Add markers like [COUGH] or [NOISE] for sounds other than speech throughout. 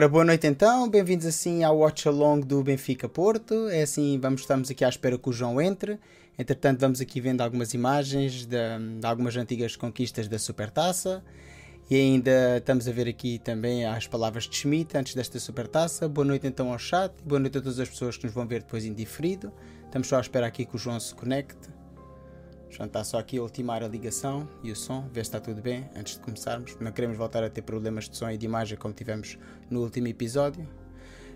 Ora, boa noite então, bem-vindos assim ao Watch Along do Benfica Porto. É assim, vamos, estamos aqui à espera que o João entre. Entretanto, vamos aqui vendo algumas imagens de, de algumas antigas conquistas da Supertaça. E ainda estamos a ver aqui também as palavras de Schmidt antes desta Supertaça. Boa noite então ao chat, boa noite a todas as pessoas que nos vão ver depois indiferido. Estamos só à espera aqui que o João se conecte. Está só aqui a ultimar a ligação e o som, ver se está tudo bem antes de começarmos. Não queremos voltar a ter problemas de som e de imagem como tivemos no último episódio.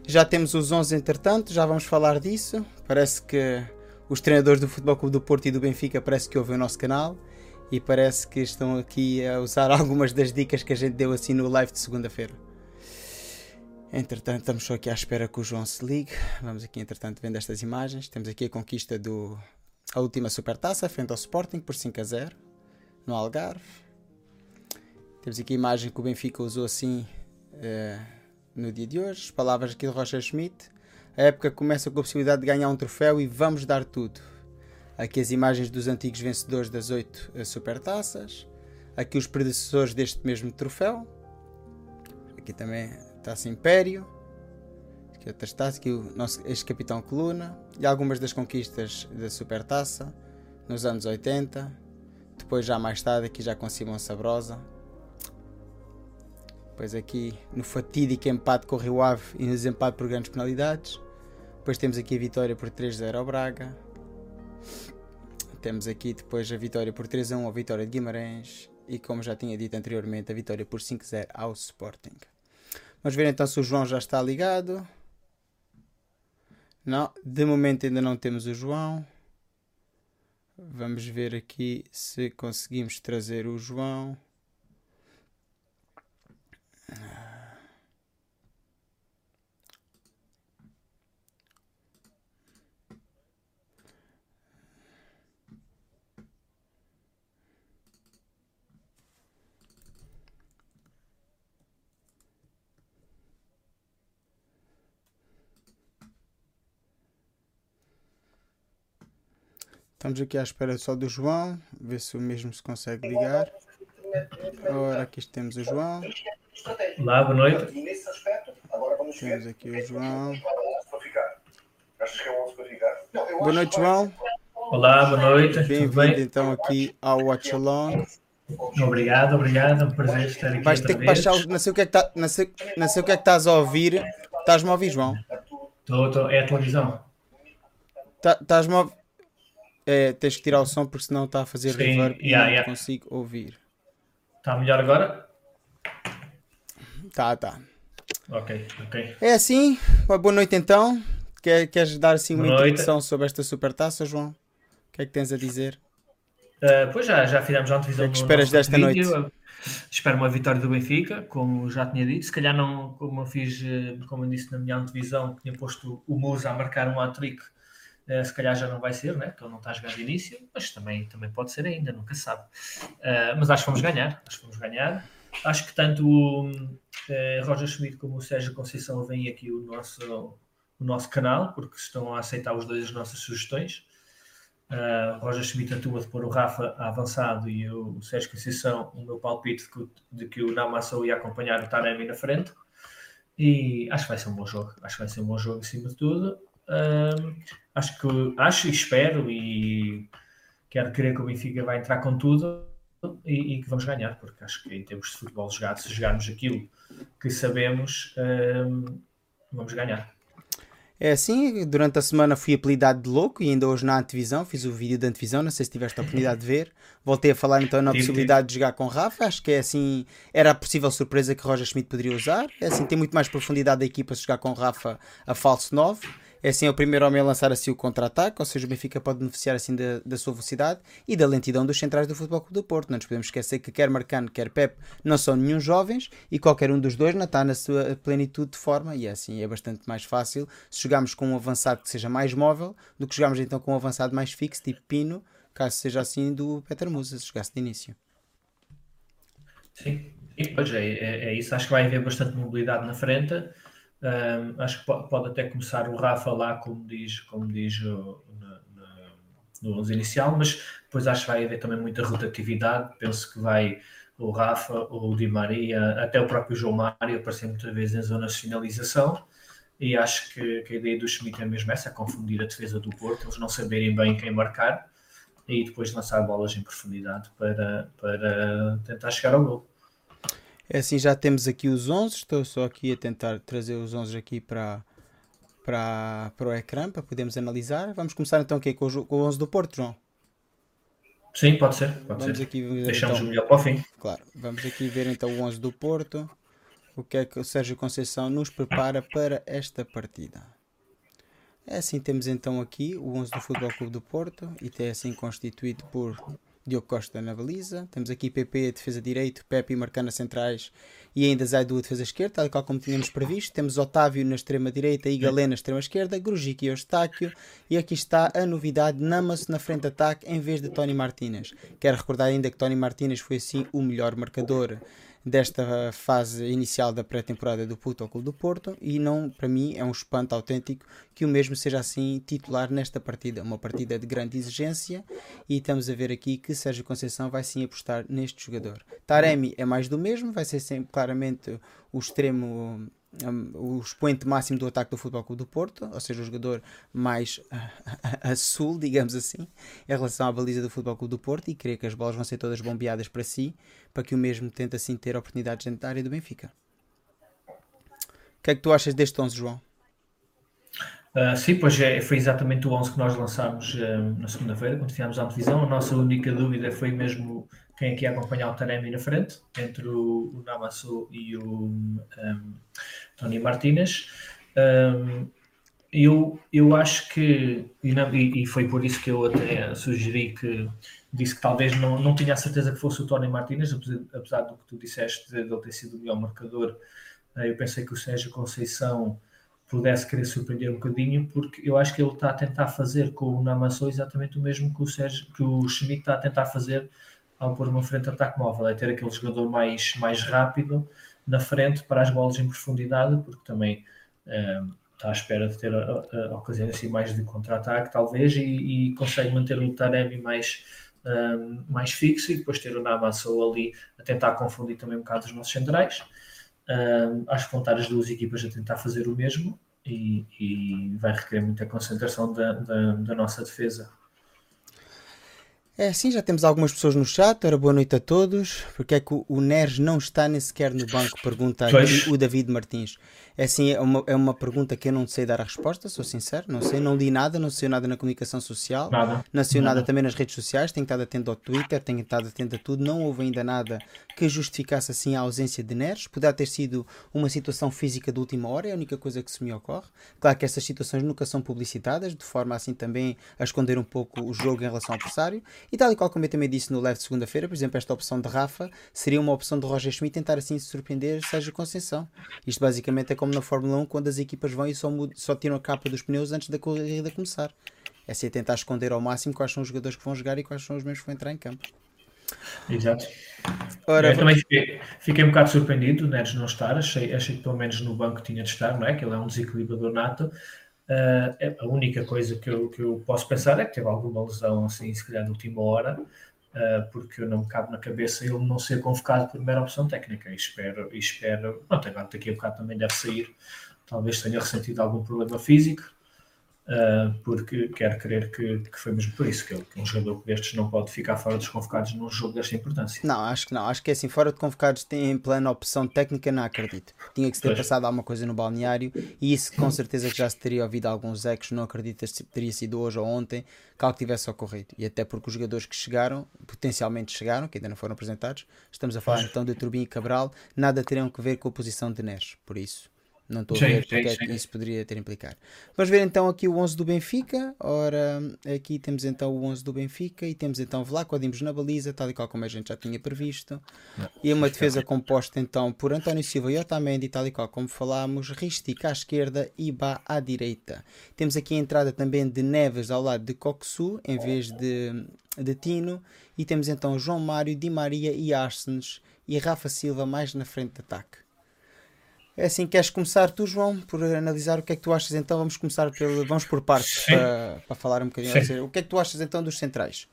Já temos os 11 entretanto, já vamos falar disso. Parece que os treinadores do Futebol Clube do Porto e do Benfica parece que ouvem o nosso canal e parece que estão aqui a usar [LAUGHS] algumas das dicas que a gente deu assim no live de segunda-feira. Entretanto, estamos só aqui à espera que o João se ligue. Vamos aqui, entretanto, vendo estas imagens. Temos aqui a conquista do a última supertaça frente ao Sporting por 5 a 0 no Algarve. Temos aqui a imagem que o Benfica usou assim uh, no dia de hoje. As palavras aqui de Roger Schmidt. A época começa com a possibilidade de ganhar um troféu e vamos dar tudo. Aqui as imagens dos antigos vencedores das 8 eh, supertaças. Aqui os predecessores deste mesmo troféu. Aqui também Taça Império aqui o nosso ex-capitão Coluna e algumas das conquistas da Supertaça nos anos 80. Depois, já mais tarde, aqui já com Simão Sabrosa. Depois, aqui no fatídico empate com o Rio Ave e no desempate por grandes penalidades. Depois, temos aqui a vitória por 3-0 ao Braga. Temos aqui depois a vitória por 3-1 ao Vitória de Guimarães. E, como já tinha dito anteriormente, a vitória por 5-0 ao Sporting. Vamos ver então se o João já está ligado. Não, de momento ainda não temos o João. Vamos ver aqui se conseguimos trazer o João. Estamos aqui à espera só do João, ver se o mesmo se consegue ligar. Ora, aqui temos o João. Olá, boa noite. Temos aqui o João. Boa noite, João. Olá, boa noite. Bem-vindo então aqui ao Watch Along. Obrigado, obrigado. É um prazer estar aqui. Vais ter que baixar. Não sei o que é que, tá, não sei, não sei o que, é que estás a ouvir. Estás-me a ouvir, João? Estou, estou. É a televisão. Tá, estás-me a ouvir? É, tens que tirar o som porque senão está a fazer Sim, reverb e yeah, não yeah. consigo ouvir. Está melhor agora? Tá, tá. Ok, ok. É assim, uma boa noite então. Quer, queres dar assim uma introdução sobre esta supertaça, João? O que é que tens a dizer? Uh, pois já, já fizemos a antevisão. O que, é que esperas desta vídeo. noite? Espero uma vitória do Benfica, como já tinha dito. Se calhar não, como eu fiz, eh, como eu disse na minha antevisão, tinha posto o Musa a marcar um hat-trick Uh, se calhar já não vai ser, né? Porque ele não está a jogar de início, mas também, também pode ser ainda, nunca sabe. Uh, mas acho que vamos ganhar, acho que vamos ganhar. Acho que tanto o uh, Roger Schmidt como o Sérgio Conceição vêm aqui o nosso, o nosso canal, porque estão a aceitar os dois as nossas sugestões. Uh, Roger Schmidt atua de pôr o Rafa avançado e o, Sérgio Conceição o meu palpite de que, de que o Namassou ia acompanhar o Taremi na frente. E acho que vai ser um bom jogo. Acho que vai ser um bom jogo acima de tudo. Uh, acho que acho e espero e quero crer que o Benfica vai entrar com tudo e, e, que vamos ganhar, porque acho que em termos de futebol jogado, se jogarmos aquilo que sabemos, uh, vamos ganhar. É assim, durante a semana fui apelidado de louco e ainda hoje na antevisão, fiz o vídeo da antevisão, não sei se tiveste a oportunidade de ver. [LAUGHS] Voltei a falar então na tive, possibilidade tive. de jogar com Rafa, acho que é assim, era a possível surpresa que Roger Schmidt poderia usar. É assim, tem muito mais profundidade da equipa se jogar com Rafa a falso 9 é assim é o primeiro homem a lançar assim o contra-ataque, ou seja, o Benfica pode beneficiar assim da, da sua velocidade e da lentidão dos centrais do Futebol Clube do Porto. Não nos podemos esquecer que quer Marcano, quer Pep não são nenhum jovens e qualquer um dos dois não está na sua plenitude de forma e é assim é bastante mais fácil se jogarmos com um avançado que seja mais móvel do que jogarmos então com um avançado mais fixo, tipo Pino, caso seja assim do Peter Musa, se jogasse de início. Sim, e pois é, é, é isso. Acho que vai haver bastante mobilidade na frente um, acho que pode, até começar o Rafa lá, como diz, como diz no, no, no 11 inicial, mas depois acho que vai haver também muita rotatividade. Penso que vai, o Rafa, o Di Maria, até o próprio João Mário aparecer muitas vezes em zonas de finalização. E acho que, que a ideia do Schmidt é mesmo essa: confundir a defesa do Porto, eles não saberem bem quem marcar e depois lançar bolas em profundidade para, para tentar chegar ao gol. É assim, já temos aqui os 11. Estou só aqui a tentar trazer os 11 aqui para, para, para o ecrã para podermos analisar. Vamos começar então aqui com o, com o 11 do Porto, João. Sim, pode ser. Pode vamos ser. Aqui ver, Deixamos então, o melhor para o fim. Claro, vamos aqui ver então o 11 do Porto. O que é que o Sérgio Conceição nos prepara para esta partida? É assim, temos então aqui o 11 do Futebol Clube do Porto e é assim constituído por Diogo Costa na baliza. Temos aqui PP, defesa direito, Pepe marcando as centrais e ainda Zaidu, defesa esquerda, tal qual como tínhamos previsto. Temos Otávio na extrema direita e Galé na extrema esquerda, Grujic e Eustáquio. E aqui está a novidade, Namas na frente de ataque em vez de Tony Martínez. Quero recordar ainda que Tony Martínez foi assim o melhor marcador desta fase inicial da pré-temporada do Futebol Clube do Porto e não, para mim, é um espanto autêntico que o mesmo seja assim titular nesta partida. Uma partida de grande exigência e estamos a ver aqui que Sérgio Conceição vai sim apostar neste jogador. Taremi é mais do mesmo, vai ser sempre claramente o extremo o expoente máximo do ataque do Futebol Clube do Porto, ou seja, o jogador mais [LAUGHS] a sul, digamos assim, em relação à baliza do Futebol Clube do Porto e creio que as bolas vão ser todas bombeadas para si, para que o mesmo tente assim ter oportunidades dentro da área do Benfica. O que é que tu achas deste 11, João? Uh, sim, pois é, foi exatamente o 11 que nós lançámos uh, na segunda-feira, quando fizemos a antevisão. A nossa única dúvida foi mesmo quem é que ia acompanhar o Taremi na frente, entre o, o e o um, Tony Martinez. Um, eu, eu acho que, e, e, foi por isso que eu até sugeri que disse que talvez não, não tinha a certeza que fosse o Tony Martinez, apesar, apesar do que tu disseste de ele ter sido o melhor marcador. Eh, eu pensei que o Sérgio Conceição pudesse querer surpreender um bocadinho, porque eu acho que ele está a tentar fazer com o Namassou exatamente o mesmo que o, Sérgio, que o Schmidt está a tentar fazer ao pôr uma frente de ataque móvel, é ter aquele jogador mais, mais rápido na frente para as bolas em profundidade, porque também um, está à espera de ter a, a, a ocasião assim mais de contra-ataque, talvez, e, e, consegue manter o Taremi mais, um, mais fixo e depois ter o Namassou ali a tentar confundir também um bocado os nossos centrais. Um, acho que vão estar as duas equipas a tentar fazer o mesmo e, e vai requerer muita concentração da, da, da nossa defesa. É, sim, já temos algumas pessoas no chat. Ora, boa noite a todos. Porque é que o, Neres não está nem sequer no banco? Pergunta o David Martins. É assim, é uma, é uma pergunta que eu não sei dar a resposta, sou sincero. Não sei, não li nada, não sei nada na comunicação social. Nada. Não sei nada. nada também nas redes sociais. Tenho estado atento ao Twitter, tenho estado atento a tudo. Não houve ainda nada que justificasse assim a ausência de Neres. Poderá ter sido uma situação física de última hora, é a única coisa que se me ocorre. Claro que essas situações nunca são publicitadas, de forma assim também a esconder um pouco o jogo em relação ao adversário. E tal e qual como eu também disse no live de segunda-feira, por exemplo, esta opção de Rafa seria uma opção de Roger Schmidt tentar assim se surpreender Sérgio Conceição. Isto basicamente é como na Fórmula 1 quando as equipas vão e só, só tiram a capa dos pneus antes da corrida começar. É assim tentar esconder ao máximo quais são os jogadores que vão jogar e quais são os mesmos que vão entrar em campo. Exato. Ora, eu também fiquei, fiquei um bocado surpreendido, Neres não estar, achei, achei que pelo menos no banco tinha de estar, não é? Que ele é um desequilibrador nato. Uh, a única coisa que eu, que eu posso pensar é que teve alguma lesão, assim, se calhar de última hora, porque não me cabe na cabeça ele não ser convocado por primeira opção técnica. E espero, e espero, agora daqui a bocado também deve sair, talvez tenha ressentido algum problema físico, porque quero crer que, que, foi mesmo por isso que, ele, que, um jogador destes não pode ficar fora dos convocados num jogo desta importância. Não, acho que não. Acho que é assim, fora de convocados tem em plena opção técnica, não acredito. Tinha que se ter pois. passado alguma coisa no balneário e isso com certeza que já se teria ouvido alguns ecos, não acredito se teria sido hoje ou ontem que algo tivesse ocorrido. E até porque os jogadores que chegaram, potencialmente chegaram, que ainda não foram apresentados, estamos a falar pois. então de Turbin e Cabral, nada teriam que ver com a posição de Neres, por isso. Não estou a ver o que é que isso poderia ter implicar. Vamos ver então aqui o 11 do Benfica. Ora, aqui temos então o 11 do Benfica e temos então Vlaco Dimos na baliza, tal e qual como a gente já tinha previsto. Não, e uma defesa composta então por António Silva e Otamendi, tal e qual como falámos, Ristic à esquerda e Bá à direita. Temos aqui a entrada também de Neves ao lado de Coxu em vez de, de Tino. E temos então João Mário, Di Maria e Arsenes e Rafa Silva mais na frente de ataque. É assim, queres começar tu, João, por analisar o que é que tu achas então? Vamos começar pelo. Vamos por partes para, para falar um bocadinho. O que é que tu achas então dos centrais?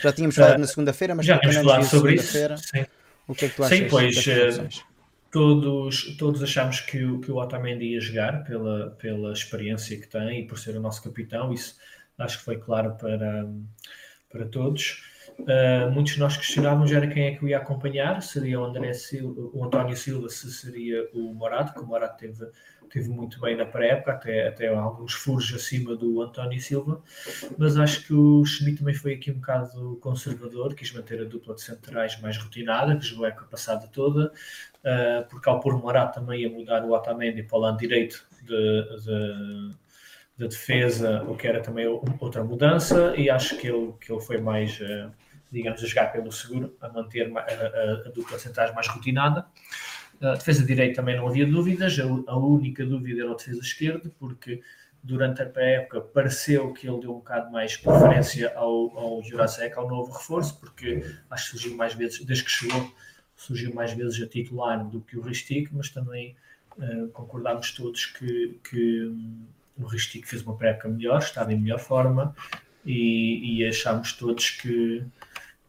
Já tínhamos falado uh, na segunda-feira, mas já tínhamos falado sobre isso. O que é que tu achas Sim, pois, uh, todos, todos achamos que, o, que o Otamendi ia jogar pela, pela experiência que tem e por ser o nosso capitão, isso acho que foi claro para, para todos. Uh, muitos de nós questionávamos era quem é que o ia acompanhar, seria o André Silva, o António Silva, se seria o Morato, que o Morato teve, teve muito bem na pré-época, até, até alguns furos acima do António Silva, mas acho que o Schmidt também foi aqui um bocado conservador, quis manter a dupla de centrais mais rotinada, que jogou a época passada toda, uh, porque ao pôr o Morato também ia mudar o Otamendi para o lado direito de, de de defesa, o que era também outra mudança, e acho que ele, que ele foi mais, uh, digamos, a jogar pelo seguro, a manter a, a, a dupla centrais mais rotinada. A defesa direita também não havia dúvidas, a, a única dúvida era a defesa esquerda, porque durante a pré-época pareceu que ele deu um bocado mais preferência ao, ao Jurasek, ao novo reforço, porque acho que surgiu mais vezes, desde que chegou, surgiu mais vezes a titular do que o Ristic, mas também uh, concordámos todos que, que um, o Ristic fez uma pré-época melhor, estava em melhor forma e, e achámos todos que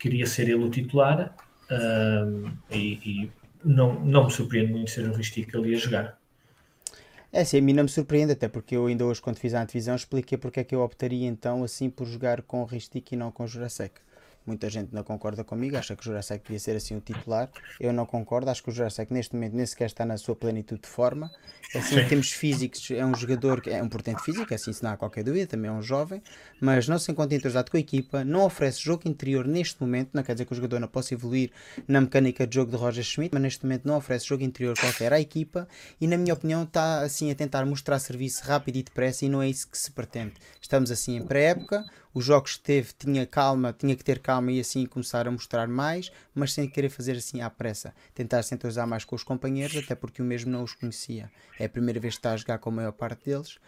queria ser ele o titular e, e, não, não me surpreende muito ser o Ristic ali a jogar. É sim, a mim não me surpreende, até porque eu ainda hoje, quando fiz a antevisão, expliquei porque é que eu optaria então assim por jogar com o Ristic e não com o Jurasek. Muita gente não concorda comigo, acha que o Jurassic devia ser assim o titular. Eu não concordo, acho que o Jurassic neste momento nem sequer está na sua plenitude de forma. Assim, em termos físicos, é um jogador que é um portento físico, assim se não há qualquer dúvida, também é um jovem, mas não se encontra entrosado com a equipa, não oferece jogo interior neste momento, não quer dizer que o jogador não possa evoluir na mecânica de jogo de Roger Schmidt, mas neste momento não oferece jogo interior qualquer à equipa e, na minha opinião, está assim a tentar mostrar serviço rápido e depressa e não é isso que se pretende. Estamos assim em pré-época, os jogos que teve tinha calma, tinha que ter calma e assim começar a mostrar mais, mas sem querer fazer assim à pressa. Tentar entrosar mais com os companheiros, até porque o mesmo não os conhecia. É a primeira vez que está a jogar com a maior parte deles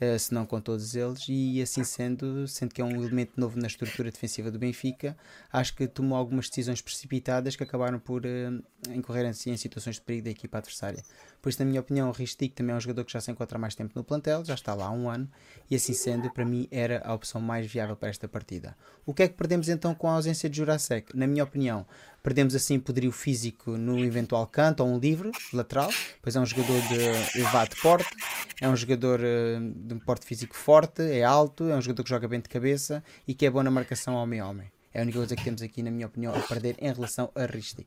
eh, se não com todos eles, e assim sendo, sendo que é um elemento novo na estrutura defensiva do Benfica, acho que tomou algumas decisões precipitadas que acabaram por uh, incorrer assim, em situações de perigo da equipa adversária. Por isso, na minha opinião, o Ristic também é um jogador que já se encontra mais tempo no plantel, já está lá há um ano, e assim sendo, para mim era a opção mais viável para esta partida. O que é que perdemos então com a ausência de Jurasek? Na minha opinião, Perdemos assim poderio físico no eventual canto ou um livre lateral, pois é um jogador de elevado porte, é um jogador uh, de um porte físico forte, é alto, é um jogador que joga bem de cabeça e que é bom na marcação homem-homem. É a única coisa que temos aqui, na minha opinião, a perder em relação a Ristic.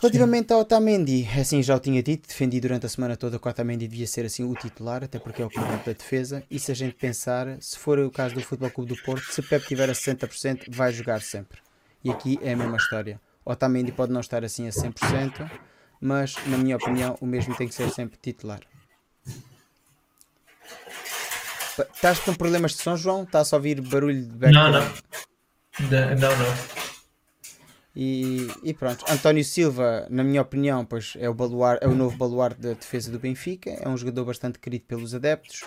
Relativamente ao Otamendi, assim já o tinha dito, defendi durante a semana toda que o Otamendi devia ser assim o titular, até porque é o comandante da defesa. E se a gente pensar, se for o caso do Futebol Clube do Porto, se Pep tiver a 60%, vai jogar sempre. E aqui é a mesma história. O Otamendi pode não estar assim a 100%, mas na minha opinião o mesmo tem que ser sempre titular. Estás com problemas de som, João? Está a ouvir barulho de background? Não, não. Não, não. E, e, pronto, António Silva, na minha opinião, pois é o, baluar, é o novo baluarte da defesa do Benfica. É um jogador bastante querido pelos adeptos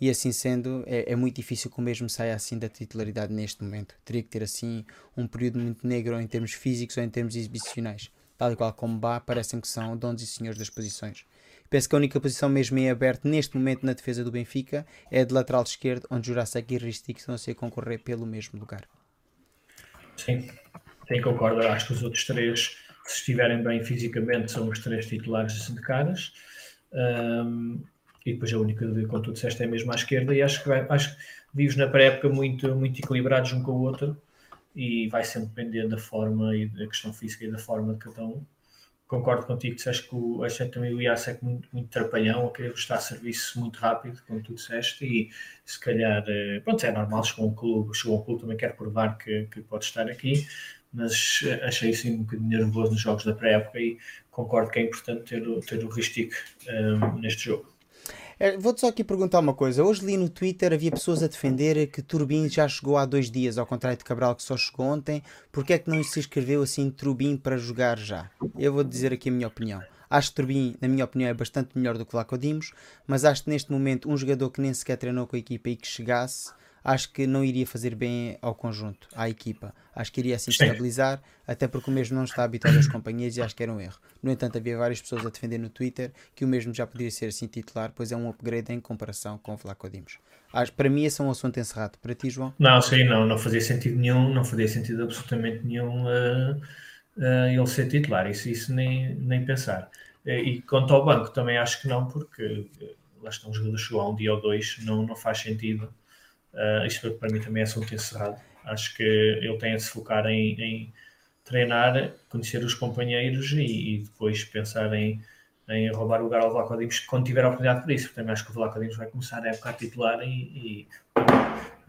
e assim sendo, é, é, muito difícil que o mesmo saia assim da titularidade neste momento. Teria que ter assim um período muito negro em termos físicos ou em termos exibicionais. Tal e qual como Bá, parecem que são donos e senhores das posições. Penso que a única posição mesmo em aberto neste momento na defesa do Benfica é a de lateral esquerdo, onde Jurassic e Ristic estão a ser concorrer pelo mesmo lugar. Sim, sim, concordo. Acho que os outros três, se estiverem bem fisicamente, são os três titulares de caras. Um, e depois a única dúvida, como tu disseste, é mesmo à esquerda, e acho que, vai, acho que na pré-época muito, muito equilibrados um com o outro, e vai sempre depender da forma e da questão física e da forma de cada um. Concordo contigo, disseste que o, achei também o Ias é muito, muito trapalhão, a querer prestar serviço muito rápido, como tu disseste, e se calhar, eh, pronto, é normal, chegou um clube, chegou um clube, também quer provar que, que pode estar aqui, mas eh, achei assim um bocadinho nervoso nos jogos da pré-época e concordo que é importante ter o, ter o Ristic um, eh, neste jogo. É, vou-te só aqui perguntar uma coisa. Hoje li no Twitter, havia pessoas a defender que Turbin já chegou há dois dias, ao contrário de Cabral que só chegou ontem. Porquê é que não se inscreveu assim Turbin para jogar já? Eu vou dizer aqui a minha opinião. Acho que Turbin, na minha opinião, é bastante melhor do que Vlaco Dimos, mas acho que neste momento um jogador que nem sequer treinou com a equipa e que chegasse acho que não iria fazer bem ao conjunto, à equipa. Acho que iria assim estabilizar, até porque o mesmo não está habituado às companhias e acho que era um erro. No entanto, havia várias pessoas a defender no Twitter que o mesmo já poderia ser assim titular, pois é um upgrade em comparação com o Vlaco Dimos. Acho, para mim, esse é um assunto encerrado. Para ti, João? Não, sim, não, não fazia sentido nenhum, não fazia sentido absolutamente nenhum. Uh, uh, ele ser titular, isso, isso nem, nem pensar. Uh, e quanto ao banco, também acho que não, porque lá estão os jogadores chegou há um dia ou dois, não, não faz sentido. Uh, isto para mim também é assunto encerrado. Acho que ele tem a se focar em, em treinar, conhecer os companheiros e, e, depois pensar em, em roubar o lugar ao Vlaco Dimos quando tiver a oportunidade para isso. Também acho que o Vlaco Dimos vai começar a época a titular e, e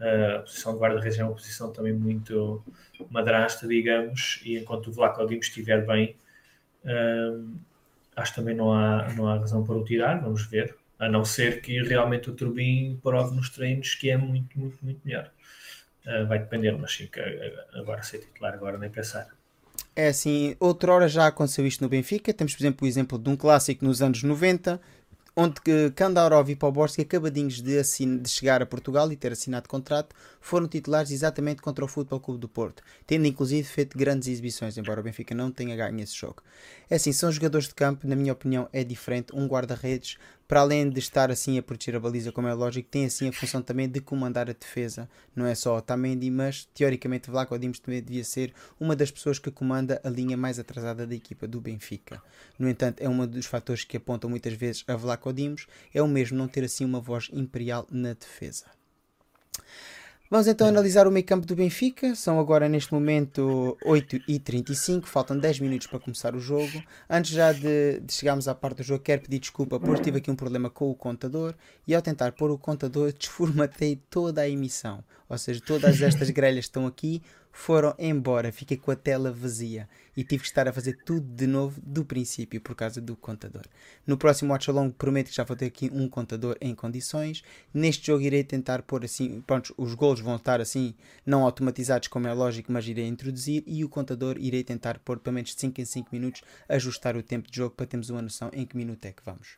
a posição de guarda-redes é uma posição também muito madrasta, digamos, e enquanto o Vlaco Dimos estiver bem, uh, acho que também não há, não há razão para o tirar, vamos ver. A não ser que realmente o Turbin prove nos treinos que é muito, muito, muito melhor. Uh, vai depender, mas sim, agora ser titular, agora nem pensar. É assim, outrora já aconteceu isto no Benfica. Temos, por exemplo, o exemplo de um clássico nos anos 90, onde Kandarov e Poborski, acabadinhos de, de, chegar a Portugal e ter assinado contrato, foram titulares exatamente contra o Futebol Clube do Porto, tendo inclusive feito grandes exibições, embora o Benfica não tenha ganho esse jogo. É assim, são jogadores de campo, na minha opinião é diferente, um guarda-redes para além de estar assim a proteger a baliza, como é lógico, tem assim a função também de comandar a defesa. Não é só Otamendi, mas teoricamente Vlaco Dimos também devia ser uma das pessoas que comanda a linha mais atrasada da equipa do Benfica. No entanto, é um dos fatores que apontam muitas vezes a Vlaco Dimos, é o mesmo não ter assim uma voz imperial na defesa. Vamos então é. analisar o meio campo do Benfica. São agora neste momento 8h35, faltam 10 minutos para começar o jogo. Antes já de, de chegarmos à parte do jogo, quero pedir desculpa por tive aqui um problema com o contador e ao tentar pôr o contador [LAUGHS] desformatei toda a emissão. Ou seja, todas estas [LAUGHS] grelhas estão aqui, foram embora, fiquei com a tela vazia e tive que estar a fazer tudo de novo do princípio por causa do contador. No próximo Watch Along prometo que já vou ter aqui um contador em condições. Neste jogo irei tentar pôr assim, pronto, os golos vão estar assim, não automatizados como é lógico, mas irei introduzir e o contador irei tentar pôr pelo menos de 5 em 5 minutos, ajustar o tempo de jogo para termos uma noção em que minuto é que vamos.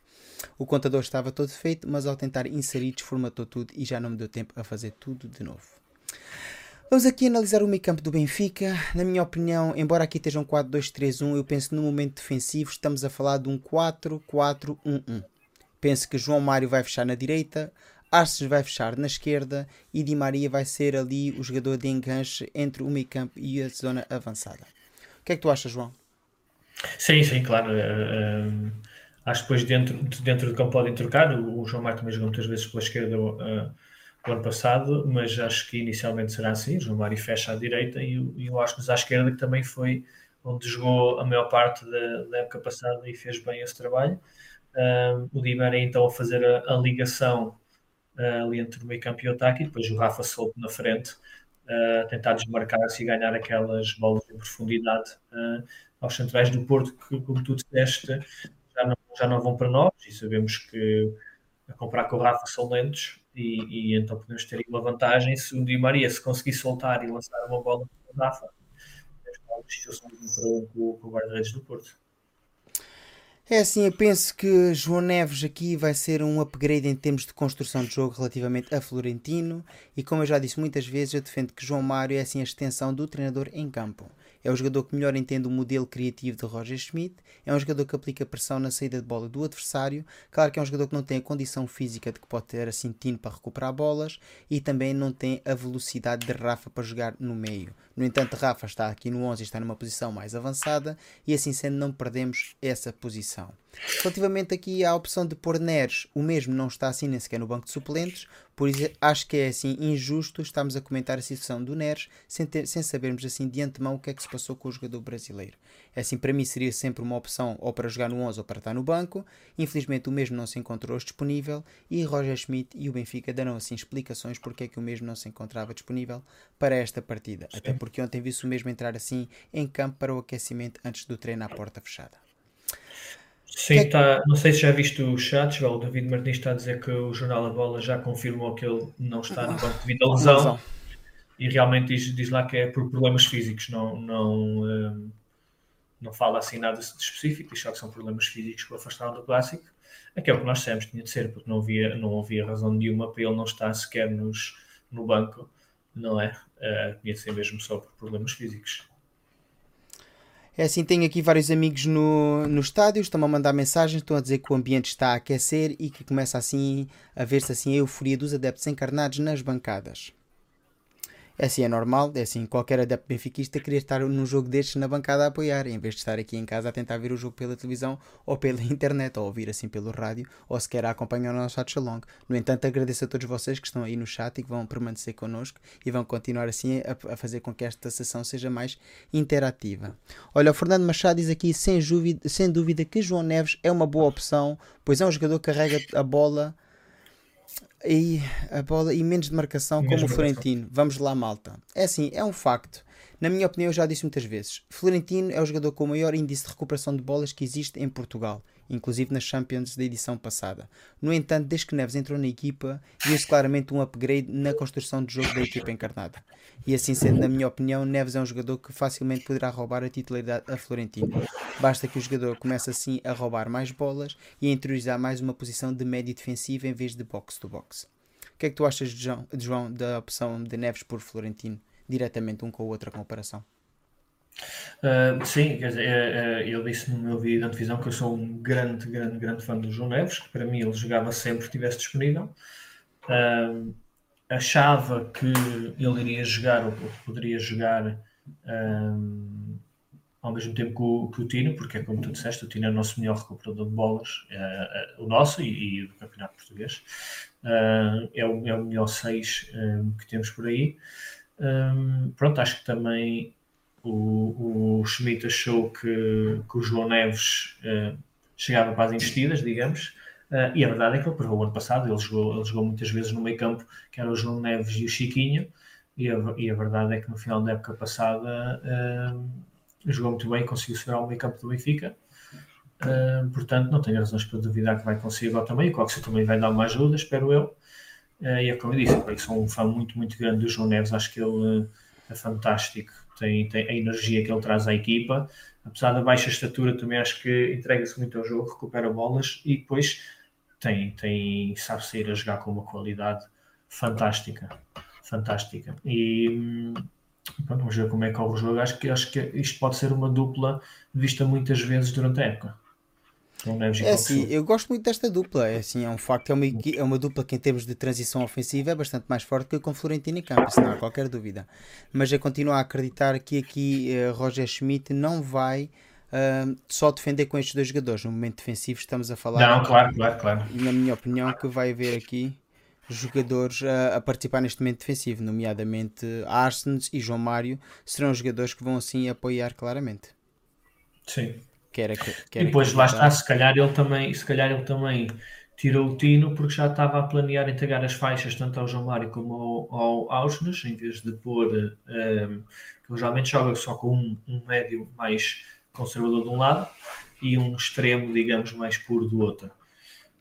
O contador estava todo feito, mas ao tentar inserir desformatou tudo e já não me deu tempo a fazer tudo de novo. Vamos aqui analisar o meio campo do Benfica. Na minha opinião, embora aqui esteja um 4-2-3-1, eu penso no momento defensivo estamos a falar de um 4-4-1-1. Penso que João Mário vai fechar na direita, Arces vai fechar na esquerda e Di Maria vai ser ali o jogador de enganche entre o meio campo e a zona avançada. O que é que tu achas, João? Sim, sim, claro. Uh, acho que depois dentro, dentro do campo podem trocar. O, o João Mário também jogou muitas vezes pela esquerda. Uh, o ano passado, mas acho que inicialmente será assim. João Mário fecha à direita e, e o Ascos à esquerda, que também foi onde jogou a maior parte da, da época passada e fez bem esse trabalho. O Di Maria então a fazer a, a ligação uh, ali entre o meio campo e o ataque, e depois o Rafa solto na frente, uh, tentar desmarcar-se e ganhar aquelas bolas em profundidade uh, aos centrais do Porto, que, como tu disseste, já não, já não vão para nós, e sabemos que a comprar com o Rafa são lentos, e, e, então podemos ter uma vantagem se o Di Maria se conseguir soltar e lançar uma bola para o Rafa. O guarda-redes do Porto. É assim, eu penso que João Neves aqui vai ser um upgrade em termos de construção de jogo relativamente a Florentino e como eu já disse muitas vezes, eu defendo que João Mário é assim a extensão do treinador em campo. É o jogador que melhor entende o modelo criativo de Roger Schmidt, é um jogador que aplica pressão na saída de bola do adversário, claro que é um jogador que não tem a condição física de que pode ter assim tino para recuperar bolas e também não tem a velocidade de Rafa para jogar no meio. No entanto, Rafa está aqui no 11 e está numa posição mais avançada e assim sendo não perdemos essa posição. Relativamente aqui à opção de pôr Neres, o mesmo não está assim nem sequer no banco de suplentes, por isso acho que é assim injusto estarmos a comentar a situação do Neres sem, ter, sem sabermos assim de antemão o que é que se passou com o jogador brasileiro. É assim, para mim seria sempre uma opção ou para jogar no 11 ou para estar no banco. Infelizmente o mesmo não se encontrou disponível e Roger Schmidt e o Benfica deram assim explicações porque é que o mesmo não se encontrava disponível para esta partida. Sim. Até porque ontem vi-se o mesmo entrar assim em campo para o aquecimento antes do treino à porta fechada. Sim, que... tá, não sei se já viste o chat, o David Martins está a dizer que o Jornal A Bola já confirmou que ele não está no banco devido à lesão. E realmente diz, diz lá que é por problemas físicos, não, não, um, não fala assim nada de específico, diz só que são problemas físicos que o afastaram do clássico. É que é o que nós sabemos, tinha de ser, porque não havia, não havia razão nenhuma para ele não estar sequer nos, no banco, não é? Uh, tinha de ser mesmo só por problemas físicos. É assim, tenho aqui vários amigos no, no estádio, estão a mandar mensagens, estão a dizer que o ambiente está a aquecer e que começa assim a ver-se assim a euforia dos adeptos encarnados nas bancadas. É assim, é normal, é assim, qualquer adepto benfiquista queria estar num jogo destes na bancada a apoiar, em vez de estar aqui em casa a tentar ver o jogo pela televisão ou pela [LAUGHS] internet, ou ouvir assim pelo rádio, ou sequer a acompanhar o nosso Atchalong. No entanto, agradeço a todos vocês que estão aí no chat e que vão permanecer connosco e vão continuar assim a, a fazer com que esta sessão seja mais interativa. Olha, o Fernando Machado diz aqui, sem sem dúvida que João Neves é uma boa opção, pois é um jogador que carrega a bola e a bola e menos de marcação como o Florentino. Vamos lá, malta. É assim, é um facto. Na minha opinião, eu já disse muitas vezes: Florentino é o jogador com o maior índice de recuperação de bolas que existe em Portugal, inclusive nas Champions da edição passada. No entanto, desde que Neves entrou na equipa, viu-se claramente um upgrade na construção de jogo da equipa encarnada. E assim sendo, na minha opinião, Neves é um jogador que facilmente poderá roubar a titularidade a Florentino. Basta que o jogador comece assim a roubar mais bolas e a interiorizar mais uma posição de médio defensivo em vez de box-to-box. O que é que tu achas, João, João, da opção de Neves por Florentino? Diretamente um com o outro a comparação. Uh, sim, quer dizer, uh, eu disse no meu vídeo de antevisão que eu sou um grande, grande, grande fã do João Neves, que para mim ele jogava sempre que estivesse disponível. Uh, achava que ele iria jogar ou poderia jogar um, ao mesmo tempo que o, que o, Tino, porque é como tu disseste, o Tino é o nosso melhor recuperador de bolas, é, o nosso e, e, do Campeonato Português. Uh, é, o, é o melhor 6 um, que temos por aí. Pronto, acho que também o, o Schmidt achou que, que o João Neves uh, chegava para as investidas, digamos. Uh, e a verdade é que ele provou o ano passado, ele jogou, ele jogou muitas vezes no meio campo, que era o João Neves e o Chiquinho, e a, e a verdade é que no final da época passada uh, jogou muito bem, conseguiu segurar o meio campo do Benfica. Uh, portanto, não tenho razões para duvidar que vai conseguir agora também. O Coxo também vai dar uma ajuda, espero eu. Uh, e é como eu disse, eu sou um fã muito, muito grande do João Neves. Acho que ele é fantástico, tem, tem a energia que ele traz à equipa. Apesar da baixa estatura, também acho que entrega-se muito ao jogo, recupera bolas e depois tem, tem, sabe sair a jogar com uma qualidade fantástica. Fantástica. E pronto, vamos ver como é que corre o jogo. Acho que, acho que isto pode ser uma dupla vista muitas vezes durante a época. É assim, eu gosto muito desta dupla. É, assim, é um facto, é uma, é uma dupla que em termos de transição ofensiva é bastante mais forte que com Florentino e Campos, não há qualquer dúvida. Mas eu continuo a acreditar que aqui uh, Roger Schmidt não vai uh, só defender com estes dois jogadores. No momento defensivo estamos a falar. Não, claro, claro, claro. Na minha opinião, que vai haver aqui jogadores a, a participar neste momento defensivo, nomeadamente Arsens e João Mário, serão jogadores que vão assim apoiar claramente. Sim. E depois lá está, se calhar ele também, se calhar ele também tirou o Tino porque já estava a planear entregar as faixas tanto ao João Mário como ao, ao Ausnes, em vez de pôr um, ele geralmente joga só com um, um médio mais conservador de um lado e um extremo, digamos, mais puro do outro.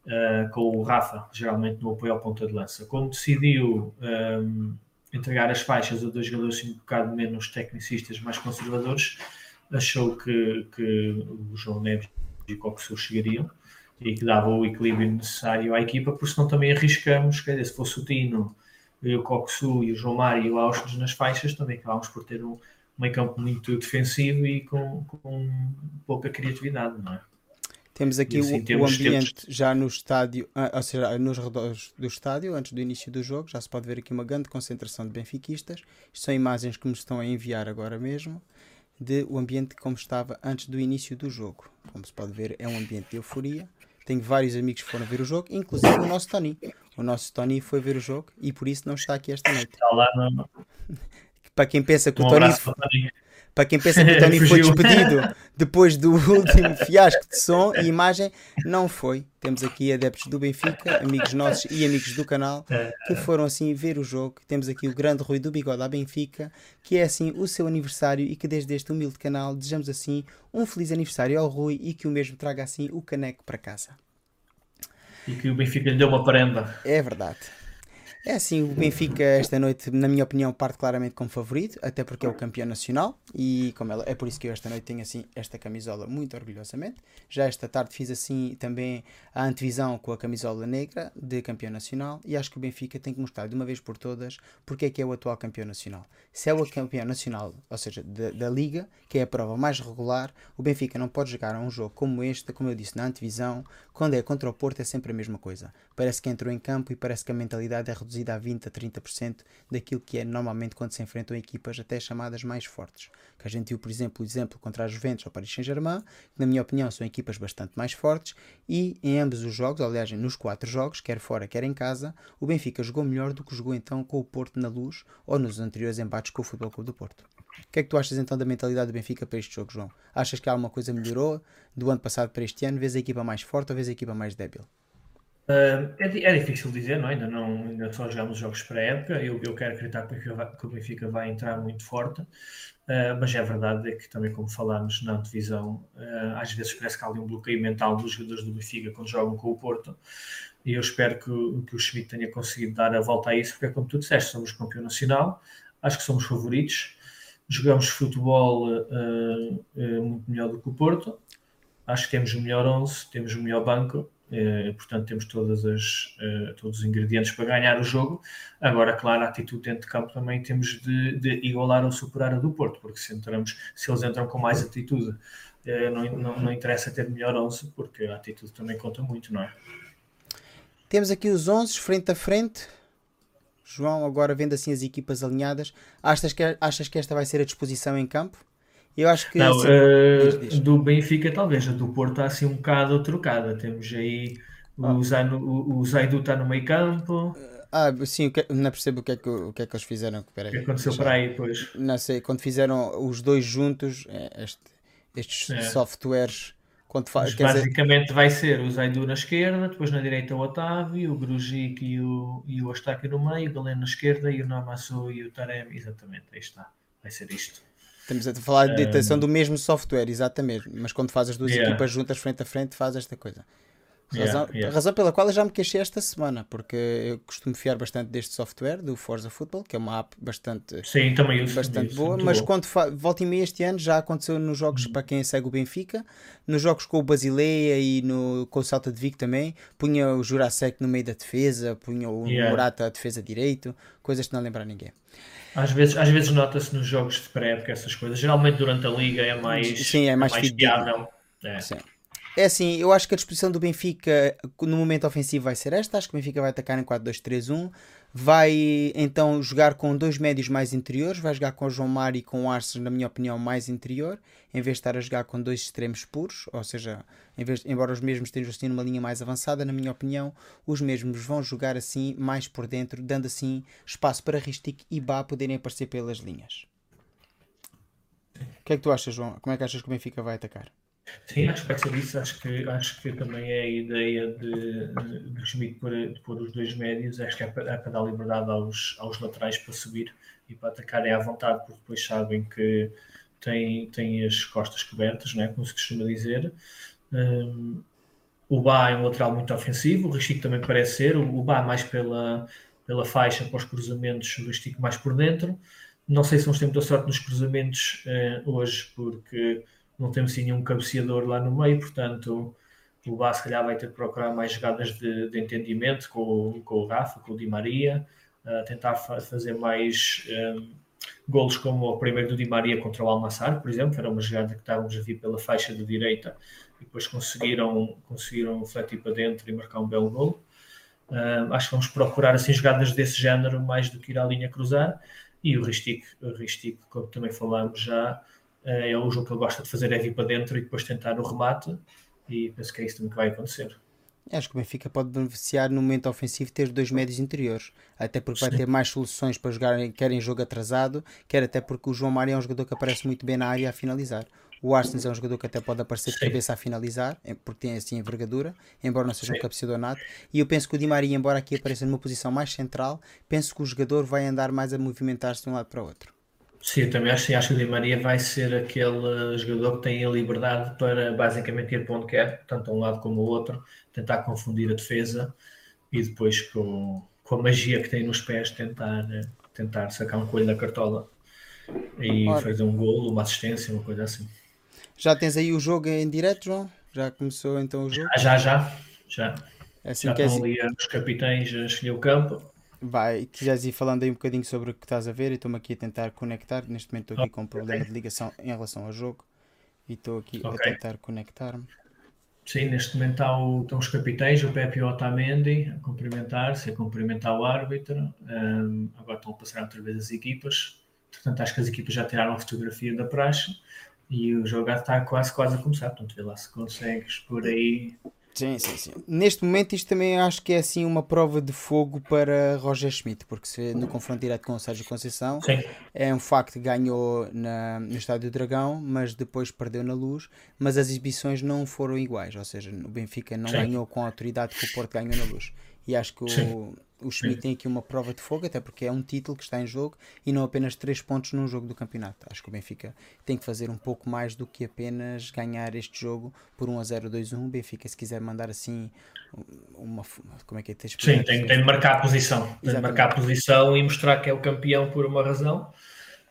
Uh, com o Rafa, geralmente no apoio ao ponta de lança. Como decidiu um, entregar as faixas a dois jogadores um bocado menos tecnicistas, mais conservadores, achou que, que o João Neves e o Coxu chegariam e que dava o equilíbrio necessário à equipa, porque senão também arriscamos, quer dizer, se fosse o Tino, e o Coxu e o João Mário e o Austin nas faixas, também acabámos por ter um, meio campo muito defensivo e com, com pouca criatividade, não é? Temos aqui assim, o, o, ambiente já no estádio, ah, ou seja, nos redores do estádio, antes do início do jogo. Já se pode ver aqui uma grande concentração de benfiquistas. Isto são imagens que me estão a enviar agora mesmo de o ambiente como estava antes do início do jogo. Como se pode ver, é um ambiente de euforia. Tenho vários amigos que foram ver o jogo, inclusive o nosso Tony. O nosso Tony foi ver o jogo e por isso não está aqui esta noite. Está lá, não. para quem pensa que um o Tony, para quem pensa que o Tony foi despedido depois do [LAUGHS] último fiasco de som e imagem, não foi. Temos aqui adeptos do Benfica, amigos nossos e amigos do canal, que foram assim ver o jogo. Temos aqui o grande Rui do Bigode à Benfica, que é assim o seu aniversário e que desde este humilde canal desejamos assim um feliz aniversário ao Rui e que o mesmo traga assim o caneco para casa. E que o Benfica lhe deu uma prenda. É verdade. É assim, o Benfica esta noite, na minha opinião, parte claramente como favorito, até porque é o campeão nacional e como ela, é por isso que eu esta noite tenho assim esta camisola muito orgulhosamente. Já esta tarde fiz assim também a antevisão com a camisola negra de campeão nacional e acho que o Benfica tem que mostrar de uma vez por todas porque é que é o atual campeão nacional. Se é o campeão nacional, ou seja, da, da Liga, que é a prova mais regular, o Benfica não pode jogar a um jogo como este, como eu disse na antevisão, quando é contra o Porto é sempre a mesma coisa. Parece que entrou em campo e parece que a mentalidade é reduzida reduzida a 20% a 30% daquilo que é normalmente quando se enfrentam equipas até chamadas mais fortes. Que a gente viu, por exemplo, o exemplo contra a Juventus ou Paris Saint-Germain, que na minha opinião são equipas bastante mais fortes, e em ambos os jogos, aliás, nos quatro jogos, quer fora, quer em casa, o Benfica jogou melhor do que jogou então com o Porto na luz ou nos anteriores embates com o Futebol Clube do Porto. O que é que tu achas então da mentalidade do Benfica para este jogo, João? Achas que alguma coisa melhorou do ano passado para este ano? Vês a equipa mais forte ou vês a equipa mais débil? Uh, é, é, difícil dizer, não? É? Ainda, não, ainda só jogamos jogos para a época. Eu, eu quero acreditar que o Benfica vai entrar muito forte, uh, mas é verdade é que também, como falámos na divisão, uh, às vezes parece que há ali um bloqueio mental dos jogadores do Benfica quando jogam com o Porto. E eu espero que, que o Schmidt tenha conseguido dar a volta a isso, porque, como tu disseste, somos campeão nacional, acho que somos favoritos jogamos futebol muito melhor do que o Porto. Acho que temos o melhor 11, temos o melhor banco, uh, portanto temos todas as, todos os ingredientes para ganhar o jogo. Agora, claro, a atitude dentro de campo também temos de, de igualar ou superar a do Porto, porque se, entramos, se eles entram com mais atitude, não, não, não interessa ter melhor 11, porque a atitude também conta muito, não é? Temos aqui os 11 frente a frente. João, agora vendo assim as equipas alinhadas, achas que, achas que esta vai ser a disposição em campo? Eu acho que. Não, assim, uh, do Benfica, talvez. A do Porto está assim um bocado trocada. Temos aí ah. o, Zaidu, o, Zaidu está no meio campo. Ah, sim, que, não percebo o que, é que, o que é que eles fizeram. O que aconteceu para aí depois? Não sei, quando fizeram os dois juntos, é, este, estes é. softwares quando faz, basicamente dizer... vai ser o Zaidu na esquerda, depois na direita o Otávio, o Grujic e o, e o Astáquio no meio, o Galeno na esquerda e o Namassu e o Tarem, exatamente, aí está, vai ser isto. Estamos a falar de detenção um... do mesmo software, exatamente, mas quando faz as duas yeah. equipas juntas frente a frente faz esta coisa. Razão, yeah, yeah. razão pela qual eu já me queixei esta semana, porque eu costumo fiar bastante deste software, do Forza Football, que é uma app bastante, Sim, também uso, bastante boa, mas bom. quando volta e meia este ano já aconteceu nos jogos uhum. para quem segue o Benfica, nos jogos com o Basileia e no, com o Salta de Vigo também, punha o Jurasek no meio da defesa, punha o yeah. Morata a defesa direito, coisas que não lembram ninguém. Às vezes, às vezes nota-se nos jogos de pré-época essas coisas. Geralmente durante a liga é mais, Sim, é mais, é mais fiável. É. Sim. É assim, eu acho que a disposição do Benfica no momento ofensivo vai ser esta. Acho que o Benfica vai atacar em 4-2-3-1. Vai então jogar com dois médios mais interiores. Vai jogar com o João Mário e com o Arces, na minha opinião, mais interior. Em vez de estar a jogar com dois extremos puros. Ou seja, vez, embora os mesmos estejam assim numa linha mais avançada, na minha opinião, os mesmos vão jogar assim mais por dentro, dando assim espaço para Ristic e Bá poderem aparecer pelas linhas. O que é que tu achas, João? Como é que achas que o Benfica vai atacar? Sim, acho que vai ser isso. Acho que, acho que também é a ideia de, de, Schmidt pôr, de pôr os dois médios. Acho que é para, é para dar liberdade aos, aos laterais para subir e para atacarem à vontade, porque depois sabem que têm, têm as costas cobertas, né, como se costuma dizer. Um, o Bá é um lateral muito ofensivo, o Ristico também parece ser. O, o Bá mais pela, pela faixa, para os cruzamentos, o Ristico mais por dentro. Não sei se vamos ter muita sorte nos cruzamentos uh, hoje, porque não temos sim nenhum cabeceador lá no meio, portanto o Bá se calhar vai ter que procurar mais jogadas de, de entendimento com, com o Rafa, com o Di Maria, uh, tentar fa fazer mais um, golos como o primeiro do Di Maria contra o Almassar, por exemplo, era uma jogada que estávamos a vir pela faixa de direita e depois conseguiram, conseguiram fletir para dentro e marcar um belo golo. Uh, acho que vamos procurar assim jogadas desse género mais do que ir à linha cruzar e o o Ristic como também falámos já, é o jogo que ele gosta de fazer é vir para dentro e depois tentar o remate e penso que é isso também que vai acontecer. Acho que o Benfica pode beneficiar no momento ofensivo ter dois médios interiores, até porque Sim. vai ter mais soluções para jogar quer em jogo atrasado, quer até porque o João Mário é um jogador que aparece muito bem na área a finalizar. O Arsens é um jogador que até pode aparecer de Sim. cabeça a finalizar, porque tem assim envergadura, embora não seja Sim. um cabeceador nato. E eu penso que o Di Maria, embora aqui apareça numa posição mais central, penso que o jogador vai andar mais a movimentar-se de um lado para o outro. Sim, eu também acho, acho que o Di Maria vai ser aquele jogador que tem a liberdade para basicamente ir para onde quer, tanto um lado como o outro, tentar confundir a defesa e depois com, com a magia que tem nos pés tentar, tentar sacar um coelho da cartola e Ora. fazer um golo, uma assistência, uma coisa assim. Já tens aí o jogo em direto, João? Já começou então o jogo? Já, já, já. já. É assim já estão assim... ali os capitães a escolher o campo vai, quiseres ir falando aí um bocadinho sobre o que estás a ver, e estou-me aqui a tentar conectar. Neste momento estou aqui com um problema de ligação em relação ao jogo e estou aqui okay. a tentar conectar-me. Sim, neste momento está o, estão os capitães, o Pepe e o Otamendi, a cumprimentar-se, a cumprimentar o árbitro. Um, agora estão a passar outra vez as equipas. Portanto, acho que as equipas já tiraram a fotografia da praxe e o jogo está quase, quase a começar. Portanto, vê lá se consegues por aí Sim, sim, sim. Neste momento isto também acho que é assim uma prova de fogo para Roger Schmidt, porque se no confronto direto com o Sérgio Conceição sim. é um facto que ganhou na, no Estádio do Dragão, mas depois perdeu na luz, mas as exibições não foram iguais, ou seja, o Benfica não sim. ganhou com a autoridade que o Porto ganhou na luz. E acho que o, o Schmidt tem aqui uma prova de fogo, até porque é um título que está em jogo e não apenas 3 pontos num jogo do campeonato. Acho que o Benfica tem que fazer um pouco mais do que apenas ganhar este jogo por 1 a 0, 2 a 1. Benfica, se quiser mandar assim uma. Como é que é? Sim, tem, tem de marcar a posição. Tem de marcar a posição e mostrar que é o campeão por uma razão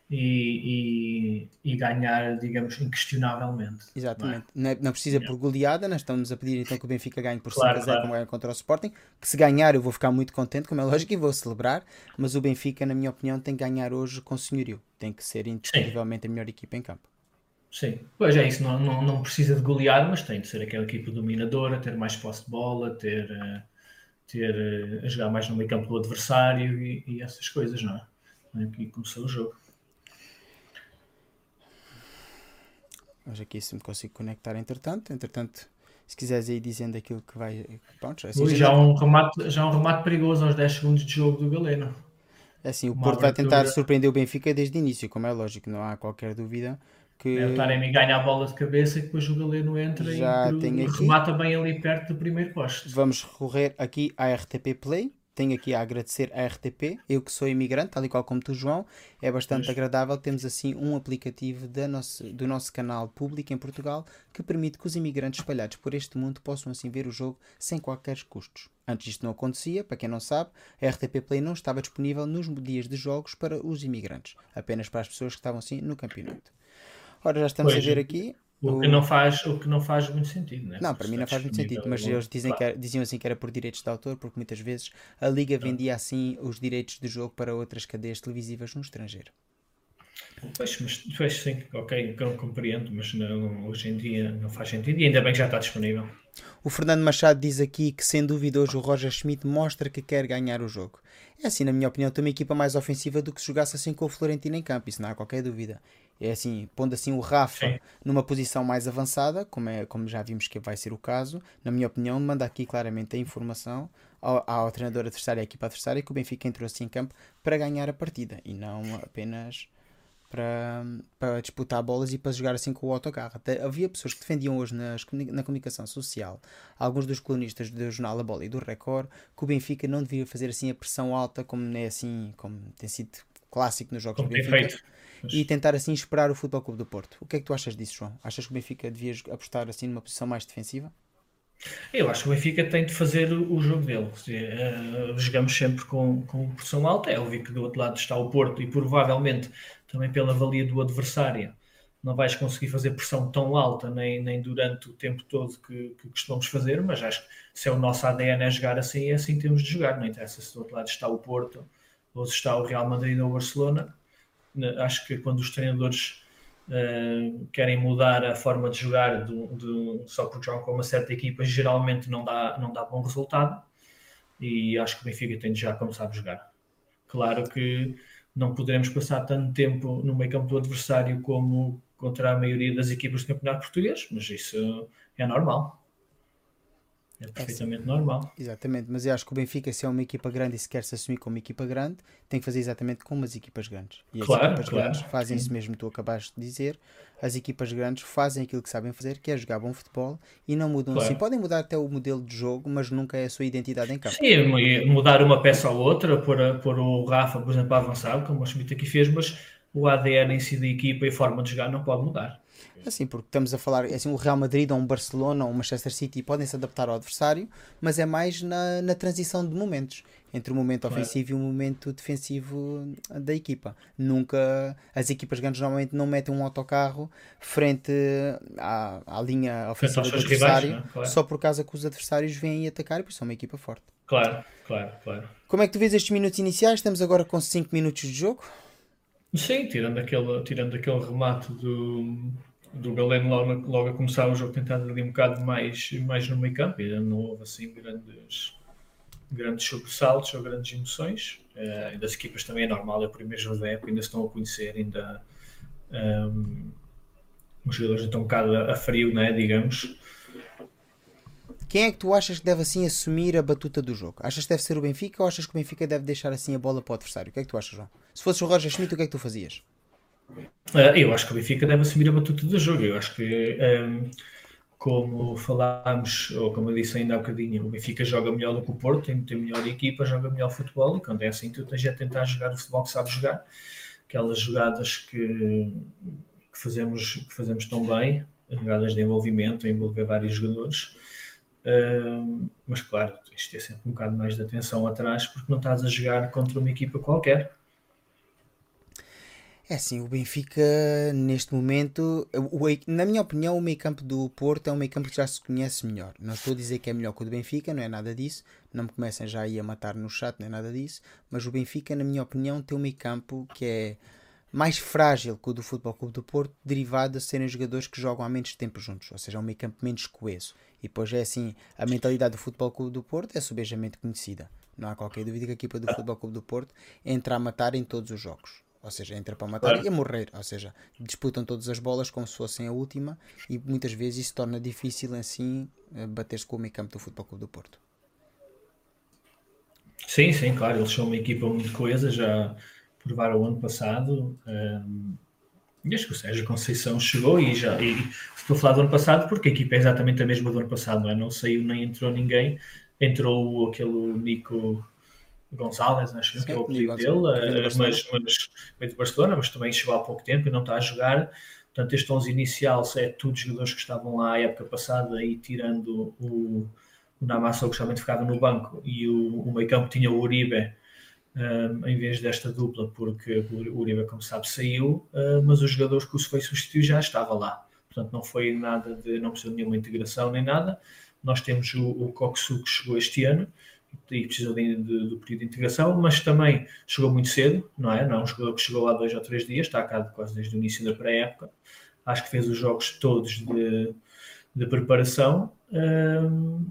e, e, e, ganhar, digamos, inquestionavelmente. Exatamente. Não, é? não, precisa por goleada, nós estamos a pedir então que o Benfica ganhe por 5 claro, a 0 claro. como ganha contra o Sporting. Que se ganhar eu vou ficar muito contente, como é lógico, e vou celebrar. Mas o Benfica, na minha opinião, tem que ganhar hoje com senhorio. Tem que ser indiscutivelmente a melhor equipa em campo. Sim, pois é isso, não, não, não precisa de golear, mas tem de ser aquela equipa dominadora, ter mais posse de bola, ter, eh, ter eh, a jogar mais no meio campo do adversário e, e essas coisas, não é? E começou o jogo. Mas aqui se me consigo conectar entretanto. Entretanto, se quiseres ir dizendo aquilo que vai. Pronto, assim, Ui, já, um remate, já um remate perigoso aos 10 segundos de jogo do Galeno. É assim, o Uma Porto vai tentar surpreender o Benfica desde o início, como é lógico, não há qualquer dúvida. Que... É, o Taremi ganha a bola de cabeça e depois o Galeno entra já e aqui. remata bem ali perto do primeiro poste. Vamos recorrer aqui à RTP Play tenho aqui a agradecer à RTP, eu que sou imigrante, tal e qual como tu, João, é bastante agradável. Temos assim um aplicativo da nosso, do nosso canal público em Portugal que permite que os imigrantes espalhados por este mundo possam assim ver o jogo sem qualquer custos. Antes isto não acontecia, para quem não sabe, a RTP Play não estava disponível nos dias de jogos para os imigrantes, apenas para as pessoas que estavam assim no campeonato. Ora, já estamos pois. a ver aqui o que, não faz, o que não faz muito sentido, né? Não, para mim não faz muito sentido, mas eles dizem que, diziam assim que era por direitos de autor, porque muitas vezes a Liga vendia assim os direitos de jogo para outras cadeias televisivas no estrangeiro. Pois, mas pois, sim, ok, eu compreendo, mas não, hoje em dia não faz sentido e ainda bem que já está disponível. O Fernando Machado diz aqui que, sem dúvida, hoje o Roger Schmidt mostra que quer ganhar o jogo. É assim, na minha opinião, tem uma equipa mais ofensiva do que se jogasse assim com o Florentino em campo, isso não há qualquer dúvida. É assim, pondo assim o Rafa Sim. numa posição mais avançada, como, é, como já vimos que vai ser o caso, na minha opinião, manda aqui claramente a informação ao, ao treinador adversário e à equipa adversária que o Benfica entrou assim em campo para ganhar a partida e não apenas para, para disputar bolas e para jogar assim com o autocarro. Até havia pessoas que defendiam hoje nas, na comunicação social, alguns dos colunistas do jornal A Bola e do Record, que o Benfica não devia fazer assim a pressão alta, como é assim, como tem sido clássico nos jogos como do Benfica. Feito e tentar assim esperar o Futebol Clube do Porto. O que é que tu achas disso, João? Achas que o Benfica devia apostar assim numa posição mais defensiva? Eu acho que o Benfica tem de fazer o jogo dele. Uh, jogamos sempre com, com pressão alta. É óbvio que do outro lado está o Porto e provavelmente também pela valia do adversário não vais conseguir fazer pressão tão alta nem, nem durante o tempo todo que, que costumamos fazer, mas acho que se é o nosso ADN é jogar assim, é assim que temos de jogar. Não interessa se do outro lado está o Porto ou se está o Real Madrid ou o Barcelona acho que quando os treinadores uh, querem mudar a forma de jogar do, do, só porque jogam com uma certa equipa, geralmente não dá, não dá bom resultado. E acho que o Benfica tem de já começar a jogar. Claro que não poderemos passar tanto tempo no meio campo do adversário como contra a maioria das equipas do campeonato português, mas isso é normal. É perfeitamente é normal. Exatamente, mas eu acho que o Benfica, se é uma equipa grande e se quer se assumir como equipa grande, tem que fazer exatamente como as equipas grandes. E as claro, equipas claro. grandes fazem isso mesmo, tu acabaste de dizer. As equipas grandes fazem aquilo que sabem fazer, que é jogar bom futebol e não mudam claro. assim. Podem mudar até o modelo de jogo, mas nunca é a sua identidade em campo. Sim, mudar uma peça ou outra, pôr, pôr o Rafa, por exemplo, a avançar, como o Schmidt aqui fez, mas o ADN em si da equipa e a forma de jogar não pode mudar. Assim, porque estamos a falar, assim, o Real Madrid ou um Barcelona ou um Manchester City podem se adaptar ao adversário, mas é mais na, na transição de momentos entre o momento ofensivo claro. e o momento defensivo da equipa. Nunca as equipas grandes normalmente não metem um autocarro frente à, à linha ofensiva do adversário rivais, é? claro. só por causa que os adversários vêm atacar e por isso é uma equipa forte. Claro, claro, claro. Como é que tu vês estes minutos iniciais? Estamos agora com 5 minutos de jogo. Sim, tirando aquele, tirando aquele remate do, do Galeno logo, logo a começar o jogo tentando ali um bocado mais, mais no meio campo, e não houve assim grandes, grandes sobressaltos ou grandes emoções. Uh, das equipas também é normal, é o primeiro jogo da época, ainda estão a conhecer, ainda um, os jogadores estão um bocado a, frio, né, digamos. Quem é que tu achas que deve assim assumir a batuta do jogo? Achas que deve ser o Benfica ou achas que o Benfica deve deixar assim a bola para o adversário? O que é que tu achas, João? Se fosse o Roger Schmidt, o que é que tu fazias? Uh, eu acho que o Benfica deve assumir a batuta do jogo. Eu acho que, um, como falámos, ou como eu disse ainda há bocadinho, o Benfica joga melhor do que o Porto, tem, tem melhor equipa, joga melhor futebol, e quando é assim, tu tens a tentar jogar o futebol que sabes jogar, aquelas jogadas que, que, fazemos, que fazemos tão bem, jogadas de envolvimento, envolver vários jogadores. Uh, mas claro, tens de ter sempre um bocado mais de atenção atrás porque não estás a jogar contra uma equipa qualquer. É assim, o Benfica neste momento, o, na minha opinião, o meio campo do Porto é um meio campo que já se conhece melhor. Não estou a dizer que é melhor que o do Benfica, não é nada disso. Não me comecem já aí a matar no chat, não é nada disso. Mas o Benfica, na minha opinião, tem um meio campo que é mais frágil que o do Futebol Clube do Porto, derivado de serem jogadores que jogam há menos tempo juntos, ou seja, é um meio campo menos coeso. E depois é assim, a mentalidade do Futebol Clube do Porto é subejamente conhecida. Não há qualquer dúvida que a equipa do Futebol Clube do Porto entra a matar em todos os jogos. Ou seja, entra para matar claro. e a morrer. Ou seja, disputam todas as bolas como se fossem a última e muitas vezes isso torna difícil assim eh, bater-se com o meio campo do Futebol Clube do Porto. Sim, sim, claro. Eles são uma equipa muito coesa, já provaram o ano passado. Um, e acho que o Sérgio Conceição chegou e já. E estou a falar do ano passado porque a equipa é exatamente a mesma do ano passado, não é? Não saiu nem entrou ninguém. Entrou aquele Nico Gonçalves, acho que é o apelido dele, uh, mas, mas veio de Barcelona, mas também chegou há pouco tempo e não está a jogar. Portanto, este 11 inicial é tudo jogadores que estavam lá a época passada e tirando o, o Namassou, que somente ficava no banco, e o, o meio campo tinha o Uribe um, eh, em vez desta dupla, porque o Uribe, como sabe, saiu, uh, mas os jogadores que o foi substituir já estava lá. Portanto, não foi nada de, não precisou de nenhuma integração nem nada. Nós temos o, o que chegou este ano, e precisou de, de, do período de integração, mas também chegou muito cedo, não é? Não é um jogador que chegou lá dois ou três dias, está cá quase desde o início da pré-época. Acho que fez os jogos todos de, de preparação hum,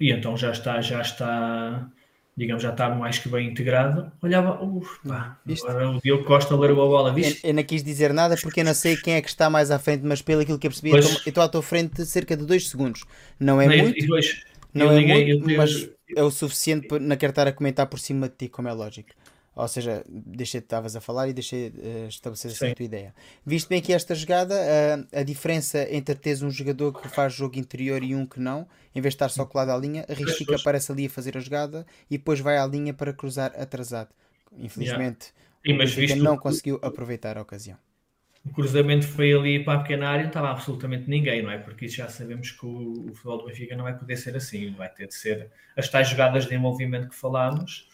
e então já está, já está, digamos, já está mais que bem integrado. Olhava, uf, pá, o Diogo Costa largou a bola, viste? Eu, eu, não quis dizer nada porque eu não sei quem é que está mais à frente, mas pelo aquilo que eu percebi, pois, eu estou à tua frente cerca de dois segundos. Não é muito. E dois, não é liguei, muito, mas é o suficiente para estar a comentar por cima de ti, como é lógico. Ou seja, deixei de estavas a falar e deixei uh, estabelecer assim a tua ideia. Visto bem que esta jogada, uh, a diferença entre teres um jogador que faz jogo interior e um que não, em vez de estar só colado à linha, a Ristica aparece ali a fazer a jogada e depois vai à linha para cruzar atrasado. Infelizmente, yeah. o visto... não conseguiu aproveitar a ocasião o cruzamento foi ali para a pequena área, não estava absolutamente ninguém, não é? Porque já sabemos que o, o, futebol do Benfica não vai poder ser assim, vai ter de ser as tais jogadas de envolvimento que falámos,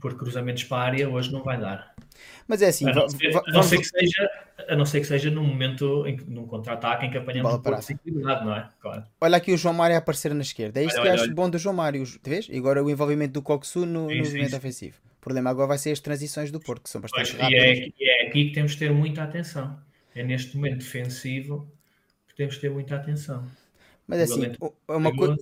por cruzamentos para a área, hoje não vai dar. Mas é assim, a não ser, a não ser que, seja, a não ser que seja num momento, em, num contra-ataque em que apanhamos um pouco de equilibrado, não é? Claro. Olha aqui o João Mário a aparecer na esquerda, é isto olha, que olha, acho olha. bom do João Mário, vês? E agora o envolvimento do Coxu no, no movimento ofensivo. O problema agora vai ser as transições do Porto, que são bastante pois, rápidas. E é, e é aqui que temos de ter muita atenção. É neste momento defensivo que temos de ter muita atenção. Mas é assim, uma coisa.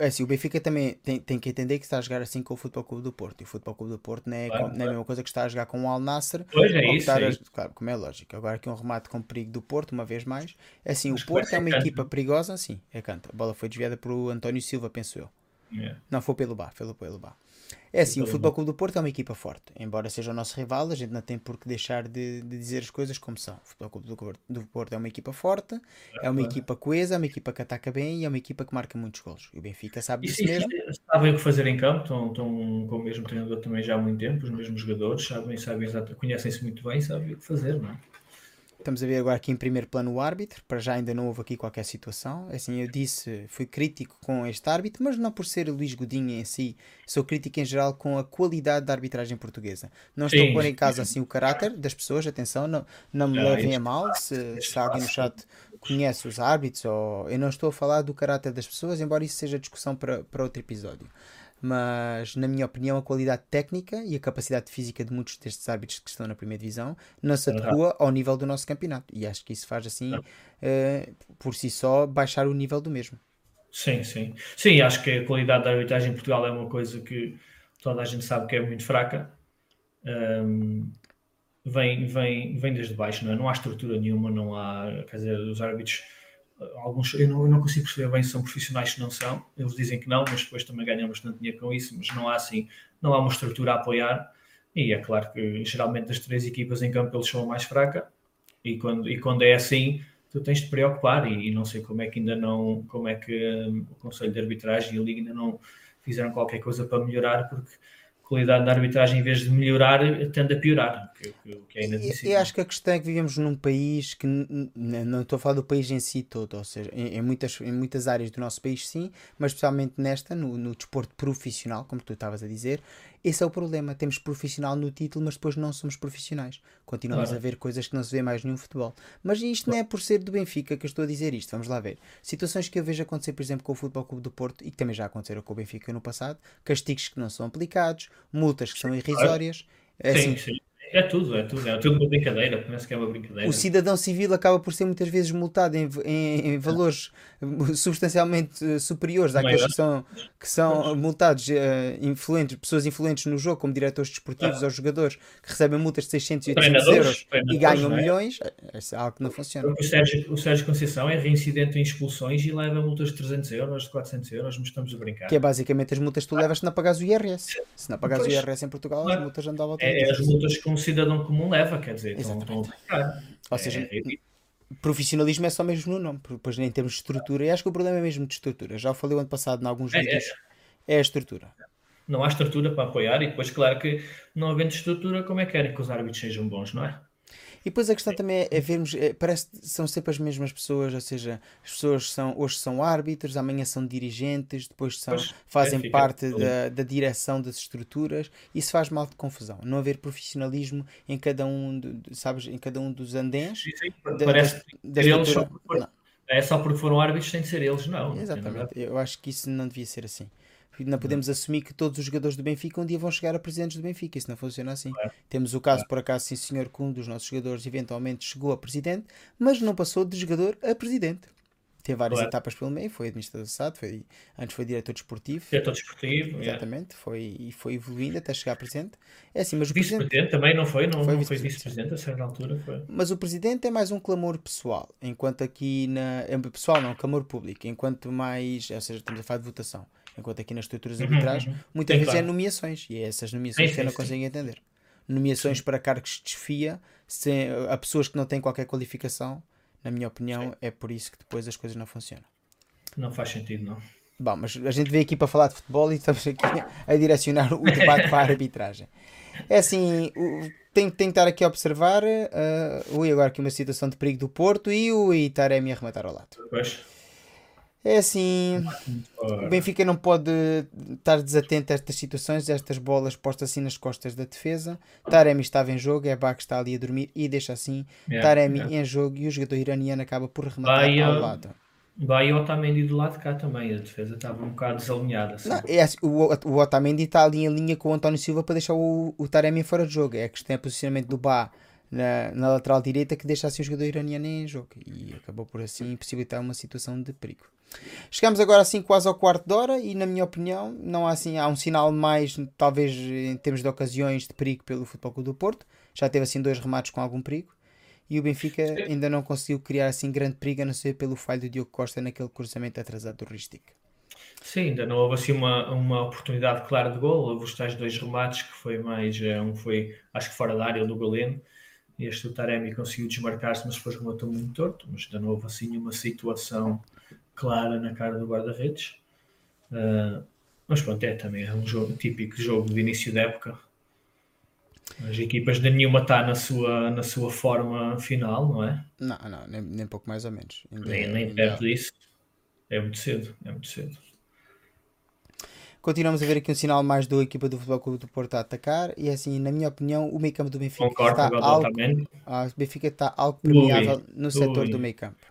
É assim, o Benfica também tem, tem que entender que está a jogar assim com o Futebol Clube do Porto. E o Futebol Clube do Porto não é, claro, não é a mesma coisa que está a jogar com o Al Nasser. Pois é isso, é a, Claro, como é lógico. Agora aqui um remate com perigo do Porto, uma vez mais. É assim, Mas o Porto é uma equipa perigosa, sim, é canta. A bola foi desviada por António Silva, penso eu. Yeah. Não, foi pelo Bar, foi pelo Bar. É assim, o Futebol Clube do Porto é uma equipa forte. Embora seja o nosso rival, a gente não tem por que deixar de, de dizer as coisas como são. O Futebol Clube do Porto é uma equipa forte, é uma equipa coesa, é uma equipa que ataca bem e é uma equipa que marca muitos golos. E o Benfica sabe disso mesmo. Sabem o que fazer em campo, estão, estão com o mesmo treinador também já há muito tempo, os mesmos jogadores, sabem, sabem conhecem-se muito bem, sabem o que fazer, não é? Estamos a ver agora aqui em primeiro plano o árbitro, para já ainda não houve aqui qualquer situação. Assim, eu disse, fui crítico com este árbitro, mas não por ser Luís Godinho em si, sou crítico em geral com a qualidade da arbitragem portuguesa. Não estou a pôr em causa assim o caráter das pessoas, atenção, não, não me levem a mal se, se alguém no chat conhece os árbitros, ou eu não estou a falar do caráter das pessoas, embora isso seja discussão para, para outro episódio. Mas na minha opinião a qualidade técnica e a capacidade física de muitos destes árbitros que estão na primeira divisão não se adequa ao nível do nosso campeonato e acho que isso faz assim uh, por si só baixar o nível do mesmo. Sim, sim. Sim, acho que a qualidade da arbitragem em Portugal é uma coisa que toda a gente sabe que é muito fraca. Um, vem, vem, vem desde baixo, não, é? não há estrutura nenhuma, não há, quer dizer, os árbitros, alguns, eu não, eu não consigo perceber bem se são profissionais se não são, eles dizem que não, mas depois também ganham bastante dinheiro com isso, mas não há assim, não há uma estrutura a apoiar, e é claro que geralmente das três equipas em campo eles são a mais fraca, e quando, e quando é assim, tu tens de te preocupar, e, e não sei como é que ainda não, como é que um, o Conselho de Arbitragem e a Liga ainda não fizeram qualquer coisa para melhorar, porque qualidade da arbitragem, em vez de melhorar, tende a piorar, que, que é inadmissível. Eu acho que a questão é que vivemos num país que, não estou a falar do país em si todo, ou seja, em, em muitas, em muitas áreas do nosso país sim, mas especialmente nesta, no, no desporto profissional, como tu estavas a dizer, esse é o problema. Temos profissional no título, mas depois não somos profissionais. Continuamos claro. a ver coisas que não se vê mais nenhum futebol. Mas isto não é por ser do Benfica que eu estou a dizer isto. Vamos lá ver. Situações que eu vejo acontecer, por exemplo, com o Futebol Clube do Porto e que também já aconteceram com o Benfica no passado: castigos que não são aplicados, multas que são irrisórias. É sim, assim, sim. É tudo, é tudo. É tudo uma brincadeira, parece que é uma brincadeira. O cidadão civil acaba por ser muitas vezes multado em, em, em valores substancialmente eh, superiores àqueles que são, que são multados, uh, influentes, pessoas influentes no jogo, como diretores desportivos ah. ou jogadores, que recebem multas de 600 e 800 euros e ganham é? milhões. É algo que não funciona. O Sérgio, o Sérgio Conceição é reincidente em expulsões e leva multas de 300 euros, de 400 euros, mas estamos a brincar. Que é basicamente as multas que tu levas se não pagares o IRS. Se não pagares o IRS em Portugal, as multas volta. É, é as multas com cidadão comum leva, quer dizer, estão, estão a Ou seja, é, é profissionalismo é só mesmo no nome, depois em termos de estrutura, e acho que o problema é mesmo de estrutura. Já o falei o ano passado em alguns é, vídeos, é. é a estrutura. Não há estrutura para apoiar, e depois, claro que não havendo estrutura, como é que querem que os árbitros sejam bons, não é? E depois a questão também é, é vermos, é, parece que são sempre as mesmas pessoas, ou seja, as pessoas são, hoje são árbitros, amanhã são dirigentes, depois são, pois, fazem é, parte da, da direção das estruturas, isso faz mal de confusão. Não haver profissionalismo em cada um, de, sabes, em cada um dos andens. Sim, sim, parece da, eles só porque, é só porque foram árbitros sem ser eles, não. Exatamente, eu acho que isso não devia ser assim não podemos assumir que todos os jogadores do Benfica um dia vão chegar a presidentes do Benfica. Isso não funciona assim. É. Temos o caso, é. por acaso, sim senhor, que um dos nossos jogadores eventualmente chegou a presidente, mas não passou de jogador a presidente. Teve várias etapas pelo meio, foi administrador de SAD, foi, antes foi diretor desportivo. Diretor desportivo, exatamente, foi, e foi evoluindo até chegar a presidente. É assim, mas o vice-presidente presidente... também não foi, não foi, não foi vice-presidente a certa altura. Foi. Mas o presidente é mais um clamor pessoal, enquanto aqui na. É, pessoal não, clamor público, enquanto mais. Ou seja, estamos a falar de votação enquanto aqui nas estruturas arbitrais uhum, uhum. muitas vezes é claro. é nomeações e é essas nomeações que eu não consigo entender. Nomeações sim. para cargos de desfia se, a pessoas que não têm qualquer qualificação, na minha opinião, sim. é por isso que depois as coisas não funcionam. Não faz sentido, não. Bom, mas a gente veio aqui para falar de futebol e estamos aqui a direcionar o debate para a arbitragem. É assim, tenho, tenho que estar aqui a observar. Uh, ui, agora aqui uma situação de perigo do Porto e o Itaremi a rematar ao lado. Pois. É assim, o Benfica não pode estar desatento a estas situações, a estas bolas postas assim nas costas da defesa. Taremi estava em jogo, é que está ali a dormir e deixa assim yeah, Taremi yeah. em jogo e o jogador iraniano acaba por rematar Bahia, ao lado. Vai o Otamendi do lado de cá também, a defesa estava um bocado desalinhada. Assim. Não, é, assim, o, o Otamendi está ali em linha com o António Silva para deixar o, o Taremi fora de jogo. É a questão é posicionamento do Bá na, na lateral direita que deixa assim o jogador iraniano em jogo e acabou por assim possibilitar uma situação de perigo. Chegamos agora assim quase ao quarto de hora e na minha opinião não há assim há um sinal mais talvez em termos de ocasiões de perigo pelo Futebol Clube do Porto. Já teve assim dois remates com algum perigo e o Benfica ainda não conseguiu criar assim grande perigo a não ser pelo falho do Diogo Costa naquele cruzamento atrasado do Ristic. Sim, ainda não houve assim uma, uma oportunidade clara de gol. Houve os tais dois remates que foi mais eh, um foi acho que fora da área do Galeno este o Taremi conseguiu desmarcar-se, mas depois rematou muito torto. Mas ainda não houve assim uma situação clara na cara do guarda-redes. Uh, mas pronto, é também é um jogo, típico jogo de início da época. As equipas de nenhuma está na sua, na sua forma final, não é? Não, não, nem, nem pouco mais ou menos. Ainda, nem nem perto disso. É muito cedo, é muito cedo. Continuamos a ver aqui um sinal mais da equipa do Futebol Clube do Porto a atacar e assim, na minha opinião, o meio campo do Benfica Concordo, está algo, ah, o Benfica está algo premiável no setor do meio campo.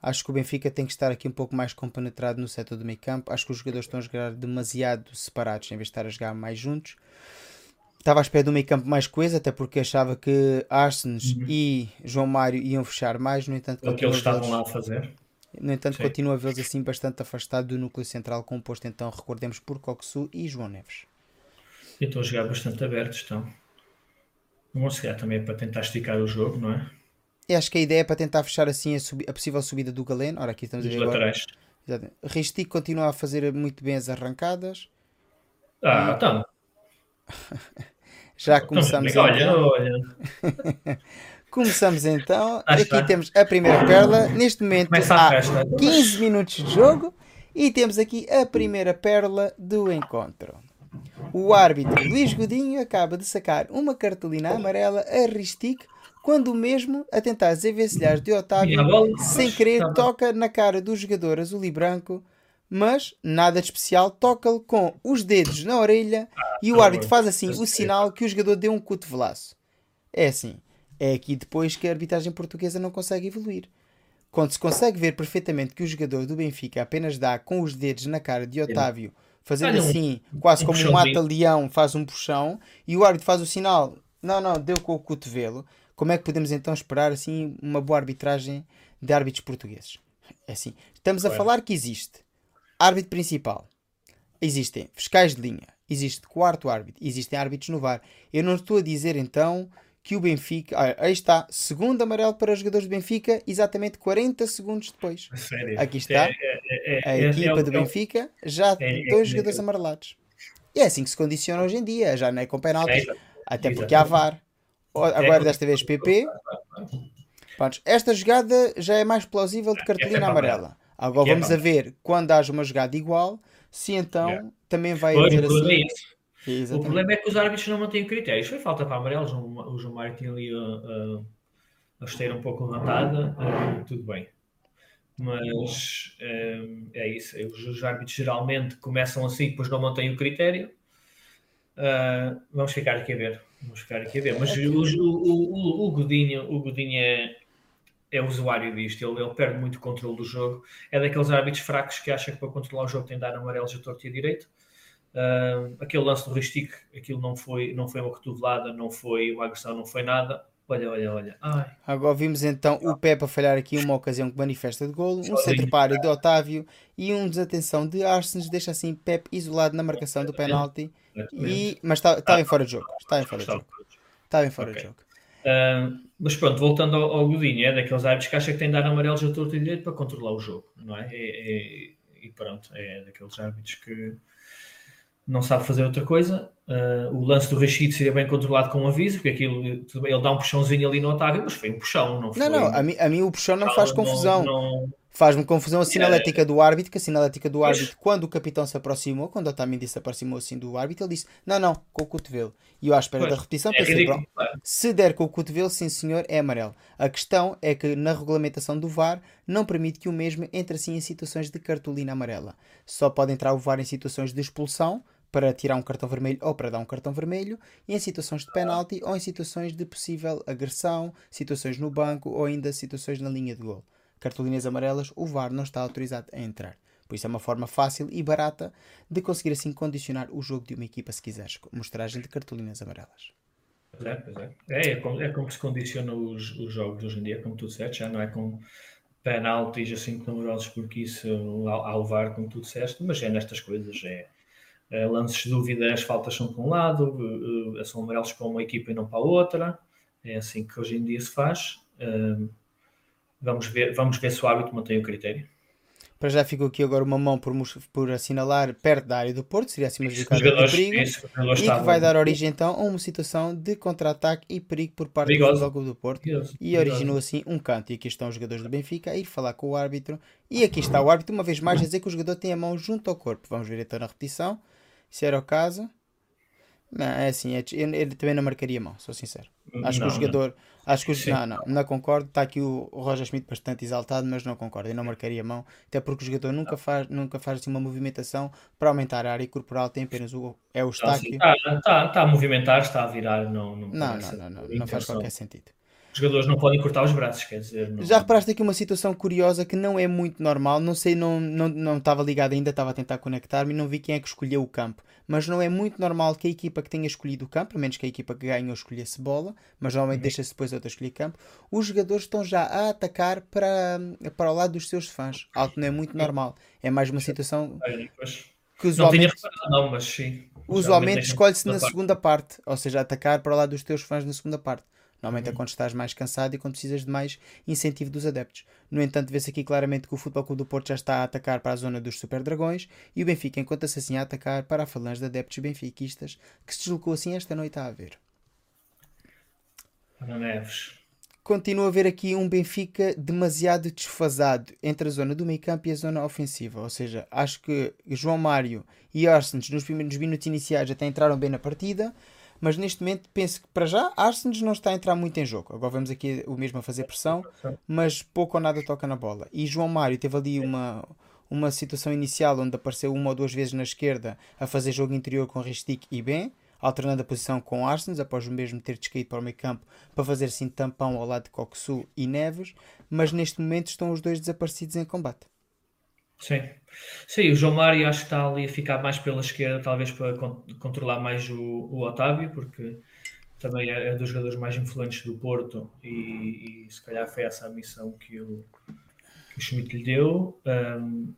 Acho que o Benfica tem que estar aqui um pouco mais compenetrado no setor do meio campo. Acho que os jogadores estão a jogar demasiado separados em vez de estar a jogar mais juntos. Estava à espera do meio campo mais coisa, até porque achava que Arsens uhum. e João Mário iam fechar mais, no entanto... O que eles estavam lá a fazer. No entanto, Sim. continua a vê-los assim bastante afastado do núcleo central, composto então, recordemos, por Coxu e João Neves. E estão a jogar bastante abertos, estão. Vão chegar também é para tentar esticar o jogo, não é? E acho que a ideia é para tentar fechar assim a, a possível subida do Galeno. Ora, aqui estamos Os a ver laterais. agora. Continua a fazer muito bem as arrancadas. Ah, então. [LAUGHS] Já começamos. Olha, então. olha. [LAUGHS] começamos então. [LAUGHS] Ah, Aqui temos a primeira pérola. Neste momento há 15 minutos de jogo. E temos aqui a primeira pérola do encontro. O árbitro Luís Godinho acaba de sacar uma cartolina amarela a Ristic quando o mesmo, a tentar desenvencilhar de Otávio, sem querer, toca na cara do jogador azul e branco, mas nada de especial, toca-lhe com os dedos na orelha e o árbitro faz assim o sinal que o jogador deu um cotovelaço. É assim, é aqui depois que a arbitragem portuguesa não consegue evoluir. Quando se consegue ver perfeitamente que o jogador do Benfica apenas dá com os dedos na cara de Otávio fazendo assim, quase como um mata-leão, faz um puxão, e o árbitro faz o sinal, não, não, deu com o cotovelo. Como é que podemos então esperar assim uma boa arbitragem de árbitros portugueses? É assim, estamos a falar que existe árbitro principal, existem fiscais de linha, existe quarto árbitro, existem árbitros no VAR. Eu não estou a dizer então que o Benfica. Ah, aí está, segundo amarelo para os jogadores do Benfica, exatamente 40 segundos depois. Sério? Aqui está. É, é, é, a é, equipa do Benfica já tem dois jogadores amarelados. E é assim que se condiciona hoje em dia, já não é com penaltis, até porque há VAR. Agora desta vez PP. Pronto, esta jogada já é mais plausível de cartolina amarela. Agora vamos a ver quando haja uma jogada igual, se então também vai haver assim. Exatamente. O problema é que os árbitros não mantêm critérios. Foi falta para amarelos, o João Mário tinha ali a, a, esteira um pouco levantada, uh, tudo bem. Mas uh, é isso. Os, os, árbitros geralmente começam assim, depois não mantêm o critério. Uh, vamos ficar aqui a ver. Vamos ficar aqui a ver. Mas o, o, o, o Godinho, o Godinho é, é usuário disto, ele, ele, perde muito o controle do jogo. É daqueles árbitros fracos que acham que para controlar o jogo tem de dar amarelos a torto e a direito. Uh, aquele lance do Ristic, aquilo não foi, não foi uma cotovelada, não foi uma agressão, não foi nada. Olha, olha, olha. Ai. Agora vimos então o Pepe a falhar aqui uma ocasião que manifesta de golo, um centro-paro de Otávio e um desatenção de Arsens, deixa assim Pepe isolado na marcação do penalti. E, mas está, está em fora de jogo. Está em fora de jogo. Está fora de jogo. Uh, mas pronto, voltando ao, ao Godinho, é daqueles árbitros que acha que tem de dar amarelos a torto e direito para controlar o jogo, não é? é, é e pronto, é daqueles árbitros que não sabe fazer outra coisa. Uh, o lance do Rashid seria bem controlado com um aviso, porque aquilo ele dá um puxãozinho ali no Otávio, mas foi um puxão, não foi. Não, não, a mim, a mim o puxão não, não faz confusão. Não, Faz-me confusão a sinalética é. do árbitro, que a sinalética do árbitro, quando o capitão se aproximou, quando o Otamendi se aproximou assim do árbitro, ele disse: Não, não, com o cotovelo. E eu, à espera pois, da repetição, é pensei: Pronto, se der com o cotovelo, sim senhor, é amarelo. A questão é que na regulamentação do VAR não permite que o mesmo entre assim em situações de cartolina amarela. Só pode entrar o VAR em situações de expulsão, para tirar um cartão vermelho ou para dar um cartão vermelho, e em situações de penalti ou em situações de possível agressão, situações no banco ou ainda situações na linha de gol. Cartolinas amarelas, o VAR não está autorizado a entrar. Por isso é uma forma fácil e barata de conseguir assim condicionar o jogo de uma equipa se quiseres. Mostragem de cartolinas amarelas. Pois é, pois é. É, é, como, é como se condiciona os, os jogos hoje em dia, como tu disseste, já não é com penaltis assim numerosos porque isso há o VAR, como tu disseste, mas é nestas coisas, é lances de dúvida, as faltas são para um lado, uh, são amarelos para uma equipa e não para a outra. É assim que hoje em dia se faz. Uh, vamos, ver, vamos ver se o árbitro mantém o critério. Para já ficou aqui agora uma mão por, por assinalar perto da área do Porto, seria assim uma jogada de perigo, isso, e que vai dar origem então a uma situação de contra-ataque e perigo por parte Perigoso. do Futebol do Porto. Perigoso. E originou assim um canto. E aqui estão os jogadores do Benfica a ir falar com o árbitro. E aqui está o árbitro, uma vez mais, a dizer que o jogador tem a mão junto ao corpo. Vamos ver então na repetição se era o caso. Não, é assim, é, ele também não marcaria mão, sou sincero. Acho não, que o jogador. Não. Acho que o, não, não, não concordo. Está aqui o, o Roger Schmidt bastante exaltado, mas não concordo. Eu não marcaria mão, até porque o jogador nunca faz, nunca faz assim, uma movimentação para aumentar a área corporal, tem apenas o, é o estáquio. Está, está, está a movimentar, está a virar, não. Não, não, não, não, não, não faz qualquer sentido. Os jogadores não podem cortar os braços, quer dizer. Não... Já reparaste aqui uma situação curiosa que não é muito normal. Não sei, não, não, não estava ligado ainda, estava a tentar conectar-me e não vi quem é que escolheu o campo. Mas não é muito normal que a equipa que tenha escolhido o campo, a menos que a equipa que ganhe ou escolhesse bola, mas normalmente uhum. deixa-se depois outra escolher campo, os jogadores estão já a atacar para, para o lado dos seus fãs. Algo que não é muito normal. É mais uma situação que usualmente. Não não, mas sim. Usualmente escolhe-se na segunda parte, ou seja, atacar para o lado dos teus fãs na segunda parte. Normalmente é quando estás mais cansado e quando precisas de mais incentivo dos adeptos. No entanto, vê-se aqui claramente que o Futebol Clube do Porto já está a atacar para a zona dos Super Dragões e o Benfica encontra-se assim a atacar para a falange de adeptos benfiquistas que se deslocou assim esta noite a haver. Ana Neves. Continua a haver aqui um Benfica demasiado desfasado entre a zona do meio campo e a zona ofensiva. Ou seja, acho que João Mário e Arsens nos primeiros minutos iniciais até entraram bem na partida, mas neste momento penso que para já Arsenal não está a entrar muito em jogo. Agora vemos aqui o mesmo a fazer pressão, mas pouco ou nada toca na bola. E João Mário teve ali uma, uma situação inicial onde apareceu uma ou duas vezes na esquerda a fazer jogo interior com Ristic e bem, alternando a posição com Arsenal, após o mesmo ter descaído para o meio campo para fazer assim tampão ao lado de Coxu e Neves, mas neste momento estão os dois desaparecidos em combate. Sim. Sim, o João Mário acho que está ali a ficar mais pela esquerda, talvez para controlar mais o, o Otávio, porque também é, é dos jogadores mais influentes do Porto e, e, se calhar foi essa a missão que o, que o Schmidt lhe deu. Um,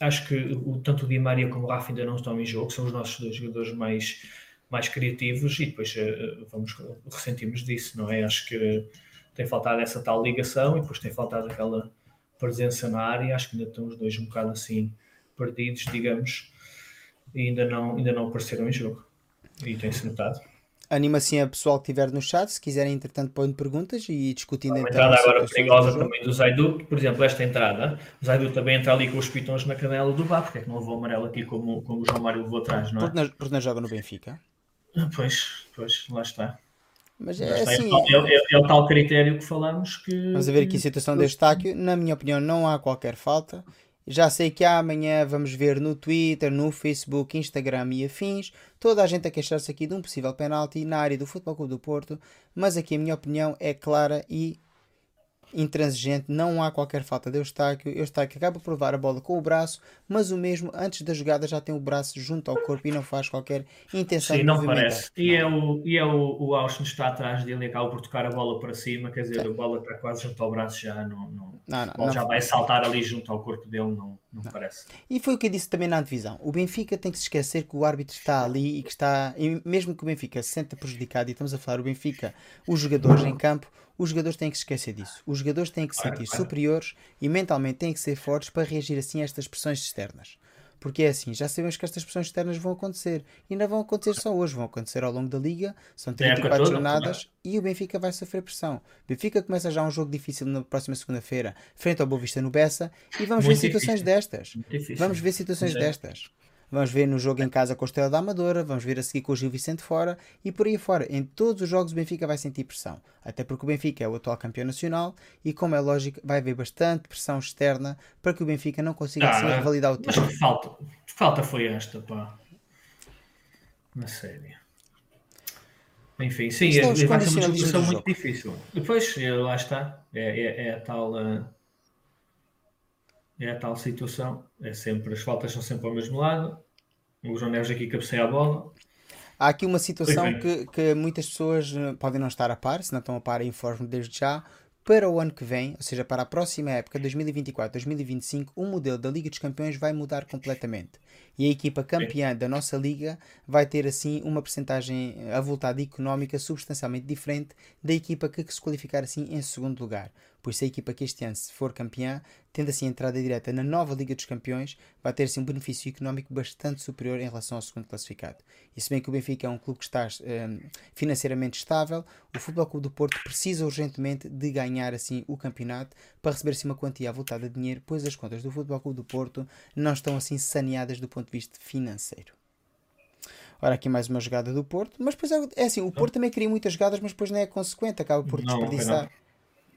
acho que o, tanto o Di Maria como o Rafa ainda não estão em jogo, são os nossos dois jogadores mais, mais criativos e depois uh, vamos ressentimos disso, não é? Acho que tem faltado essa tal ligação e depois tem faltado aquela presença na área, acho que ainda estão os dois um bocado assim perdidos, digamos, e ainda não, ainda não apareceram em jogo. E tem-se notado. Anima assim a pessoal que estiver no chat, se quiserem, entretanto, põem perguntas e discutindo então. entrada agora perigosa do também do Zaidu, por exemplo, esta entrada, o Zaidu também entra ali com os pitons na canela do Bá, porque é que não levou amarelo aqui como, como o João Mário levou atrás, não é? Porque não, porque não joga no Benfica. Ah, pois, pois, lá está. Mas é assim. É, é, é, o tal critério que falamos que. Vamos a ver aqui a situação deste Estáquio. Na minha opinião, não há qualquer falta. Já sei que amanhã vamos ver no Twitter, no Facebook, Instagram e afins, toda a gente a queixar-se aqui de um possível penalti na área do Futebol Clube do Porto, mas aqui a minha opinião é clara e intransigente, não há qualquer falta de Eustáquio. Eustáquio acaba por levar a bola com o braço, mas o mesmo antes da jogada já tem o braço junto ao corpo e não faz qualquer intenção Sim, de não parece. E é o, e é o, o Austin está atrás dele e acaba por tocar a bola para cima, quer dizer, a bola está quase junto ao braço já, não, não, não, não já vai saltar ali junto ao corpo dele, não, não, não, parece. E foi o que eu disse também na divisão. O Benfica tem que se esquecer que o árbitro está ali e que está, e mesmo que o Benfica se senta prejudicado, e estamos a falar o Benfica, os jogadores em campo, os jogadores têm que se esquecer disso. Os jogadores têm que se sentir superiores e mentalmente têm que ser fortes para reagir assim a estas pressões externas. Porque é assim, já sabemos que estas pressões externas vão acontecer. E não vão acontecer só hoje, vão acontecer ao longo da liga. São 34 é jornadas e o Benfica vai sofrer pressão. O Benfica começa já um jogo difícil na próxima segunda-feira, frente ao Boa Vista no Bessa, e vamos Muito ver situações difícil. destas. Vamos ver situações destas. Vamos ver no jogo em casa com o Estrela da Amadora, vamos ver a seguir com o Gil Vicente fora e por aí fora. Em todos os jogos o Benfica vai sentir pressão. Até porque o Benfica é o atual campeão nacional e, como é lógico, vai haver bastante pressão externa para que o Benfica não consiga ah, assim revalidar o título. Mas que falta, falta foi esta, pá? Na série. Enfim, sim, é, vai ser uma discussão muito difícil. Depois, lá está. É, é, é a tal. Uh é a tal situação. É sempre, as faltas são sempre ao mesmo lado. O João Neves aqui cabeceia a bola. Há aqui uma situação que, que muitas pessoas eh, podem não estar a par, se não estão a par, informo desde já. Para o ano que vem, ou seja, para a próxima época, 2024-2025, o modelo da Liga dos Campeões vai mudar completamente. E a equipa campeã da nossa liga vai ter assim uma percentagem avultada económica substancialmente diferente da equipa que se qualificar assim em segundo lugar pois se a equipa que este ano se for campeã, tendo assim a entrada direta na nova Liga dos Campeões, vai ter assim um benefício económico bastante superior em relação ao segundo classificado. E se bem que o Benfica é um clube que está um, financeiramente estável, o Futebol Clube do Porto precisa urgentemente de ganhar assim o campeonato para receber assim uma quantia avultada de dinheiro, pois as contas do Futebol Clube do Porto não estão assim saneadas do ponto de vista financeiro. Ora, aqui mais uma jogada do Porto, mas depois é, é assim, o Porto também cria muitas jogadas, mas depois não é consequente, acaba por não, desperdiçar.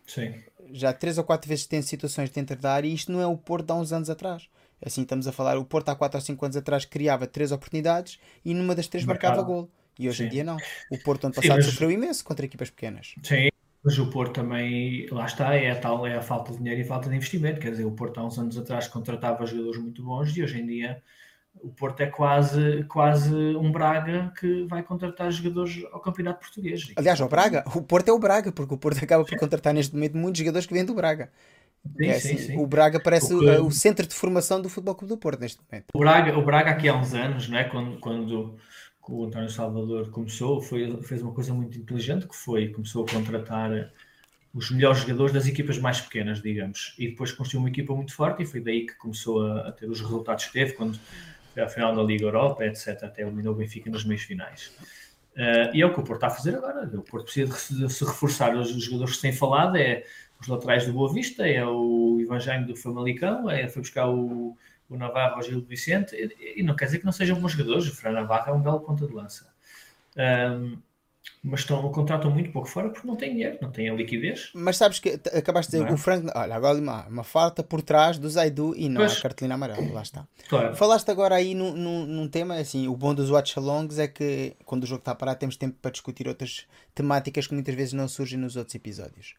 Sim já três ou quatro vezes tem situações dentro da área e isto não é o Porto há uns anos atrás. Assim estamos a falar, o Porto há 4 ou 5 anos atrás criava três oportunidades e numa das três marcava gol. E hoje Sim. em dia não. O Porto ano passado Sim, mas... sofreu imenso contra equipas pequenas. Sim, Mas o Porto também, lá está, é a tal, é a falta de dinheiro e a falta de investimento. Quer dizer, o Porto há uns anos atrás contratava jogadores muito bons e hoje em dia o Porto é quase, quase um Braga que vai contratar jogadores ao Campeonato Português. Aliás, o Braga, o Porto é o Braga, porque o Porto acaba por contratar neste momento muitos jogadores que vêm do Braga. Sim, é assim, sim, sim. O Braga parece o, que... o, centro de formação do Futebol Clube do Porto neste momento. O Braga, o Braga aqui há uns anos, não é? quando, quando o António Salvador começou, foi, fez uma coisa muito inteligente, que foi, começou a contratar os melhores jogadores das equipas mais pequenas, digamos, e depois construiu uma equipa muito forte e foi daí que começou a, a ter os resultados que teve, quando à final da Liga Europa, etc, até eliminou o Benfica nas meias finais. Uh, e é o que o Porto está a fazer agora. O Porto precisa de se reforçar. Os jogadores que têm falado é os laterais do Boa Vista, é o Evangelho do Famalicão, é, foi buscar o, o Navarro ao Gil Vicente, e, e, não quer dizer que não sejam bons jogadores, o Fernando Navarro é um belo ponta de lança. Um, mas estão, contratam muito pouco fora porque não têm dinheiro, não têm a liquidez. Mas sabes que acabaste de dizer, é? o Franco, olha, agora uma, uma falta por trás do Zaidu e não pois. a cartolina amarela, lá está. Claro. Falaste agora aí num, num, num, tema, assim, o bom dos watch-alongs é que quando o jogo está parado temos tempo para discutir outras temáticas que muitas vezes não surgem nos outros episódios.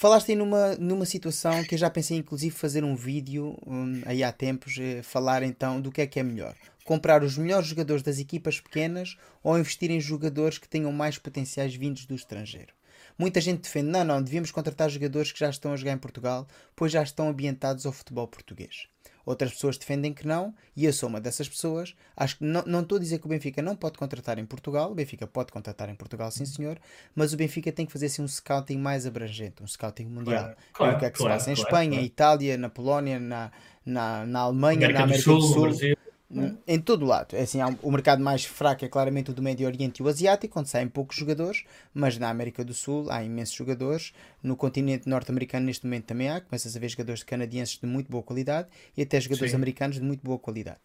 Falaste aí numa, numa situação que eu já pensei inclusive fazer um vídeo um, aí há tempos, eh, falar então do que é que é melhor. Comprar os melhores jogadores das equipas pequenas ou investir em jogadores que tenham mais potenciais vindos do estrangeiro. Muita gente defende, não, não, devíamos contratar jogadores que já estão a jogar em Portugal, pois já estão ambientados ao futebol português. Outras pessoas defendem que não, e eu sou uma dessas pessoas. Acho que não, não estou a dizer que o Benfica não pode contratar em Portugal, o Benfica pode contratar em Portugal, sim senhor, mas o Benfica tem que fazer assim, um scouting mais abrangente, um scouting mundial. Claro, claro, o que é que claro, se passa em Espanha, Itália, na Polónia, na, na, na Alemanha, América na América do Sul. Do Sul em todo lado. É assim, o mercado mais fraco é claramente o do Médio Oriente e o Asiático, onde saem poucos jogadores, mas na América do Sul há imensos jogadores. No continente norte-americano, neste momento, também há. Começas a ver jogadores canadienses de muito boa qualidade e até jogadores Sim. americanos de muito boa qualidade.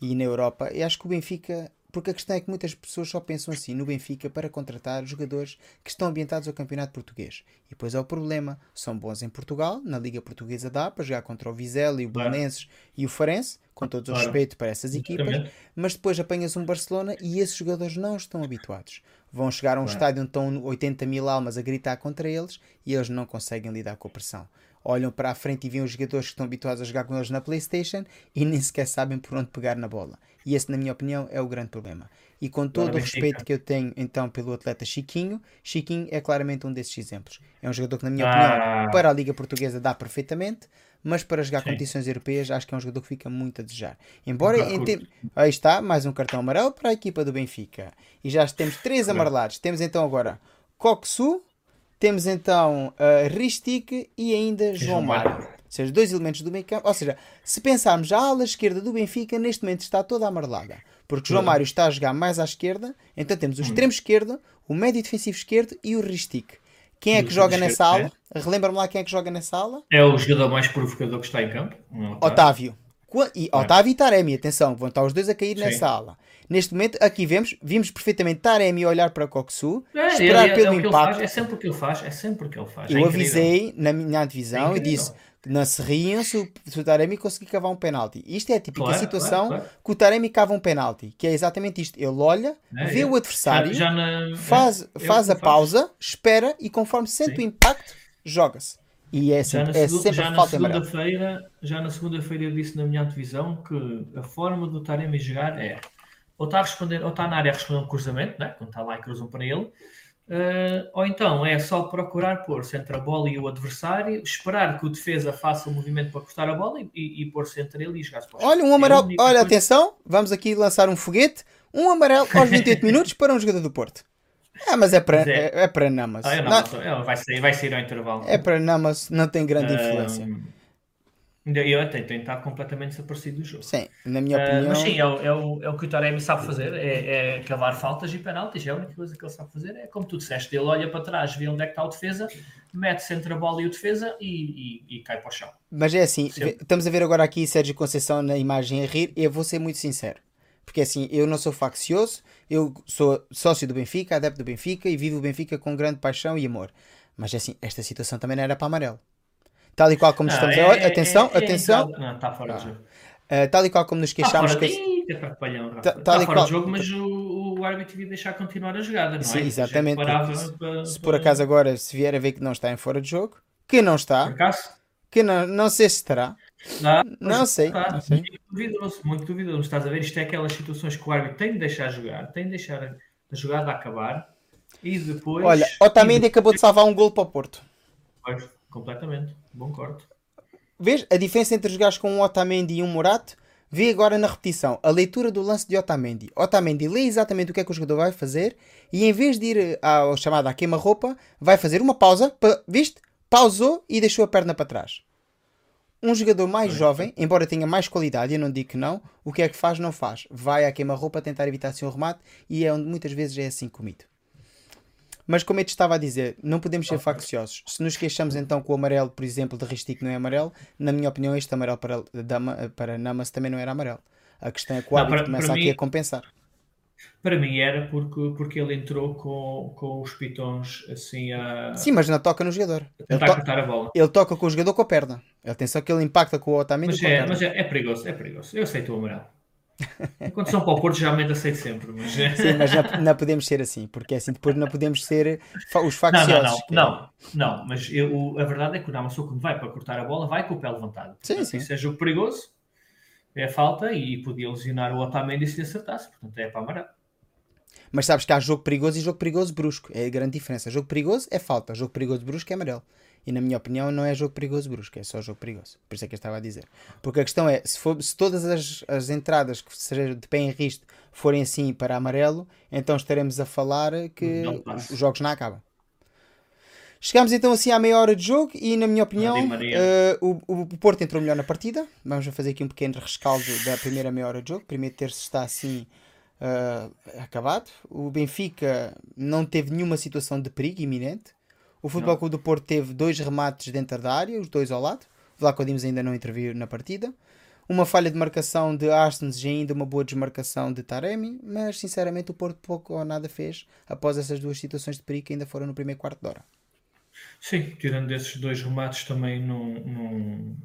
E na Europa, eu acho que o Benfica porque a questão é que muitas pessoas só pensam assim no Benfica para contratar jogadores que estão ambientados ao campeonato português. E depois é o problema. São bons em Portugal, na Liga Portuguesa dá para jogar contra o Vizela e o Belenenses e o Farense, com todo o respeito para essas equipas, mas depois apanhas um Barcelona e esses jogadores não estão habituados. Vão chegar a um estádio onde estão 80 mil almas a gritar contra eles e eles não conseguem lidar com a pressão olham para a frente e veem os jogadores que estão habituados a jogar com eles na PlayStation e nem sequer sabem por onde pegar na bola. E esse, na minha opinião, é o grande problema. E com todo o respeito que eu tenho então pelo atleta Chiquinho, Chiquinho é claramente um desses exemplos. É um jogador que, na minha ah. opinião, para a Liga Portuguesa dá perfeitamente, mas para jogar Sim. competições europeias acho que é um jogador que fica muito a desejar. Embora em te... aí está, mais um cartão amarelo para a equipa do Benfica. E já temos três amarelados. Temos então agora Coxu, temos então uh, Ristic e ainda João Mário. Ou seja, dois elementos do meio campo. Ou seja, se pensarmos a ala esquerda do Benfica, neste momento está toda amarelada. Porque João Mário está a jogar mais à esquerda, então temos o extremo esquerdo, o médio defensivo esquerdo e o Ristic. Quem é que joga nessa ala? É. Relembra-me lá quem é que joga nessa ala? É o jogador mais provocador que está em campo. Otávio. E Otávio e Taremi, atenção, vão estar os dois a cair Sim. nessa ala. Neste momento, aqui vemos, vimos perfeitamente Taremi olhar para Coxu, é, esperar é, pelo é impacto. é sempre o que ele faz, é sempre o que ele faz. Eu é avisei na minha divisão e disse que não se riam se o, se o Taremi conseguir cavar um penalti. Isto é a típica claro, situação claro, claro. que o Taremi cava um penalti, que é exatamente isto. Ele olha, é, vê o adversário, já, já na, faz, faz a pausa, espera e conforme sente Sim. o impacto, joga-se. E é, sempre, é sempre já na segunda-feira, já na segunda-feira eu disse na minha divisão que a forma do Taremi jogar é ou está a responder, ou está na área a responder um cruzamento, né? quando está lá e cruzam para ele, uh, ou então é só procurar pôr-se entre a bola e o adversário, esperar que o defesa faça o movimento para cortar a bola e, e, e pôr-se entre ele e jogar para Olha, um amarelo, é olha, atenção, vamos aqui lançar um foguete, um amarelo aos 28 [LAUGHS] minutos para um jogador do Porto. É, mas é para, é. é, é para Namas. Ah, não, vai, sair, vai sair ao intervalo. É para Namas, não tem grande influência. Eu até tenho estado completamente desaparecido do jogo. Sim, na minha uh, opinião. Mas sim, é o, é, o, é o que o Taremi sabe fazer: é, é cavar faltas e penaltis. É a única coisa que ele sabe fazer. É como tu disseste: ele olha para trás, vê onde é que está o defesa, mete-se entre a bola e o defesa e, e, e cai para o chão. Mas é assim: Sim. estamos a ver agora aqui Sérgio Conceição na imagem a rir. Eu vou ser muito sincero: porque assim, eu não sou faccioso, eu sou sócio do Benfica, adepto do Benfica e vivo o Benfica com grande paixão e amor. Mas assim, esta situação também não era para amarelo tal e qual como não, estamos. É, atenção, é, é, atenção. Não, está fora ah. do jogo. Uh, tal e qual como nos queixámos que. Está fora, de, tá, tal, tal, fora qual... do jogo, mas o, o árbitro devia deixar continuar a jogada, não Sim, é? exatamente. Parava Se, para- se por acaso agora se vier a ver que não está em fora de jogo, que não Por está, acaso? que não, não sei se estará. Não pois, sei, tá, não sei. Muito duvidoso, muito duvidoso. Estás a ver? Isto é aquelas situações que o árbitro tem de deixar jogar, tem de deixar a jogada acabar e depois. Olha, e Otamendi acabou de salvar um gol para o Porto. depois, completamente. Bom corte. Vês a diferença entre jogares com um Otamendi e um Morato? Vê agora na repetição a leitura do lance de Otamendi. Otamendi lê exatamente o que é que o jogador vai fazer e em vez de ir ao chamado à queima-roupa, vai fazer uma pausa, pa- viste? Pausou e deixou a perna para trás. Um jogador mais jovem, embora tenha mais qualidade, eu não digo que não, o que é que faz? Não faz. Vai à queima-roupa tentar evitar assim um remate e é onde muitas vezes é assim comido. Mas como eu te estava a dizer, não podemos ser facciosos. Se nos queixamos então que o amarelo, por exemplo, de Ristic não é amarelo, na minha opinião, este amarelo para, para Namas também não era amarelo. A questão é que o Não, árbitro para- começa para aqui mim- a compensar. Para mim era porque, porque ele entrou com, com os pitons assim a Sim, mas não toca no jogador. Ele, to- cortar a bola. ele toca com o jogador com a perna. Atenção que ele impacta com o Otamendi Mas, com é, mas é, é perigoso, é perigoso. Eu aceito o amarelo. Quando são para o Porto, geralmente aceito sempre. Mas... é. Sim, mas não, não podemos ser assim, porque assim depois não podemos ser os Não, não, facciosos. não, que- não, não, mas eu- a verdade é que o Namassou, quando vai para cortar a bola, vai com o pé levantado. Sim, Portanto, sim. Isso é jogo perigoso, é falta e podia lesionar o Otamendi se lhe acertasse. Portanto, é para amarelo. Mas sabes que há jogo perigoso e jogo perigoso brusco. É a grande diferença. Jogo perigoso é falta, jogo perigoso brusco é amarelo. E na minha opinião não é jogo perigoso brusco, é só jogo perigoso. Por isso é que eu estava a dizer. Porque a questão é, se, for- se todas as, as entradas que sejam de pé em risco forem assim para amarelo, então estaremos a falar que os, jogos não acabam. Chegámos então assim à meia hora de jogo e na minha opinião eh, o, o Porto entrou melhor na partida. Vamos fazer aqui um pequeno rescaldo da primeira meia hora de jogo. Primeiro terço está assim ah, acabado. O Benfica não teve nenhuma situação de perigo iminente. O Futebol. Clube do Porto teve dois remates dentro da área, os dois ao lado. Vlaco Dimos ainda não interviu na partida. Uma falha de marcação de Arsens e ainda uma boa desmarcação de Taremi, mas sinceramente o Porto pouco ou nada fez após essas duas situações de perigo que ainda foram no primeiro quarto de hora. Sim, tirando esses dois remates também não, não,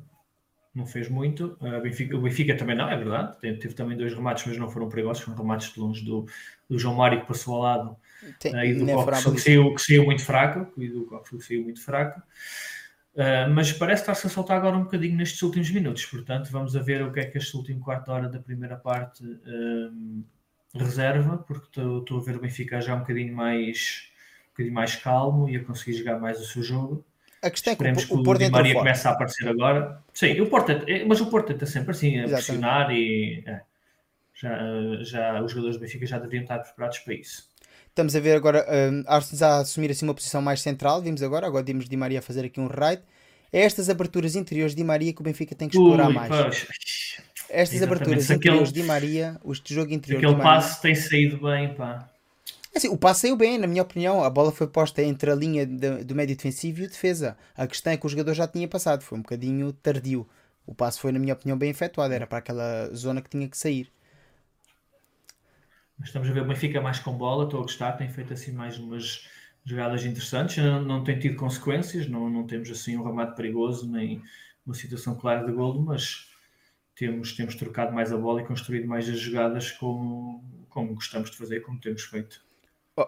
não fez muito. A Benfica- o Benfica também não, é verdade. Teve, teve também dois remates, mas não foram perigosos. Foram remates de longe do, do João Mário que passou ao lado Tem, eh, e do Cox, que, saiu, que saiu muito fraco. E do Cox que saiu muito fraco. Uh, mas parece estar-se a soltar agora um bocadinho nestes últimos minutos. Portanto, vamos a ver o que é que este último quarto de hora da primeira parte um, reserva, porque estou a ver o Benfica já um bocadinho mais, um bocadinho mais calmo e a conseguir jogar mais o seu jogo. A questão é que o, Esperemos Po- que o o, Porto Di Maria comece a aparecer agora. Sim, o Porto, é- mas o Porto está sempre assim, a Exatamente. pressionar e é, já, já os jogadores do Benfica já deveriam estar preparados para isso. Estamos a ver agora um, Arsens a assumir assim uma posição mais central. Vimos agora, agora vimos Di Maria a fazer aqui um raid. É estas aberturas interiores de Di Maria que o Benfica tem que explorar Ui, mais. pois, Estas exatamente. aberturas aquele- interiores de Di Maria, de jogo interior aquele passe tem saído bem, pá. É assim, o passe saiu bem, na minha opinião. A bola foi posta entre a linha de- do médio defensivo e o defesa. A questão é que o jogador já tinha passado, foi um bocadinho tardio. O passe foi, na minha opinião, bem efetuado. Era para aquela zona que tinha que sair. Mas Estamos a ver o Benfica mais com bola, estou a gostar, tem feito assim mais umas jogadas interessantes, não, não tem tido consequências, não, não temos assim um remate perigoso, nem uma situação clara de golo, mas temos, temos trocado mais a bola e construído mais as jogadas como, como gostamos de fazer, como temos feito.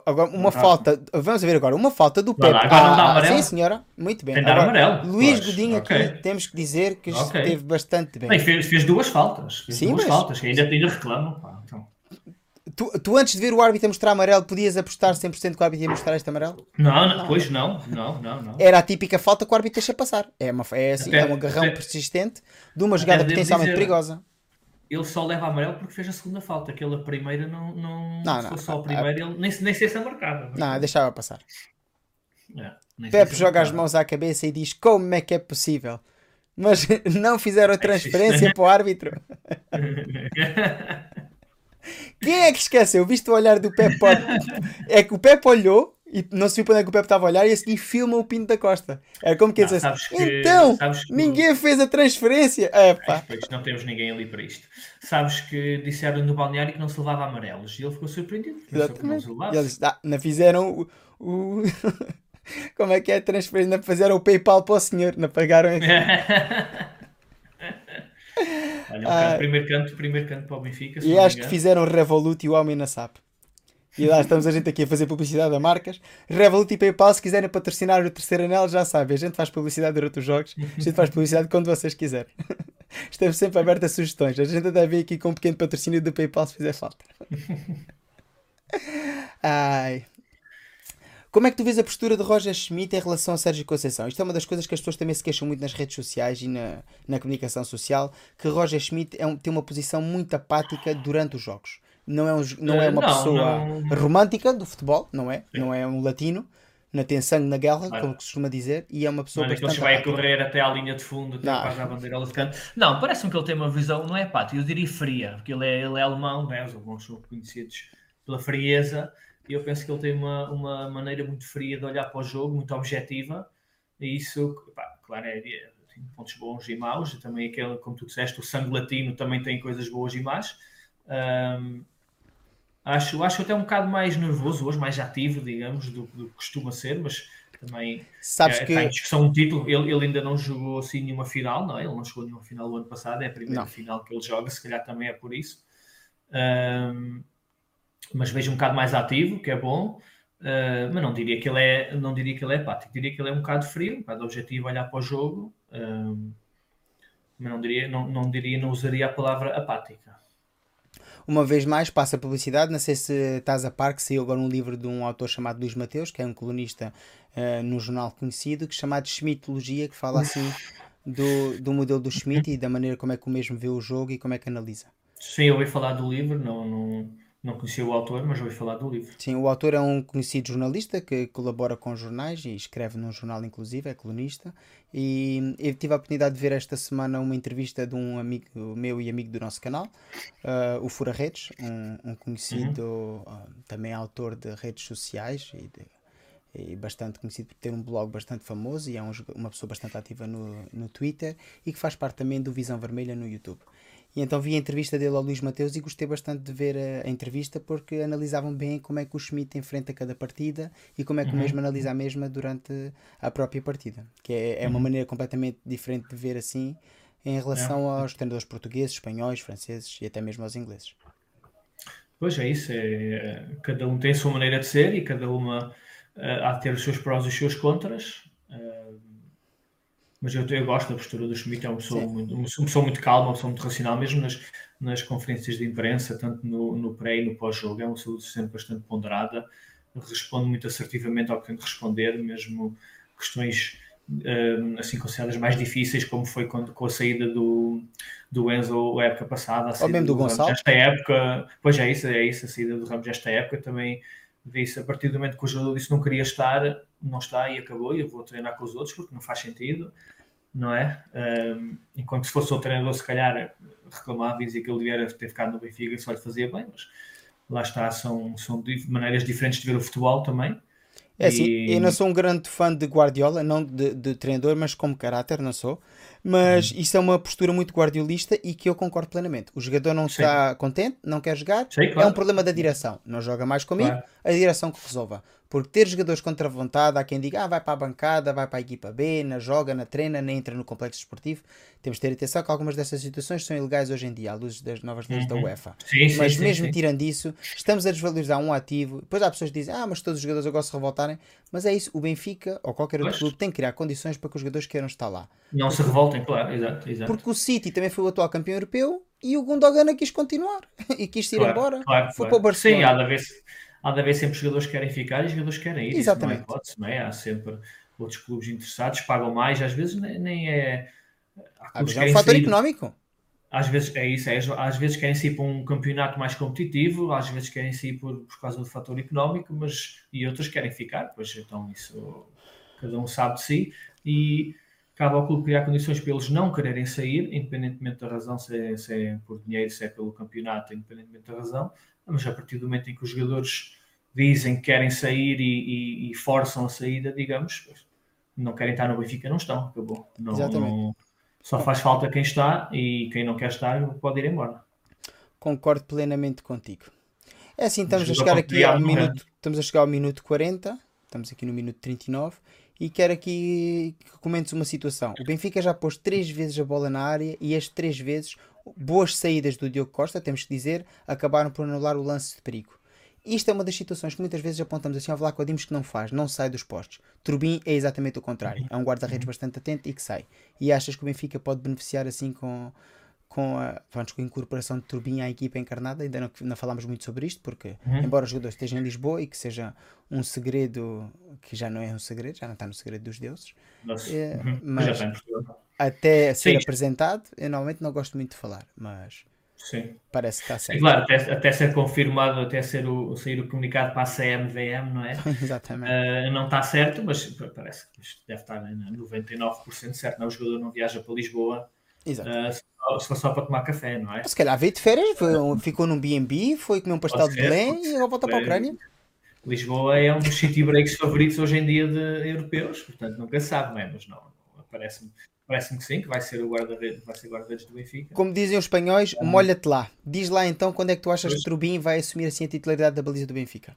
Agora, uma Ah. falta, vamos ver agora, uma falta do Pepe. lá, agora não dá Ah, amarelo? sim, senhora, muito bem. Agora, amarelo, Luís pois, Godinho ok. aqui, temos que dizer que Ok. esteve bastante bem. Bem, fez, fez duas faltas, fez Sim, duas mas- faltas, ainda, ainda reclamam. Pá, então. Tu, tu antes de ver o árbitro a mostrar amarelo, podias apostar 100% que o árbitro ia mostrar este amarelo? Não, não, pois não, não, não, não. Era a típica falta que o árbitro deixa passar. É, uma, é assim, Até- é um agarrão até- persistente de uma jogada potencialmente dizer- perigosa. Ele só leva amarelo porque fez a segunda falta. Aquela primeira não. não, Não, se não. fosse só a primeira, ele nem, nem sei se é marcada. Não, deixava passar. É, Pepe joga as mãos à cabeça e diz como é que é possível. Mas [LAUGHS] não fizeram a [LAUGHS] É transferência para o árbitro. [LAUGHS] Quem é que esqueceu? Viste o olhar do Pepe? [LAUGHS] É que o Pepe olhou e não se viu para onde é que o Pepe estava a olhar e assim filma o Pinto da Costa. É como que Não, dizer assim, que- então, que- ninguém fez a transferência. É pá. Pois, não temos ninguém ali para isto. Sabes que disseram no balneário que não se levava amarelos e ele ficou surpreendido. Não Exatamente. se levasse. eles ah, não fizeram o. o- [LAUGHS] Como é que é a transferência? Não fizeram o PayPal para o senhor, não pagaram. [LAUGHS] Olha, um Ah. canto, primeiro canto, primeiro canto para o Benfica. E acho que fizeram Revolut e o Homem na SAP. E lá estamos a gente aqui a fazer publicidade a marcas. Revolut e PayPal, se quiserem patrocinar o terceiro anel, já sabem. A gente faz publicidade durante os jogos. A gente faz publicidade quando vocês quiserem. [LAUGHS] Estamos sempre abertos a sugestões. A gente até vem aqui com um pequeno patrocínio do PayPal se fizer falta. [LAUGHS] Ai. Como é que tu vês a postura de Roger Schmidt em relação a Sérgio Conceição? Isto é uma das coisas que as pessoas também se queixam muito nas redes sociais e na, na comunicação social, que Roger Schmidt é um, tem uma posição muito apática durante os jogos. Não é, um, não é uma não, pessoa não... romântica do futebol, não é? Sim. Não é um latino, não tem sangue na guerra, como costuma dizer, e é uma pessoa não, bastante. vai correr até à linha de fundo, até quase à bandeira de canto. Não, parece-me que ele tem uma visão, não é apática, eu diria fria, porque ele é, ele é alemão, né? os alemãos são conhecidos pela frieza e eu penso que ele tem uma, uma maneira muito fria de olhar para o jogo, muito objetiva, e isso, pá, claro, é, é, tem pontos bons e maus, e também aquele, como tu disseste, o sangue latino também tem coisas boas e más. Um, acho, acho até um bocado mais nervoso hoje, mais ativo, digamos, do que costuma ser, mas também Sabes é, que... está em discussão um título. Ele, ele ainda não jogou assim nenhuma final, não é? Ele não jogou nenhuma final o ano passado, é a primeira não. final que ele joga, se calhar também é por isso. Um, mas vejo um bocado mais ativo, que é bom. Uh, mas não diria que ele é não diria que ele é apático, diria que ele é um bocado frio, um bocado objetivo olhar para o jogo, uh, mas não diria, não, não diria, não usaria a palavra apática. Uma vez mais, passa a publicidade. Não sei se estás a par que saiu agora um livro de um autor chamado Luís Mateus, que é um colunista uh, num jornal conhecido, que é chamado Schmidtologia, que fala assim do, do modelo do Schmidt e da maneira como é que o mesmo vê o jogo e como é que analisa. Sim, eu ouvi falar do livro, não, não, não conhecia o autor, mas ouvi falar do livro. Sim, o autor é um conhecido jornalista que colabora com jornais e escreve num jornal, inclusive, é colunista. E eu tive a oportunidade de ver esta semana uma entrevista de um amigo meu e amigo do nosso canal, uh, o Fura Redes, um, um conhecido uhum. uh, também autor de redes sociais e, de, e, bastante conhecido por ter um blog bastante famoso e é um, uma pessoa bastante ativa no, no Twitter e que faz parte também do Visão Vermelha no YouTube. E então vi a entrevista dele ao Luís Mateus e gostei bastante de ver a, a, entrevista porque analisavam bem como é que o Schmidt enfrenta cada partida e como é que uhum. o mesmo analisa a mesma durante a própria partida. Que é, é uma uhum. maneira completamente diferente de ver assim em relação é. aos treinadores portugueses, espanhóis, franceses e até mesmo aos ingleses. Pois é isso, é, cada um tem a sua maneira de ser e cada uma uh, há de ter os seus prós e os seus contras. Uh, mas eu, eu gosto da postura do Schmidt, é uma pessoa, muito, uma pessoa muito calma, uma pessoa muito racional, mesmo nas, nas conferências de imprensa, tanto no, no pré e no pós-jogo, é uma pessoa sempre bastante ponderada, responde muito assertivamente ao que tem de responder, mesmo questões um, assim consideradas mais difíceis, como foi quando, com a saída do, do Enzo a época passada, a saída Ou mesmo do, do Gonçalo. Esta época, pois é isso, é isso, a saída do Ramos esta época também disse, a partir do momento que o jogador disse não queria estar, não está e acabou, e eu vou treinar com os outros porque não faz sentido, não é? Um, enquanto se fosse o treinador, se calhar reclamava e dizia que ele devia ter ficado no Benfica e só lhe fazia bem, mas lá está, são, são maneiras diferentes de ver o futebol também. É assim, e... eu não sou um grande fã de Guardiola, não de, de treinador, mas como caráter, não sou. Mas uhum. isso é uma postura muito guardiolista e que eu concordo plenamente. O jogador não está contente, não quer jogar, claro. é um problema da direção. Não joga mais comigo, claro. a direção que resolva. Porque ter jogadores contra a vontade, há quem diga, ah, vai para a bancada, vai para a equipa B, na joga, na treina, nem entra no complexo esportivo. Temos de ter atenção que algumas dessas situações são ilegais hoje em dia, à luz das novas leis uhum. da UEFA. Sim, mas sim, mesmo sim, tirando isso, estamos a desvalorizar um ativo. Depois há pessoas que dizem, ah, mas todos os jogadores agora se revoltarem. Mas é isso, o Benfica ou qualquer outro pois. clube tem que criar condições para que os jogadores queiram estar lá. Não porque, se revoltem, claro, exato, exato. Porque o City também foi o atual campeão europeu e o Gundogan quis continuar [LAUGHS] e quis ir claro, embora. Claro, foi claro. para o Barcelona. Sim, há de haver há de haver sempre jogadores que querem ficar e jogadores que querem ir. Exatamente. Isso não é hipótese, não é? Há sempre outros clubes interessados, pagam mais, às vezes nem é. Há clubes é um fator sair, económico. Às vezes é isso, é, às vezes querem sair para um campeonato mais competitivo, às vezes querem sair por, por causa do fator económico, mas e outros querem ficar, pois então isso cada um sabe de si e cabe ao clube criar condições para eles não quererem sair, independentemente da razão, se é, se é por dinheiro, se é pelo campeonato, independentemente da razão, mas a partir do momento em que os jogadores dizem que querem sair e, e, e forçam a saída, digamos, não querem estar no Benfica, não estão, acabou. Não, Exatamente. Não, só faz falta quem está e quem não quer estar pode ir embora. Concordo plenamente contigo. É assim, estamos a chegar aqui ao minuto, estamos a chegar ao minuto 40, estamos aqui no minuto 39 e quero aqui que comentes uma situação. O Benfica já pôs três vezes a bola na área e as três vezes boas saídas do Diogo Costa, temos que dizer, acabaram por anular o lance de perigo. isto é uma das situações que muitas vezes apontamos assim ao Vlaco Dimos que não faz, não sai dos postos. Turbin é exatamente o contrário. É um guarda-redes bastante atento e que sai. E achas que o Benfica pode beneficiar assim com, com a, vamos, com a incorporação de Turbin à equipa encarnada? Ainda não, não falámos muito sobre isto, porque Uhum. embora o jogador esteja em Lisboa e que seja um segredo, que já não é um segredo, já não está no segredo dos deuses, Nossa. É, Uhum. mas- Até ser Sim. apresentado, eu normalmente não gosto muito de falar, mas Sim. parece que está certo. claro, até, até ser confirmado, até ser o, sair o comunicado para a CMVM, não é? [LAUGHS] Exatamente. Uh, não está certo, mas pa- parece que isto deve estar em 99% certo. Não, o jogador não viaja para Lisboa Exato. uh, só, se for só para tomar café, não é? Se calhar veio de férias, foi ficou num B&B, foi comer um pastel Pode de ser, Belém e agora volta para a ser. Ucrânia. Lisboa é um dos city breaks favoritos hoje em dia de europeus, portanto nunca sabe, não é? Mas não, parece-me parece que sim, que vai ser o guarda-redes vai ser o guarda-redes do Benfica. Como dizem os espanhóis, molha-te lá. Diz lá então quando é que tu achas Pois. que Trubin vai assumir assim a titularidade da baliza do Benfica.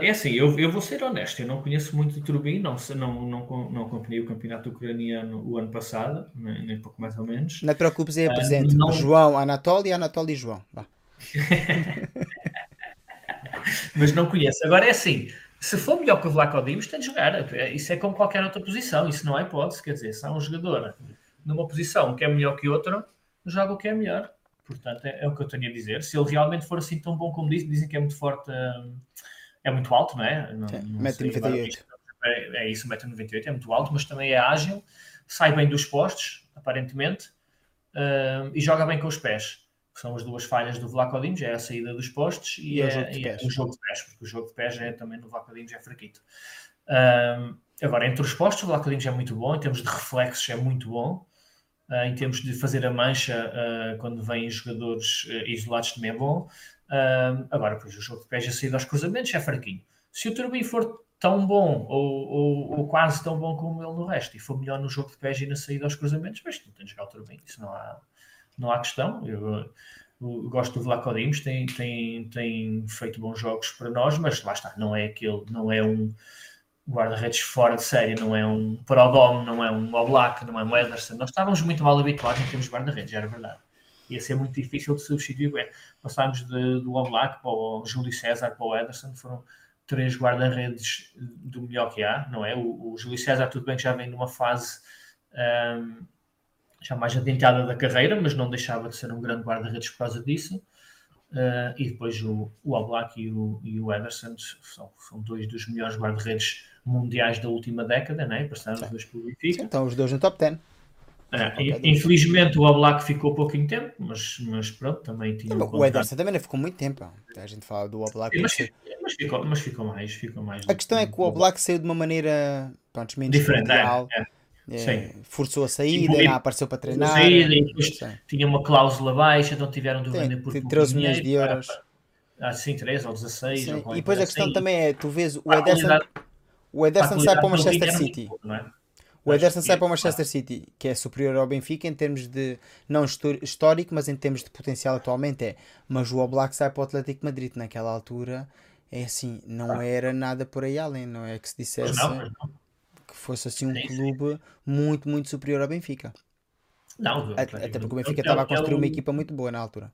É assim, eu, eu vou ser honesto, eu não conheço muito o Turbin, não, não, não, não acompanhei o campeonato ucraniano o ano passado, nem, nem pouco mais ou menos. Não te preocupes, é presente. não- João, Anatoly, Anatoly e João. [LAUGHS] Mas não conheço. Agora é assim, se for melhor que o Vlaco Dimos, tem de jogar. Isso é como qualquer outra posição, isso não há hipótese. Quer dizer, se há um jogador numa posição que é melhor que outra, joga o que é melhor. Portanto, é, é o que eu tenho a dizer. Se ele realmente for assim tão bom como dizem, dizem que é muito forte, hum, é muito alto, não é? Não, Sim, não sei 1,98 agora isto. É, é isso, 1,98m, é muito alto, mas também é ágil, sai bem dos postos, aparentemente, hum, e joga bem com os pés. Que são as duas falhas do Vlaco Dimos, é a saída dos postos e, E é o é, jogo de e é pés. o jogo de pés, porque o jogo de pés é também no Vlaco Dimos é fraquito. Hum, agora, entre os postos, o Vlaco Dimos é muito bom, em termos de reflexos é muito bom, Uh, em termos de fazer a mancha uh, quando vêm jogadores uh, isolados também é bom. Uh, agora, pois, o jogo de pés a sair aos cruzamentos é fraquinho. Se o Turbin for tão bom ou, ou, ou, quase tão bom como ele no resto e for melhor no jogo de pés e na saída aos cruzamentos, mas não tem de jogar o Turbin, isso não há, não há questão. Eu, eu gosto do Vlaco Dimos, tem, tem, tem feito bons jogos para nós, mas lá está, não é aquele, não é um guarda-redes fora de série, não é um Prodom, não é um Oblak, não é um Ederson. Nós estávamos muito mal habituados em termos de guarda-redes, era verdade. Ia ser muito difícil de substituir. É, passámos de, do Oblak para o Júlio César para o Ederson, foram três guarda-redes do melhor que há, não é? O, o Júlio César, tudo bem que já vem numa fase um, já mais adiantada da carreira, mas não deixava de ser um grande guarda-redes por causa disso. Uh, e depois o, o Oblak e o, e o Ederson são, são dois dos melhores guarda-redes mundiais da última década, né? passaram os dois pelo Benfica. Estão os dois no top 10. Uh, infelizmente o Oblak ficou pouquinho tempo, mas, mas pronto, também tinha. Sim, um o Ederson também não ficou muito tempo. A gente fala do Oblak. Sim, mas, mas, ficou, mas ficou mais. Ficou mais a questão é que o Oblak saiu de uma maneira pronto, menos diferente. Mundial. É, é, forçou a saída, não apareceu para treinar. Saída, e depois tinha uma cláusula baixa, então tiveram de vender por 13 milhões de euros. Ah, sim, 13 ou 16. Sim. Ou e depois a questão assim. também é: tu vês o Ederson, o Ederson sai para o Manchester City. É? O Ederson sai para o Manchester City, que é superior ao Benfica em termos de, não histórico, mas em termos de potencial atualmente é. Mas o Oblak sai para o Atlético Madrid naquela altura, é assim, não era nada por aí além, não é que se dissesse não, não. Fosse assim um sim, clube sim. muito, muito superior ao Benfica. Não, até porque o Benfica estava a construir uma equipa muito boa na altura.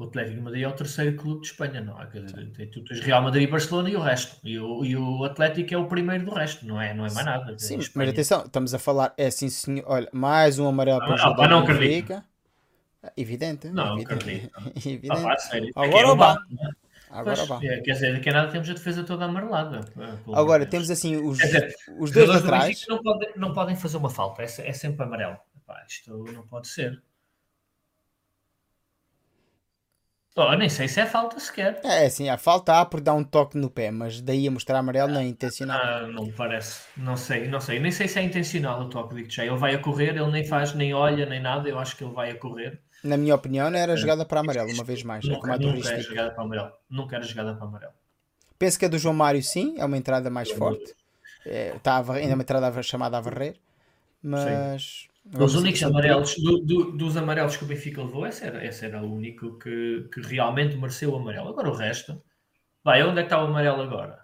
O Atlético Madrid é o terceiro clube de Espanha, não é? Tu tens Real Madrid e Barcelona e o resto. E o, e o Atlético é o primeiro do resto, não é, não é mais nada. Sim, mas atenção, estamos a falar, é assim, senhor, olha, mais um amarelo para o jogador não Benfica. Evidente. Não, evidente. [LAUGHS] evidente. Ah, pá, sério. Agora vá. Agora vá. É, quer dizer, daqui a nada temos a defesa toda amarelada. Agora, temos assim os, dizer, os dois atrás. Não, podem, não podem fazer uma falta, é, é sempre amarelo. Epá, isto não pode ser. Oh, nem sei se é falta sequer. É assim, a falta há por dar um toque no pé, mas daí a mostrar amarelo não é intencional. Ah, não me parece. Não sei, não sei. Nem sei se é intencional o toque de Ele vai a correr, ele nem faz, nem olha, nem nada. Eu acho que ele vai a correr. Na minha opinião, era jogada para amarelo, uma vez mais. Nunca, é nunca era jogada para amarelo. Nunca era jogada para amarelo. Penso que a do João Mário, sim, é uma entrada mais forte. É, está a varrer, ainda é uma entrada chamada a varrer. Mas. Os únicos amarelos, do, do, dos amarelos que o Benfica levou, esse era, esse era o único que, que realmente mereceu o amarelo. Agora o resto, vai, onde é que está o amarelo agora?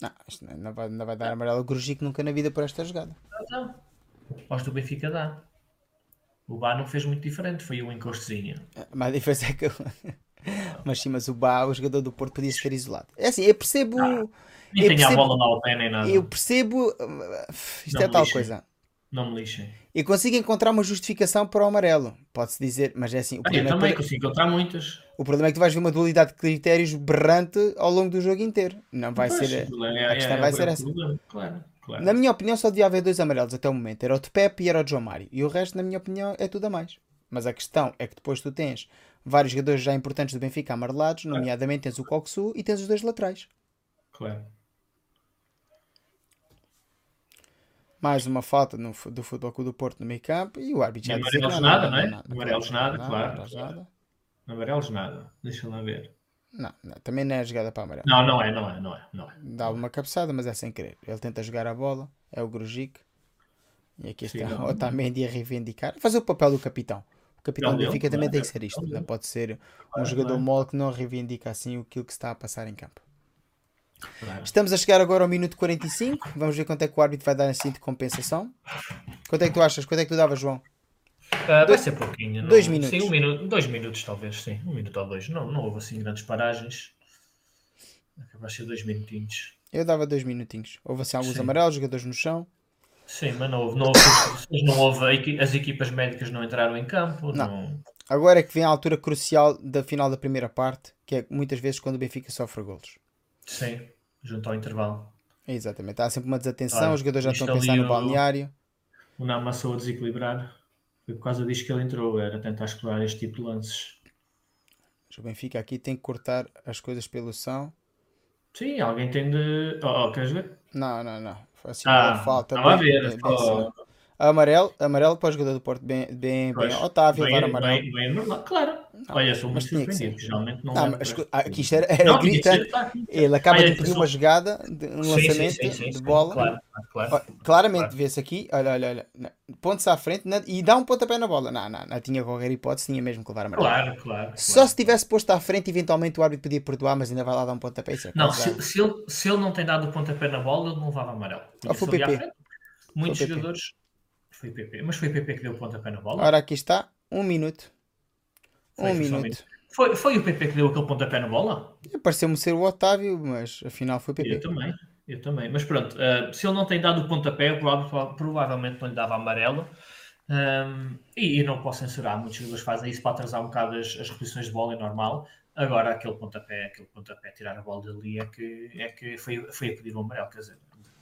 Não, isto não vai, não vai dar amarelo ao Grujic nunca na vida por esta jogada. Não, não. Aposto o Benfica dá. O Bar não fez muito diferente, foi um encostozinho. Mas a diferença é que [LAUGHS] Mas sim, mas o Bá, o jogador do Porto, podia ser isolado. É assim, eu percebo. Ah, nem eu a percebo, bola na alpé nem nada. eu percebo. uh, Isto Não é tal lixem. coisa. Não me lixem. Eu consigo encontrar uma justificação para o amarelo. Pode-se dizer, mas é assim. O Ah, eu problema, é também que, consigo encontrar muitas. o problema é que tu vais ver uma dualidade de critérios berrante ao longo do jogo inteiro. Não vai Pois, ser. é- a questão é- vai é ser essa. problema, Claro, claro. Na minha opinião, só devia haver dois amarelos até o momento. Era o de Pepe e era o de João Mário. E o resto, na minha opinião, é tudo a mais. Mas a questão é que depois tu tens vários jogadores já importantes do Benfica amarelados, nomeadamente tens o Coxu e tens os dois laterais. claro. Mais uma falta no do Futebol Clube do Porto no meio campo e o árbitro já que amarelos nada, não, é? Amarelos nada, claro. Amarelos nada. Deixa lá ver. Não, não, também não é jogada para amarelo. Não, não é, não é, não é, não é. Dá uma cabeçada, mas é sem querer. Ele tenta jogar a bola, é o Grujic. E aqui Sim, está não. [LAUGHS] o Otamendi a reivindicar. Fazer o papel do capitão. O capitão do Benfica também tem que ser isto. Não pode ser um Claro, jogador claro. mole que não reivindica assim aquilo que está a passar em campo. Estamos a chegar agora ao minuto 45. Vamos ver quanto é que o árbitro vai dar assim de compensação. Quanto é que tu achas? Quanto é que tu davas, João? Ah, vai ser pouquinho. não- dois minutos. Sim, um minuto, dois minutos talvez, sim. Um minuto ou dois. Não, não houve assim grandes paragens. Vai ser dois minutinhos. Eu dava dois minutinhos. Houve assim alguns Sim. amarelos, jogadores no chão. Sim, mas não houve, não houve, não houve as equipas médicas não entraram em campo. Não. Não. Agora é que vem a altura crucial da final da primeira parte, que é muitas vezes quando o Benfica sofre golos. Sim, junto ao intervalo. Exatamente. Há sempre uma desatenção, Claro. os jogadores já estão a pensar no balneário. O Namassou a desequilibrar. Foi por causa disto que ele entrou, era tentar explorar este tipo de lances. Mas O Benfica aqui tem que cortar as coisas pelo são. Sim, alguém tem de. Oh, oh, queres ver? Não, não, não. Assim, Ah, falta. estava a ver. assim. Amarelo, amarelo para o jogador do Porto. Bem, bem, bem. Otávio, bem- levar amarelo. bem- bem amarelado. Claro. Olha, sou mas muito tinha que surpreendido, geralmente não Não, leva mas ah, aqui isto era, era Não, gritante. Ele acaba de impedir atenção. uma jogada, de, um Sim, lançamento sim, sim, de bola. Claro, claro. Claramente Claro. vê-se aqui, olha, olha, olha, pontos à frente na- e dá um pontapé na bola. Não, não, não tinha qualquer hipótese, tinha mesmo que levar amarelo. Claro, claro. Só claro. se tivesse posto à frente, eventualmente o árbitro podia perdoar, mas ainda vai lá dar um pontapé. É Não, se, se ele, se ele não tem dado o pontapé na bola, ele não levava amarelo. Ou foi PP. Muitos jogadores. Foi PP. Mas foi PP que deu o pontapé na bola? Ora, aqui está, um minuto. Foi, Um um minuto. Foi, foi o PP que deu aquele pontapé na bola? Pareceu-me ser o Otávio, mas afinal foi Eu PP. também. Eu também. Mas pronto, eh, se ele não tem dado o pontapé, prova- provavelmente não lhe dava amarelo. Ahm, e, e não posso censurar, muitos jogadores fazem isso para atrasar um bocado as, as repetições de bola, é normal. Agora, aquele pontapé, aquele pontapé, tirar a bola dali é que, é que foi, foi a pedir o amarelo. Quer dizer,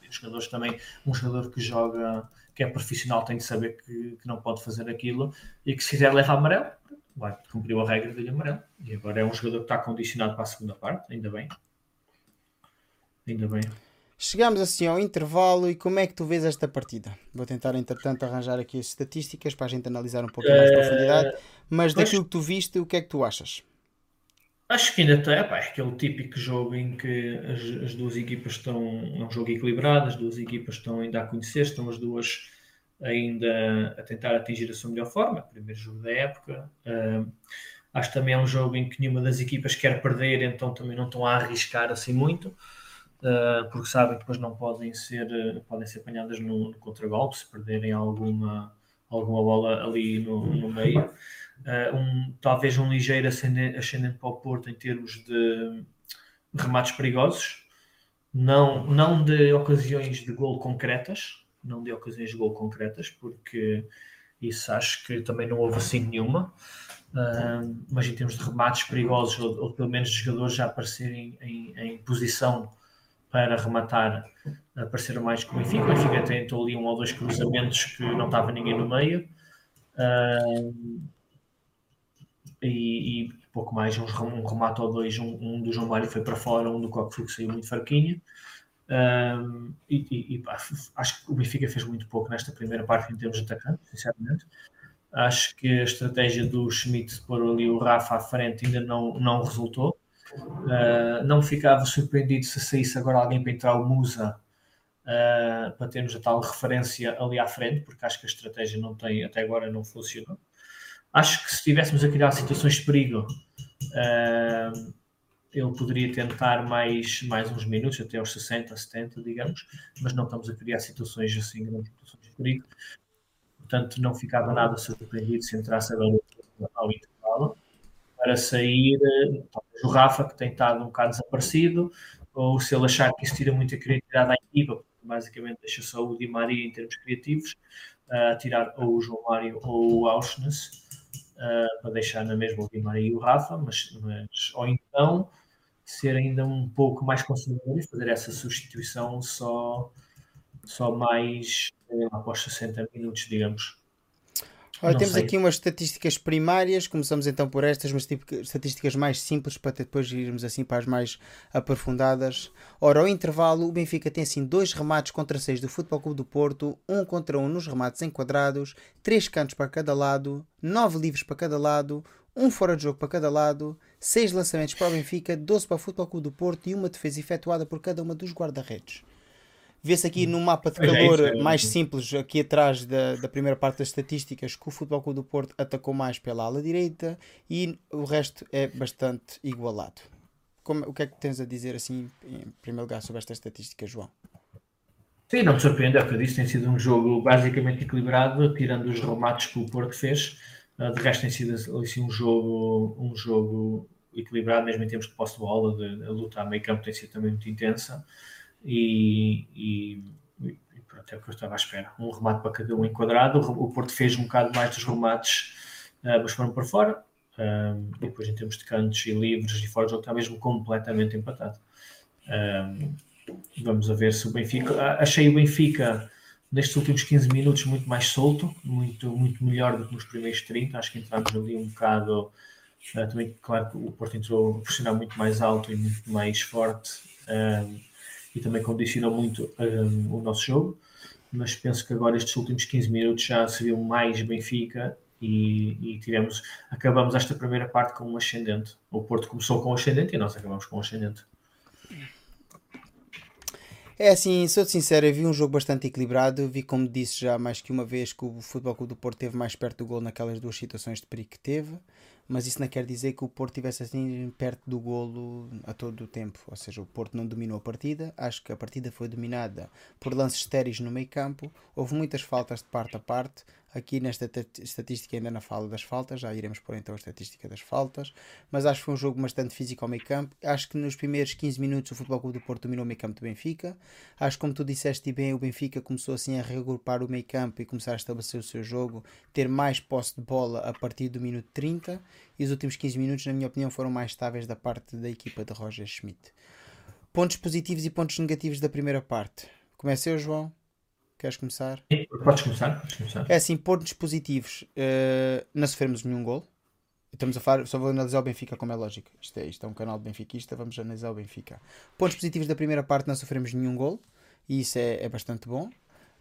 os jogadores também, um jogador que joga, que é profissional, tem de saber que, que não pode fazer aquilo e que se quiser levar amarelo, vai, cumpriu a regra de amarelo. E agora é um jogador que está condicionado para a segunda parte, ainda bem. Ainda bem. Chegamos assim ao intervalo e como é que tu vês esta partida? Vou tentar, entretanto, arranjar aqui as estatísticas para a gente analisar um pouco mais de profundidade. Mas pois. daquilo que tu viste, o que é que tu achas? Acho que ainda tem, pá, é aquele típico jogo em que as, as duas equipas estão, é um jogo equilibrado, as duas equipas estão ainda a conhecer, estão as duas ainda a tentar atingir a sua melhor forma, primeiro jogo da época. Ah, acho também é um jogo em que nenhuma das equipas quer perder, então também não estão a arriscar assim muito, ah, porque sabem que depois não podem ser, podem ser apanhadas no, no contragolpe se perderem alguma, alguma bola ali no, no meio. Uh, um, talvez um ligeiro ascendente, ascendente para o Porto em termos de remates perigosos, não, não de ocasiões de gol concretas, não de ocasiões de gol concretas, porque isso acho que também não houve assim nenhuma, uh, mas em termos de remates perigosos, ou, ou pelo menos de jogadores já aparecerem em, em posição para rematar, apareceram mais que o Benfica. O Benfica tentou ali um ou dois cruzamentos que não estava ninguém no meio. Uh, e, e, pouco mais, uns, um remate ou dois, um, um, do João Mário foi para fora, um do Coque que saiu muito fraquinho. Um, e, e pá, acho que o Benfica fez muito pouco nesta primeira parte em termos de atacante, sinceramente. Acho que a estratégia do Schmidt de pôr ali o Rafa à frente ainda não, não resultou. Uh, não ficava surpreendido se saísse agora alguém para entrar o Musa uh, para termos a tal referência ali à frente, porque acho que a estratégia não tem, até agora não funcionou. Acho que se estivéssemos a criar situações de perigo, uh, ele poderia tentar mais, mais uns minutos, até aos 60, 70, digamos, mas não estamos a criar situações assim, grandes situações de perigo. Portanto, não ficava nada surpreendido se entrasse agora ao intervalo. para sair, talvez o Rafa, que tem estado um bocado desaparecido, ou se ele achar que isso tira muita criatividade à equipa, basicamente deixa só o Di Maria em termos criativos, a tirar ou o João Mário ou o Auschwitz, uh, para deixar na mesma o Maria e o Rafa, mas, mas ou então ser ainda um pouco mais conservador e fazer essa substituição só, só mais uh, após 60 minutos, digamos. Ora, temos sei. aqui umas estatísticas primárias, começamos então por estas, mas tipo, estatísticas mais simples para depois irmos assim para as mais aprofundadas. Ora, ao intervalo, o Benfica tem assim dois remates contra seis do Futebol Clube do Porto, um contra um nos remates enquadrados, três cantos para cada lado, nove livres para cada lado, um fora de jogo para cada lado, seis lançamentos para o Benfica, 12 para o Futebol Clube do Porto e uma defesa efetuada por cada uma dos guarda-redes. Vê-se aqui no mapa de é calor é mais simples, aqui atrás da, da primeira parte das estatísticas, que o Futebol Clube do Porto atacou mais pela ala direita e o resto é bastante igualado. Como, o que é que tens a dizer assim, em primeiro lugar, sobre esta estatística, João? Sim, não me surpreende, é o que eu disse, tem sido um jogo basicamente equilibrado, tirando os remates que o Porto fez. Ah, de resto tem sido assim, um jogo, um jogo equilibrado, mesmo em termos de posse de bola, de, a luta a meio campo tem sido também muito intensa e, e, e pronto, é o que eu estava à espera. Um remate para cada um enquadrado. O Porto fez um bocado mais dos remates, uh, mas foram para fora. E depois, em termos de cantos e livres e fora do jogo, está mesmo completamente empatado. Um, vamos a ver se o Benfica. Achei o Benfica nestes últimos 15 minutos muito mais solto, muito, muito melhor do que nos primeiros 30. Acho que entramos ali um bocado. Uh, também, claro que o Porto entrou a pressionar muito mais alto e muito mais forte. E também condicionou muito um, o nosso jogo. Mas penso que agora estes últimos 15 minutos já seriam mais Benfica e, e, tivemos, acabamos esta primeira parte com um ascendente. O Porto começou com um ascendente e nós acabamos com um ascendente. É assim, sou sincero, eu vi um jogo bastante equilibrado. Vi, como disse já mais que uma vez, que o Futebol Clube do Porto teve mais perto do gol naquelas duas situações de perigo que teve mas isso não quer dizer que o Porto estivesse assim perto do golo a todo o tempo. Ou seja, o Porto não dominou a partida. Acho que a partida foi dominada por lances estéreis no meio campo. Houve muitas faltas de parte a parte. Aqui nesta estatística ainda na fala das faltas, já iremos pôr então a estatística das faltas, mas acho que foi um jogo bastante físico ao meio campo. Acho que nos primeiros 15 minutos o Futebol Clube do Porto dominou o meio campo do Benfica. Acho que como tu disseste bem, o Benfica começou assim a reagrupar o meio campo e começar a estabelecer o seu jogo, ter mais posse de bola a partir do minuto 30 e os últimos 15 minutos, na minha opinião, foram mais estáveis da parte da equipa de Roger Schmidt. Pontos positivos e pontos negativos da primeira parte. Comecei, João? Queres começar? Podes começar, podes começar. É assim, pontos positivos. Uh, não sofremos nenhum gol. Estamos a falar, só vou analisar o Benfica, como é lógico. Isto é, isto é um canal de benfiquista, vamos analisar o Benfica. Pontos positivos da primeira parte, não sofremos nenhum gol. E isso é, é bastante bom.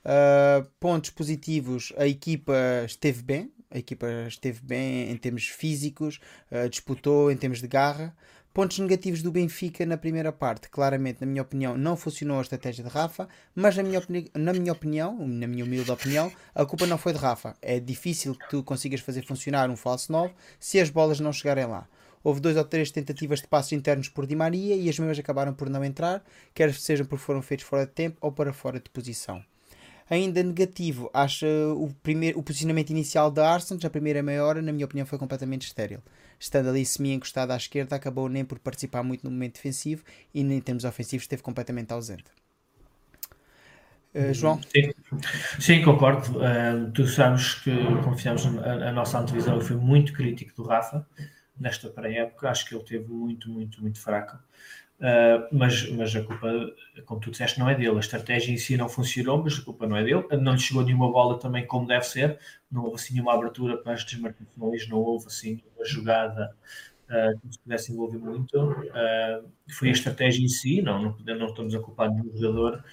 Uh, pontos positivos, a equipa esteve bem. A equipa esteve bem em termos físicos, uh, disputou em termos de garra. Pontos negativos do Benfica na primeira parte, claramente, na minha opinião, não funcionou a estratégia de Rafa, mas na minha, na minha opinião, na minha humilde opinião, a culpa não foi de Rafa. É difícil que tu consigas fazer funcionar um falso 9 se as bolas não chegarem lá. Houve dois ou três tentativas de passos internos por Di Maria e as mesmas acabaram por não entrar, quer sejam por foram feitos fora de tempo ou para fora de posição. Ainda negativo, acho o, primeiro, o posicionamento inicial da Arsenal, na primeira meia hora, na minha opinião, foi completamente estéril. Estando ali semi-encostado à esquerda, acabou nem por participar muito no momento defensivo e, em termos ofensivos, esteve completamente ausente. Uh, João? Sim, Sim concordo. Uh, tu sabes que, confiamos a, a nossa antevisão, eu fui muito crítico do Rafa nesta pré-época. Acho que ele teve muito, muito, muito fraco. Uh, mas, mas a culpa, como tu disseste, não é dele. A estratégia em si não funcionou, mas a culpa não é dele. Não lhe chegou nenhuma bola também como deve ser. Não houve assim nenhuma abertura para as desmarcações, não houve assim uma jogada uh, que se pudesse envolver muito. Uh, foi a estratégia em si, não, não, não estamos a culpar nenhum jogador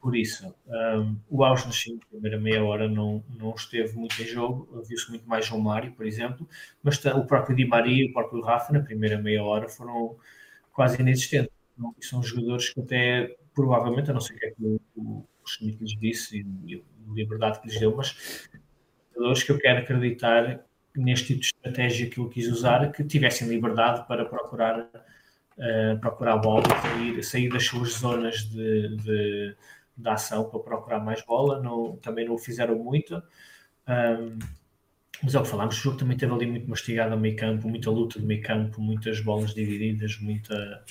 por isso. Um, o Auschwitz, na primeira meia hora, não, não esteve muito em jogo. Viu-se muito mais João Mário, por exemplo, mas o próprio Di Maria e o próprio Rafa, na primeira meia hora, foram quase inexistente. Não? são jogadores que até, provavelmente, a não sei o que é que o, Schmidt lhes disse e, a liberdade que lhes deu, mas jogadores que eu quero acreditar neste tipo de estratégia que ele quis usar, que tivessem liberdade para procurar, uh, procurar bola, sair, sair das suas zonas de, de, de ação para procurar mais bola. Não, também não o fizeram muito. Um, Mas é o que falámos, o jogo também teve ali muito mastigado a meio campo, muita luta de meio campo, muitas bolas divididas, muita,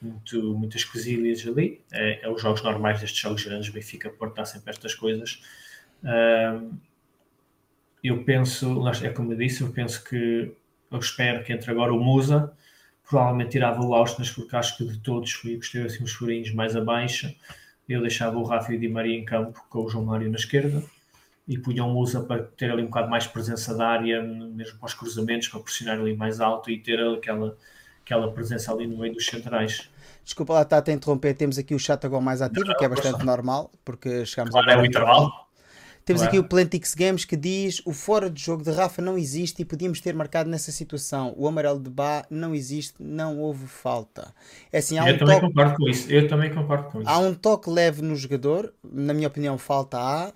muito, muitas cosilhas ali. É, é, os jogos normais destes jogos grandes, Benfica, Porto, há sempre estas coisas. Uh, eu penso, é como eu disse, eu penso que eu espero que entre agora o Musa, provavelmente tirava o Austin, porque acho que de todos fui que esteve assim uns furinhos mais abaixo. Eu deixava o Rafa e o Di Maria em campo com o João Mário na esquerda e punha o Musa para ter ali um bocado mais presença da área, mesmo para os cruzamentos, para pressionar ali mais alto e ter aquela, aquela presença ali no meio dos centrais. Desculpa lá, está a interromper. Temos aqui o chat agora mais ativo, que é bastante normal, porque chegamos agora. É o intervalo. Temos aqui o Plantix Games que diz: o fora de jogo de Rafa não existe e podíamos ter marcado nessa situação. O amarelo de Bá não existe, não houve falta. É assim, há Eu um também toque... concordo com isso. Eu também concordo com isso. Há um toque leve no jogador, na minha opinião, falta há.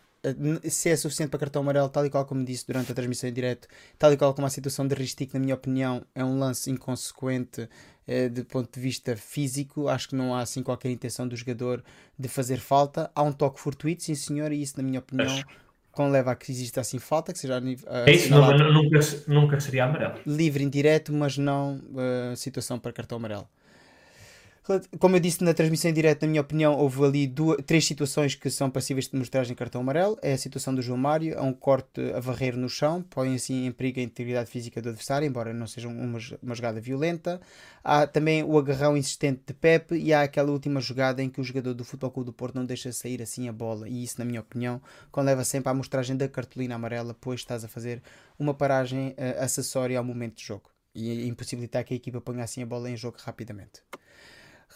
Se é suficiente para cartão amarelo, tal e qual como disse durante a transmissão em direto, tal e qual como a situação de Ristic, na minha opinião, é um lance inconsequente eh, de ponto de vista físico, acho que não há assim qualquer intenção do jogador de fazer falta. Há um toque fortuito, sim senhor, e isso, na minha opinião, com leva a que exista assim falta, que seja uh, é isso, nunca, nunca seria amarelo. Livre, indireto, mas não uh, situação para cartão amarelo. Como eu disse na transmissão em direto, na minha opinião, houve ali duas, três situações que são passíveis de mostragem cartão amarelo. É a situação do João Mário, é um corte a varrer no chão, põe assim em perigo a integridade física do adversário, embora não seja uma, uma jogada violenta. Há também o agarrão insistente de Pepe e há aquela última jogada em que o jogador do Futebol Clube do Porto não deixa sair assim a bola. E isso, na minha opinião, leva sempre à mostragem da cartolina amarela, pois estás a fazer uma paragem uh, acessória ao momento de jogo e impossibilitar que a equipa ponha assim a bola em jogo rapidamente.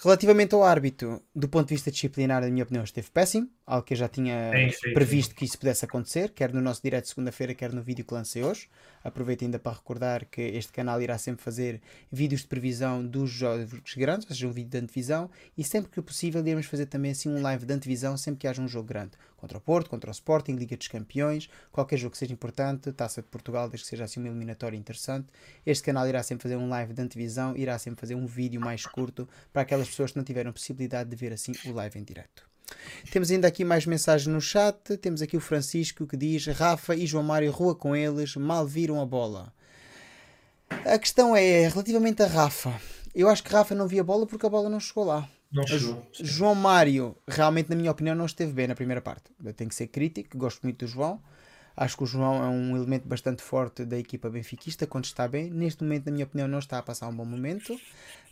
Relativamente ao árbitro, do ponto de vista disciplinar, na minha opinião, esteve péssimo. Algo que eu já tinha sim, sim, previsto sim. que isso pudesse acontecer, quer no nosso direto de segunda-feira, quer no vídeo que lancei hoje. Aproveito ainda para recordar que este canal irá sempre fazer vídeos de previsão dos jogos grandes, ou seja, um vídeo de antevisão, e sempre que possível iremos fazer também assim um live de antevisão sempre que haja um jogo grande. Contra o Porto, contra o Sporting, Liga dos Campeões, qualquer jogo que seja importante, Taça de Portugal, desde que seja assim uma eliminatória interessante. Este canal irá sempre fazer um live de antevisão, irá sempre fazer um vídeo mais curto para aquelas pessoas que não tiveram possibilidade de ver assim o live em direto. Temos ainda aqui mais mensagens no chat. Temos aqui o Francisco que diz: Rafa e João Mário rua com eles, mal viram a bola. A questão é, relativamente a Rafa, eu acho que Rafa não via a bola porque a bola não chegou lá. Não chegou. João Mário, realmente, na minha opinião, não esteve bem na primeira parte. Eu tenho que ser crítico, gosto muito do João. Acho que o João é um elemento bastante forte da equipa benfiquista quando está bem. Neste momento, na minha opinião, não está a passar um bom momento.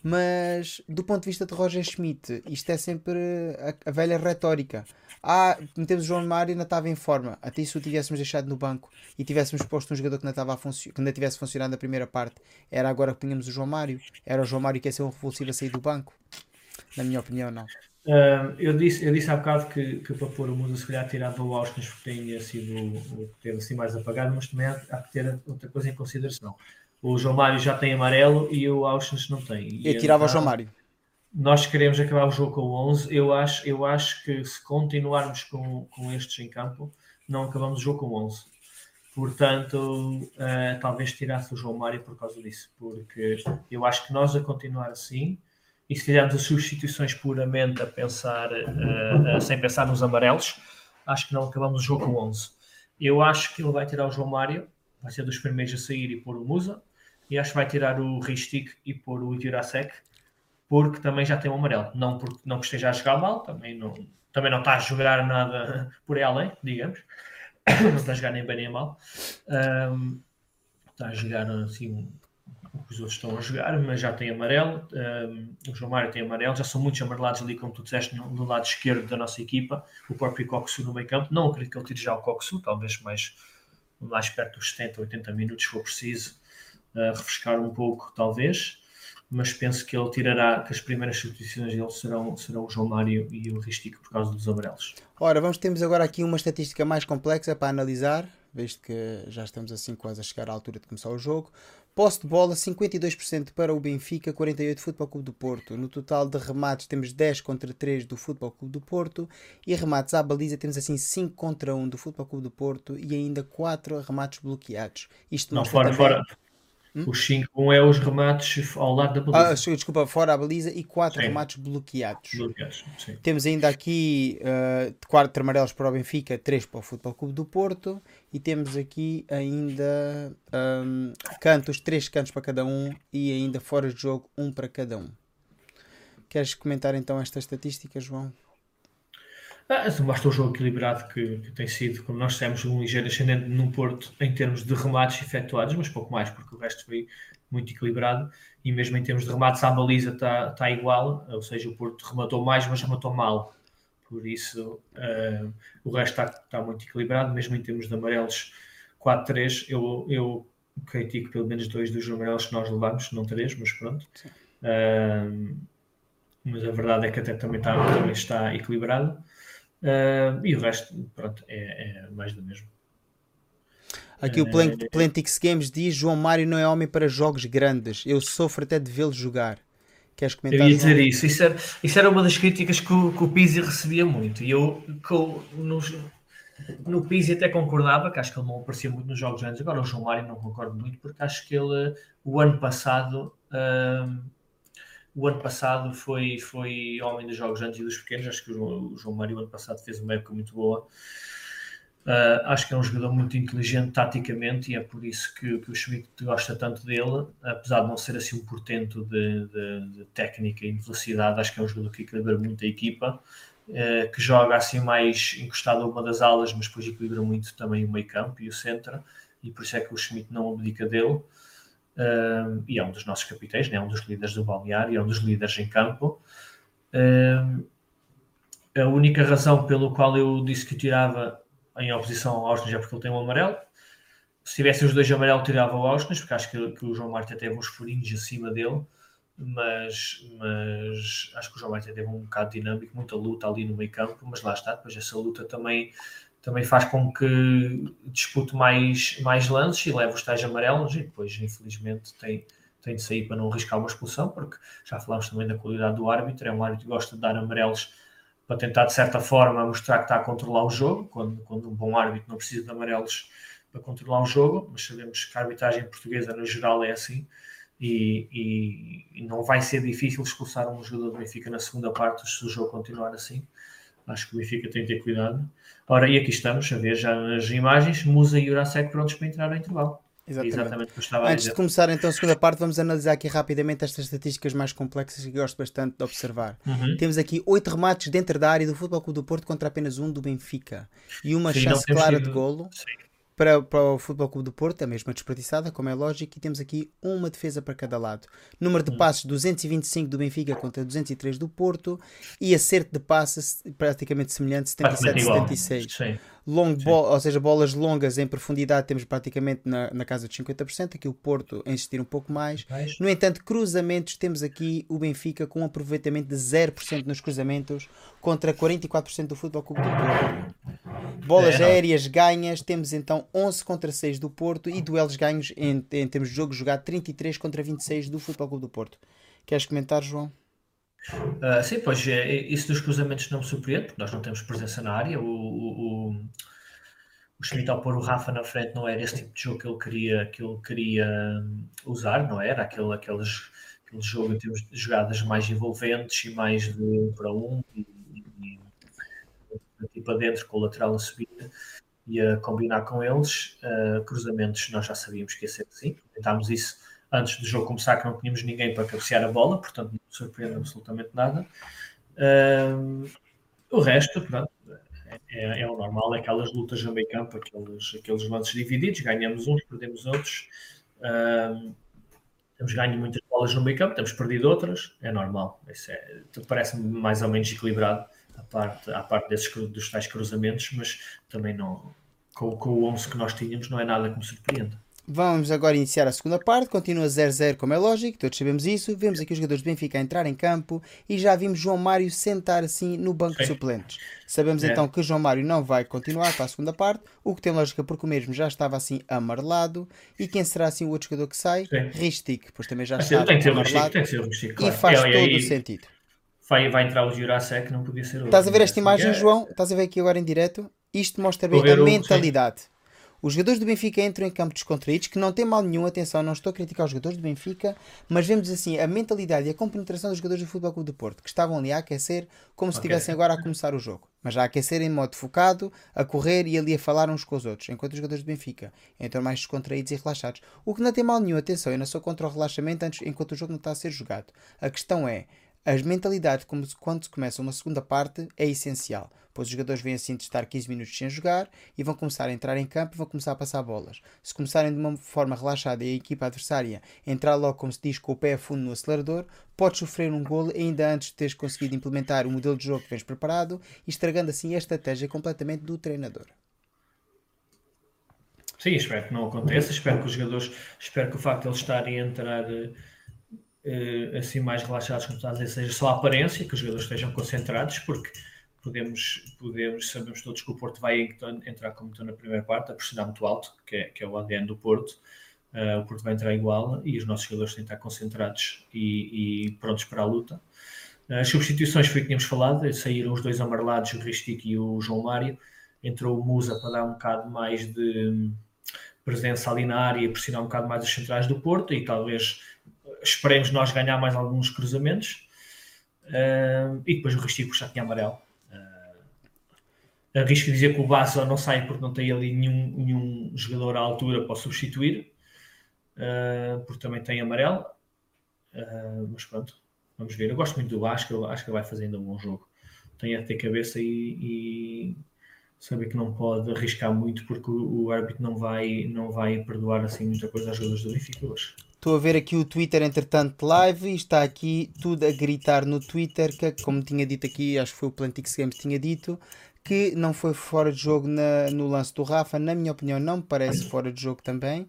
Mas do ponto de vista de Roger Schmidt, isto é sempre a, a velha retórica. Ah, metemos o João Mário e ainda estava em forma. Até se o tivéssemos deixado no banco e tivéssemos posto um jogador que ainda, estava que ainda tivesse funcionado na primeira parte, era agora que punhamos o João Mário. Era o João Mário que ia ser um revulsivo a sair do banco. Na minha opinião, não. Uh, eu, disse, eu disse há bocado que, que para pôr o mundo se calhar tirava o Austin porque tinha sido ter assim mais apagado, mas também há, há, que ter outra coisa em consideração. O João Mário já tem amarelo e o Austin não tem. E eu tirava o João Mário. Nós queremos acabar o jogo com o 11. Eu acho, eu acho que se continuarmos com, com estes em campo, não acabamos o jogo com o 11. Portanto, uh, talvez tirasse o João Mário por causa disso, porque eu acho que nós a continuar assim e se fizermos as substituições puramente a pensar, uh, uh, sem pensar nos amarelos, acho que não acabamos o jogo com 11. Eu acho que ele vai tirar o João Mário, vai ser dos primeiros a sair e pôr o Musa, e acho que vai tirar o Ristic e pôr o Jurasek, porque também já tem o um amarelo. Não porque não que esteja a jogar mal, também não, também não está a jogar nada [LAUGHS] por aí além, digamos. [COUGHS] não está a jogar nem bem nem mal. Um, está a jogar assim os outros estão a jogar, mas já tem amarelo. Um, o João Mário tem amarelo, já são muitos amarelados ali, como tu disseste, no, no lado esquerdo da nossa equipa. O próprio Coxu no meio campo. Não acredito que ele tire já o Coxu, talvez mais, mais perto dos 70, 80 minutos, se for preciso, uh, refrescar um pouco, talvez. Mas penso que ele tirará, que as primeiras substituições dele serão, serão o João Mário e o Ristico por causa dos amarelos. Ora, vamos temos agora aqui uma estatística mais complexa para analisar, visto que já estamos assim quase a chegar à altura de começar o jogo. Posse de bola 52% para o Benfica, 48% Futebol Clube do Porto. No total de remates temos 10 contra 3 do Futebol Clube do Porto e remates à baliza temos assim 5 contra 1 do Futebol Clube do Porto e ainda 4 remates bloqueados. Isto não fora, também... fora, Hum? Os 5 é os remates ao lado da baliza. Ah, desculpa, fora a baliza e 4 remates bloqueados. bloqueados Temos ainda aqui 4 uh, amarelos para o Benfica, 3 para o Futebol Clube do Porto e temos aqui ainda um, cantos, 3 cantos para cada um e ainda fora de jogo, 1 um para cada um. Queres comentar então esta estatística, João? Ah, basta o jogo equilibrado que, que, tem sido, como nós dissemos, um ligeiro ascendente no Porto em termos de remates efetuados, mas pouco mais, porque o resto foi muito equilibrado e mesmo em termos de remates à baliza está tá igual, ou seja, o Porto rematou mais, mas rematou mal. Por isso, uh, o resto está tá muito equilibrado, mesmo em termos de amarelos 4-3. Eu, eu critico pelo menos dois dos amarelos que nós levamos, não três, mas pronto. Uh, mas a verdade é que até também está, também está equilibrado. Uh, e o resto, pronto, é, é, mais do mesmo. Aqui o Plant, uh, Plantix Games diz: João Mário não é homem para jogos grandes. Eu sofro até de vê-lo jogar. Queres comentar? Eu ia dizer isso. Isso era, isso era uma das críticas que o, que o Pizzi recebia muito. E eu, que nos, no Pizzi até concordava, que acho que ele não aparecia muito nos jogos grandes. Agora o João Mário não concordo muito, porque acho que ele, o ano passado. Uh, o ano passado foi, foi homem dos jogos grandes e dos pequenos. Acho que o João, Mário, ano passado, fez uma época muito boa. Uh, acho que é um jogador muito inteligente taticamente e é por isso que, que o Schmidt gosta tanto dele, apesar de não ser assim um portento de, de, de técnica e de velocidade. Acho que é um jogador que equilibra muito a equipa, uh, que joga assim mais encostado a uma das alas, mas depois equilibra muito também o meio campo e o centro, e por isso é que o Schmidt não abdica dele e é um dos nossos capitães, né? é um dos líderes do balneário, é um dos líderes em campo. A única razão pelo qual eu disse que tirava em oposição ao Austin é porque ele tem um amarelo. Se tivesse os dois amarelos, tirava o Austin, porque acho que, que o João Marta teve uns furinhos acima dele, mas, mas acho que o João Marta teve um bocado dinâmico, muita luta ali no meio campo, mas lá está, depois essa luta também também faz com que dispute mais, mais lances e leve os tais amarelos e depois, infelizmente, tem, tem de sair para não arriscar uma expulsão, porque já falámos também da qualidade do árbitro, é um árbitro que gosta de dar amarelos para tentar, de certa forma, mostrar que está a controlar o jogo, quando, quando um bom árbitro não precisa de amarelos para controlar o jogo, mas sabemos que a arbitragem portuguesa, no geral, é assim, e, e, e não vai ser difícil expulsar um jogador do Benfica na segunda parte se o jogo continuar assim. Acho que o Benfica tem que ter cuidado. Ora, e aqui estamos a ver já nas imagens, Musa e Urasek prontos para entrar no intervalo. Exatamente. Exatamente Antes de começar então a segunda parte, vamos analisar aqui rapidamente estas estatísticas mais complexas que gosto bastante de observar. Uhum. Temos aqui oito remates dentro da área do Futebol Clube do Porto contra apenas um do Benfica e uma Sim, chance clara sido... de golo. Sim para, para o Futebol Clube do Porto, a mesma desperdiçada, como é lógico, e temos aqui uma defesa para cada lado. Número de hum. passos 225 do Benfica contra 203 do Porto e acerto de passes praticamente semelhante, 77-76 long ball, ou seja, bolas longas em profundidade temos praticamente na, na casa dos 50%, aqui o Porto a insistir um pouco mais. No entanto, cruzamentos, temos aqui o Benfica com um aproveitamento de 0% nos cruzamentos contra 44% do Futebol Clube do Porto. Bolas é, aéreas ganhas, temos então 11 contra 6 do Porto e duelos ganhos em, em termos de jogo jogado 33 contra 26 do Futebol Clube do Porto. Queres comentar, João? Uh, sim, pois é, é, isso dos cruzamentos não me surpreende, porque nós não temos presença na área. O, o, o, o Schmidt, ao pôr o Rafa na frente, não era esse tipo de jogo que ele queria, que ele queria hum, usar, não era? Aquele, aqueles, aquele jogo em termos de jogadas mais envolventes e mais de um para um, e, e, e tipo adentro com o lateral a subir e a combinar com eles. Uh, cruzamentos, nós já sabíamos que ia ser assim, tentámos isso antes do jogo começar que não tínhamos ninguém para cabecear a bola, portanto não surpreende absolutamente nada. O resto, pronto, é, é, o normal, é aquelas lutas no meio campo, aqueles, aqueles lances divididos, ganhamos uns, perdemos outros. Temos ganho muitas bolas no meio campo, temos perdido outras, é normal. É, parece-me mais ou menos equilibrado a parte, a parte desses, dos tais cruzamentos, mas também não, com, com o 11 que nós tínhamos, não é nada que me surpreenda. Vamos agora iniciar a segunda parte, continua 0-0 como é lógico, todos sabemos isso. Vemos aqui os jogadores do Benfica entrar em campo e já vimos João Mário sentar assim no banco Sim. de suplentes. Sabemos é. então que João Mário não vai continuar para a segunda parte, o que tem lógica porque o mesmo já estava assim amarelado. E quem será assim o outro jogador que sai? Ristic, pois também já está amarelado e faz é, todo o sentido. Vai, vai entrar o Jurasek, não podia ser outro. Estás a ver esta imagem, João? Estás a ver aqui agora em direto? Isto mostra bem a mentalidade. Os jogadores do Benfica entram em campo descontraídos, que não tem mal nenhum, atenção, não estou a criticar os jogadores do Benfica, mas vemos assim a mentalidade e a compenetração dos jogadores do Futebol Clube do Porto, que estavam ali a aquecer como se okay. estivessem agora a começar o jogo. Mas a aquecer em modo focado, a correr e ali a falar uns com os outros, enquanto os jogadores do Benfica entram mais descontraídos e relaxados. O que não tem mal nenhum, atenção, eu não sou contra o relaxamento antes, enquanto o jogo não está a ser jogado. A questão é, a mentalidade como quando se começa uma segunda parte é essencial, pois os jogadores vêm assim de estar 15 minutos sem jogar e vão começar a entrar em campo e vão começar a passar bolas. Se começarem de uma forma relaxada e a equipa adversária entrar logo, como se diz, com o pé a fundo no acelerador, pode sofrer um golo ainda antes de teres conseguido implementar o modelo de jogo que vens preparado estragando assim a estratégia completamente do treinador. Sim, espero que não aconteça. Espero que os jogadores, espero que o facto de eles estarem a entrar uh, assim mais relaxados, como está a dizer, seja só a aparência, que os jogadores estejam concentrados, porque podemos, podemos sabemos todos que o Porto vai entrar como estou na primeira parte, a pressionar muito alto, que é, que é o ADN do Porto. Uh, o Porto vai entrar igual e os nossos jogadores têm que estar concentrados e, e prontos para a luta. As substituições foi o que tínhamos falado, saíram os dois amarelados, o Ristic e o João Mário. Entrou o Musa para dar um bocado mais de presença ali na área e pressionar um bocado mais os centrais do Porto e talvez esperemos nós ganhar mais alguns cruzamentos. Uh, e depois o Restico já tinha amarelo. Arrisco dizer que o Basso não sai porque não tem ali nenhum, nenhum jogador à altura para substituir, uh, porque também tem amarelo. Uh, mas pronto, vamos ver. Eu gosto muito do Vasco, acho que vai fazer ainda um bom jogo. Tem a ter cabeça e, e saber que não pode arriscar muito porque o, o árbitro não vai, não vai perdoar assim muita coisa aos jogadores do Benfica hoje. Estou a ver aqui o Twitter, entretanto, live e está aqui tudo a gritar no Twitter, que como tinha dito aqui, acho que foi o Plantix Games que tinha dito, que não foi fora de jogo na, no lance do Rafa. Na minha opinião, não me parece fora de jogo também.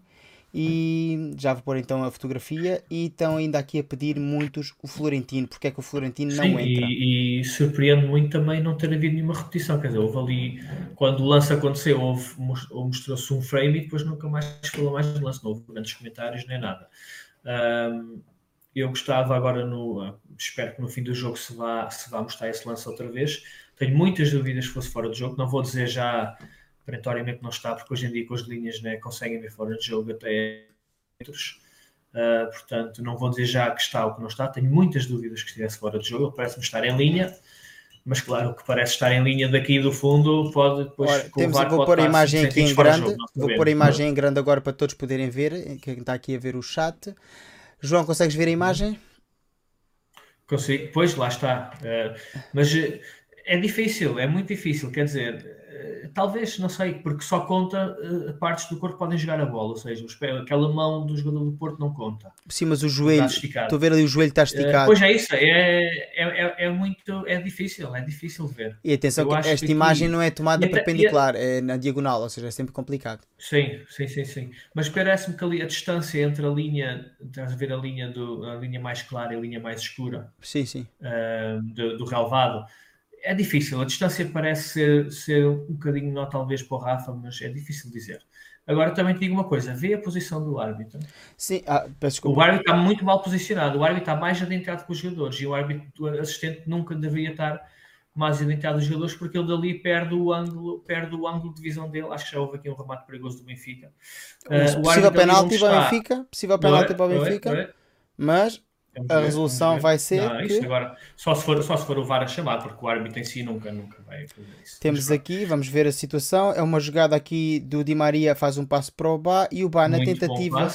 E já vou pôr então a fotografia. E estão ainda aqui a pedir muitos o Florentino. Porque é que o Florentino Sim, não entra? E, e surpreende muito também não ter havido nenhuma repetição. Quer dizer, houve ali, quando o lance aconteceu, houve, mostrou-se um frame e depois nunca mais falou mais do lance. Não houve grandes comentários nem nada. Um, eu gostava agora no. Espero que no fim do jogo se vá, se vá mostrar esse lance outra vez. Tenho muitas dúvidas que fosse fora do jogo. Não vou dizer já perentoriamente não está, porque hoje em dia com as linhas né, conseguem ver fora de jogo até metros. Uh, portanto, não vou dizer já que está ou que não está. Tenho muitas dúvidas que estivesse fora de jogo. Ele parece-me estar em linha, mas claro, o que parece estar em linha daqui do fundo pode depois. Ora, temos, vou pôr a imagem aqui em grande. Jogo, vou pôr a imagem em grande agora para todos poderem ver. Quem está aqui a ver o chat. João, consegues ver a imagem? Consigo, pois lá está. Uh, mas é difícil, é muito difícil. Quer dizer, talvez, não sei, porque só conta uh, partes do corpo que podem jogar a bola, ou seja, aquela mão do jogador do Porto não conta. Sim, mas o joelho, estou a ver ali o joelho está eh, esticado. Pois é isso, é, é, é, é, muito, é difícil, é difícil ver. E atenção, que esta imagem não é tomada perpendicular, é na diagonal, ou seja, é sempre complicado. Sim, sim, sim, sim. Mas parece-me que ali a distância entre a linha, estás a ver a linha, do, a linha mais clara e a linha mais escura sim, sim. Do, do relevado, é difícil. A distância parece ser, ser um bocadinho não talvez para o Rafa, mas é difícil dizer. Agora também te digo uma coisa: vê a posição do árbitro. Sim, ah, o árbitro está muito mal posicionado. O árbitro está mais adentrado que os jogadores e o árbitro assistente nunca deveria estar mais adentrado os jogadores porque ele dali perde o ângulo, perde o ângulo de visão dele. Acho que já houve aqui um remate perigoso do Benfica. Uh, possível penalti para o Benfica, possível penalti para o Benfica, mas a resolução vai ser. Não, que... agora, só se, for, só se for o VAR a chamar, porque o árbitro em si nunca, nunca vai fazer isso. Temos aqui, vamos ver a situação. É uma jogada aqui do Di Maria, faz um passo para o Bá e o Bá na tentativa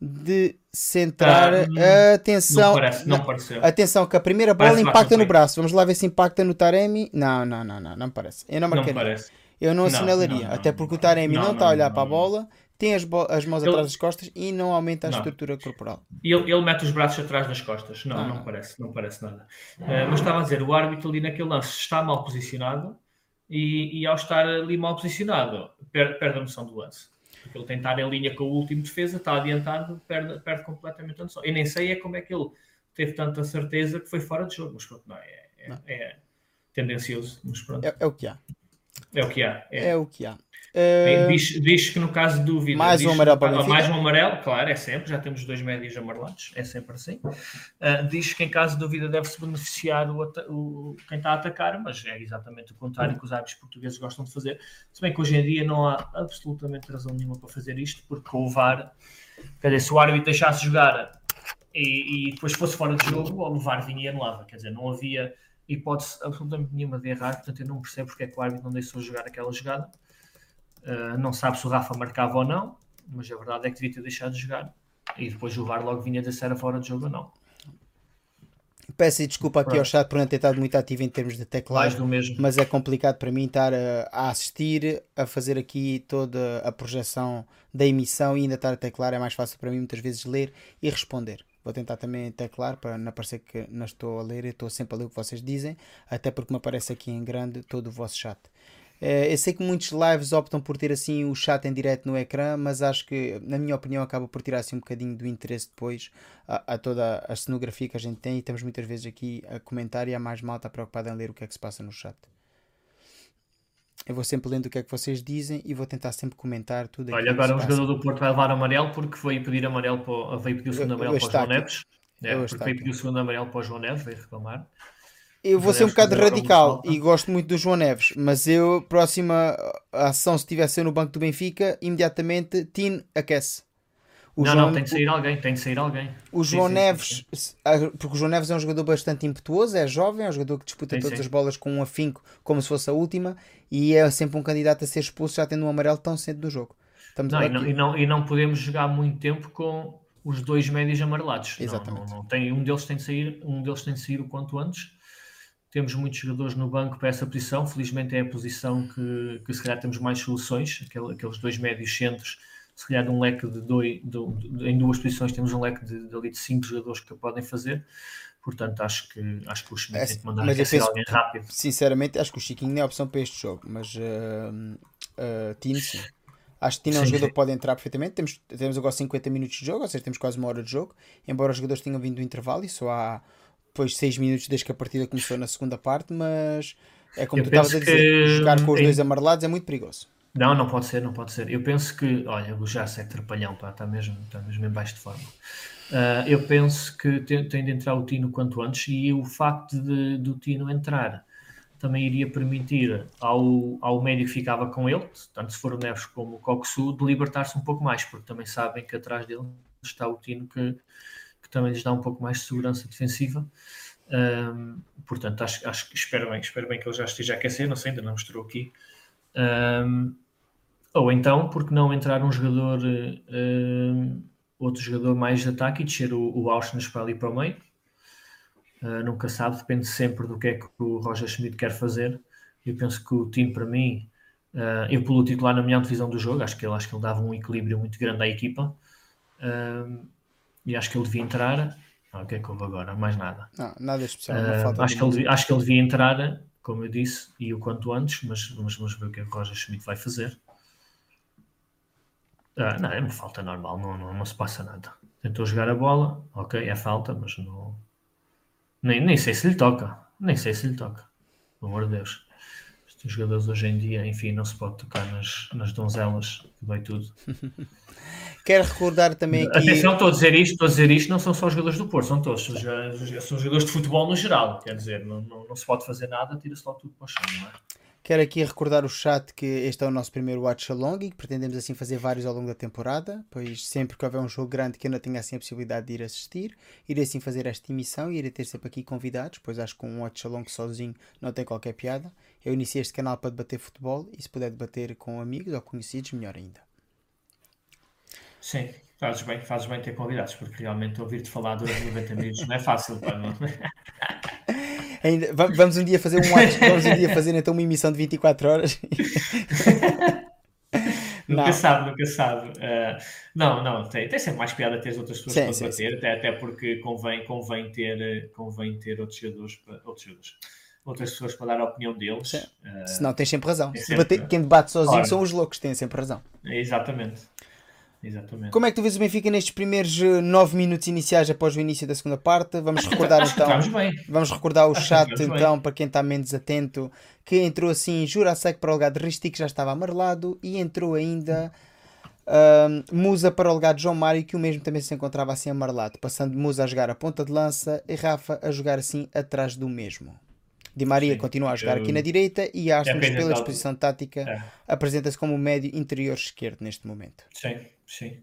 de centrar. Ah, atenção, não parece, não pareceu. atenção, que a primeira bola parece impacta no braço. Vamos lá ver se impacta no Taremi. Não, não, não, não, não parece. Eu não. Não parece. Eu não assinalaria, até porque o Taremi não, está a olhar para a bola tem as, as mãos ele... atrás das costas e não aumenta a não. estrutura corporal. Ele, ele, mete os braços atrás das costas. Não, ah, não, não, parece, não parece nada. Uh, mas estava a dizer, o árbitro ali naquele lance está mal posicionado e, e ao estar ali mal posicionado, perde, perde a noção do lance. Porque ele tentar em linha com o último defesa, está adiantado, perde, perde completamente a noção. E nem sei é como é que ele teve tanta certeza que foi fora de jogo, mas pronto, não, é, é, é tendencioso. Mas pronto. É, é o que há. É o que há. É, é o que há. Uh, diz, diz, que no caso de dúvida. Mais um amarelo para Mais um amarelo, claro, é sempre. Já temos dois médios amarelados, é sempre assim. Uh, diz que em caso de dúvida deve-se beneficiar o, o, quem está a atacar, mas é exatamente o contrário que os árbitros portugueses gostam de fazer. Se bem que hoje em dia não há absolutamente razão nenhuma para fazer isto, porque o VAR, quer dizer, se o árbitro deixasse jogar e, e depois fosse fora de jogo, o VAR vinha e anulava. Quer dizer, não havia hipótese absolutamente nenhuma de errar, portanto eu não percebo porque é que o árbitro não deixou jogar aquela jogada Uh, não sabe se o Rafa marcava ou não, mas a verdade é que devia ter deixado de jogar. E depois o VAR logo vinha dizer se era fora de jogo ou não. Peço desculpa aqui ao chat por não ter estado muito ativo em termos de teclado, mas é complicado para mim estar a, a, assistir, a fazer aqui toda a projeção da emissão e ainda estar a teclar. É mais fácil para mim muitas vezes ler e responder. Vou tentar também teclar para não parecer que não estou a ler, estou sempre a ler o que vocês dizem, até porque me aparece aqui em grande todo o vosso chat. Eh, eu sei que muitos lives optam por ter assim o chat em direto no ecrã, mas acho que, na minha opinião, acaba por tirar assim um bocadinho do interesse depois a, a toda a cenografia que a gente tem e estamos muitas vezes aqui a comentar e há mais malta preocupada em ler o que é que se passa no chat. Eu vou sempre lendo o que é que vocês dizem e vou tentar sempre comentar tudo Olha, agora o jogador do Porto vai levar amarelo porque veio pedir amarelo para, veio pedir o segundo amarelo para o João Neves. É, porque veio pedir o segundo amarelo para o João Neves, veio reclamar. Eu vou ser um bocado radical e gosto muito do João Neves, mas eu, próxima ação, se estiver a ser no banco do Benfica, imediatamente Tino aquece. O não, João... não, tem de sair alguém, tem de sair alguém. O João sim, Neves, sim, sim. porque o João Neves é um jogador bastante impetuoso, é jovem, é um jogador que disputa todas as bolas com um afinco, como se fosse a última, e é sempre um candidato a ser expulso já tendo um amarelo tão cedo no jogo. Estamos não, e, não, e, não, e não podemos jogar muito tempo com os dois médios amarelados. Exatamente. Não, não, não, tem, um deles tem de sair, um deles tem de sair o quanto antes temos muitos jogadores no banco para essa posição. Felizmente é a posição que, que se calhar temos mais soluções, aquele, aqueles dois médios centros. Se calhar de um leque de dois, de, de, em duas posições temos um leque de, de, ali de cinco jogadores que podem fazer. Portanto, acho que, acho que o Schmidt é, tem que mandar mas penso, alguém rápido. Sinceramente, acho que o Chiquinho não é opção para este jogo, mas uh, uh, Tino sim. Acho que Tino é um jogador sim. que pode entrar perfeitamente. Temos, temos agora 50 minutos de jogo, ou seja, temos quase uma hora de jogo. Embora os jogadores tenham vindo do intervalo e só há depois de 6 minutos desde que a partida começou na segunda parte, mas é como eu tu estavas a dizer, jogar com os dois amarelados é muito perigoso. Não, não pode ser, não pode ser. Eu penso que, olha, o Jace é trapalhão, pá, está mesmo, está mesmo em baixo de forma. Uh, eu penso que tem, tem, de entrar o Tino quanto antes e o facto de, do Tino entrar também iria permitir ao, ao médio que ficava com ele, tanto se for o Neves como o Coxu, de libertar-se um pouco mais, porque também sabem que atrás dele está o Tino que, também lhes dá um pouco mais de segurança defensiva. Um, portanto, acho, acho que espero bem, espero bem que ele já esteja a aquecer, não sei, ainda não mostrou aqui. Um, ou então, porque não entrar um jogador, um, outro jogador mais de ataque e descer o, o Auschwitz para ali para o meio? Uh, nunca sabe, depende sempre do que é que o Roger Schmidt quer fazer. Eu penso que o time, para mim, uh, eu pelo titular na minha divisão do jogo, acho que ele, acho que ele dava um equilíbrio muito grande à equipa. Uh, e acho que ele devia entrar. Ah, o que é que houve agora? Mais nada. Não, nada especial. Uh, acho, que ele, acho que ele devia entrar, como eu disse, e o quanto antes, mas vamos, vamos ver o que é que o Roger Schmidt vai fazer. Uh, não, é uma falta normal, não, não, não se passa nada. Tentou jogar a bola, ok, é falta, mas não. Nem, nem sei se lhe toca. Nem sei se lhe toca. Pelo amor de Deus. Os jogadores hoje em dia, enfim, não se pode tocar nas, nas donzelas, que vai tudo. [LAUGHS] Quero recordar também aqui. Atenção, estou a dizer isto, estou a dizer isto, não são só os jogadores do Porto, são todos, são, jogadores de futebol no geral, quer dizer, não, não, não se pode fazer nada, tira-se lá tudo para o chão, não é? Quero aqui recordar o chat que este é o nosso primeiro Watch Along e que pretendemos assim fazer vários ao longo da temporada, pois sempre que houver um jogo grande que eu não tenha assim a possibilidade de ir assistir, irei assim fazer esta emissão e irei ter sempre aqui convidados, pois acho que um Watch Along sozinho não tem qualquer piada. Eu iniciei este canal para debater futebol e se puder debater com amigos ou conhecidos, melhor ainda. Sim, fazes bem, fazes bem ter convidados, porque realmente ouvir-te falar durante 90 minutos não é fácil, para [LAUGHS] mim. Ainda, vamos um dia fazer um vamos um dia fazer então uma emissão de 24 horas. [LAUGHS] nunca não. sabe, nunca sabe. Uh, não, não, tem, tem sempre mais piada ter outras pessoas sim, para sim, sim. Até, até porque convém, convém, ter, convém ter outros jogadores, para, outros jogadores outras pessoas para dar a opinião deles. Uh, Senão tens sempre razão. Se sempre... Quem debate sozinho são os loucos, têm sempre razão. Exatamente. Exatamente. Como é que tu vês o Benfica nestes primeiros 9 minutos iniciais após o início da segunda parte? Vamos recordar que então. Vamos recordar o Acho chat estamos bem. então, para quem está menos atento, que entrou assim Jurasek para o lugar de Risti, que já estava amarelado, e entrou ainda Musa para o lugar de João Mário, que o mesmo também se encontrava assim amarelado, passando Musa a jogar a ponta de lança e Rafa a jogar assim atrás do mesmo. Di Maria Sim, continua a jogar eu- aqui na direita e Astros, apenas pela disposição tática, É. apresenta-se como o médio interior esquerdo neste momento. Sim, sim.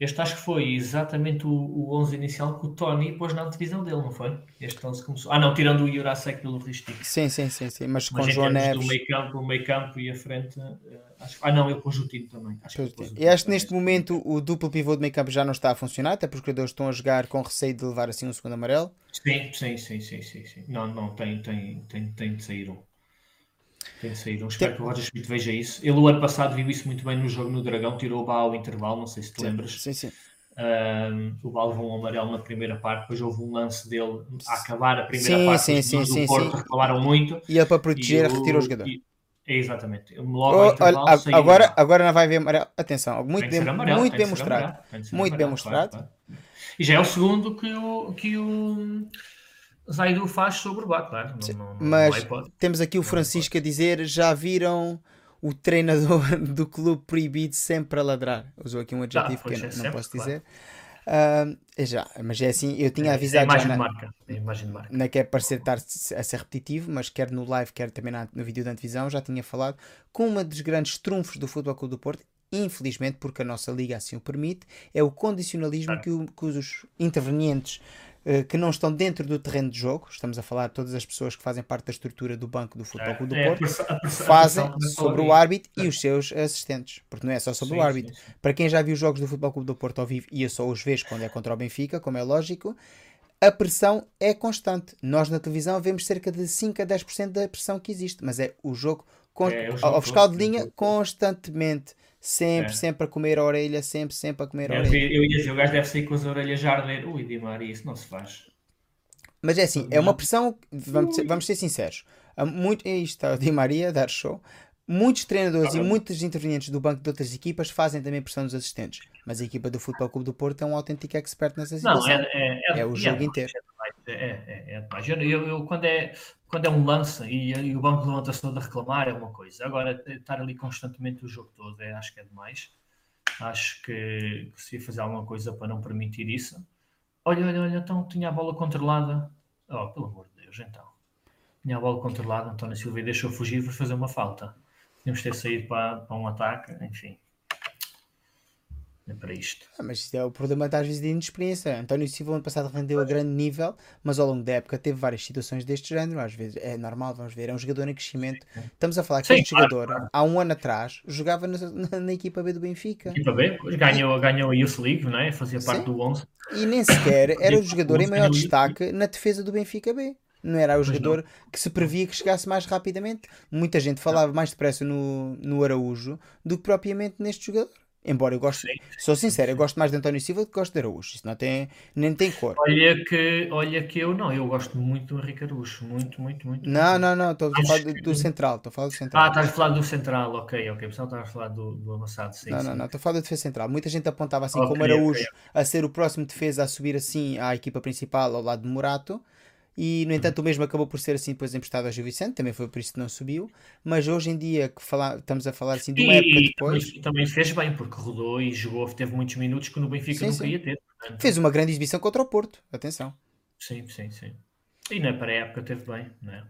Este acho que foi exatamente o, o 11 inicial que o Tony pôs na divisão dele, não foi? Este 11 começou. Ah, não, tirando o Jurasek pelo Ristic. Sim, sim, sim, sim. Mas com Mas em João Neves. do meio campo, o meio campo e a frente, eh, acho... ah não, ele pôs o Tino também. Acho que pôs E acho que neste momento o duplo pivô de meio campo já não está a funcionar, até porque os jogadores estão a jogar com receio de levar assim um segundo amarelo. Sim, sim, sim, sim, sim, sim. Não, não, tem, tem, tem, tem de sair um. Tem de sair um. Espero que o Roger Schmidt veja isso. Ele o ano passado viu isso muito bem no jogo no Dragão, tirou o Bá ao intervalo, não sei se te lembras. Sim, sim. Um, o Bá levou um amarelo na primeira parte, depois houve um lance dele a acabar a primeira Sim, parte. sim, sim, sim, do Porto sim. reclamaram muito. E ele para proteger e retirou o jogador. e- Exatamente. Logo Oh, olha, saiu agora, o agora não vai haver amarelo. Atenção, muito Tem bem, amarelo, muito tem bem mostrado. amarelo, tem Muito bem amarelo, mostrado. claro, claro. E já é o segundo que o, que o Zaidu faz sobre o claro. Não, não, não, não Mas temos aqui o Francisco a dizer: já viram o treinador [LAUGHS] do clube proibido sempre a ladrar? Usou aqui um adjetivo pois que eu é, não, sempre, posso claro. dizer. Ah, é já, mas é assim, eu tinha É avisado já imagem na, de marca. É imagem de marca. não quer parecer estar a ser repetitivo, mas quer no live, quer também na- no vídeo da antevisão, já tinha falado com uma dos grandes trunfos do Futebol Clube do Porto, infelizmente, porque a nossa liga assim o permite, é o condicionalismo que, o- que os intervenientes que não estão dentro do terreno de jogo, estamos a falar de todas as pessoas que fazem parte da estrutura do banco do Futebol Clube do É, a Porto, fazem sobre o árbitro e os seus assistentes, porque não é só sobre Sim, o árbitro. sim, sim. Para quem já viu jogos do Futebol Clube do Porto ao vivo, e eu só os vejo quando é contra o Benfica, como é lógico, a pressão é constante. Nós na televisão vemos cerca de 5 a 10% da pressão que existe, mas é o jogo, É, o jogo ao fiscal de linha é constantemente. Sempre, É. sempre a comer a orelha, sempre, sempre a comer a Eu, orelha. eu ia dizer, o gajo deve sair com as orelhas a arder. Ui, Di Maria, isso não se faz. Mas é assim, é uma pressão, vamos ser, vamos ser sinceros. Muito, aí está o Di Maria dar show. Muitos treinadores e Ah, muitos intervenientes do banco de outras equipas fazem também pressão dos assistentes. Mas a equipa do Futebol Clube do Porto é um autêntico expert nessa Não, situação. é, é, É o jogo inteiro. É, é, é, é demais. Eu, eu- quando, é, quando é um lance e, e o banco levanta-se todo a reclamar é uma coisa. Agora, estar ali constantemente o jogo todo, é, acho que é demais. Acho que, que se fazer alguma coisa para não permitir isso. Olha, olha, olha, então tinha a bola controlada. Oh, pelo amor de Deus, então. Tinha a bola controlada, António Silva deixou fugir para fazer uma falta. Tínhamos ter saído para, para um ataque, enfim. É para isto. Ah, mas isto é o problema das vezes de inexperiência. António Silva ano passado rendeu a grande nível, mas ao longo da época teve várias situações deste género. Às vezes é normal, vamos ver, é um jogador em crescimento. Estamos a falar que Sim, este claro, jogador, há um ano atrás, jogava na, na- na equipa B do Benfica. Equipa B, ganhou, ganhou a Youth League, não é? Fazia parte Sim. do 11. E nem sequer era o [COUGHS] jogador em maior destaque na defesa do Benfica B. Não era o jogador que se previa que chegasse mais rapidamente. Muita gente falava mais depressa no, no Araújo do que propriamente neste jogador. Embora eu goste, Sim, sou sincero, eu gosto mais de António Silva do que gosto de Araújo. Isso não tem, nem tem cor. Olha que, olha que eu não, eu gosto muito do Henrique Arucho, muito, muito, muito. Não, não, não, estou a falar do, central, estou a falar do central. Ah, estás a falar do central, ok, ok. Pessoal, estás a falar do, do amassado, sim. não, sim. não, não, estou a falar da defesa central. Muita gente apontava assim Ok, como Araújo a ser o próximo defesa a subir assim à equipa principal ao lado de Morato. E no entanto o mesmo acabou por ser assim depois emprestado ao Gil Vicente, também foi por isso que não subiu. Mas hoje em dia que fala, estamos a falar assim de uma E, época depois, também, também fez bem, porque rodou e jogou, teve muitos minutos que no Benfica Sim, nunca sim. ia ter. portanto, fez uma grande exibição contra o Porto. Atenção. Sim, sim, sim. E na pré-época teve bem, não é?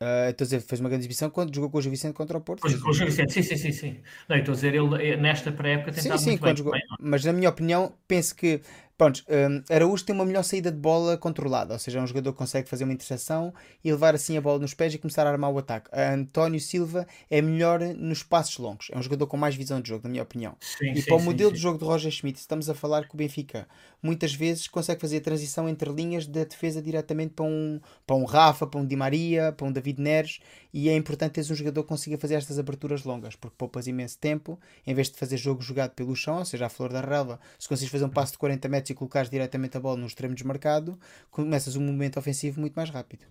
Ah, Estou a dizer, fez uma grande exibição quando jogou com o Gil Vicente contra o Porto. Com o Gil Vicente, sim, sim, sim, sim. Não, estou a dizer, ele eh, nesta pré-época tem Sim, sim, muito bem jogou. não é? Mas na minha opinião, penso que pronto, hum, Araújo tem uma melhor saída de bola controlada, ou seja, é um jogador que consegue fazer uma interseção e levar assim a bola nos pés e começar a armar o ataque. A António Silva é melhor nos passos longos, é um jogador com mais visão de jogo, na minha opinião. Sim, E sim, para o modelo sim. de jogo de Roger Schmidt, estamos a falar que o Benfica muitas vezes consegue fazer a transição entre linhas da defesa diretamente para um, para um Rafa, para um Di Maria, para um David Neres, e é importante teres um jogador que consiga fazer estas aberturas longas, porque poupas imenso tempo, em vez de fazer jogo jogado pelo chão, ou seja, a flor da relva, se consegues fazer um passo de 40 metros e colocares diretamente a bola no extremo desmarcado, começas um movimento ofensivo muito mais rápido.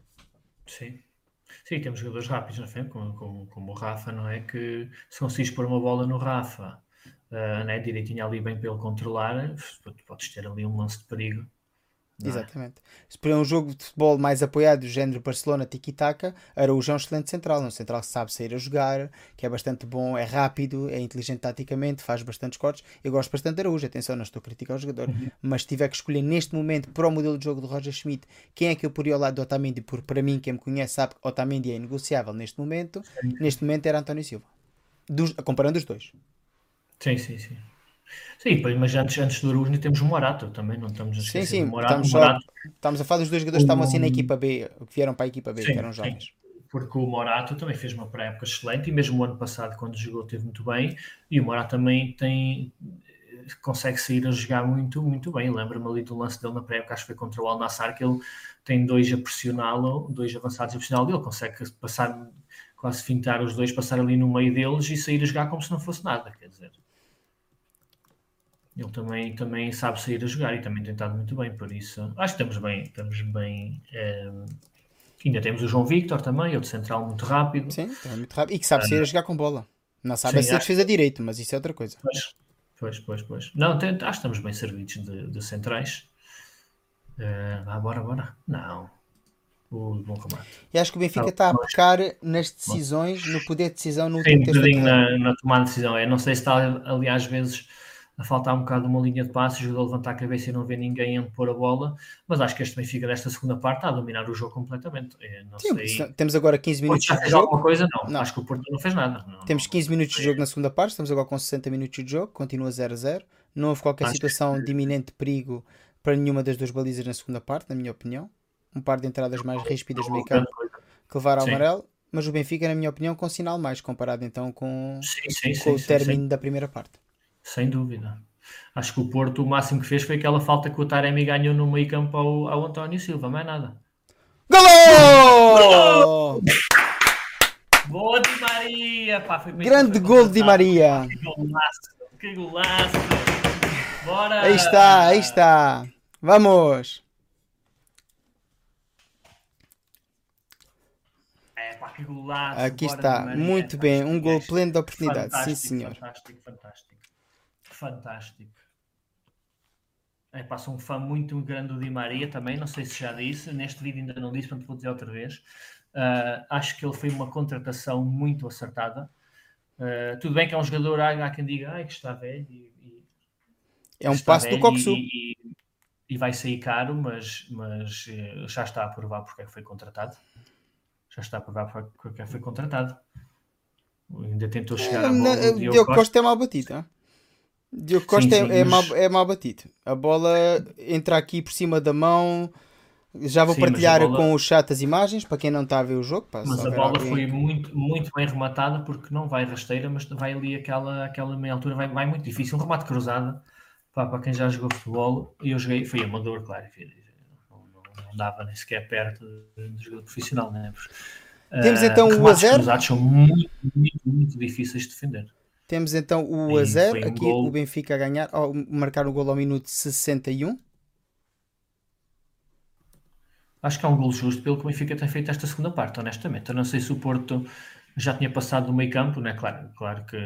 Sim. Sim, temos jogadores rápidos na frente, como, como, como o Rafa, não é? Que se conseguires pôr uma bola no Rafa uh, né, direitinho ali bem para ele controlar, podes ter ali um lance de perigo. É? Exatamente. Se for um jogo de futebol mais apoiado do género Barcelona Tiki-Taka, Araújo é um excelente central, um central que sabe sair a jogar, que é bastante bom, é rápido, é inteligente taticamente, faz bastantes cortes. Eu gosto bastante de Araújo, atenção, não estou a criticar o jogador, uhum. mas se tiver que escolher neste momento para o modelo de jogo do Roger Schmidt, quem é que eu poria ao lado do Otamendi? Porque para mim, quem me conhece sabe que Otamendi é inegociável neste momento. Sim. Neste momento era António Silva. Dos, comparando os dois. Sim, sim, sim. Sim, mas antes, antes do Arusni temos o Morato também, não estamos a esquecer sim, sim, Morato. Estamos, Morato. Só, estamos a falar dos dois jogadores que estavam assim na equipa B, que vieram para a equipa B, sim, que eram jovens. Sim, porque o Morato também fez uma pré-época excelente e mesmo o ano passado, quando jogou, teve muito bem. E o Morato também tem consegue sair a jogar muito, muito bem. Lembro-me ali do lance dele na pré-época, acho que foi contra o Al Nassr, que ele tem dois a pressioná-lo, dois avançados a pressioná-lo, ele consegue passar, quase fintar os dois, passar ali no meio deles e sair a jogar como se não fosse nada, quer dizer ele também, também sabe sair a jogar e também tem estado muito bem, por isso acho que estamos bem, estamos bem. É, ainda temos o João Victor também, outro central muito rápido. Sim, muito rápido e que sabe sair a jogar com bola. Não sabe sim, ser defesa que... direito, mas isso é outra coisa. Pois, pois, pois. pois. Não, tem, acho que estamos bem servidos de, de centrais. Uh, ah, bora, bora. Não. O bom remate. E acho que o Benfica está a pecar nas decisões, no poder de decisão no Sim, um na, na tomada de decisão. Eu não sei se está ali às vezes a faltar um bocado uma linha de passe, o jogador levantar a cabeça e não ver ninguém onde pôr a bola, mas acho que este Benfica desta segunda parte está a dominar o jogo completamente. não Sim, sei... Temos agora 15 minutos de jogo. alguma coisa? Não. não. Acho que o Porto não fez nada. Não, temos 15 minutos de jogo na segunda parte, estamos agora com 60 minutos de jogo, continua 0 a 0. Não houve qualquer acho situação que... de iminente perigo para nenhuma das duas balizas na segunda parte, na minha opinião. Um par de entradas mais ríspidas no meio campo que levaram ao amarelo, mas o Benfica, na minha opinião, com sinal mais, comparado então com, sim, sim, com o término da primeira parte. Sem dúvida. Acho que o Porto, o máximo que fez foi aquela falta que o Taremi ganhou no meio campo ao, ao António Silva, mais nada. Golo! Boa Di Maria! Pá, Grande gol de Maria! Que golaço! Que golaço! Bora! Aí está, aí está! Vamos! É, pá, que golaço! Aqui está, muito bem, um gol pleno de oportunidade, sim senhor. Fantástico, fantástico fantástico. É, passa um fã muito grande do Di Maria também, não sei se já disse, neste vídeo ainda não disse, portanto vou dizer outra vez. Uh, acho que ele foi uma contratação muito acertada. Uh, tudo bem que é um jogador, há, quem diga ai, que está velho. E, e é um passo do Coxu. E, e, vai sair caro, mas, mas eh, já está a provar porque é que foi contratado. Já está a provar porque é que foi contratado. Ainda tentou chegar é, a bola. Diogo Costa é mal batido. Diogo Costa sim, sim, é, é, mas... mal, é mal batido. A bola entra aqui por cima da mão. Já vou sim, partilhar bola... com o chat as imagens para quem não está a ver o jogo. mas a bola alguém... foi muito, muito bem rematada porque não vai rasteira, mas vai ali aquela, aquela meia altura, vai, vai muito difícil. Um remate cruzado para, para quem já jogou futebol. E eu joguei, foi amador, claro. Não, não, não dava nem sequer perto de jogador profissional. Né? Temos então uh, o a 0. cruzados são muito, muito, muito difíceis de defender. Temos então o Sim, a 0, um aqui gol. o Benfica a ganhar, oh, marcar o gol ao minuto 61. Acho que é um gol justo pelo que o Benfica tem feito esta segunda parte, honestamente. Eu não sei se o Porto já tinha passado do meio campo, né? claro, claro que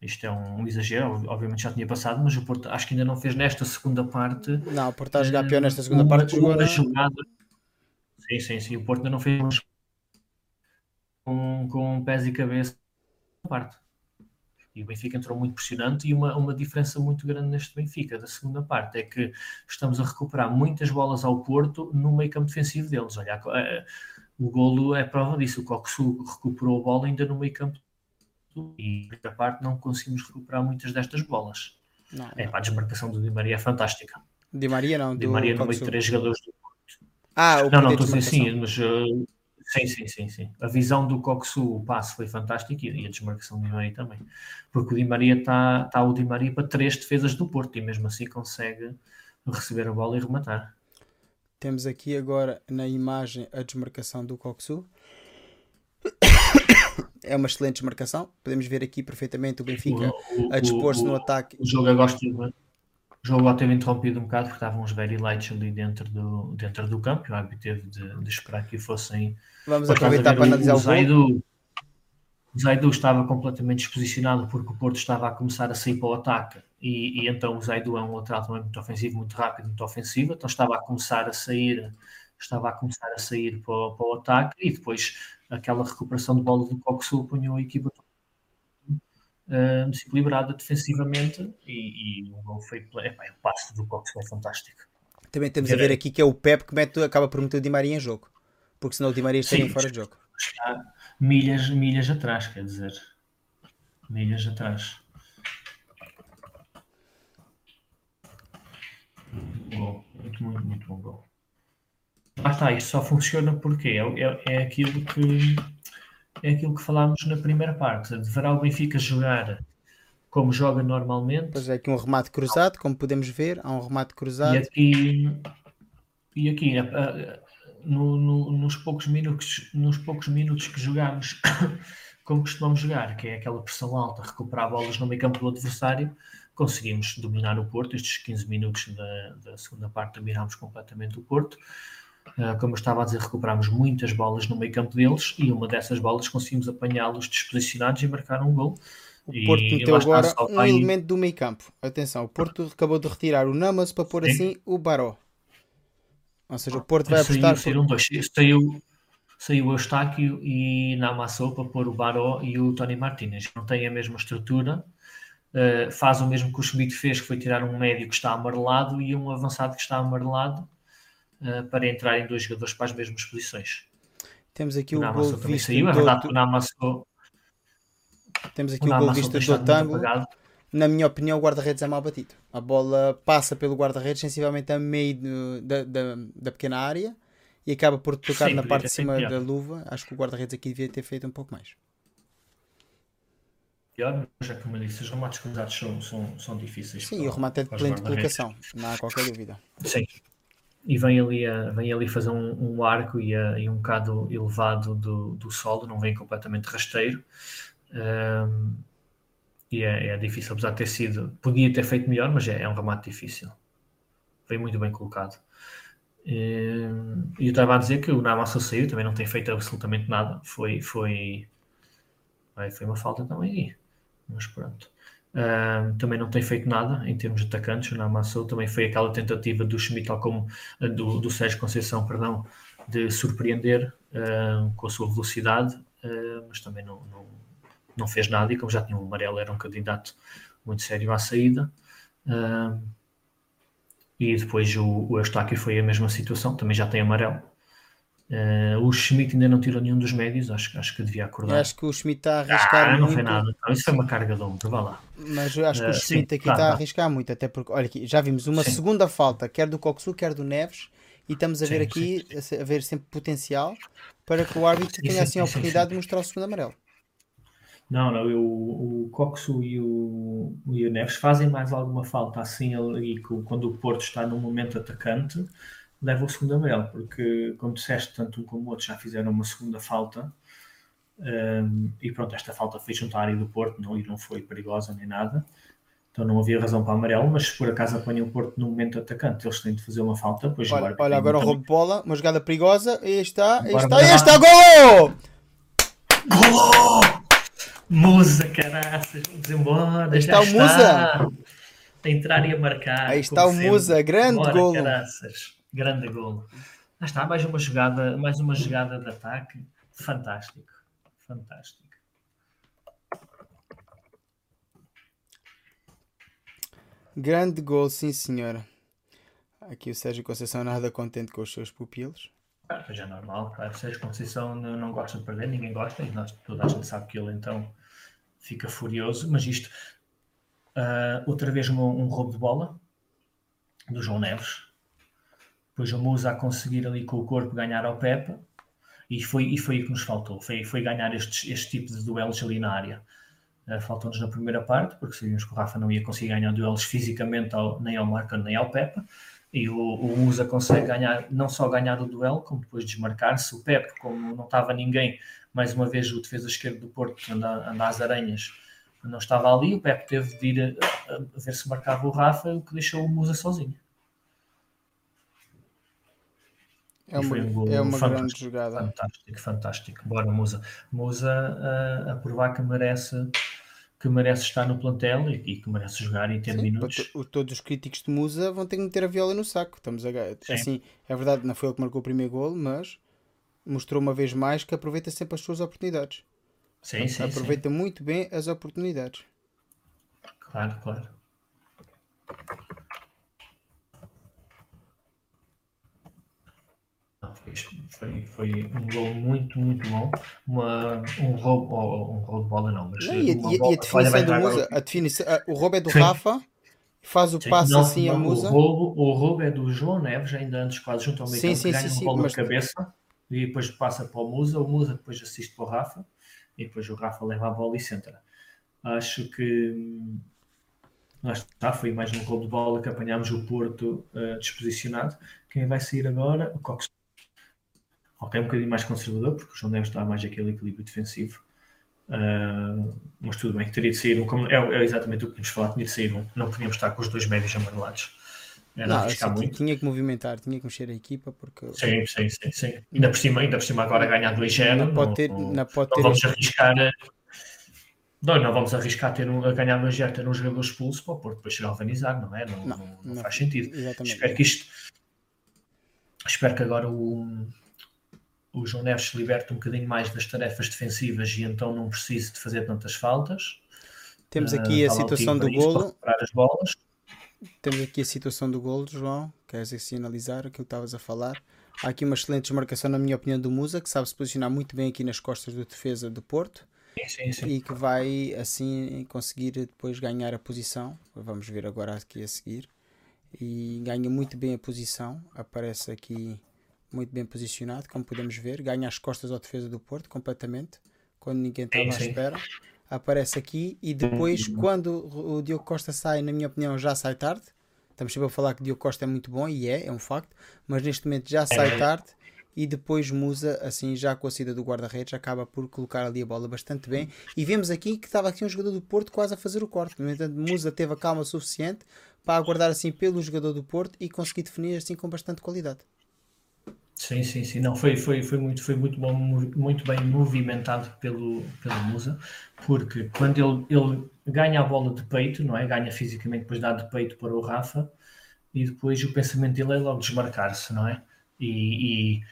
isto é um exagero, obviamente já tinha passado, mas o Porto acho que ainda não fez nesta segunda parte. Não, o Porto está a jogar pior nesta segunda uma, parte. Uma, uma jogada. Sim, sim, sim. O Porto ainda não fez com, com pés e cabeça parte. E o Benfica entrou muito pressionante e uma, uma diferença muito grande neste Benfica, da segunda parte, é que estamos a recuperar muitas bolas ao Porto no meio campo defensivo deles. Olha, o golo é prova disso. O Coxu recuperou a bola ainda no meio campo e na parte não conseguimos recuperar muitas destas bolas. Não, é, a desmarcação do Di Maria é fantástica. Di Maria não, Di Maria no meio de três jogadores do Porto. Ah, o não, não, estou a dizer sim, mas uh, Sim, sim, sim, sim. A visão do Coxu, o passe foi fantástica e a desmarcação do Di Maria também. Porque o Di Maria está tá o Di Maria para três defesas do Porto e mesmo assim consegue receber a bola e rematar. Temos aqui agora na imagem a desmarcação do Coxu. [COUGHS] É uma excelente desmarcação. Podemos ver aqui perfeitamente o Benfica o, o, a dispor-se no ataque. O jogo agora o jogo lá teve interrompido um bocado porque estavam uns very lights ali dentro do, dentro do campo. O árbitro teve de, de esperar que fossem. Vamos aproveitar para analisar o, o gol. o Zaidu estava completamente desposicionado porque o Porto estava a começar a sair para o ataque e, e então o Zaidu é um lateral também muito ofensivo, muito rápido, muito ofensivo, então estava a começar a sair estava a começar a sair para, o, para o ataque e depois aquela recuperação de bola do Coxu apanhou a equipa uh, desequilibrada defensivamente e, e o gol foi epá, o passo do Coxu é fantástico. Também temos a ver aqui que é o Pep que mete, acaba por meter o Di Maria em jogo porque senão o Di Maria estaria fora de jogo. está milhas, milhas atrás quer dizer milhas atrás. Gol, muito, muito, muito bom gol. Ah, está, isso só funciona porque é, é, é, aquilo que é aquilo que falámos na primeira parte. Deverá o Benfica jogar como joga normalmente. Pois é, aqui um remate cruzado, como podemos ver, há um remate cruzado. E aqui, e aqui no, no, nos, poucos minutos, nos poucos minutos que jogamos [COUGHS] como costumamos jogar, que é aquela pressão alta, recuperar bolas no meio campo do adversário, conseguimos dominar o Porto. Estes 15 minutos da, da segunda parte dominámos completamente o Porto. Uh, como eu estava a dizer, recuperámos muitas bolas no meio campo deles e uma dessas bolas conseguimos apanhá-los desposicionados e marcar um gol. O Porto e, meteu agora um aí... elemento do meio campo. Atenção, o Porto acabou de retirar o Namas para pôr Sim. assim o Baró. Ou seja, o Porto vai apostar. Saiu, por... saiu, saiu o Eustáquio e Namassou para pôr o Baró e o Tony Martínez. Não tem a mesma estrutura. Uh, faz o mesmo que o Schmidt fez, que foi tirar um médio que está amarelado e um avançado que está amarelado uh, para entrarem dois jogadores para as mesmas posições. Temos aqui o, o gol visto saiu, é verdade que o Namassou temos aqui o, o gol visto do Otango. Na minha opinião, o guarda-redes é mal batido. A bola passa pelo guarda-redes sensivelmente a meio da, da, da, pequena área e acaba por tocar Sim, na parte de cima da luva. Acho que o guarda-redes aqui devia ter feito um pouco mais. Pior, mas é como eu disse, os remates cruzados são, são, são difíceis. Sim, para, o remate é de pleno de colocação, não há qualquer dúvida. Sim, e vem ali, a, vem ali fazer um, um arco e, a, e, um bocado elevado do, do solo, não vem completamente rasteiro. Um, e é, é, difícil, apesar de ter sido, podia ter feito melhor, mas é, é um remate difícil. Vem muito bem colocado. E eu estava a dizer que o Namassa saiu, também não tem feito absolutamente nada. Foi, foi, foi uma falta também aí. Mas pronto. Uh, também não tem feito nada em termos de atacantes. O Namassou também foi aquela tentativa do Schmidt, como do, do Sérgio Conceição, perdão, de surpreender uh, com a sua velocidade, uh, mas também não, não, não, fez nada. E como já tinha o amarelo, era um candidato muito sério à saída. e depois o, o Eustáquio foi a mesma situação, também já tem amarelo. Uh, o Schmidt ainda não tirou nenhum dos médios, acho, acho que devia acordar. Eu acho que o Schmidt está a arriscar ah, não muito. foi nada, não, isso foi uma carga de ombro, vá lá. Mas eu acho que o eh, Schmidt sim, aqui está tá. a arriscar muito, até porque, olha aqui, já vimos uma sim. segunda falta, quer do Coxu, quer do Neves, e estamos a ver sim, aqui, a ver sempre potencial para que o árbitro tenha assim a oportunidade de mostrar o segundo amarelo. Não, não, eu, o Coxu e o, e o Neves fazem mais alguma falta assim ali quando o Porto está num momento atacante leva o segundo amarelo, porque, como disseste, tanto um como o outro já fizeram uma segunda falta. Um, e pronto, esta falta foi junto à área do Porto não, e não foi perigosa nem nada. Então não havia razão para amarelo, mas se por acaso apanham o Porto no momento atacante, eles têm de fazer uma falta. Pois olha, agora, olha, agora roubo de bola, uma jogada perigosa. E está, e está, e está, gol! Gol! Musa, caraças, vamos embora. Está o Musa! A entrar e a marcar. Aí está o Musa, grande Bora, gol. Caraças. Grande gol. Ah, está, mais uma jogada, mais uma jogada de ataque. Fantástico. Fantástico. Grande gol, sim senhora. Aqui o Sérgio Conceição nada contente com os seus pupilos. Ah, já é normal, claro. O Sérgio Conceição não, não gosta de perder, ninguém gosta, e nós, toda a gente sabe que ele então fica furioso. Mas isto, uh, outra vez um, um roubo de bola do João Neves depois o Musa a conseguir ali com o corpo ganhar ao Pepe e foi, e foi o que nos faltou, foi, foi ganhar este, este tipo de duelos ali na área. Uh, Faltou-nos na primeira parte, porque sabíamos que o Rafa não ia conseguir ganhar duelos fisicamente ao, nem ao Marco nem ao Pepe, e o, o Musa consegue ganhar, não só ganhar o duelo, como depois desmarcar-se. O Pepe, como não estava ninguém, mais uma vez o defesa esquerdo do Porto, que anda, anda às aranhas, não estava ali, o Pepe teve de ir a, a, a ver se marcava o Rafa, o que deixou o Musa sozinho. É uma, um gol é uma grande jogada. Fantástico, fantástico. Bora, Musa. Musa a, a provar que merece que merece estar no plantel e, e que merece jogar e ter Sim, minutos. Todos os críticos de Musa vão ter que meter a viola no saco. Estamos a, assim, é verdade, não foi ele que marcou o primeiro gol, mas mostrou uma vez mais que aproveita sempre as suas oportunidades. Sim, sim, aproveita sim. muito bem as oportunidades. Claro, claro. Foi, foi um gol muito, muito bom. Uma, um roubo, um roubo de bola não, mas. Não, e, e, bola, e, a definição do Musa, a definição, o roubo é do Sim. Rafa, faz o sim, passe não, assim não, a Musa. O roubo, o roubo é do João Neves, ainda antes quase junto ao meio sim, sim, ganha sim, um mas... na cabeça e depois passa para o Musa, o Musa depois assiste para o Rafa e depois o Rafa leva a bola e centra. Acho que lá está, foi mais um roubo de bola que apanhámos o Porto uh, disposicionado. Quem vai sair agora? O Cox ok, um bocadinho mais conservador, porque o João Neves dá mais aquele equilíbrio defensivo. Uh, mas tudo bem, teria de sair um, é, é, exatamente o que tínhamos falado, tinha de sair um, não podíamos estar com os dois médios amarelados. Era não, assim, muito. Tinha que movimentar, tinha que mexer a equipa porque. Sim, sim, sim, sim. Ainda por cima, ainda por cima agora ganhar 2-0. Não, pode ter, não, não, pode ter vamos arriscar. Não, não vamos arriscar ter um, a ganhar 2-0, ter um jogador expulso para o Porto depois galvanizar, não é? Não, não, não faz sentido. Exatamente. Espero que isto. Espero que agora o o João Neves se liberta um bocadinho mais das tarefas defensivas e então não precisa de fazer tantas faltas. Temos aqui uh, a situação do golo. Temos aqui a situação do golo, João. Queres assim analisar aquilo que estavas a falar? Há aqui uma excelente desmarcação, na minha opinião, do Musa, que sabe se posicionar muito bem aqui nas costas do defesa do Porto. Sim, sim, E que vai assim conseguir depois ganhar a posição. Vamos ver agora aqui a seguir. E ganha muito bem a posição. Aparece aqui muito bem posicionado, como podemos ver, ganha as costas ao defesa do Porto completamente, quando ninguém estava à espera. Aparece aqui e depois, quando o Diogo Costa sai, na minha opinião, já sai tarde. Estamos sempre a falar que o Diogo Costa é muito bom e é, é um facto, mas neste momento já sai é. tarde e depois Musa, assim, já com a saída do guarda-redes, acaba por colocar ali a bola bastante bem. E vemos aqui que estava aqui um jogador do Porto quase a fazer o corte. No entanto, Musa teve a calma suficiente para aguardar assim pelo jogador do Porto e conseguir definir assim com bastante qualidade. Sim, sim, sim. Não, foi, foi, foi, muito, foi muito bom, muito bem movimentado pelo, pelo Musa, porque quando ele, ele ganha a bola de peito, não é? Ganha fisicamente, depois dá de peito para o Rafa, e depois o pensamento dele é logo desmarcar-se, não é? E, e,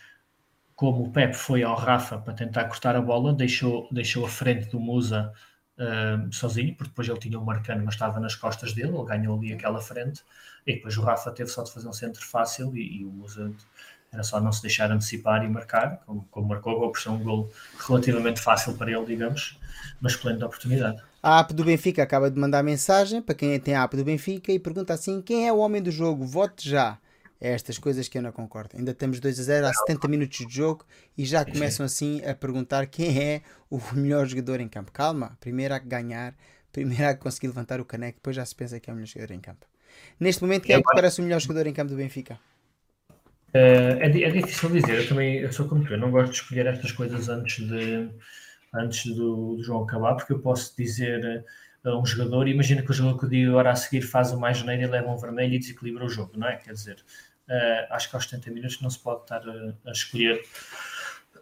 como o Pep foi ao Rafa para tentar cortar a bola, deixou, deixou a frente do Musa uh, sozinho, porque depois ele tinha o um marcano, mas estava nas costas dele, ele ganhou ali aquela frente, e depois o Rafa teve só de fazer um centro fácil e, e o Musa era só não se deixar antecipar e marcar, como, como marcou o gol, por ser um gol relativamente fácil para ele, digamos, mas excelente oportunidade. A app do Benfica acaba de mandar mensagem para quem tem a app do Benfica e pergunta assim: quem é o homem do jogo? Vote já. É estas coisas que eu não concordo. Ainda temos 2 a 0 há 70 minutos de jogo e já começam assim a perguntar quem é o melhor jogador em campo. Calma, primeiro há que ganhar, primeiro há que conseguir levantar o caneco, depois já se pensa que é o melhor jogador em campo. Neste momento, quem é que parece o melhor jogador em campo do Benfica? Uh, é, é, difícil dizer, eu também eu sou como tu, eu não gosto de escolher estas coisas antes, de, antes do, do jogo acabar, porque eu posso dizer a um jogador, imagina que o jogador que eu digo agora a seguir faz uma janeiro e leva um vermelho e desequilibra o jogo, não é? Quer dizer, uh, acho que aos 70 minutos não se pode estar a, a escolher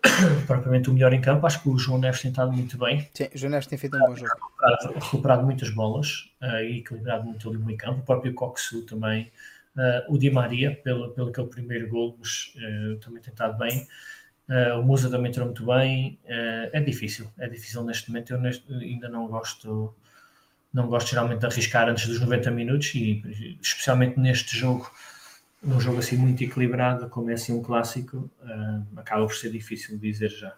[COUGHS] propriamente o melhor em campo. Acho que o João Neves tem estado muito bem. Sim, o João Neves tem feito um bom jogo. Recuperado, recuperado muitas bolas uh, e equilibrado muito ali no meio campo. O próprio Coxu também Uh, o Di Maria, pelo, pelo aquele primeiro gol, mas, uh, também tem estado bem. Uh, o Musa também entrou muito bem. é difícil, é difícil neste momento. Eu neste, ainda não gosto, não gosto geralmente de arriscar antes dos 90 minutos e especialmente neste jogo, num jogo assim muito equilibrado, como é assim um clássico, acaba por ser difícil dizer já.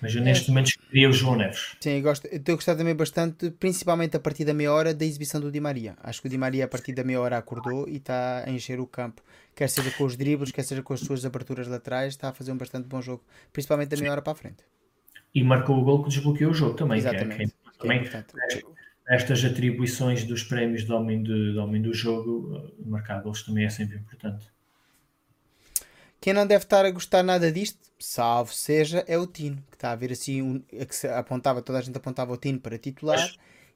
Mas eu neste é. momento escolheria o João Neves. Sim, eu gosto, estou a gostar também bastante, principalmente a partir da meia hora, da exibição do Di Maria. Acho que o Di Maria, a partir da meia hora, acordou e está a encher o campo. Quer seja com os dribles, quer seja com as suas aberturas laterais, está a fazer um bastante bom jogo, principalmente da meia hora para a frente. E marcou o gol que desbloqueou o jogo também. Exatamente. Que é, que é, também, estas atribuições dos prémios de homem, de, de homem do jogo, marcar gols também é sempre importante. Quem não deve estar a gostar nada disto, salvo seja, é o Tino, que está a ver assim, um, a que apontava, toda a gente apontava o Tino para titular,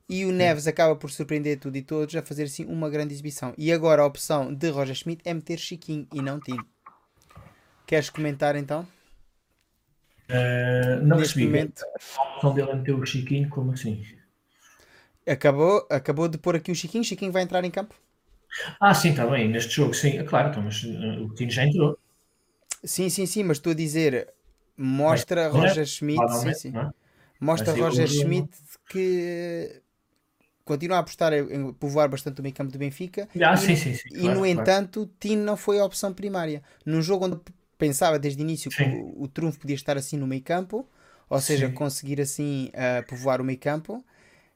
e o Neves acaba por surpreender tudo e todos a fazer assim uma grande exibição. E agora a opção de Roger Schmidt é meter Chiquinho e não Tino. Queres comentar então? Uh, não Neste percebi. momento. A opção dele é meter o Chiquinho, como assim? Acabou, acabou de pôr aqui o Chiquinho. Chiquinho vai entrar em campo? Ah, sim, está bem. Neste jogo, sim. É claro, então, mas uh, o Coutinho já entrou. Sim, sim, sim, mas estou a dizer, mostra Mas, Roger Schmidt, sim, sim. é? Mostra Mas Roger Schmidt que continua a apostar em povoar bastante o meio campo do Benfica Ah, e, sim, sim, sim. e claro, no claro. entanto Tino não foi a opção primária. Num jogo onde pensava desde o início que o, o trunfo podia estar assim no meio campo, ou seja, conseguir assim ah, povoar o meio campo,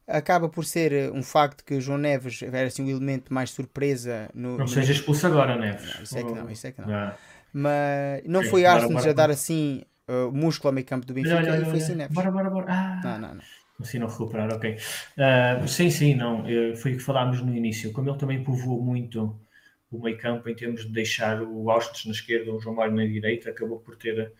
acaba por ser eh, um facto que o João Neves era assim o elemento mais surpresa no, Não no- seja expulso agora, Neves. Isso é que não, isso é que não. Ah. Mas não Sim, foi bora, Arsenal bora, a dar assim uh, músculo ao meio campo do Benfica Olha, olha, e foi olha. assim Neves. Bora, bora, bora. Ah, Não, não, não. Assim não recuperar, ok. Ah, sim, sim, não. Foi o que falámos no início. Como ele também povoou muito o meio campo em termos de deixar o Austin na esquerda, o João Mário na direita, acabou por ter,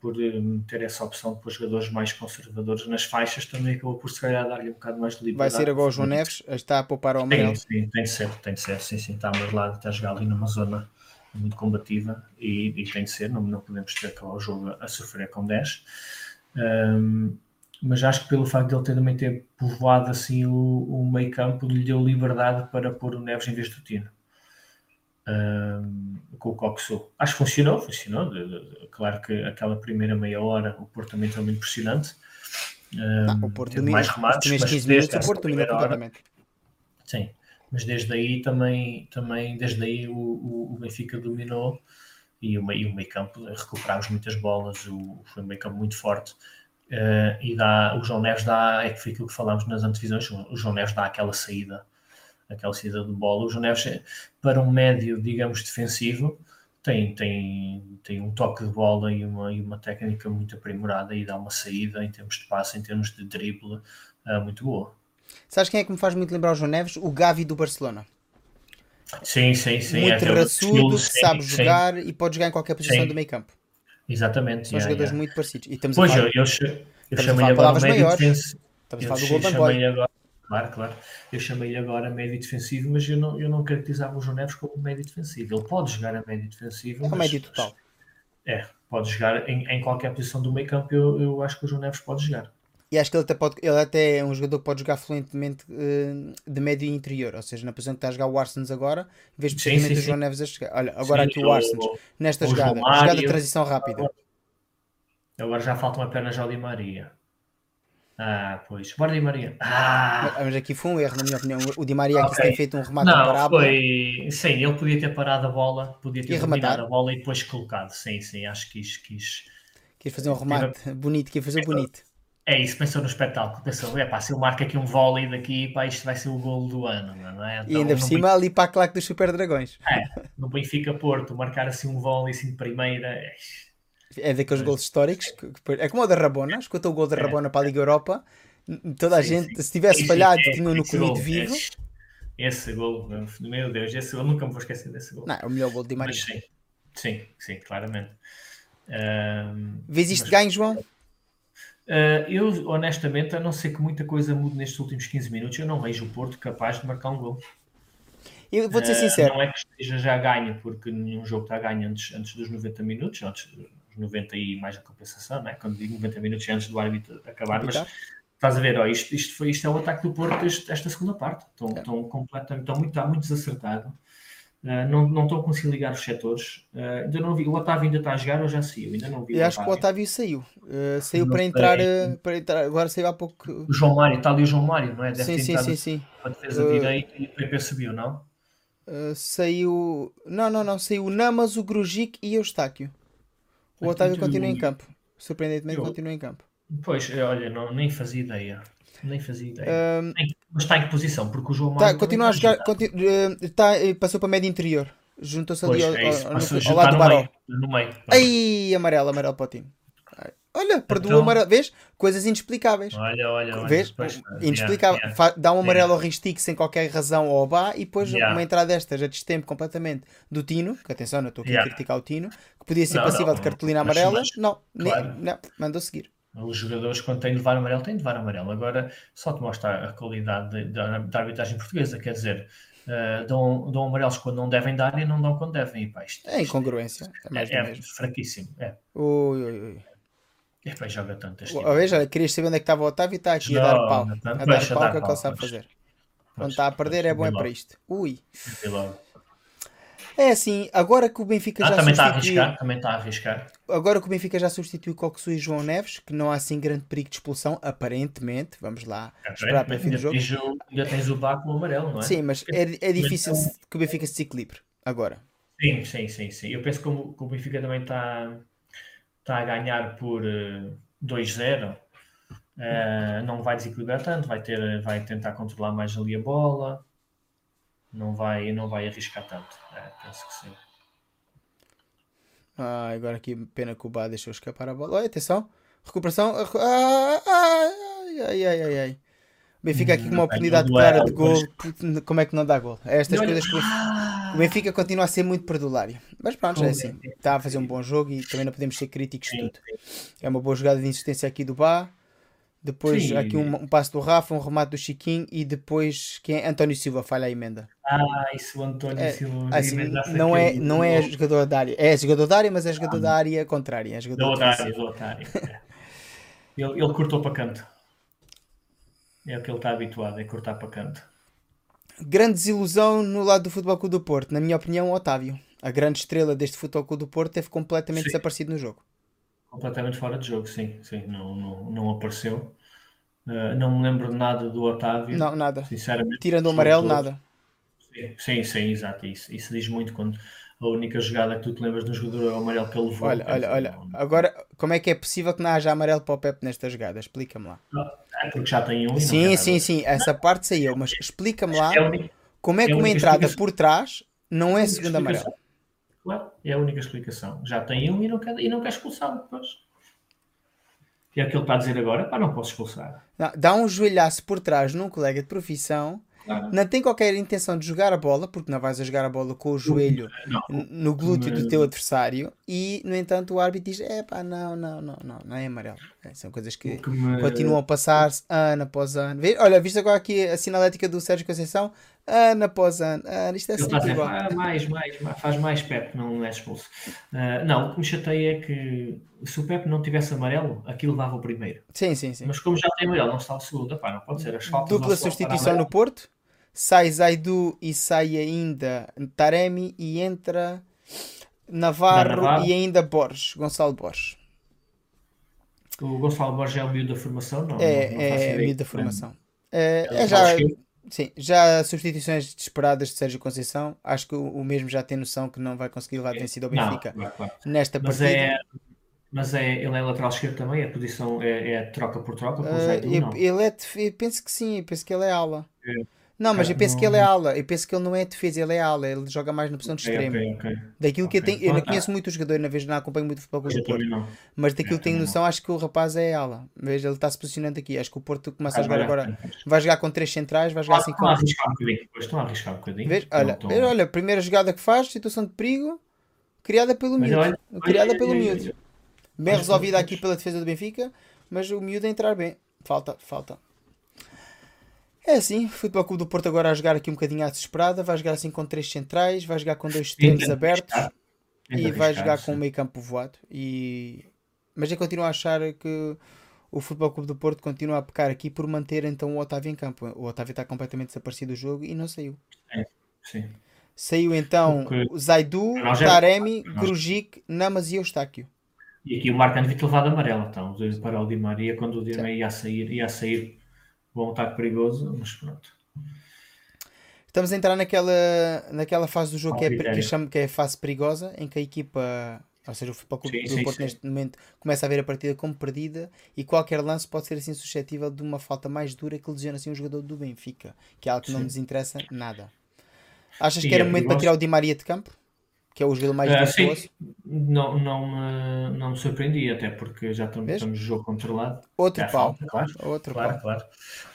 por eh, ter essa opção para os jogadores mais conservadores nas faixas, também acabou por se calhar dar-lhe um bocado mais de Vai liberdade. ser agora o João Neves, está a poupar ao amarelo. Sim, sim, tem de ser, tem de ser, sim, sim, está mais lado, está a jogar ali numa zona muito combativa e, e tem de ser, não, não podemos ter acabar o jogo a, a sofrer com 10. Ahm, mas acho que pelo facto de ele ter, também ter povoado assim o, o meio campo, lhe deu liberdade para pôr o Neves em vez do Tino. Ahm, com o Coxo. Acho que funcionou, funcionou. De- de- claro que aquela primeira meia hora o Porto também foi muito impressionante. Não, Ahm, o Porto mais remates, mas 15 desde minutos o Porto primeira hora- completamente. Sim, mas desde aí também, também desde aí o, o, o Benfica dominou e o, e o meio campo recuperámos muitas bolas, o, foi um meio campo muito forte. Eh, e dá, o João Neves dá, é que foi aquilo que falámos nas antevisões, o João Neves dá aquela saída, aquela saída de bola. O João Neves, eh, para um médio, digamos, defensivo, tem, tem, tem um toque de bola e uma, e uma técnica muito aprimorada e dá uma saída em termos de passe, em termos de drible, eh, muito boa. Sabes quem é que me faz muito lembrar o João Neves? O Gavi do Barcelona. Sim, sim, sim. é muito aquele raçudo, que sim, sabe sim. jogar e pode jogar em qualquer posição Sim. do meio campo. Exatamente. São yeah, jogadores yeah. muito parecidos. E estamos Pois, a eu, falar, eu, eu a chamei agora palavras médio defensivo. estamos a Eu falar do Golden Boy. chamei agora, claro, claro. Eu chamei-lhe agora médio defensivo, mas eu não, eu não caracterizava o João Neves como médio defensivo. Ele pode jogar a médio defensivo. É mas- médio total. É, pode jogar em, em qualquer posição do meio campo. Eu, eu acho que o João Neves pode jogar. E acho que ele até, pode, ele até é um jogador que pode jogar fluentemente eh, de médio e interior. Ou seja, na posição que está a jogar o Arsens agora, vejo Sim, perfeitamente sim, o João sim. Neves a chegar. Olha, agora aqui o Arsens, nesta jogada. Mário. Jogada de transição rápida. Agora já falta uma perna já Maria. Ah, pois. Bora Di Maria. Ah! Mas aqui foi um erro, na minha opinião. O Di Maria aqui Ok. tem feito um remate Não, imparável. foi. Sim, ele podia ter parado a bola, podia ter rematar. a bola e depois colocado. Sim, sim, acho que quis. quis... Quis fazer um remate bonito, quis fazer bonito. É isso, pensou no espetáculo. Pensou, é pá, se eu marco aqui um vôlei daqui, pá, isto vai ser o golo do ano, não é? E ainda por cima ali para a claque dos Super Dragões. Benfica- no Benfica Porto, marcar assim um vôlei assim de primeira. é- É daqueles gols históricos. que- é como o da Rabona. Escuta o gol da É. Rabona para a Liga Europa. Toda a Sim, gente, sim. se tivesse falhado, é, tinha no comido gol, vivo. Esse, gol, meu Deus, esse eu nunca me vou esquecer desse gol. Não, é o melhor gol de Maria. Mas sim, sim, sim, claramente. Ahm, Vês isto mas- ganho, João? Uh, eu, honestamente, a não ser que muita coisa mude nestes últimos 15 minutos, eu não vejo o Porto capaz de marcar um gol. Eu vou-te ser Uh, sincero. Não é que esteja já ganho, porque nenhum jogo está ganho antes, antes dos 90 minutos, antes dos 90 e mais a compensação, né? quando digo 90 minutos é antes do árbitro acabar, mas estás a ver, ó, isto, isto, foi, isto é o ataque do Porto este- esta segunda parte. Estão, É. estão completamente, estão muito, está muito desacertado. Uh, não, não estão a conseguir ligar os setores. Uh, ainda não vi. O Otávio ainda está a jogar ou já saiu? Ainda não vi. Eu acho que o Otávio saiu. Uh, saiu Não para sei. entrar, para entrar. Agora saiu há pouco. O João Mário, está ali o João Mário, não é? Deve Sim, sim, sim, sim. para a defesa Uh, direita e o PP subiu, não? Saiu. Não, não, não. Saiu o Namas, o Grujic e o Eustáquio. O Otávio continua em campo. Surpreendentemente, Eu- continua em campo. Pois, eh, olha, não, nem fazia ideia. Nem fazia ideia. Um, Nem- mas está em que posição? Porque o João tá, Mário. continua a jogar. Conti, uh, tá, uh, passou para médio interior. Juntou-se ali ao, é isso. ao- ao lado do Baró. No meio. Ai, amarelo, amarelo para o time. Olha, perdoou o Então- amarelo. Vês? Coisas inexplicáveis. Olha, olha. Vês? Depois, Inexplicável. yeah, yeah. Dá um amarelo ao Ristic sem qualquer razão ao Obá e depois Yeah. uma entrada destas a destempo completamente do Tino, que atenção, não estou aqui a Yeah. criticar o Tino, que podia ser Não, passível não, de cartolina amarela. mas- não, nem- claro. não, mandou seguir. Os jogadores, quando têm de levar amarelo, têm de levar amarelo. Agora, só te mostra a qualidade de- da, arbitragem portuguesa. Quer dizer, Uh, dão, dão amarelos quando não devem dar e não dão quando devem. E, pá, isto, é incongruência. É, é, é fraquíssimo. É. Ui, ui, ui. E depois joga tanto este tipo. Veja, querias saber onde é que estava o Otávio e está aqui não, a dar pau. a dar pau, o que é que ele sabe fazer. Quando está a perder é bom é para isto. Ui. É assim, agora que o Benfica ah, já também substituiu... Está a arriscar, também está a arriscar. Agora que o Benfica já substituiu Coxu e João Neves, que não há assim grande perigo de expulsão, aparentemente, vamos lá é, esperar para o fim do jogo. Já tens o Baco amarelo, não é? Sim, mas é, é difícil que o Benfica se desequilibre agora. Sim, sim, sim, sim. Eu penso que o, que o Benfica também está, está a ganhar por uh, 2-0. Uh, não vai desequilibrar tanto, vai, ter, vai tentar controlar mais ali a bola não vai, não vai arriscar tanto. É, penso que sim. Ah, agora aqui pena que o Bá deixou escapar a bola. Olha, atenção. Recuperação. Ah, ai, ai, ai, ai, ai. Benfica aqui com uma hum, oportunidade clara de gol. Como é que não dá gol? É estas coisas que o Benfica continua a ser muito perdulário. Mas pronto, é assim. Está a fazer um bom jogo e também não podemos ser críticos de tudo. É uma boa jogada de insistência aqui do Bá. Depois Sim. aqui um, um, passo do Rafa, um remate do Chiquinho e depois quem é? António Silva falha a emenda. Ah, isso o António é, Silva. Assim, não, é, não é jogador da área. É jogador da área, mas é jogador ah, da área contrária. É jogador da área, da área. ele, ele cortou para canto. É o que ele está habituado, é cortar para canto. Grande desilusão no lado do Futebol Clube do Porto. Na minha opinião, Otávio. A grande estrela deste Futebol Clube do Porto teve completamente sim. desaparecido no jogo. Completamente fora de jogo, sim. sim não, não, não apareceu. Uh, não me lembro de nada do Otávio. Não, nada. Sinceramente. Tirando o amarelo, nada. Sim, sim, sim, exato. Isso, isso diz muito quando a única jogada que tu te lembras do jogador é o amarelo que ele levou. Olha, olha, olha. Agora, como é que é possível que não haja amarelo para o Pepe nesta jogada? Explica-me lá. É porque já tem um. Sim, sim, sim. Essa parte saiu, mas explica-me lá é como é que é uma entrada por trás não é, é segunda amarelo. Claro, é a única explicação. Já tem um e não quer, e não quer expulsá-lo depois. E é o que ele está a dizer agora, pá, não posso expulsar. Não, dá um joelhaço por trás num colega de profissão. Não tem qualquer intenção de jogar a bola, porque não vais a jogar a bola com o joelho não, no glúteo mas... do teu adversário, e no entanto o árbitro diz: é pá, não, não, não, não, não é amarelo. É, são coisas que, que me... continuam a passar-se ano após ano. Olha, viste agora aqui a sinalética do Sérgio Conceição, ano após ano. ano isto é sempre dizer, igual. Ah, mais, mais, faz mais Pepe, não é expulso. Uh, não, o que me chateia é que se o Pepe não tivesse amarelo, aquilo dava o primeiro. Sim, sim, sim. Mas como já tem amarelo, não está o segundo, Epá, não pode ser as faltas. Dupla substituição no Porto? sai Zaidu e sai ainda Taremi e entra Navarro, Navarro. e ainda Borges, Gonçalo Borges. O Gonçalo Borges é o meio da formação? Não, é, não, é, meio da formação. É, é já, sim, já substituições desesperadas de Sérgio Conceição. Acho que o, mesmo já tem noção que não vai conseguir levar vencido ao Benfica não, claro, nesta mas partida. É, mas é, ele é lateral esquerdo também? A posição é, é troca por troca? Por uh, ele é, penso que sim, penso que ele é ala. É. Não, mas eu penso que ele é ala. Eu penso que ele não é defesa, ele é ala. Ele joga mais na posição de extremo. Okay, okay. Daquilo que eu tenho. Eu não conheço muito o jogador, na vez não acompanho muito o futebol do Porto. Mas daquilo que tenho noção, acho que o rapaz é ala. Veja, ele está se posicionando aqui. Acho que o Porto começa a jogar agora. Vai jogar com três centrais, vai jogar assim com. Estão a arriscar um bocadinho. Estão a arriscar um bocadinho. Veja, olha, veja, olha, primeira jogada que faz, situação de perigo, criada pelo miúdo. Criada pelo miúdo. Bem resolvida aqui pela defesa do Benfica, mas o miúdo a entrar bem. Falta, falta. É assim, o Futebol Clube do Porto agora a jogar aqui um bocadinho à desesperada, vai jogar assim com três centrais, vai jogar com dois extremos abertos e vai jogar com um meio campo voado. E... Mas eu continuo a achar que o Futebol Clube do Porto continua a pecar aqui por manter então o Otávio em campo. O Otávio está completamente desaparecido do jogo e não saiu. É, sim. Saiu então o Zaidu, Taremi, Grujic, Namas e Eustáquio. E aqui o Marcano devia ter levado amarelo, então, para o Di Maria, quando o Di Maria ia sair, ia sair bom ataque perigoso, mas pronto. Estamos a entrar naquela, naquela fase do jogo que é, que, chamo, que é a fase perigosa, em que a equipa, ou seja, o Futebol Clube do Porto neste momento começa a ver a partida como perdida e qualquer lance pode ser assim suscetível de uma falta mais dura que lesiona assim um jogador do Benfica, que é algo que sim. não nos interessa nada. Achas sim, que era é momento para tirar o Di Maria de campo? Que é o jogador mais Uh, sim, não, não, me, não me surpreendi, até porque já estamos, Vês? estamos o jogo controlado. Outro É, pau. falta, claro. Outro Claro, pau. claro.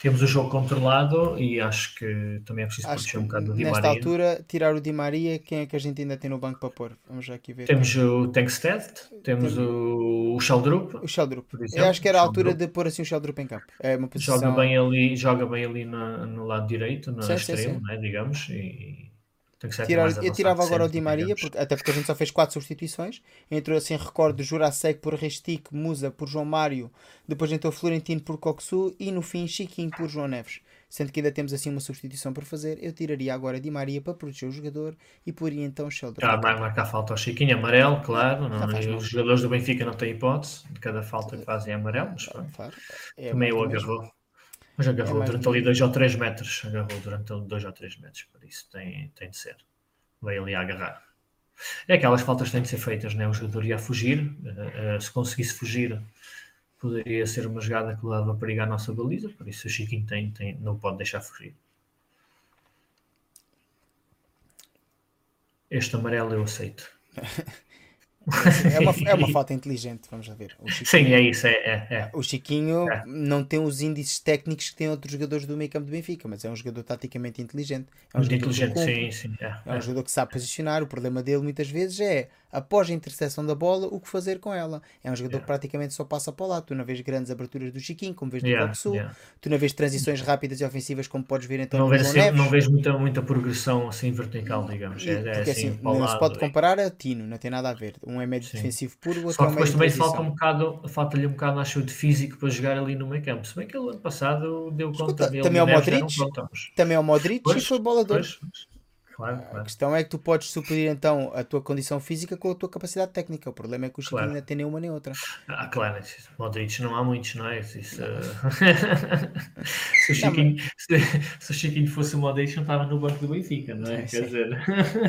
Temos o jogo controlado e acho que também é preciso Acho proteger um bocado do Di nesta Maria. altura, tirar o Di Maria, quem é que a gente ainda tem no banco para pôr? Vamos já aqui ver. Temos o Tankstead, temos o, o Sheldrup, O Sheldrup. Eu acho que era a altura de pôr assim o Sheldrup em campo. É uma posição. Joga bem ali, joga bem ali na- no lado direito, no Sim, sim, extremo, sim. né, digamos, e tem Tirar- eu tirava agora o Di Maria, digamos. porque- até porque a gente só fez quatro substituições. Entrou assim, recordo, Jurasek por Restic, Musa por João Mário, depois entrou Florentino por Coxu e no fim Chiquinho por João Neves. Sendo que ainda temos assim uma substituição para fazer, eu tiraria agora Di Maria para proteger o jogador e poria então Sheldon. Ah, vai marcar falta ao Chiquinho, amarelo, claro. Não, Não mal. os jogadores do Benfica não têm hipótese, de cada falta que fazem é amarelo, mas pronto. Claro, é Também o agarrou. Mas agarrou mais durante ali 2 ou 3 metros. Agarrou durante ali 2 ou 3 metros, por isso tem, tem de ser. Veio ali a agarrar. É aquelas faltas que têm de ser feitas, né? O jogador ia fugir. eh, eh, se conseguisse fugir, poderia ser uma jogada que leva a perigar a nossa baliza. Por isso o Chiquinho tem, tem, não pode deixar fugir. Este amarelo eu aceito. [LAUGHS] É uma, é uma [LAUGHS] falta inteligente, vamos ver. O Chiquinho, Sim, é isso. É, é, é. o Chiquinho É. não tem os índices técnicos que têm outros jogadores do meio campo do Benfica, mas é um jogador taticamente inteligente. É um Muito jogador inteligente, sim, sim. É, É um jogador que sabe posicionar. O problema dele muitas vezes é, após a interseção da bola, o que fazer com ela. É um jogador Yeah. que praticamente só passa para o lado. Tu não vês grandes aberturas do Chiquinho, como vês do Yeah, Coxu. yeah. Tu não vês transições rápidas e ofensivas, como podes ver então Não no vejo, João assim, Neves. não vejo muita, muita progressão assim vertical, digamos. E- É, é porque assim, assim, o não se lado pode e- comparar a Tino, não tem nada a ver. Um é médio Sim. defensivo puro, o outro Só é um médio também falta um bocado, falta-lhe um bocado, acho de físico para jogar ali no meio campo. Se bem que ele ano passado deu Escuta, conta dele. também é o Neves deram Modric? Também é o Modric Pois, e foi bola de pois. Claro, A claro. questão é que tu podes suprir então a tua condição física com a tua capacidade técnica. O problema é que o Chiquinho Claro. não tem nenhuma nem outra. Ah, claro, Modric não há muitos, não é? Isso, isso, [LAUGHS] [LAUGHS] se, o Chiquinho, se, se o Chiquinho fosse o Modric, não estava no banco do Benfica, não é? Quer dizer,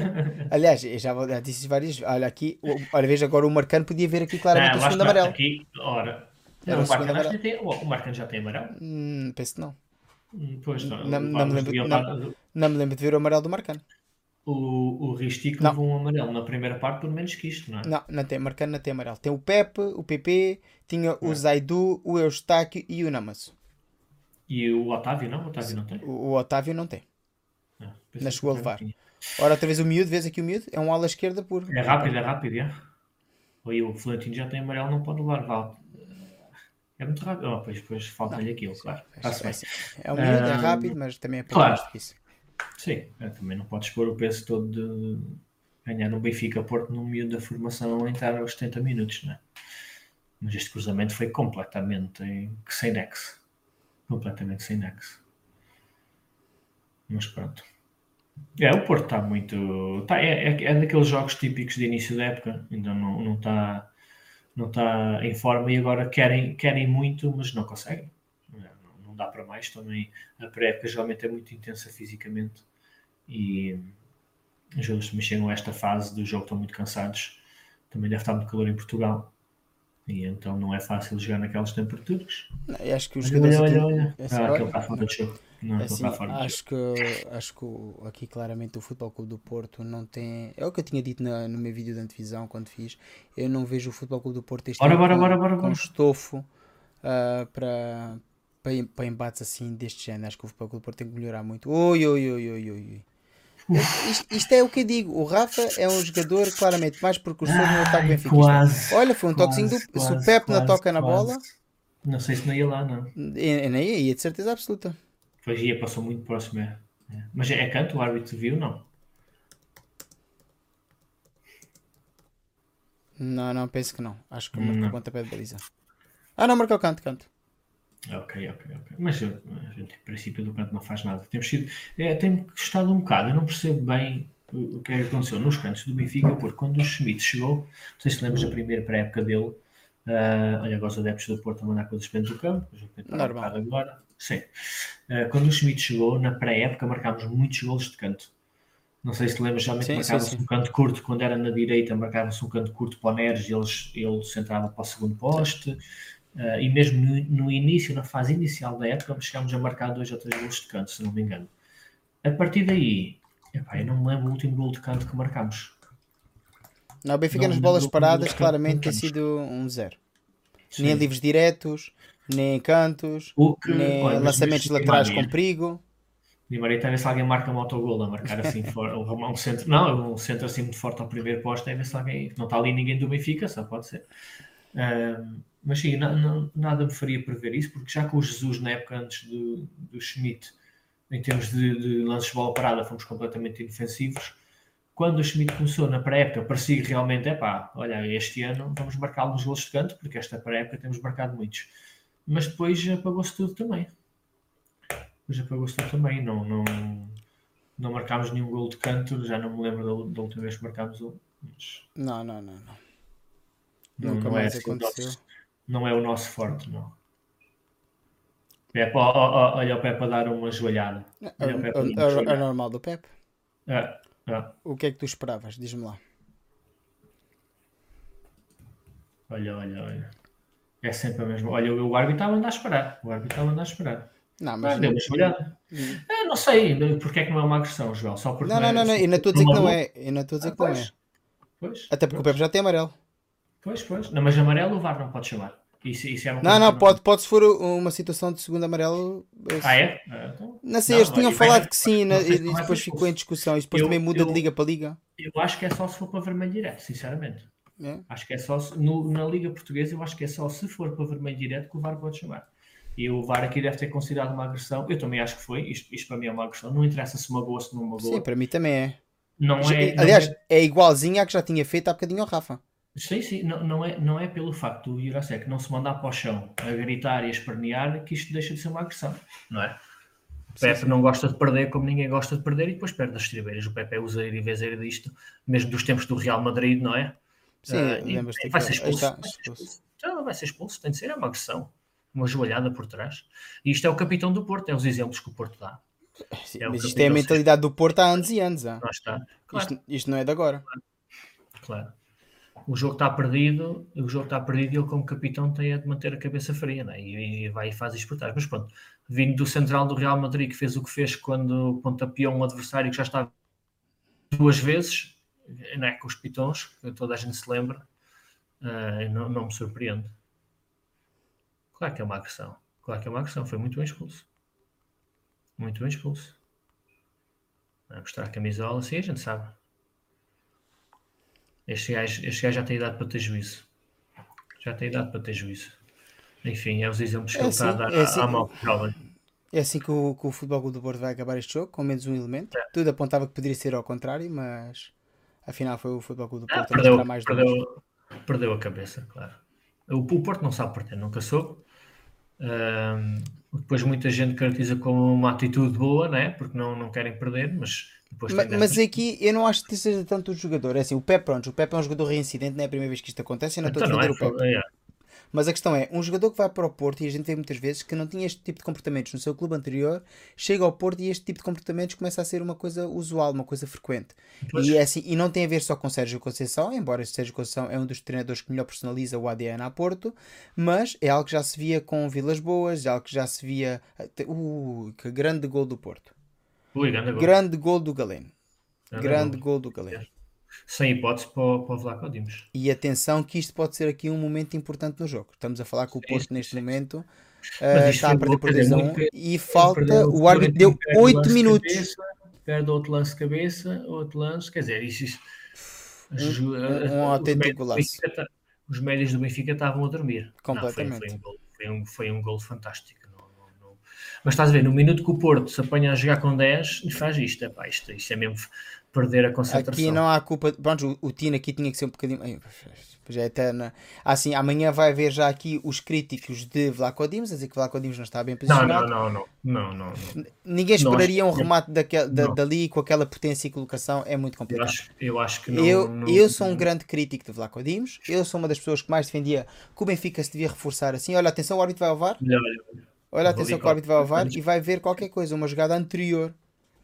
[LAUGHS] Aliás, eu já, já disse várias Olha aqui, o- olha, veja agora o Marcano podia ver aqui claramente o lá segundo amarelo. Aqui, ora. Não, o o, Marcano, tem, o, o Marcano já tem amarelo? Hum, penso que não. Hum, Pois, não, Não- não me lembro- não. Não me lembro de ver o amarelo do Marcano. O, o Ristic Não. levou um amarelo na primeira parte, por menos que isto, não é? Não, não tem. Marcano não tem amarelo. Tem o Pepe, o PP, tinha o É. Zaidu, o Eustáquio e o Namazo. E o Otávio não? O Otávio não tem? O, o Otávio não tem. Não, pensei Não chegou a levar. Ora, outra vez o miúdo, vês aqui o miúdo? É um ala esquerda puro. É rápido, é rápido, é. Oi, o Florentino já tem amarelo, não pode levar, vale. É muito rápido. Oh, pois, pois falta-lhe aquilo, claro. Está-se bem. É um miúdo, é Ah, rápido, mas também é pouco claro. mais do que isso. Sim, é, também não podes pôr o peso todo de ganhar no Benfica Porto num miúdo da formação em estar aos 70 minutos, não é? Mas este cruzamento foi completamente sem nexo. Completamente sem nexo. Mas pronto. É, o Porto está muito. Tá, é, é, é daqueles jogos típicos de início da época, ainda não, não está não está em forma e agora querem, querem muito, mas não conseguem. Não, dá para mais também. A pré-época geralmente é muito intensa fisicamente e os jogadores também chegam a esta fase do jogo, estão muito cansados. Também deve estar muito calor em Portugal e então não é fácil jogar naquelas temperaturas. Não, acho que os Olha, jogadores olha, olha. assim, Ah, olha, aquele está fora de jogo. Não, assim, acho que, acho que aqui claramente o Futebol Clube do Porto não tem. É o que eu tinha dito na- no meu vídeo de antevisão quando fiz. Eu não vejo o Futebol Clube do Porto este Bora, bora, com, bora, bora, com estofo ah, para, para, para embates assim deste género. Acho que o Futebol Clube Porto tem que melhorar muito. Oi, oi, oi, oi, oi. Isto, isto é o que eu digo. O Rafa é um jogador claramente mais precursor no ataque benfiquista. quase. Olha, foi um toquezinho do. Quase, se o quase, Pepe não quase, toca na quase. bola, Não sei se não ia lá, não. eu, eu nem ia, de certeza absoluta. Pois ia, passou muito próximo. É. É. Mas é, é canto, o árbitro viu, não? Não, não, penso que não. Acho que marcou não. pontapé de baliza. Ah, não, marcou canto, canto. Ok, ok, ok. Mas eu- a gente, em princípio, do canto não faz nada. Temos sido. É, tem gostado um bocado. Eu não percebo bem o, que é que aconteceu nos cantos do Benfica, porque quando o Schmidt chegou, não sei se lembras da primeira pré-época dele. ah, olha, agora os adeptos do Porto a mandar coisas para dentro do campo. Um Normal. bocado agora. Sim. Ah, quando o Schmidt chegou, na pré-época, marcámos muitos golos de canto. Não sei se lembras, geralmente Sim, sim, marcava-se sim. um canto curto, quando era na direita, marcava-se um canto curto para o Neres e ele centrava para o segundo poste. Uh, e mesmo no, no início, na fase inicial da época, chegámos a marcar dois ou três gols de canto, se não me engano. A partir daí, epá, eu não me lembro o último gol de canto que marcámos. Não, o Benfica Não- nas bolas paradas claramente tem sido um zero. Sim. Nem livros diretos, nem cantos, que, nem olha, lançamentos mas- laterais com perigo. Di Maria, ver se alguém marca um autogol a marcar assim [LAUGHS] fora, um, um centro, não, um centro assim muito forte ao primeiro posto, é ver se alguém, não está ali ninguém do Benfica, só pode ser. Mas sim, na- na- nada me faria prever isso, porque já com o Jesus na época antes do, do Schmidt, em termos de, de lances de bola parada, fomos completamente inofensivos. Quando o Schmidt começou na pré-época, parecia realmente, é pá, olha, este ano vamos marcar alguns gols de canto, porque esta pré-época temos marcado muitos. Mas depois apagou-se tudo também. Depois apagou-se tudo também. Não, não, não marcámos nenhum gol de canto, já não me lembro da, da última vez que marcámos um. Mas Não, não, não, não. Não, Nunca não é mais o aconteceu. nosso- não é o nosso forte, não. Pepe, olha o Pepe a dar uma joelhada. É, Pepe é- é normal do Pep. É, é. O que é que tu esperavas? Diz-me lá. Olha, olha, olha. É sempre a mesma. Olha, o árbitro estava a andar a esperar. O árbitro estava a andar a esperar. Não, Mas mas. deu uma joelhada. É, não sei porque é que não é uma agressão, João. Só porque Não, não, não, não. é, Eu não estou a dizer que não é. Eu não estou a dizer Ah, que não é. pois. Até porque o Pepe já tem amarelo. Pois, pois. Não, mas amarelo o VAR não pode chamar. Isso, isso é uma Não, não, pode, pode se for uma situação de segundo amarelo. eu- Ah, é? Ah, então, Não sei, Não, eles tinham falado que sim não né, e não vai depois ficou em discussão. Isso depois Eu- também muda de eu- liga para liga. Eu acho que é só se for para vermelho direto, sinceramente. É? Acho que é só se- no- na Liga Portuguesa, eu acho que é só se for para vermelho direto que o VAR pode chamar. E o VAR aqui deve ter considerado uma agressão. Eu também acho que foi. Isto, isto para mim é uma agressão. Não interessa se magoa, se não magoa. Sim, para mim também é. Não é. não Aliás, é- é igualzinho à que já tinha feito há bocadinho ao Rafa. Sim, sim, não, não, é, não é pelo facto do Jurasek não se mandar para o chão a gritar e a espernear que isto deixa de ser uma agressão, não é? O Sim, Pepe não gosta de perder como ninguém gosta de perder e depois perde as estribeiras. O Pepe é useiro e vezeiro disto, mesmo dos tempos do Real Madrid, não é? Sim, Ah, e vai ser expulso. está, vai ser expulso. Então, vai ser expulso, tem de ser, é uma agressão. Uma joelhada por trás. E isto é o capitão do Porto, é os exemplos que o Porto dá. Sim, É mas isto é a mentalidade do Porto há anos e anos. ah. Lá está. Claro. Isto, isto não é de agora. Claro. O jogo está perdido, o jogo está perdido e ele, como capitão, tem a de manter a cabeça fria, né? e, e vai e faz trás. Mas pronto, vindo do central do Real Madrid, que fez o que fez quando pontapeou um adversário que já estava duas vezes, não é? Com os pitons, que toda a gente se lembra, ah, não, não me surpreende. Claro que é uma agressão, claro que é uma agressão, foi muito bem expulso. Muito bem expulso. A mostrar a camisola, sim, a gente sabe. Este gajo, este gajo já tem idade para ter juízo. Já tem idade para ter juízo. Enfim, é os exemplos que É ele está a assim, dar é assim. à malta jovem. É assim que o, que o Futebol Clube do Porto vai acabar este jogo, com menos um elemento. É. Tudo apontava que poderia ser ao contrário, mas afinal foi o Futebol Clube do Ah, Porto a mostrar perdeu, mais dois. perdeu, perdeu a cabeça, claro. O, o Porto não sabe perder, nunca soube. Depois muita gente caracteriza como uma atitude boa, né? porque não, não querem perder, mas Mas, aqui eu não acho que seja tanto o jogador. É assim, o Pepe, pronto, o Pepe é um jogador reincidente, não é a primeira vez que isto acontece. Eu não estou Então a não defender é, o Pepe. é, Mas a questão é, um jogador que vai para o Porto, e a gente vê muitas vezes que não tinha este tipo de comportamentos no seu clube anterior, chega ao Porto e este tipo de comportamentos começa a ser uma coisa usual, uma coisa frequente. Pois. E, é assim, e não tem a ver só com Sérgio Conceição, embora Sérgio Conceição é um dos treinadores que melhor personaliza o ADN a Porto, mas é algo que já se via com Vilas Boas, é algo que já se via... Uh, que grande gol do Porto. Ui, grande gol. Grande gol do Galeno. Grande Grande gol. gol do Galeno. Sem hipótese para, o- para o Vlaco Dimos. E atenção que isto pode ser aqui um momento importante no jogo. Estamos a falar que o Porto sim, neste sim, momento eh, isto está a foi perder por quer dizer, 2 a 1 muito- e falta, Perdeu- o árbitro deu perde o 8 lance de minutos. cabeça, perde outro lance de cabeça, outro lance, quer dizer, isso, isso- um a- a- os autêntico médios do golaço. Benfica ta- Os médios do Benfica estavam a dormir. Completamente. Não, foi, foi um gol, foi, um, foi um gol fantástico. Mas estás a ver, no minuto que o Porto se apanha a jogar com 10 e faz isto, epá, isto, isto é mesmo perder a concentração. Aqui não há culpa. Pronto, o, o Tino aqui tinha que ser um bocadinho. Já é eterna. Assim, amanhã vai haver já aqui os críticos de Vlaco Dimos, a dizer que Vlaco Dimos não está bem não, não, posicionado. não, não, não, não, não. Ninguém esperaria um remate daquele, da, dali com aquela potência e colocação, é muito Eu complicado. acho, eu acho que não. Eu, não- eu sou um grande crítico de Vlaco Dimos. Eu sou uma das pessoas que mais defendia que o Benfica se devia reforçar assim. Olha, atenção, o árbitro vai ao VAR. Olha, olha, Olha, Vou atenção que o árbitro vai ao VAR e vai ver qualquer coisa, uma jogada anterior.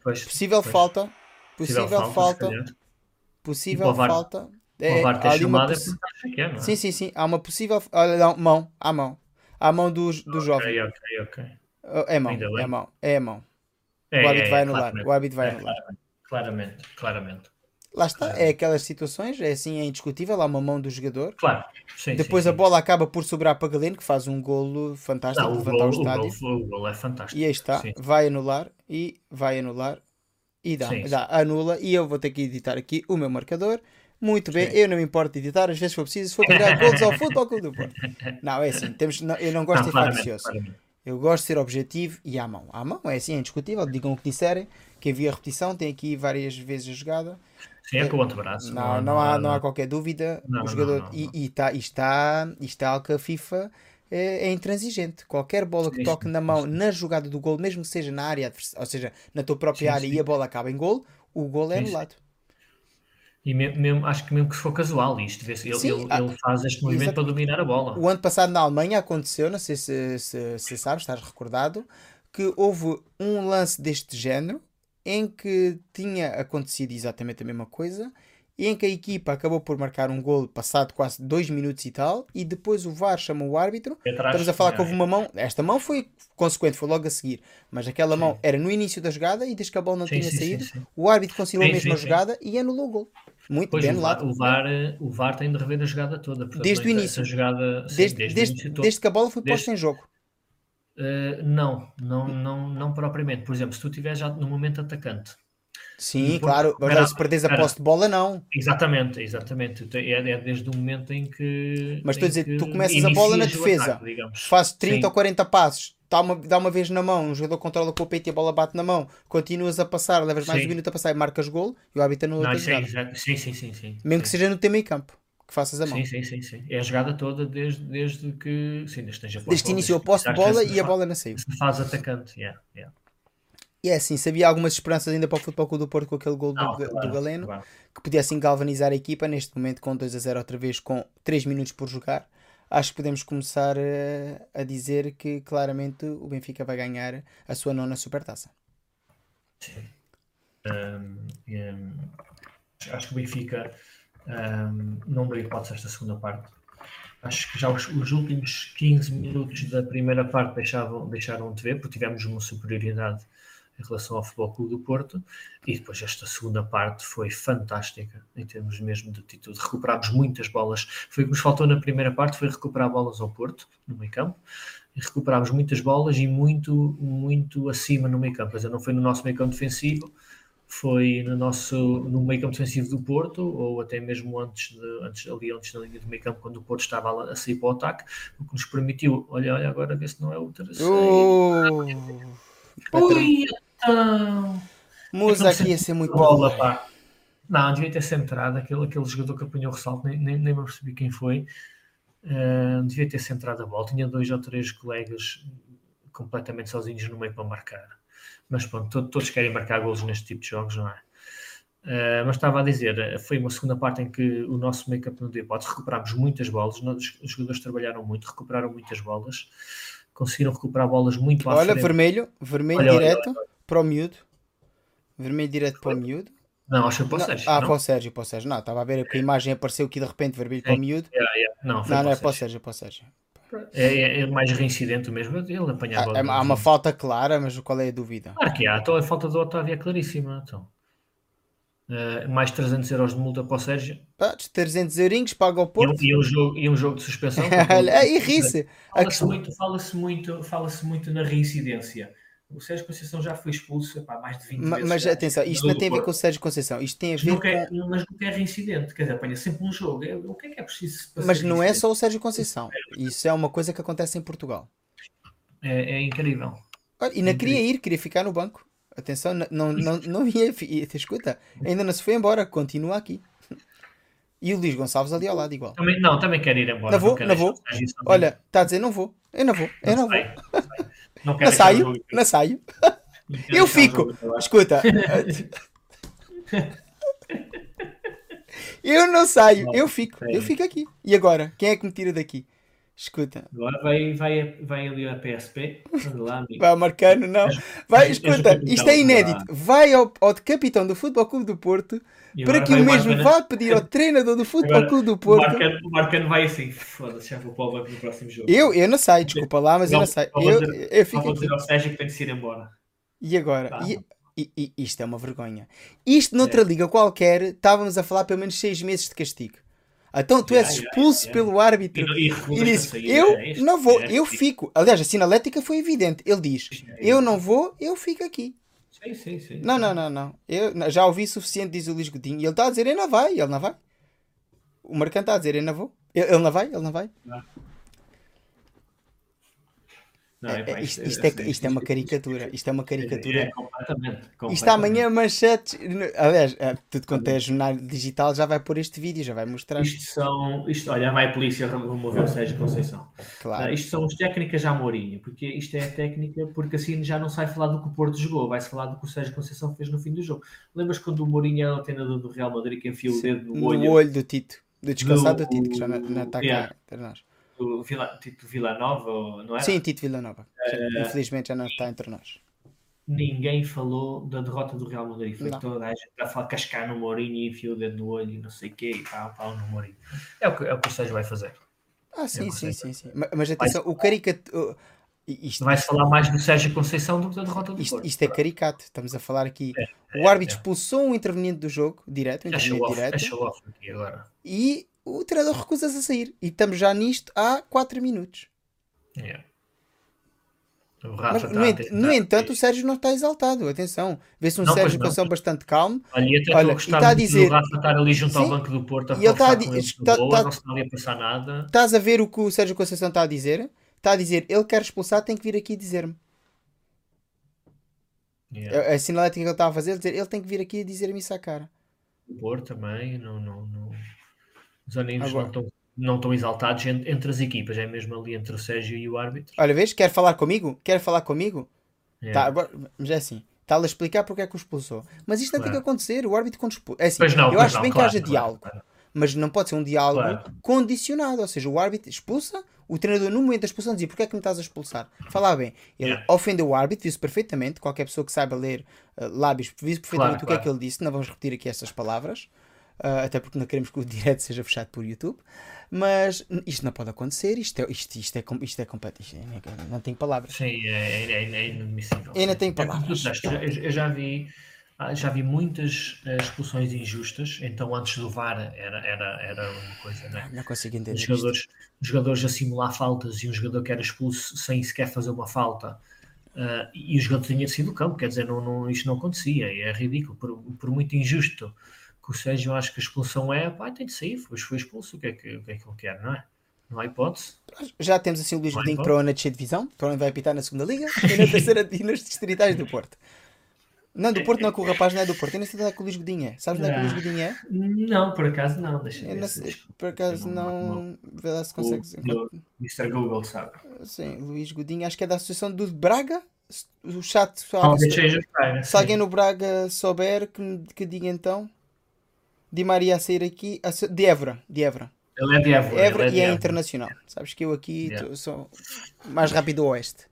pois, Possível pois. falta. Possível falta. calhar. Possível para o VAR- falta. É, VAR ter chamado é é, é? Sim, sim, sim. Há uma possível. Olha, não, mão. Há mão. Há mão do, do jovem. Ok, ok, ok. É mão. É mão. É mão. É, O árbitro é, vai anular. claramente. O árbitro vai É, anular. claramente, claramente. Lá está, é aquelas situações, é assim, é indiscutível, há uma mão do jogador. Claro. Sim, Depois sim, a sim. bola acaba por sobrar para Galeno, que faz um golo fantástico, Não, o levantar gol, o o, estádio. gol, o gol é fantástico. E aí está, Sim. vai anular e vai anular e dá, dá, anula. E eu vou ter que editar aqui o meu marcador. Muito bem, Sim. eu não me importo de editar, às vezes for preciso, se for dar gols ao Futebol Clube do Porto. [LAUGHS] Não, é assim, temos, não, eu não gosto Não, de claramente, claramente. Eu gosto de ser objetivo e à mão. À mão é assim, é indiscutível, digam o que disserem. Quem viu a repetição tem aqui várias vezes a jogada. Sim, é com o antebraço. Não, não, há, não há qualquer dúvida. Não, o não, jogador, não, e, não. e, tá, e está, e está algo que a FIFA é, é intransigente. Qualquer bola que toque na mão na jogada do gol, mesmo que seja na área ou seja, na tua própria Sim, área sim. e a bola acaba em gol, o gol é anulado. E mesmo, mesmo- acho que mesmo que se for casual, isto, vê-se, ele, Sim, ele, ah, ele faz este movimento exato. para dominar a bola. O ano passado na Alemanha aconteceu, não sei se, se, se sabes, estás recordado, que houve um lance deste género em que tinha acontecido exatamente a mesma coisa e em que a equipa acabou por marcar um gol passado quase dois minutos e tal e depois o VAR chamou o árbitro Atrás, Estamos a falar que é, houve uma mão. Esta mão foi consequente, foi logo a seguir. Mas aquela mão era no início da jogada e desde que a bola não Sim, tinha sim, sim, saído, sim. o árbitro Sim, mesmo a sim, sim. jogada e anulou o gol. Muito Pois, bem o VAR, anulado. o, VAR, o VAR tem de rever a jogada toda. portanto, Desde o início. Jogada, sim, Desde, desde, desde, início desde que a bola foi posta em jogo. Eh, não, não, não, não propriamente. Por exemplo, se tu estiveres já no momento atacante. Sim, depois- claro. Agora, se perdes a posse de bola, não. Exatamente, exatamente. Tu- É, é desde o momento em que. Mas estou a dizer, tu começas a bola na defesa. ataque. Fazes 30 Sim. ou 40 passos, dá uma, dá uma vez na mão, um jogador controla com o peito e a bola bate na mão, continuas a passar, levas mais Sim. um minuto a passar e marcas gol e o árbitro anula a é jogada. Sim, sim, sim. sim Mesmo que sim. seja no teu meio campo, que faças a mão. Sim, sim, sim, sim. É a jogada toda desde, desde que. Sim, desde que Desde que iniciou a posse de bola e a bola não saiu. Faz atacante, yeah, yeah. E é assim, se havia algumas esperanças ainda para o Futebol Clube do Porto com aquele gol do, Não, claro, do Galeno, claro. que podia assim galvanizar a equipa, neste momento com 2 a 0 outra vez, com 3 minutos por jogar, acho que podemos começar eh, a dizer que claramente o Benfica vai ganhar a sua nona supertaça. Um, um, acho que o Benfica um, não deu hipótese esta segunda parte. Acho que já os, os últimos 15 minutos da primeira parte deixavam, deixaram de ver, porque tivemos uma superioridade em relação ao Futebol Clube do Porto, e depois esta segunda parte foi fantástica, em termos mesmo de atitude. Recuperámos muitas bolas. Foi o que nos faltou na primeira parte, foi recuperar bolas ao Porto, no meio campo, e recuperámos muitas bolas e muito, muito acima no meio campo. Quer dizer, não foi no nosso meio campo defensivo, foi no nosso no meio campo defensivo do Porto, ou até mesmo antes, de, antes ali antes da linha do meio campo, quando o Porto estava a, a sair para o ataque, o que nos permitiu, olha, olha agora ver se não é o terceiro. Oh! Ui, então! Musa aqui ia ser muito bola, bom. pá. Não, devia ter centrado aquele, aquele jogador que apanhou o ressalto, nem, nem, nem me percebi quem foi. Uh, devia ter centrado a bola. Tinha dois ou três colegas completamente sozinhos no meio para marcar. Mas pronto, to- todos querem marcar golos neste tipo de jogos, não é? Uh, mas estava a dizer, foi uma segunda parte em que o nosso campo não deu hipótese, recuperámos muitas bolas, nós- os jogadores trabalharam muito, recuperaram muitas bolas, conseguiram recuperar bolas muito à Olha, frente. vermelho, vermelho Olha, olha, direto para o miúdo. Vermelho direto para o miúdo. Não, acho que foi para o Sérgio. ah, não? para o Sérgio, para o Sérgio. Não, estava a ver que a imagem apareceu aqui de repente, vermelho para o miúdo. Não, Não, não é para o Sérgio. É para o Sérgio. É, é, é mais reincidente mesmo. Ele apanhava. Há, há uma falta clara, mas qual é a dúvida? Claro que há. Então a falta do Otávio é claríssima. Então. Uh, mais 300 euros de multa para o Sérgio. Pá, 300 eurinhos, paga ao E um, Porto. e um jogo, e um jogo de suspensão. [LAUGHS] Aí ri-se. A Fala-se muito, fala-se muito, fala-se muito na reincidência. O Sérgio Conceição já foi expulso epá, mais de 20 Ma- vezes. Mas atenção, isto não tem a ver com o Sérgio Conceição, isto tem a Mas ver nunca, é, com. mas nunca é reincidente. Quer dizer, apanha sempre um jogo. É- O que é que é preciso Mas não é só o Sérgio Conceição. Isso é uma coisa que acontece em Portugal. É, é incrível. Olha, e não queria ir, queria ficar no banco. Atenção, não, não, não, não ia. [LAUGHS] Escuta, ainda não se foi embora, continua aqui. E o Luís Gonçalves ali ao lado, igual. Também, não, também quero ir embora. Não vou, não deixar vou. Olha, está a dizer, não vou, eu não vou, eu não vou. sei, não sei. Não [LAUGHS] Não saio, [LAUGHS] não saio. não Eu fico. Escuta. Eu não saio, eu fico, eu fico aqui. E agora? Quem é que me tira daqui? Escuta, Agora vai, vai, vai ali a PSP. Lá, vai ao Marcano, não. Vai, o escuta, isto é inédito. Vai ao, ao capitão do Futebol Clube do Porto para que o mesmo Marcano- vá pedir ao treinador do Futebol Agora, Clube do O Porto. Marcano, o Marcano vai assim. Foda-se, já vou para o banco no próximo jogo. Eu, eu não saio, desculpa lá, mas eu não saio. não vou Eu, dizer- eu fico vou dizer ao Sérgio que tem de se ir embora. E agora? Tá. E, I, I, isto é uma vergonha. Isto noutra é. liga qualquer, estávamos a falar pelo menos seis meses de castigo. Então tu és expulso pelo árbitro e, e, e diz: Eu é não vou, é eu fico. Aliás, a sinalética foi evidente. Ele diz: Eu não vou, eu fico aqui. Sim, sim, sim. Não, não, não, não. Eu já ouvi suficiente, diz o Luís Godinho. E ele está a dizer: Ele não vai, ele não vai. O Marcão está a dizer: Ele não vou. Ele, ele não vai, ele não vai. Não. Não, é, é, isto, isto, é, isto é uma caricatura. Isto é uma caricatura. É, completamente, completamente. Isto amanhã manchetes. Aliás, é, tudo quanto é jornal digital já vai pôr este vídeo, já vai mostrar. Isto são. Isto, olha, vai a polícia remover o Sérgio Conceição. Claro. Uh, isto são as técnicas já Mourinho, porque isto é a técnica, porque assim já não sai falar do que o Porto jogou, vai-se falar do que o Sérgio Conceição fez no fim do jogo. Lembras quando o Mourinho era o treinador do Real Madrid que enfiou o dedo no, no olho? No olho do Tito. Do descansado do, do Tito, que já não está cá entre nós do Vila, Tito Villanova, não é? Sim, Tito Villanova. Uh, Infelizmente já não está entre nós. Ninguém falou da derrota do Real Madrid. Foi não. toda a gente a falar cascar no Mourinho e enfiou o dedo no olho e não sei o quê, e pau, pau no Mourinho. É o que, é o que o Sérgio vai fazer. Ah, sim, é sim, sim, sim. Mas, mas atenção, vai, o caricato. Isto, vai-se falar mais do Sérgio Conceição do que da derrota do isto, Porto. Isto é caricato, estamos a falar aqui. É, o árbitro é, expulsou um interveniente do jogo, direto, um interveniente off, direto. Off aqui agora. E o treinador recusa-se a sair. E estamos já nisto há 4 minutos. Yeah. Mas, tá no, ent no entanto, o Sérgio não está exaltado. Atenção, vê-se um não, Sérgio com ação bastante calmo. Olha, Olha e está a dizer. O Rafa estar ali junto Sim, ao banco do Porto a e ele está a dizer. Tá, tá, não está ali a passar nada. Estás a ver o que o Sérgio Conceição está a dizer? Está a dizer, ele quer expulsar, tem que vir aqui dizer-me. Yeah. A, a sinalética que ele estava a fazer, dizer, ele tem que vir aqui dizer-me isso à cara. O Porto também, não, não, não. Os ânimos Agora. não estão não estão exaltados entre as equipas, é mesmo ali entre o Sérgio e o árbitro. Olha, vês? Quer falar comigo? Quer falar comigo? Yeah. Tá, agora, mas é assim, está-lhe a explicar porque é que o expulsou. Mas isto não claro. tem que acontecer, o árbitro quando expulsa. É assim, não, eu acho não, bem claro, que haja claro, diálogo, mas não pode ser um diálogo condicionado, ou seja, o árbitro expulsa, o treinador no momento da expulsão dizia porque é que me estás a expulsar? Falar bem, ele yeah. ofendeu o árbitro, viu-se perfeitamente, qualquer pessoa que saiba ler uh, lábios viu perfeitamente o que é que ele disse, não vamos repetir aqui essas palavras. Uh, até porque não queremos que o direto seja fechado por YouTube. Mas isto não pode acontecer, isto é, isto, isto é, isto é completo, isto é, não tem palavras. Sim, é, é, é inadmissível. Ainda tem palavras. Eu, já vi ah, já vi muitas uh, expulsões injustas, então antes do VAR era, era, era uma coisa, né? Não consigo entender. Os jogadores, os jogadores a simular faltas e um jogador que era expulso sem sequer fazer uma falta uh, e o jogador tinha sido do campo, quer dizer, não, não, isto não acontecia, é ridículo, por, por muito injusto que o Sérgio acha que a expulsão é, pá, tem de sair, foi, foi expulso, o que, é que, o que é que ele quer, não é? Não há hipótese. Já temos assim o Luís Godinho para o ano de divisão, para onde vai apitar na segunda liga [LAUGHS] e na terceira e nos distritais do Porto. Não, do Porto não, que o rapaz não é do Porto. Eu nem sei onde é que o Luís Godinho é. Sabes onde é que o Luís Godinho é? Não, por acaso não. Deixa eu ver. Sei, por acaso não. Vê lá se consegue. O, Mr. Google sabe. Sim, Luís Godinho, acho que é da Associação do Braga. O chat. Se, se alguém no Braga souber, que, que diga então. Di Maria a sair aqui. A, de Évora. De Évora. Ele é de Évora. Évora é e é internacional. Sabes que eu aqui yeah. sou mais rápido oeste.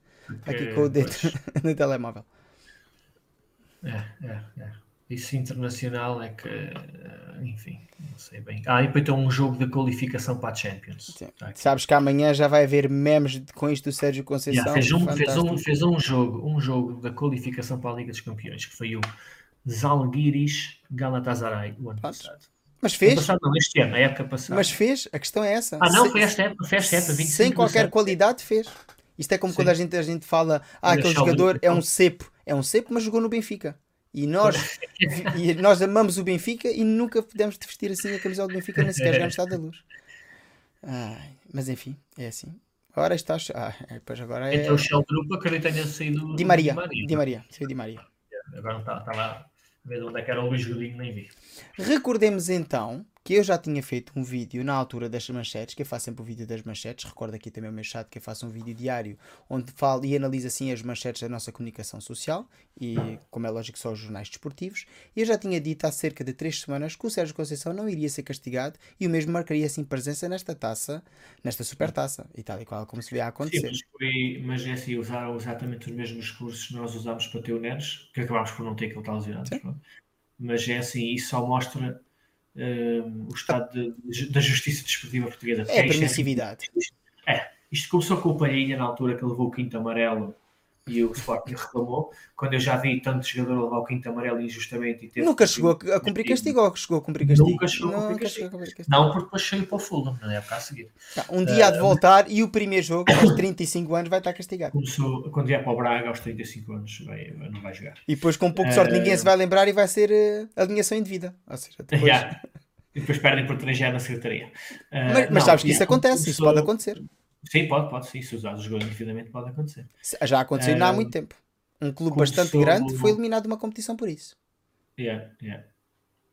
Aqui com o dedo [LAUGHS] no telemóvel. É, é, é. Isso internacional é que, enfim, não sei bem. Ah, e depois tem um jogo de qualificação para a Champions. Tá Sabes que amanhã já vai haver memes com isto do Sérgio Conceição. Yeah, fez, um, fez, um, fez um jogo, um jogo da qualificação para a Liga dos Campeões, que foi o Zalgiris Galatasaray o ano passado. Mas fez? Passado, não, este ano, na época passada. Mas fez, a questão é essa. Ah, não, foi esta época, foi esta época, 25 Sem qualquer qualidade, fez. Isto é como Sim. quando a gente, a gente fala, ah, aquele jogador é um cepo. É um cepo, mas jogou no Benfica. E nós, e nós amamos o Benfica e nunca pudemos vestir assim a camisola do Benfica, nem sequer jogamos Estado da Luz. Ai, mas enfim, é assim. Agora está. Ah, é, depois agora é. Então o Shell Group acredito que tenha saído. Di Maria. Di Maria. Di Maria. Saiu Di Maria. Agora não está, ver onde é que era o Luís Godinho, nem vi. Recordemos então que eu já tinha feito um vídeo na altura das manchetes, que eu faço sempre o vídeo das manchetes, recordo aqui também o meu chat que eu faço um vídeo diário onde falo e analiso assim as manchetes da nossa comunicação social e, como é lógico, só os jornais desportivos. E eu já tinha dito há cerca de três semanas que o Sérgio Conceição não iria ser castigado e o mesmo marcaria assim presença nesta taça, nesta supertaça, e tal e qual como se vê a acontecer. Sim, mas, foi, mas é assim, usaram exatamente os mesmos recursos que nós usámos para ter o Neres, que acabámos por não ter aquele tal mas é assim, isso só mostra uh, o estado de, da justiça desportiva portuguesa. É a permissividade. É, isto começou com o Palhinha na altura que levou o quinto amarelo e o Sporting reclamou. Quando eu já vi tanto jogador levar o quinto amarelo injustamente e ter Nunca chegou a cumprir castigo ou chegou a cumprir castigo? Nunca chegou a cumprir castigo. Não, porque depois saiu para o Fulham na época a seguir. Tá, um dia uh, há de voltar e o primeiro jogo, aos 35 anos, vai estar castigado. Começou, quando vier para o Braga, aos 35 anos, vai, não vai jogar. E depois, com pouco sorte, uh, ninguém se vai lembrar e vai ser uh, alinhação indevida. Ou seja, depois... Yeah. E depois perdem por 3 na secretaria. Uh, mas, mas não, sabes que isso acontece, começou... isso pode acontecer. Sim, pode, pode, sim. Se usar os jogadores indevidamente, pode acontecer. Já aconteceu uh, não há muito tempo. Um clube começou... bastante grande foi eliminado de uma competição por isso. Yeah, yeah.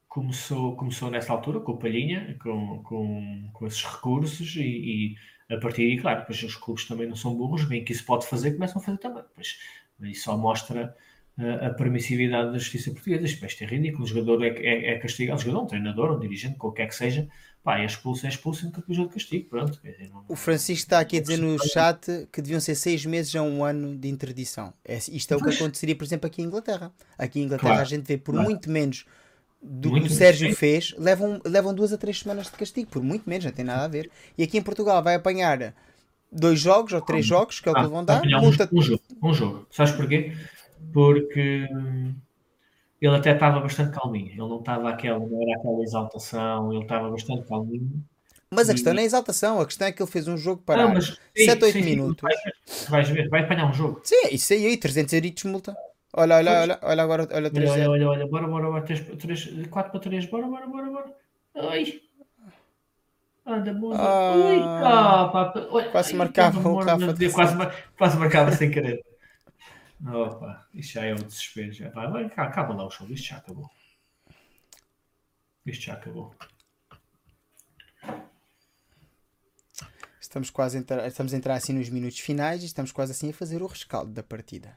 Começou, começou nessa altura com o Palhinha, com, com, com esses recursos e, e a partir daí, claro, depois os clubes também não são burros, bem que isso pode fazer, começam a fazer também. Pois, isso só mostra a permissividade da justiça portuguesa. Isto é ridículo. O jogador é, é, é castigado, o jogador, um treinador, um dirigente, qualquer que seja, pá, é expulso, é expulso e nunca pediu de castigo. Pronto. O Francisco está aqui a dizer no chat que deviam ser seis meses a um ano de interdição. É, isto é o que aconteceria, por exemplo, aqui em Inglaterra. Aqui em Inglaterra claro. a gente vê por claro. muito menos do muito que o Sérgio fez, levam, levam duas a três semanas de castigo, por muito menos, não tem nada a ver. E aqui em Portugal vai apanhar dois jogos ou três ah, jogos, que é o que ah, vão dar. Um, um, jogo, um jogo. Sabes porquê? porque ele até estava bastante calminho. Ele não estava aquela, não era aquela exaltação, ele estava bastante calminho. Mas a questão não é a exaltação, a questão é que ele fez um jogo para não, 7, 8 sim, minutos. Sim, vais, ver, vai apanhar um jogo. Sim, isso aí, 300 euritos multa. Olha, olha, olha, olha agora, olha 3 Olha, olha, olha, bora, bora, bora, 3, 3, 4 para 3, bora, bora, bora, bora. Ai. Anda, bom. Ah, Ui, ah, pá, olha, quase marcava o Rafa. Quase, quase marcava sem querer. Opa, isto já é um desespero. Já. Vai, vai, acaba lá o show, isto já acabou. Isto já acabou. Estamos quase a entrar, estamos a entrar assim nos minutos finais e estamos quase assim a fazer o rescaldo da partida.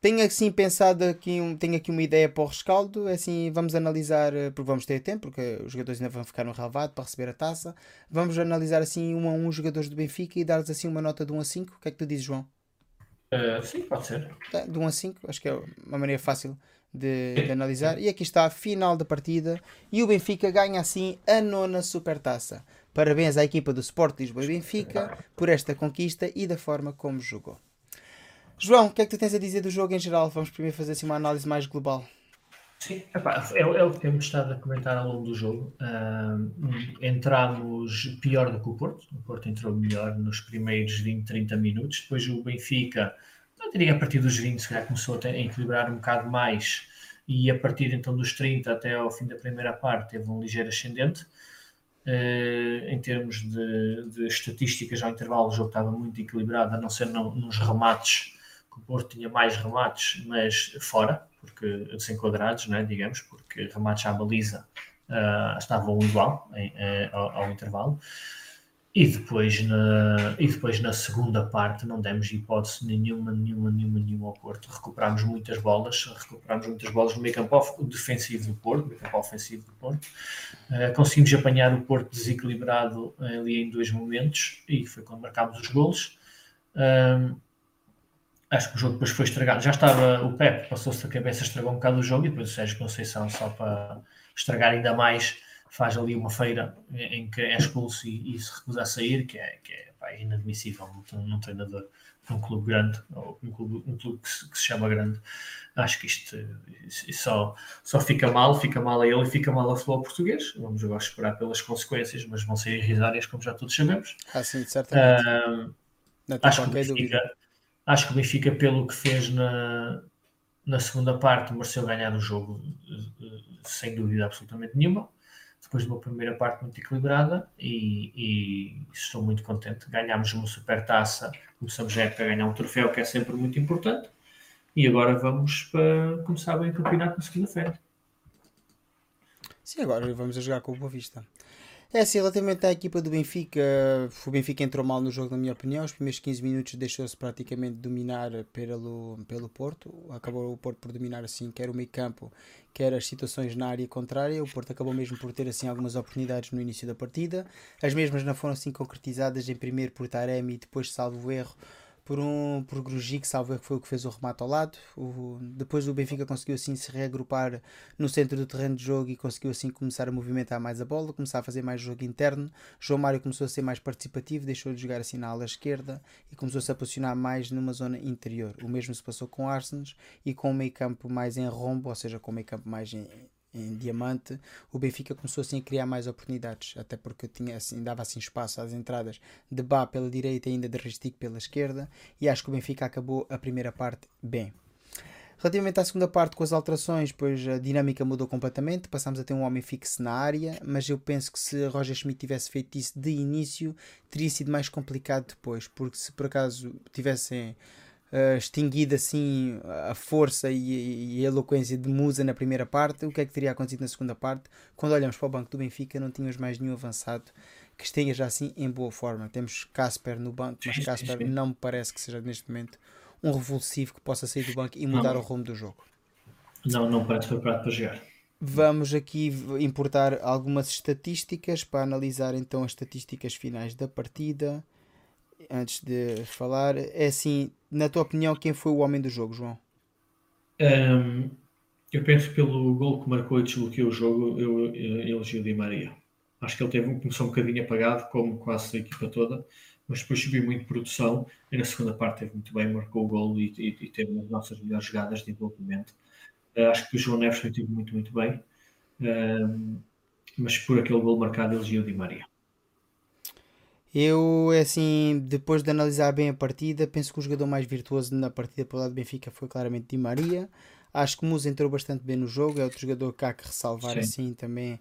Tenho assim pensado aqui, um, tenho aqui uma ideia para o rescaldo, é assim, vamos analisar, eh, porque vamos ter tempo, porque os jogadores ainda vão ficar no relevado para receber a taça. Vamos analisar assim um a um os jogadores do Benfica e dar-lhes assim uma nota de 1 a 5. O que é que tu dizes, João? Uh, sim, pode ser. Tá, de 1 a 5, acho que é uma maneira fácil de, de, analisar. E aqui está a final da partida e o Benfica ganha assim a nona supertaça. Parabéns à equipa do Sport Lisboa e Benfica por esta conquista e da forma como jogou. João, o que é que tu tens a dizer do jogo em geral? Vamos primeiro fazer assim uma análise mais global. Sim, epá, é, é, o que temos estado a comentar ao longo do jogo. Uh, entramos pior do que o Porto. O Porto entrou melhor nos primeiros 20, 30 minutos. Depois o Benfica, não diria a partir dos 20, se calhar começou a, ter, a equilibrar um bocado mais. E a partir então dos 30 até ao fim da primeira parte teve um ligeiro ascendente. Uh, em termos de, de, estatísticas ao intervalo, o jogo estava muito equilibrado, a não ser no, nos remates o Porto tinha mais remates, mas fora, porque desenquadrados, né, digamos, porque remates à baliza uh, estavam igual em, uh, ao, ao, intervalo. E depois, na, e depois na segunda parte não demos hipótese nenhuma, nenhuma, nenhuma, nenhuma ao Porto. Recuperámos muitas bolas, recuperámos muitas bolas no meio campo defensivo do Porto, meio campo ofensivo do Porto. Uh, conseguimos apanhar o Porto desequilibrado ali em dois momentos e foi quando marcámos os golos. Uh, acho que o jogo depois foi estragado. Já estava, o Pep passou-se a cabeça, estragou um bocado o jogo e depois o Sérgio Conceição, só para estragar ainda mais, faz ali uma feira em que é expulso e, e se recusa a sair, que é, que é pá, inadmissível num, treinador de um clube grande, ou um clube, um clube que, se, que, se, chama grande. Acho que isto, isto, só, só fica mal, fica mal a ele e fica mal a futebol português. Vamos agora esperar pelas consequências, mas vão ser irrisárias, como já todos sabemos. Ah, sim, certamente. Uh, acho que fica, Acho que o Benfica, pelo que fez na, na segunda parte, mereceu ganhar o jogo sem dúvida absolutamente nenhuma. Depois de uma primeira parte muito equilibrada e, e estou muito contente. Ganhámos uma super taça, começamos já a ganhar um troféu que é sempre muito importante. E agora vamos para começar bem o campeonato na segunda-feira. Sim, agora vamos a jogar com o Boa Vista. É assim, relativamente à equipa do Benfica, o Benfica entrou mal no jogo, na minha opinião. Os primeiros 15 minutos deixou-se praticamente dominar pelo, pelo Porto. Acabou o Porto por dominar assim, quer o meio campo, quer as situações na área contrária. O Porto acabou mesmo por ter assim algumas oportunidades no início da partida. As mesmas não foram assim concretizadas em primeiro por Taremi e depois, salvo erro, por um por Grujic, salvo que foi o que fez o remate ao lado. O, depois o Benfica conseguiu assim se reagrupar no centro do terreno de jogo e conseguiu assim começar a movimentar mais a bola, começar a fazer mais jogo interno. João Mário começou a ser mais participativo, deixou de jogar assim na ala esquerda e começou-se a posicionar mais numa zona interior. O mesmo se passou com Arsenes e com o meio campo mais em rombo, ou seja, com o meio campo mais em, em diamante, o Benfica começou assim a criar mais oportunidades, até porque tinha assim, dava assim espaço às entradas de Bá pela direita e ainda de Ristic pela esquerda, e acho que o Benfica acabou a primeira parte bem. Relativamente à segunda parte, com as alterações, pois a dinâmica mudou completamente, passámos a ter um homem fixo na área, mas eu penso que se Roger Schmidt tivesse feito isso de início, teria sido mais complicado depois, porque se por acaso tivessem uh, extinguido assim a força e, e, a eloquência de Musa na primeira parte, o que é que teria acontecido na segunda parte? Quando olhamos para o banco do Benfica, não tínhamos mais nenhum avançado que esteja assim em boa forma. Temos Casper no banco, mas Casper não me parece que seja neste momento um revulsivo que possa sair do banco e mudar não. o rumo do jogo. Não, não parece preparado para jogar. Vamos aqui importar algumas estatísticas para analisar então as estatísticas finais da partida antes de falar, é assim, na tua opinião, quem foi o homem do jogo, João? Um, eu penso pelo gol que marcou e desbloqueou o jogo, eu, eu elogio Di Maria. Acho que ele teve, começou um bocadinho apagado, como quase a equipa toda, mas depois subiu muito produção e na segunda parte teve muito bem, marcou o gol e, e, e teve as nossas melhores jogadas de envolvimento. Uh, acho que o João Neves foi muito, muito bem, uh, mas por aquele gol marcado elogio Di Maria. Eu, é assim, depois de analisar bem a partida, penso que o jogador mais virtuoso na partida pelo lado do Benfica foi claramente Di Maria. Acho que Musa entrou bastante bem no jogo, é outro jogador que há que ressalvar Sim. assim também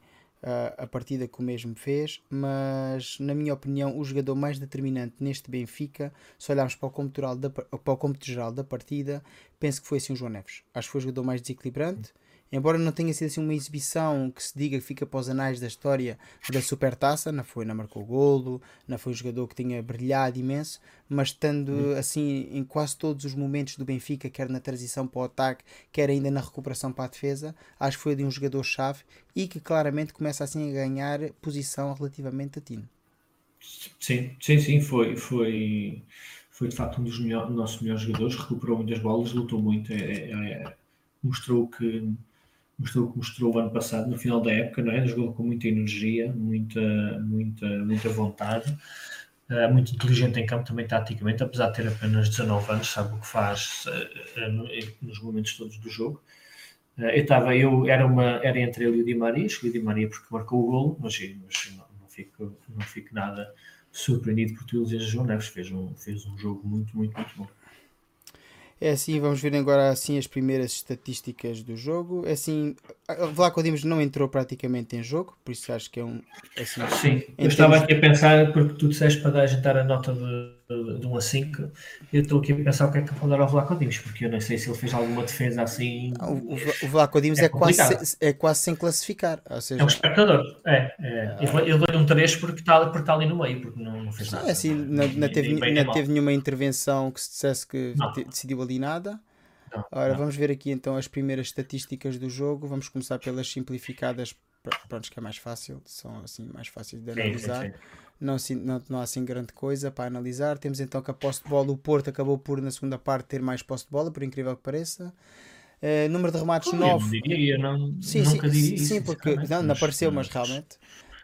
uh, a partida que o mesmo fez, mas na minha opinião o jogador mais determinante neste Benfica, se olharmos para o cômputo geral da, para o cômputo geral da partida, penso que foi assim o João Neves. Acho que foi o jogador mais desequilibrante. Sim embora não tenha sido assim uma exibição que se diga que fica para os anais da história da Supertaça, não foi, não marcou golo, não foi um jogador que tinha brilhado imenso, mas estando uhum. assim em quase todos os momentos do Benfica, quer na transição para o ataque, quer ainda na recuperação para a defesa, acho que foi de um jogador-chave e que claramente começa assim a ganhar posição relativamente a Tino. Sim, sim, sim, foi, foi, foi de facto um dos melhor, nossos melhores jogadores, recuperou muitas bolas, lutou muito, é, é, é mostrou que mostrou o que mostrou o ano passado, no final da época, não é? Jogou com muita energia, muita, muita, muita vontade, uh, muito inteligente em campo também taticamente, apesar de ter apenas 19 anos, sabe o que faz uh, nos momentos todos do jogo. Uh, eu estava, eu era, uma, era entre ele e o Di Maria, escolhi o Di Maria porque marcou o golo, mas, mas não, não, fico, não fico nada surpreendido por tu dizer João Neves, fez um, fez um jogo muito, muito, muito bom. É assim, vamos ver agora assim as primeiras estatísticas do jogo. É assim, Vlaco Dimos não entrou praticamente em jogo, por isso acho que é um. É assim, Sim, eu estava aqui a pensar, porque tu disseste para dar, a gente a nota de de 1 a 5, eu estou aqui a pensar o que é que eu vou dar ao Vlaco Dimos, porque eu não sei se ele fez alguma defesa assim. Ah, o, o Vlaco é, é quase, é quase sem classificar. Seja... É um espectador, é. é. Eu dou-lhe um 3 porque está, porque está ali no meio, porque não, não fez nada. É assim, não, não, teve, não teve nenhuma intervenção que se dissesse que decidiu ali nada. Não, Ora, vamos ver aqui então as primeiras estatísticas do jogo. Vamos começar pelas simplificadas, pronto, que é mais fácil, são assim mais fáceis de analisar. Sim, sim, sim não, não, não há assim grande coisa para analisar. Temos então que a posse de bola, o Porto acabou por, na segunda parte, ter mais posse de bola, por incrível que pareça. Uh, número de remates 9. Não diria, não, sim, nunca sim, sim, isso, porque não, não apareceu, mas, mas realmente.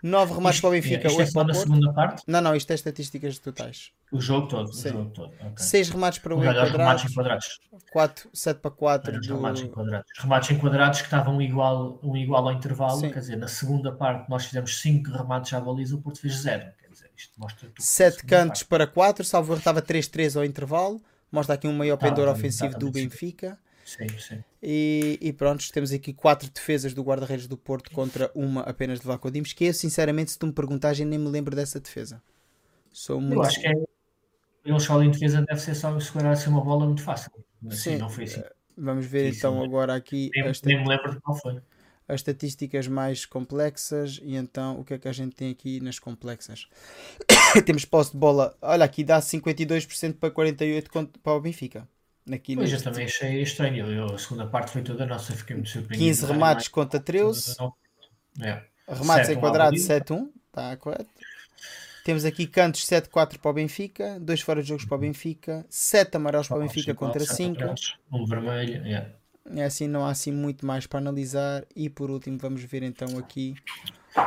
9 remates para o Benfica, 8 é, para o Porto. segunda parte? Não, não, isto é estatísticas totais. O jogo todo, Sim. o jogo todo. Okay. 6 remates para o quadrados. Enquadrados. 4, 7 para 4. Do... Remates enquadrados. Remates enquadrados que estavam igual, um igual ao intervalo, Sim. quer dizer, na segunda parte nós fizemos 5 remates à baliza, o Porto fez 0. Isto mostra 7 cantos parte. para 4, salvo estava 3-3 ao intervalo. Mostra aqui um maior pendor ofensivo do Benfica. Sim, sim. E, e pronto, temos aqui quatro defesas do guarda-redes do Porto contra uma apenas de Dimos, que eu sinceramente, se tu me perguntares, nem me lembro dessa defesa. Sou muito... Eu acho que é, eles só em defesa deve ser só segurar assim uma bola muito fácil. Mas Sim, não foi assim. Vamos ver então agora aqui. Nem, esta... nem me lembro de qual foi as estatísticas mais complexas e então o que é que a gente tem aqui nas complexas? [COUGHS] Temos posse de bola, olha aqui dá 52% para 48% para o Benfica. Aqui pois eu também achei estranho. Eu, a segunda parte foi toda nossa, fiquei muito surpreendido. 15 remates contra 13. É. Remates em quadrado 7-1, está correto? Temos aqui cantos 7-4 para o Benfica, dois fora de jogos para o Benfica, 7 amarelos para o Benfica contra 5. Um vermelho, yeah. É assim, não há assim muito mais para analisar. E por último, vamos ver então aqui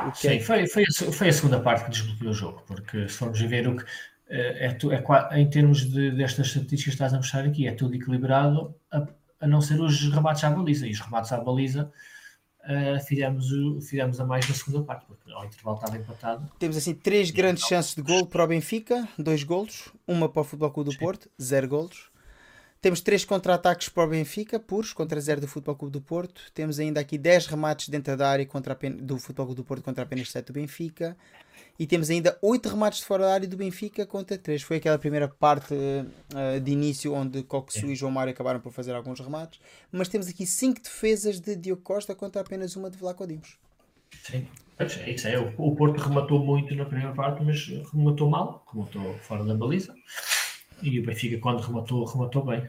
o que Sim, é... foi, foi, a, foi a segunda parte que desbloqueou o jogo, porque se formos ver o que eh, é, é, em termos de, destas estatísticas que estás a mostrar aqui, é tudo equilibrado, a, a não ser os remates à baliza. E os remates à baliza uh, fizemos, fizemos a mais na segunda parte, porque ao intervalo estava empatado. Temos assim três grandes chances de gol para o Benfica, dois golos, uma para o Futebol Clube do Sim. Porto, zero golos. Temos três contra-ataques para o Benfica, puros, contra zero do Futebol Clube do Porto. Temos ainda aqui 10 remates dentro da área contra do Futebol Clube do Porto contra apenas 7 do Benfica. E temos ainda 8 remates de fora da área do Benfica contra 3. Foi aquela primeira parte uh, de início onde Coxu e João Mário acabaram por fazer alguns remates. Mas temos aqui 5 defesas de Diogo Costa contra apenas uma de Vlaco Dimos. Sim, é isso é. O Porto rematou muito na primeira parte, mas rematou mal, rematou fora da baliza. E o Benfica, quando rematou, rematou bem.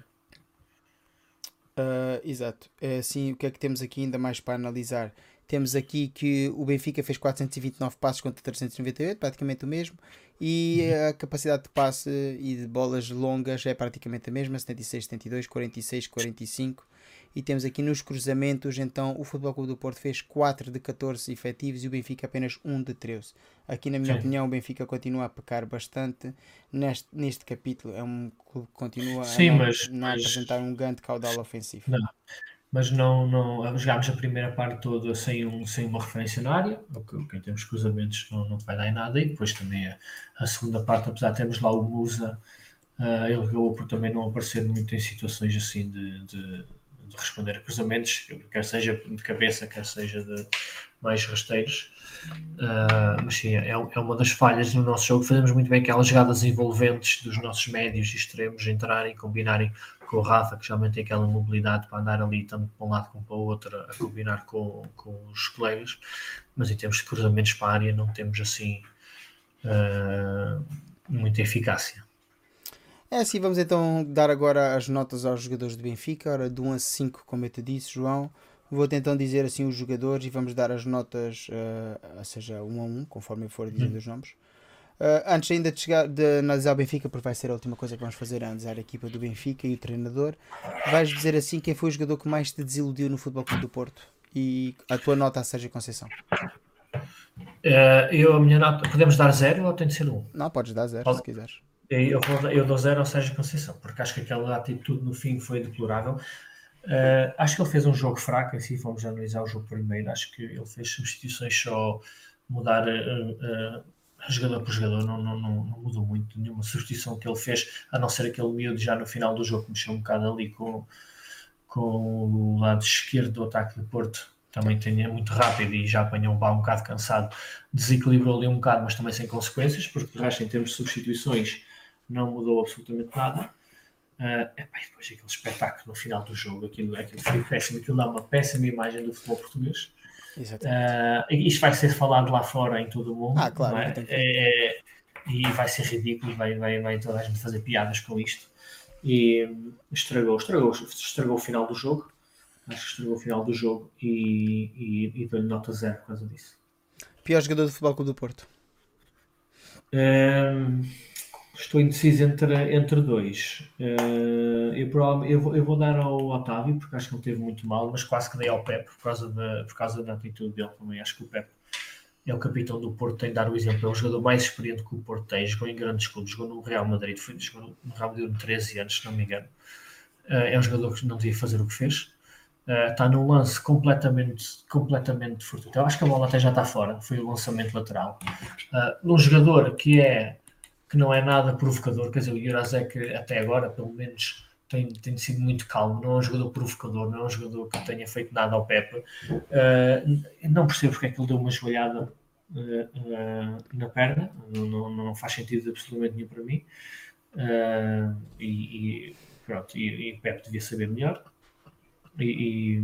Uh, exato. É assim, o que é que temos aqui ainda mais para analisar? Temos aqui que o Benfica fez 429 passos contra 398, praticamente o mesmo, e uhum. a capacidade de passe e de bolas longas é praticamente a mesma, 76, 72, 46, 45. E temos aqui nos cruzamentos, então o Futebol Clube do Porto fez 4 de 14 efetivos e o Benfica apenas 1 de 13. Aqui, na minha Sim. opinião, o Benfica continua a pecar bastante neste, neste capítulo. É um clube que continua Sim, a não, mas, não mas... apresentar um grande caudal ofensivo. Não mas não, não jogámos a primeira parte toda sem, um, sem uma referência na área, o que, que em termos de cruzamentos não, não vai dar em nada, e depois também a, a segunda parte, apesar de termos lá o Musa, uh, ele acabou por também não aparecer muito em situações assim de, de, responder a cruzamentos, quer seja de cabeça, quer seja de mais rasteiros. Uh, mas sim, é, é uma das falhas no nosso jogo. Fazemos muito bem aquelas jogadas envolventes dos nossos médios e extremos entrarem, combinarem com o Rafa, que geralmente tem aquela mobilidade para andar ali tanto para um lado como para o outro, a combinar com, com os colegas, mas em termos de cruzamentos para a área não temos assim uh, muita eficácia. É assim, vamos então dar agora as notas aos jogadores do Benfica, ora de 1 a 5, como eu te disse, João. Vou-te então dizer assim os jogadores e vamos dar as notas, uh, ou seja, 1 a 1, conforme eu for dizendo hum. os nomes. Uh, antes ainda de, chegar, de analisar o Benfica, porque vai ser a última coisa que vamos fazer, analisar a equipa do Benfica e o treinador, vais dizer assim quem foi o jogador que mais te desiludiu no Futebol Clube do Porto e a tua nota a Sérgio Conceição. Uh, eu, a minha nota, podemos dar zero ou tem de ser um? Não, podes dar zero Pode. se quiseres. Eu, eu dou zero ao Sérgio Conceição, porque acho que aquela atitude no fim foi deplorável. Uh, acho que ele fez um jogo fraco, assim vamos analisar o jogo primeiro. Acho que ele fez substituições só mudar uh, jogador por jogador, não, não, não, não, mudou muito nenhuma substituição que ele fez, a não ser aquele miúdo já no final do jogo que mexeu um bocado ali com, com o lado esquerdo do ataque do Porto. Também tem, é muito rápido e já apanhou um, um bocado cansado, desequilibrou ali um bocado, mas também sem consequências, porque o resto, em termos de substituições, não mudou absolutamente nada. Uh, epá, depois aquele espetáculo no final do jogo, aquilo, aquilo foi péssimo, aquilo dá uma péssima imagem do futebol português. Uh, isto vai ser falado lá fora em todo o mundo. Ah, claro. É? É, e vai ser ridículo, vai, vai, vai toda a gente fazer piadas com isto. E estragou, estragou, estragou o final do jogo. Acho que estragou o final do jogo e, e, e dou-lhe nota zero por causa disso. Pior jogador do Futebol Clube do Porto? Um, Estou indeciso entre, entre dois. Uh, eu, eu, vou, eu vou dar ao Otávio, porque acho que ele teve muito mal, mas quase que dei ao Pep por causa da, por causa da atitude dele também. Acho que o Pep é o capitão do Porto, tem de dar o exemplo. É o jogador mais experiente que o Porto tem. Jogou em grandes clubes, jogou no Real Madrid, foi, jogou no Real Madrid 13 anos, se não me engano. Uh, é um jogador que não devia fazer o que fez. Uh, está num lance completamente, completamente fortuito. Eu acho que a bola até já está fora, foi o lançamento lateral. Num jogador que é que não é nada provocador. Quer dizer, o Jurasek até agora, pelo menos, tem, tem sido muito calmo. Não é um jogador provocador, não é um jogador que tenha feito nada ao Pepe. Uh, não percebo porque é que ele deu uma joelhada uh, uh, na perna. Não, não, não, faz sentido absolutamente nenhum para mim. e, e, pronto, e, e Pepe devia saber melhor. E, e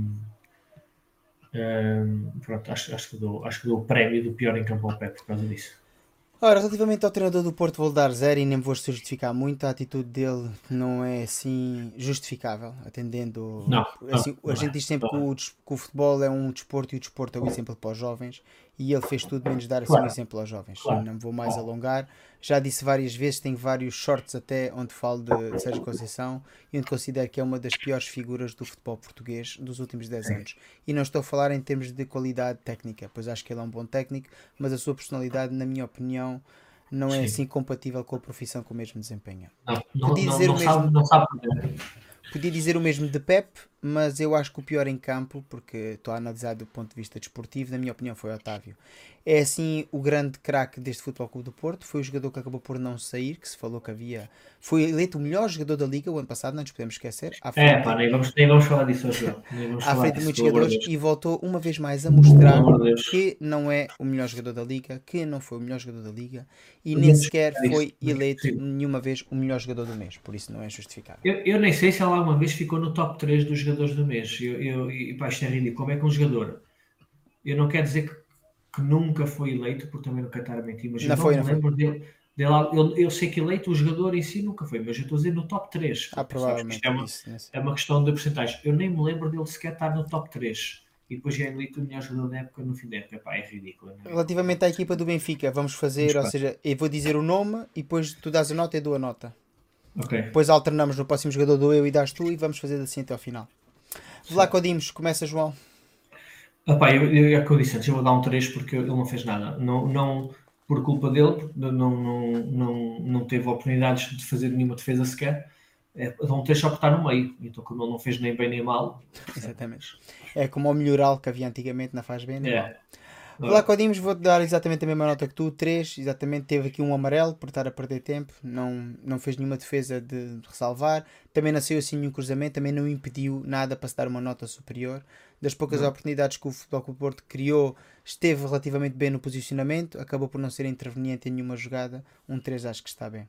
pronto, acho, acho, que dou, acho que dou o prémio do pior em campo ao Pepe por causa disso. Ora, relativamente ao treinador do Porto, vou dar zero e nem vou justificar muito. A atitude dele não é assim justificável, atendendo. Não, assim, não, a gente diz sempre que o, que o, futebol é um desporto e o desporto é o exemplo para os jovens. E ele fez tudo menos dar assim claro. um exemplo aos jovens. Claro. Não vou mais alongar. Já disse várias vezes, tenho vários shorts até onde falo de, Sérgio Conceição e onde considero que é uma das piores figuras do futebol português dos últimos 10 anos. E não estou a falar em termos de qualidade técnica, pois acho que ele é um bom técnico, mas a sua personalidade, na minha opinião, não é Sim. assim compatível com a profissão que o mesmo desempenha. Não, não, não, o mesmo... sabe, não sabe Podia dizer o mesmo de Pep, mas eu acho que o pior em campo, porque estou a analisar do ponto de vista desportivo, na minha opinião foi Otávio. É assim o grande craque deste Futebol Clube do Porto, foi o jogador que acabou por não sair, que se falou que havia. Foi eleito o melhor jogador da Liga o ano passado, não nos podemos esquecer. é, pá, nem vamos, nem vamos falar disso hoje. À frente de muitos jogadores e voltou uma vez mais a mostrar que não é o melhor jogador da Liga, que não foi o melhor jogador da Liga e nem sequer foi eleito nenhuma vez o melhor jogador do mês, por isso não é justificável. Eu, eu nem sei se ela alguma vez ficou no top 3 dos jogadores do mês. Eu, eu, e pá, isto é ridículo. Como é que um jogador. Eu não quero dizer que que nunca foi eleito, porque também estar a mentir, mas não foi, não, lembro foi. dele. dele eu, eu, sei que eleito o jogador em si nunca foi, mas eu estou a dizer no top 3. Ah, provavelmente. É uma, isso, é uma questão de porcentagem. Eu nem me lembro dele sequer estar no top 3 e depois é eleito o melhor jogador da época no fim da época. Pá, é ridículo. É? Relativamente à equipa do Benfica, vamos fazer, vamos ou seja, eu vou dizer o nome e depois tu dás a nota e dou a nota. Ok. Depois alternamos no próximo jogador do eu e das tu e vamos fazer assim até ao final. Vlaco Dimos, começa João. Epá, eu, eu, é que eu disse antes, eu vou dar um 3 porque ele não fez nada. Não, não por culpa dele, não, não, não, não teve oportunidades de fazer nenhuma defesa sequer. É, dá um 3 só por estar no meio. Então, como ele não fez nem bem nem mal. Exatamente. É como o melhoral que havia antigamente, não faz bem nem é. mal. Lá Codimos, vou-te dar exatamente a mesma nota que tu, 3, exatamente, teve aqui um amarelo por estar a perder tempo, não, não fez nenhuma defesa de, de ressalvar, também nasceu assim nenhum cruzamento, também não impediu nada para se dar uma nota superior. Das poucas não. oportunidades que o Futebol Clube Porto criou, esteve relativamente bem no posicionamento, acabou por não ser interveniente em nenhuma jogada, um 3 acho que está bem.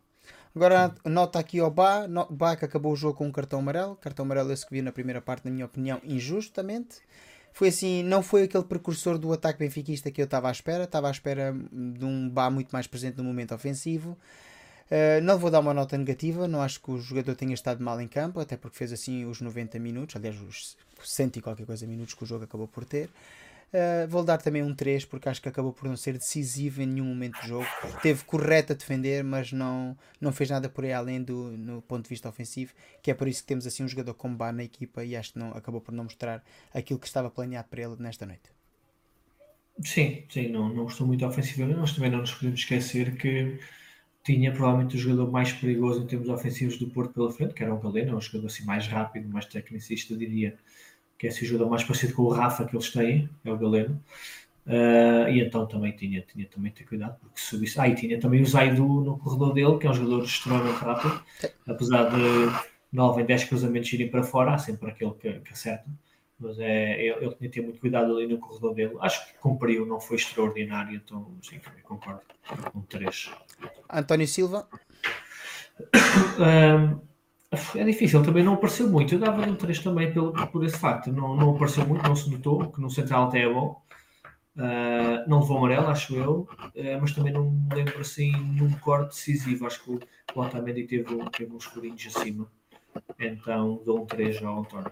Agora, nota aqui ao Bá, Bá que acabou o jogo com um cartão amarelo, cartão amarelo esse que viu na primeira parte, na minha opinião, injustamente foi assim, não foi aquele precursor do ataque benfiquista que eu estava à espera, estava à espera de um Bá muito mais presente no momento ofensivo. Uh, não vou dar uma nota negativa, não acho que o jogador tenha estado mal em campo, até porque fez assim os 90 minutos, aliás, os 100 e qualquer coisa minutos que o jogo acabou por ter. Uh, vou dar também um 3 porque acho que acabou por não ser decisivo em nenhum momento do jogo. Teve correto a defender, mas não, não fez nada por aí além do no ponto de vista ofensivo, que é por isso que temos assim um jogador como Bar na equipa e acho que não, acabou por não mostrar aquilo que estava planeado para ele nesta noite. Sim, sim, não, não gostou muito ofensivamente, mas também não nos podemos esquecer que tinha provavelmente o jogador mais perigoso em termos ofensivos do Porto pela frente, que era o Galeno, um jogador assim mais rápido, mais tecnicista, diria, que é esse jogador mais parecido com o Rafa que eles têm, é o Galeno. Uh, e então também tinha, tinha também ter cuidado, porque subisse. Ah, e tinha também o Zaidu no corredor dele, que é um jogador extremamente rápido, apesar de 9 em 10 cruzamentos irem para fora, há sempre aquele que, que acerta. Mas é, ele, ele tinha que ter muito cuidado ali no corredor dele. Acho que cumpriu, não foi extraordinário, então sim, concordo. Um 3. António Silva. [COUGHS] Um, é difícil, também não apareceu muito. Eu dava um 3 também pelo, por esse facto. Não, não apareceu muito, não se notou, que no central até é bom. Uh, não levou amarelo, acho eu, uh, mas também não me lembro assim num corte decisivo. Acho que o, o Otamendi teve, teve uns furinhos acima. Então dou um 3 ao António.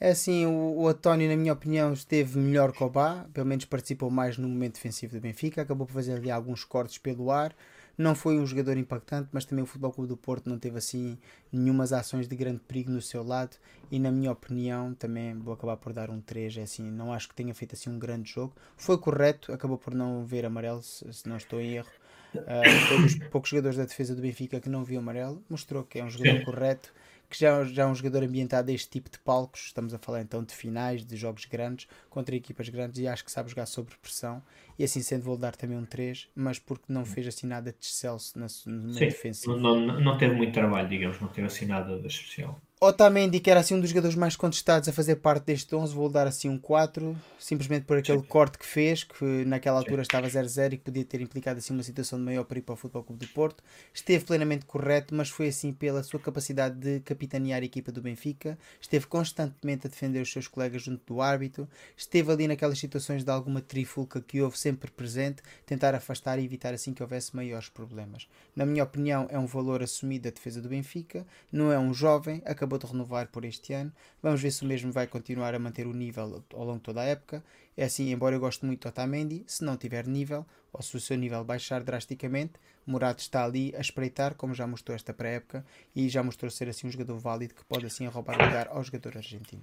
É assim, o, o António, na minha opinião, esteve melhor que o Bá, pelo menos participou mais no momento defensivo do Benfica, acabou por fazer ali alguns cortes pelo ar. Não foi um jogador impactante, mas também o Futebol Clube do Porto não teve assim nenhumas ações de grande perigo no seu lado. E na minha opinião também vou acabar por dar um 3, é assim, não acho que tenha feito assim um grande jogo. Foi correto, acabou por não ver amarelo, se, se não estou em erro. Uh, foi um dos poucos jogadores da defesa do Benfica que não viu amarelo, mostrou que é um jogador correto que já, já é um jogador ambientado a este tipo de palcos. Estamos a falar então de finais, de jogos grandes, contra equipas grandes, e acho que sabe jogar sob pressão. E assim sendo, vou dar também um 3, mas porque não fez assim nada de excelso no meio Sim, defensivo. Não, não, não teve muito trabalho, digamos, não teve assim nada de especial. Otamendi, que era assim um dos jogadores mais contestados a fazer parte deste 11, vou dar assim um 4, simplesmente por aquele Sim. corte que fez, que naquela altura Sim. estava 0-0 e que podia ter implicado assim uma situação de maior perigo para o Futebol Clube do Porto. Esteve plenamente correto, mas foi assim pela sua capacidade de capitanear a equipa do Benfica, esteve constantemente a defender os seus colegas junto do árbitro, esteve ali naquelas situações de alguma trifulca que houve sempre presente, tentar afastar e evitar assim que houvesse maiores problemas. Na minha opinião, é um valor assumido da defesa do Benfica, não é um jovem, acabou acabou de renovar por este ano. Vamos ver se o mesmo vai continuar a manter o nível ao longo de toda a época. É assim, embora eu goste muito do Otamendi, se não tiver nível, ou se o seu nível baixar drasticamente, Morato está ali a espreitar, como já mostrou esta pré-época, e já mostrou ser assim um jogador válido que pode assim roubar lugar ao jogador argentino.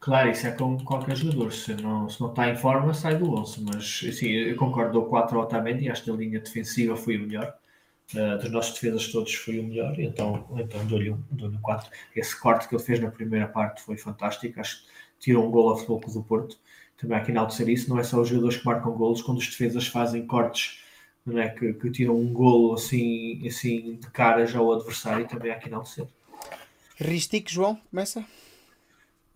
Claro, isso é como qualquer jogador. Se não, se não está em forma, sai do 11. Mas, assim, eu concordo, dou 4 ao Otamendi. Acho que a linha defensiva foi o melhor. Uh, dos nossos defesas todos foi o melhor. Então, então dou-lhe um, dou 4. Esse corte que ele fez na primeira parte foi fantástico. Acho que tirou um gol a futebol do Porto. Também aqui enaltecer isso. Não é só os jogadores que marcam golos, quando os defesas fazem cortes não é, que, que tiram um golo assim, assim de cara já ao adversário. Também aqui enaltecer. Ristic, João, começa.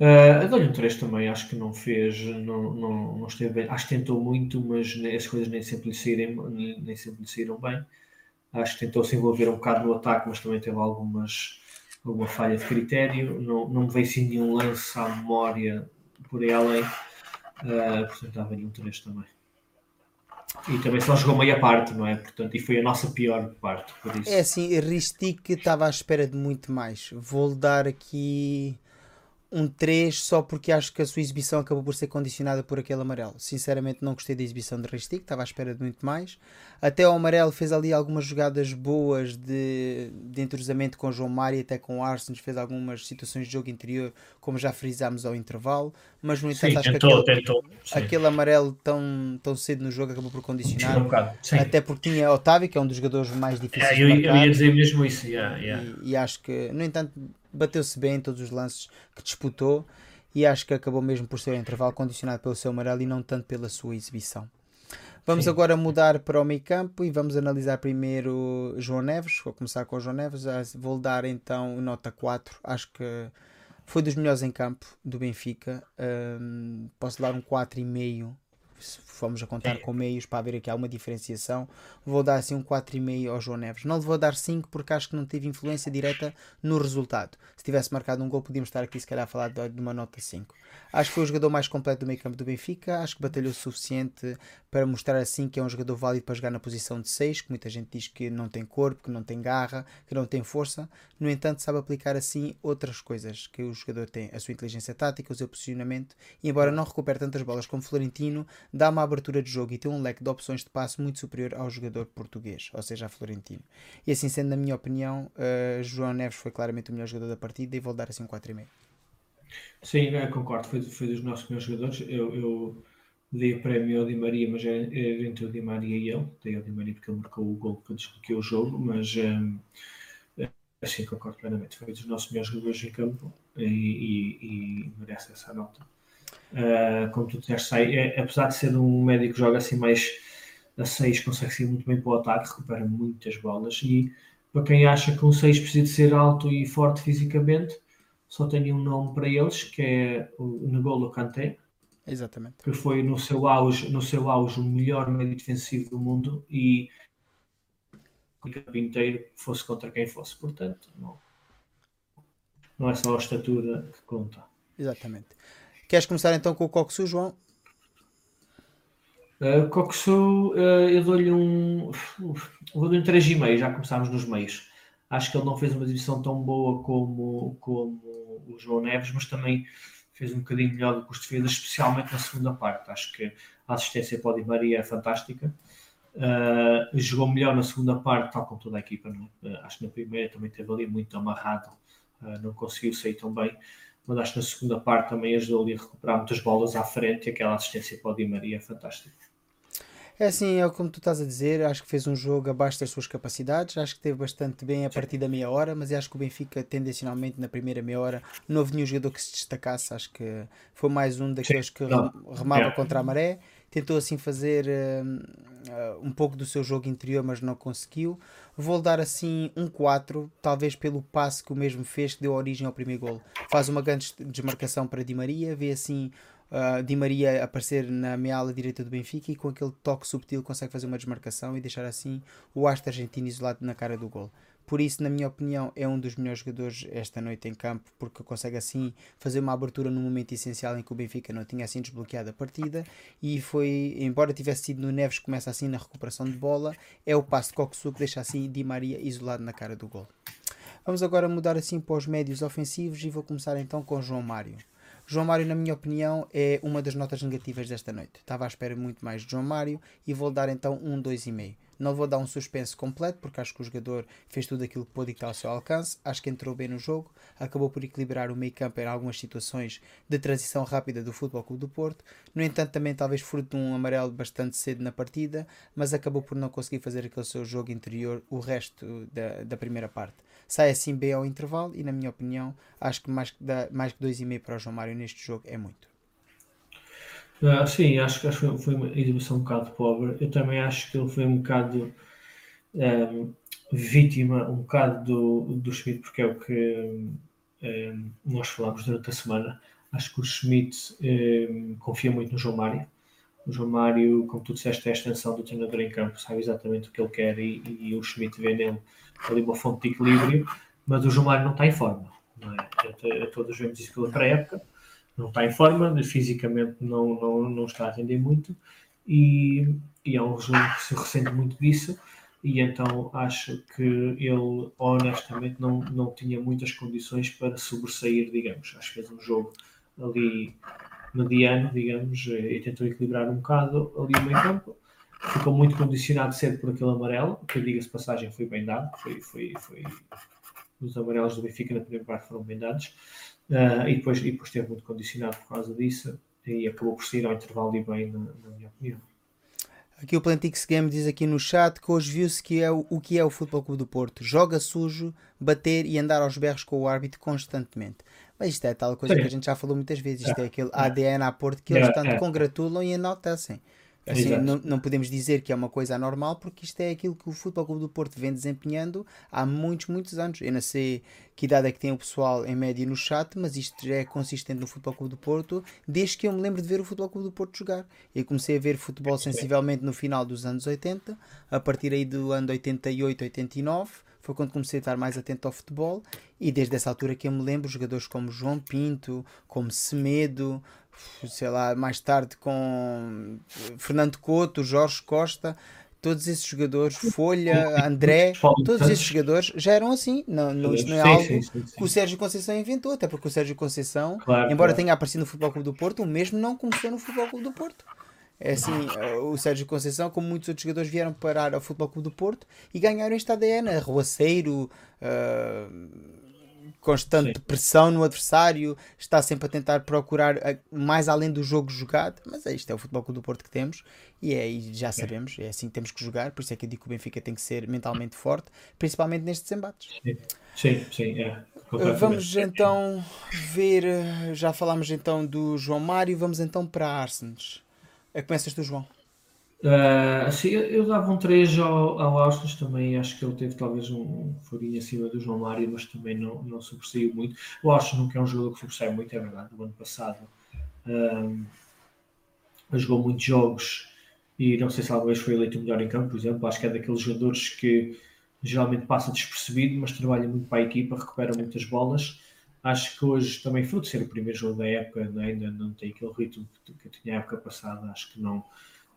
Uh, dou-lhe um 3 também, acho que não fez, não, não, não esteve bem. Acho que tentou muito, mas as coisas nem sempre lhe saíram, nem, nem sempre lhe saíram bem. Acho que tentou se envolver um bocado no ataque, mas também teve algumas, alguma falha de critério. Não, não me veio sim nenhum lance à memória por além. Uh, portanto, dava-lhe um 3 também. E também só jogou meia parte, não é? Portanto, e foi a nossa pior parte. Por isso. É assim, Ristic estava à espera de muito mais. Vou-lhe dar aqui um 3 só porque acho que a sua exibição acabou por ser condicionada por aquele amarelo. Sinceramente não gostei da exibição de Ristic, estava à espera de muito mais. Até o amarelo fez ali algumas jogadas boas de, de entrosamento com João Mário, até com o Arsenal, fez algumas situações de jogo interior, como já frisámos ao intervalo. Mas no entanto sim, acho tentou, que aquele, tentou, aquele amarelo tão, tão cedo no jogo acabou por condicionar. Um bocado, até porque tinha Otávio, que é um dos jogadores mais difíceis é, eu. Eu ia dizer mesmo isso, yeah, yeah. E, e acho que, no entanto, bateu-se bem em todos os lances que disputou e acho que acabou mesmo por ser um intervalo condicionado pelo seu amarelo e não tanto pela sua exibição. Vamos Sim. agora mudar para o meio campo e vamos analisar primeiro João Neves. Vou começar com o João Neves. Vou dar então nota 4. Acho que foi dos melhores em campo do Benfica. Um, posso dar um 4,5 se formos a contar com meios para haver aqui alguma diferenciação, vou dar assim um 4,5 ao João Neves. Não lhe vou dar 5 porque acho que não teve influência direta no resultado. Se tivesse marcado um gol, podíamos estar aqui se calhar a falar de uma nota 5. Acho que foi o jogador mais completo do meio campo do Benfica, acho que batalhou o suficiente para mostrar assim que é um jogador válido para jogar na posição de 6, que muita gente diz que não tem corpo, que não tem garra, que não tem força. No entanto, sabe aplicar assim outras coisas que o jogador tem, a sua inteligência tática, o seu posicionamento, e embora não recupere tantas bolas como Florentino, dá uma abertura de jogo e tem um leque de opções de passe muito superior ao jogador português, ou seja, a Florentino. E assim sendo, na minha opinião, uh, João Neves foi claramente o melhor jogador da partida e vou dar assim um 4,5. Sim, concordo, foi, foi dos nossos melhores jogadores. Eu, eu dei o prémio ao Di Maria, mas era, era entre o Di Maria e ele. Dei ao Di Maria porque ele marcou o gol que desbloqueou o jogo, mas um, assim concordo plenamente. Foi dos nossos melhores jogadores em campo e, e, e merece essa nota. Uh, como tu disseste, sai, é, apesar de ser um médico que joga assim mais a 6, consegue ser muito bem para o ataque, recupera muitas bolas e para quem acha que um 6 precisa de ser alto e forte fisicamente, só tenho um nome para eles, que é o Negolo Kanté. Exatamente. Que foi no seu auge, no seu auge o melhor meio defensivo do mundo e o campo inteiro fosse contra quem fosse. Portanto, não, não é só a estatura que conta. Exatamente. Queres começar então com o Coxu, João? Uh, Coxu, uh, eu dou-lhe um. Dou-lhe um 3,5, já começámos nos meios. Acho que ele não fez uma exibição tão boa como, como o João Neves, mas também fez um bocadinho melhor do que os defesas, especialmente na segunda parte. Acho que a assistência para o Di Maria é fantástica. Uh, jogou melhor na segunda parte, tal como toda a equipa. Uh, acho que na primeira também teve ali muito amarrado, uh, não conseguiu sair tão bem. Mas acho que na segunda parte também ajudou ali a recuperar muitas bolas à frente e aquela assistência para o Di Maria é fantástica. É assim, é como tu estás a dizer, acho que fez um jogo abaixo das suas capacidades, acho que teve bastante bem a partir da meia hora, mas acho que o Benfica tendencionalmente na primeira meia hora não houve nenhum jogador que se destacasse, acho que foi mais um daqueles que remava contra a maré, tentou assim fazer uh, um pouco do seu jogo interior, mas não conseguiu. Vou dar assim um 4, talvez pelo passe que o mesmo fez, que deu origem ao primeiro gol. Faz uma grande desmarcação para Di Maria, vê assim uh, Di Maria aparecer na meia ala direita do Benfica e com aquele toque subtil consegue fazer uma desmarcação e deixar assim o astro argentino isolado na cara do gol. Por isso, na minha opinião, é um dos melhores jogadores esta noite em campo, porque consegue assim fazer uma abertura no momento essencial em que o Benfica não tinha assim desbloqueado a partida. E foi, embora tivesse sido no Neves, começa assim na recuperação de bola, é o passo de Coxu que deixa assim Di Maria isolado na cara do gol. Vamos agora mudar assim para os médios ofensivos e vou começar então com João Mário. João Mário, na minha opinião, é uma das notas negativas desta noite. Estava à espera muito mais de João Mário e vou dar então um 2,5. Não vou dar um suspense completo, porque acho que o jogador fez tudo aquilo que pôde e que está ao seu alcance. Acho que entrou bem no jogo, acabou por equilibrar o meio campo em algumas situações de transição rápida do Futebol Clube do Porto. No entanto, também talvez fruto de um amarelo bastante cedo na partida, mas acabou por não conseguir fazer aquele seu jogo interior o resto da, da primeira parte. Sai assim bem ao intervalo e, na minha opinião, acho que mais, mais que 2,5 para o João Mário neste jogo é muito. Uh, sim, acho que, acho que foi uma exibição um bocado pobre. Eu também acho que ele foi um bocado um, vítima, um bocado do, do Schmidt, porque é o que um, nós falámos durante a semana. Acho que o Schmidt confia muito no João Mário. O João Mário, como tu disseste, é a extensão do treinador em campo, sabe exatamente o que ele quer e, e o Schmidt vê nele ali uma fonte de equilíbrio, mas o João Mário não está em forma. Não é? Todos vemos isso pela pré-época não está em forma, fisicamente não, não, não está a render muito e, e é um jogo que se ressente muito disso e então acho que ele honestamente não, não tinha muitas condições para sobressair, digamos. Acho que fez um jogo ali mediano, digamos, e tentou equilibrar um bocado ali o meio campo. Ficou muito condicionado cedo por aquele amarelo, que diga-se passagem foi bem dado, foi, foi, foi, os amarelos do Benfica na primeira parte foram bem dados. Uh, e, depois, e depois esteve muito condicionado por causa disso e acabou por sair ao intervalo e bem, na, na minha opinião. Aqui o Plantix Game diz aqui no chat que hoje viu-se que é o, o que é o Futebol Clube do Porto. Joga sujo, bater e andar aos berros com o árbitro constantemente. Mas isto é tal coisa Sim. que a gente já falou muitas vezes. Isto é, é aquele ADN a Porto que eles é, tanto é. congratulam e enaltecem. Assim, não, não, podemos dizer que é uma coisa anormal porque isto é aquilo que o Futebol Clube do Porto vem desempenhando há muitos, muitos anos. Eu não sei que idade é que tem o pessoal em média no chat, mas isto já é consistente no Futebol Clube do Porto desde que eu me lembro de ver o Futebol Clube do Porto jogar. Eu comecei a ver futebol sensivelmente no final dos anos 80, a partir aí do ano 88, 89 foi quando comecei a estar mais atento ao futebol e desde essa altura que eu me lembro jogadores como João Pinto, como Semedo, sei lá, mais tarde com Fernando Couto, Jorge Costa, todos esses jogadores, Folha, André, todos esses jogadores já eram assim. Não, não, isto não é algo que o Sérgio Conceição inventou, até porque o Sérgio Conceição, embora tenha aparecido no Futebol Clube do Porto, o mesmo não começou no Futebol Clube do Porto. É assim, o Sérgio Conceição, como muitos outros jogadores, vieram parar ao Futebol Clube do Porto e ganharam este ADN, arruaceiro, uh, constante Sim. pressão no adversário, está sempre a tentar procurar mais além do jogo jogado, mas é isto, é o futebol do Porto que temos e é e já sabemos, é assim que temos que jogar, por isso é que eu digo que o Benfica tem que ser mentalmente forte, principalmente nestes embates. Sim, sim, é. Vamos então ver, já falámos então do João Mário, vamos então para Arsenal. É, começas tu, João. Uh, assim, eu, dava um 3 ao, ao Austin também, acho que ele teve talvez um, um foguinho acima do João Mário, mas também não, não sobressaiu muito. O Austin nunca é um jogador que sobressai muito, é verdade. O ano passado um, jogou muitos jogos e não sei se alguma vez foi eleito o melhor em campo, por exemplo. Acho que é daqueles jogadores que geralmente passa despercebido, mas trabalha muito para a equipa, recupera muitas bolas. Acho que hoje também, fruto de ser o primeiro jogo da época, né, ainda não tem aquele ritmo que, que tinha a época passada, acho que não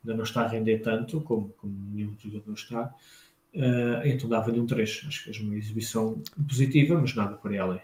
ainda não está a render tanto como, como nenhum jogador está. Uh, então dava-lhe um 3. Acho que fez uma exibição positiva, mas nada por ela.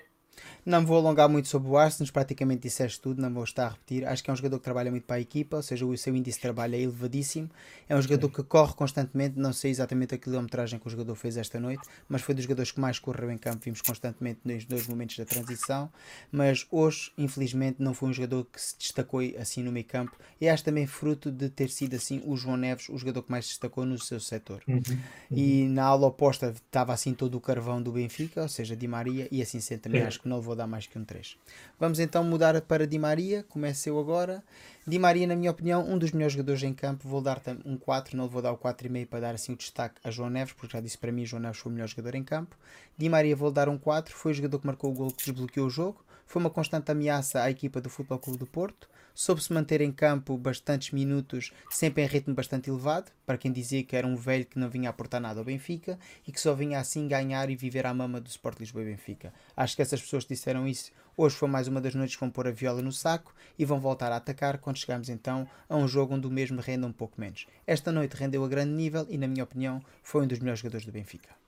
Não vou alongar muito sobre o Arsenal, praticamente disseste tudo, não vou estar a repetir. Acho que é um jogador que trabalha muito para a equipa, ou seja, o seu índice de trabalho é elevadíssimo. É um jogador que corre constantemente, não sei exatamente a quilometragem que o jogador fez esta noite, mas foi dos jogadores que mais correu em campo, vimos constantemente nos dois momentos da transição. Mas hoje, infelizmente, não foi um jogador que se destacou assim no meio campo, e acho também fruto de ter sido assim o João Neves, o jogador que mais se destacou no seu setor. Uhum. Uhum. E na aula oposta estava assim todo o carvão do Benfica, ou seja, Di Maria, e assim sendo também acho que não vou dar mais que um 3. Vamos então mudar para Di Maria, comece eu agora. Di Maria, na minha opinião, um dos melhores jogadores em campo. Vou dar um 4, não vou dar o 4,5 para dar assim o destaque a João Neves, porque já disse para mim João Neves foi o melhor jogador em campo. Di Maria vou dar um 4, foi o jogador que marcou o gol que desbloqueou o jogo. Foi uma constante ameaça à equipa do Futebol Clube do Porto soube-se manter em campo bastantes minutos, sempre em ritmo bastante elevado, para quem dizia que era um velho que não vinha aportar nada ao Benfica e que só vinha assim ganhar e viver à mama do Sport Lisboa e Benfica. Acho que essas pessoas disseram isso. Hoje foi mais uma das noites que vão pôr a viola no saco e vão voltar a atacar quando chegamos então a um jogo onde o mesmo renda um pouco menos. Esta noite rendeu a grande nível e, na minha opinião, foi um dos melhores jogadores do Benfica.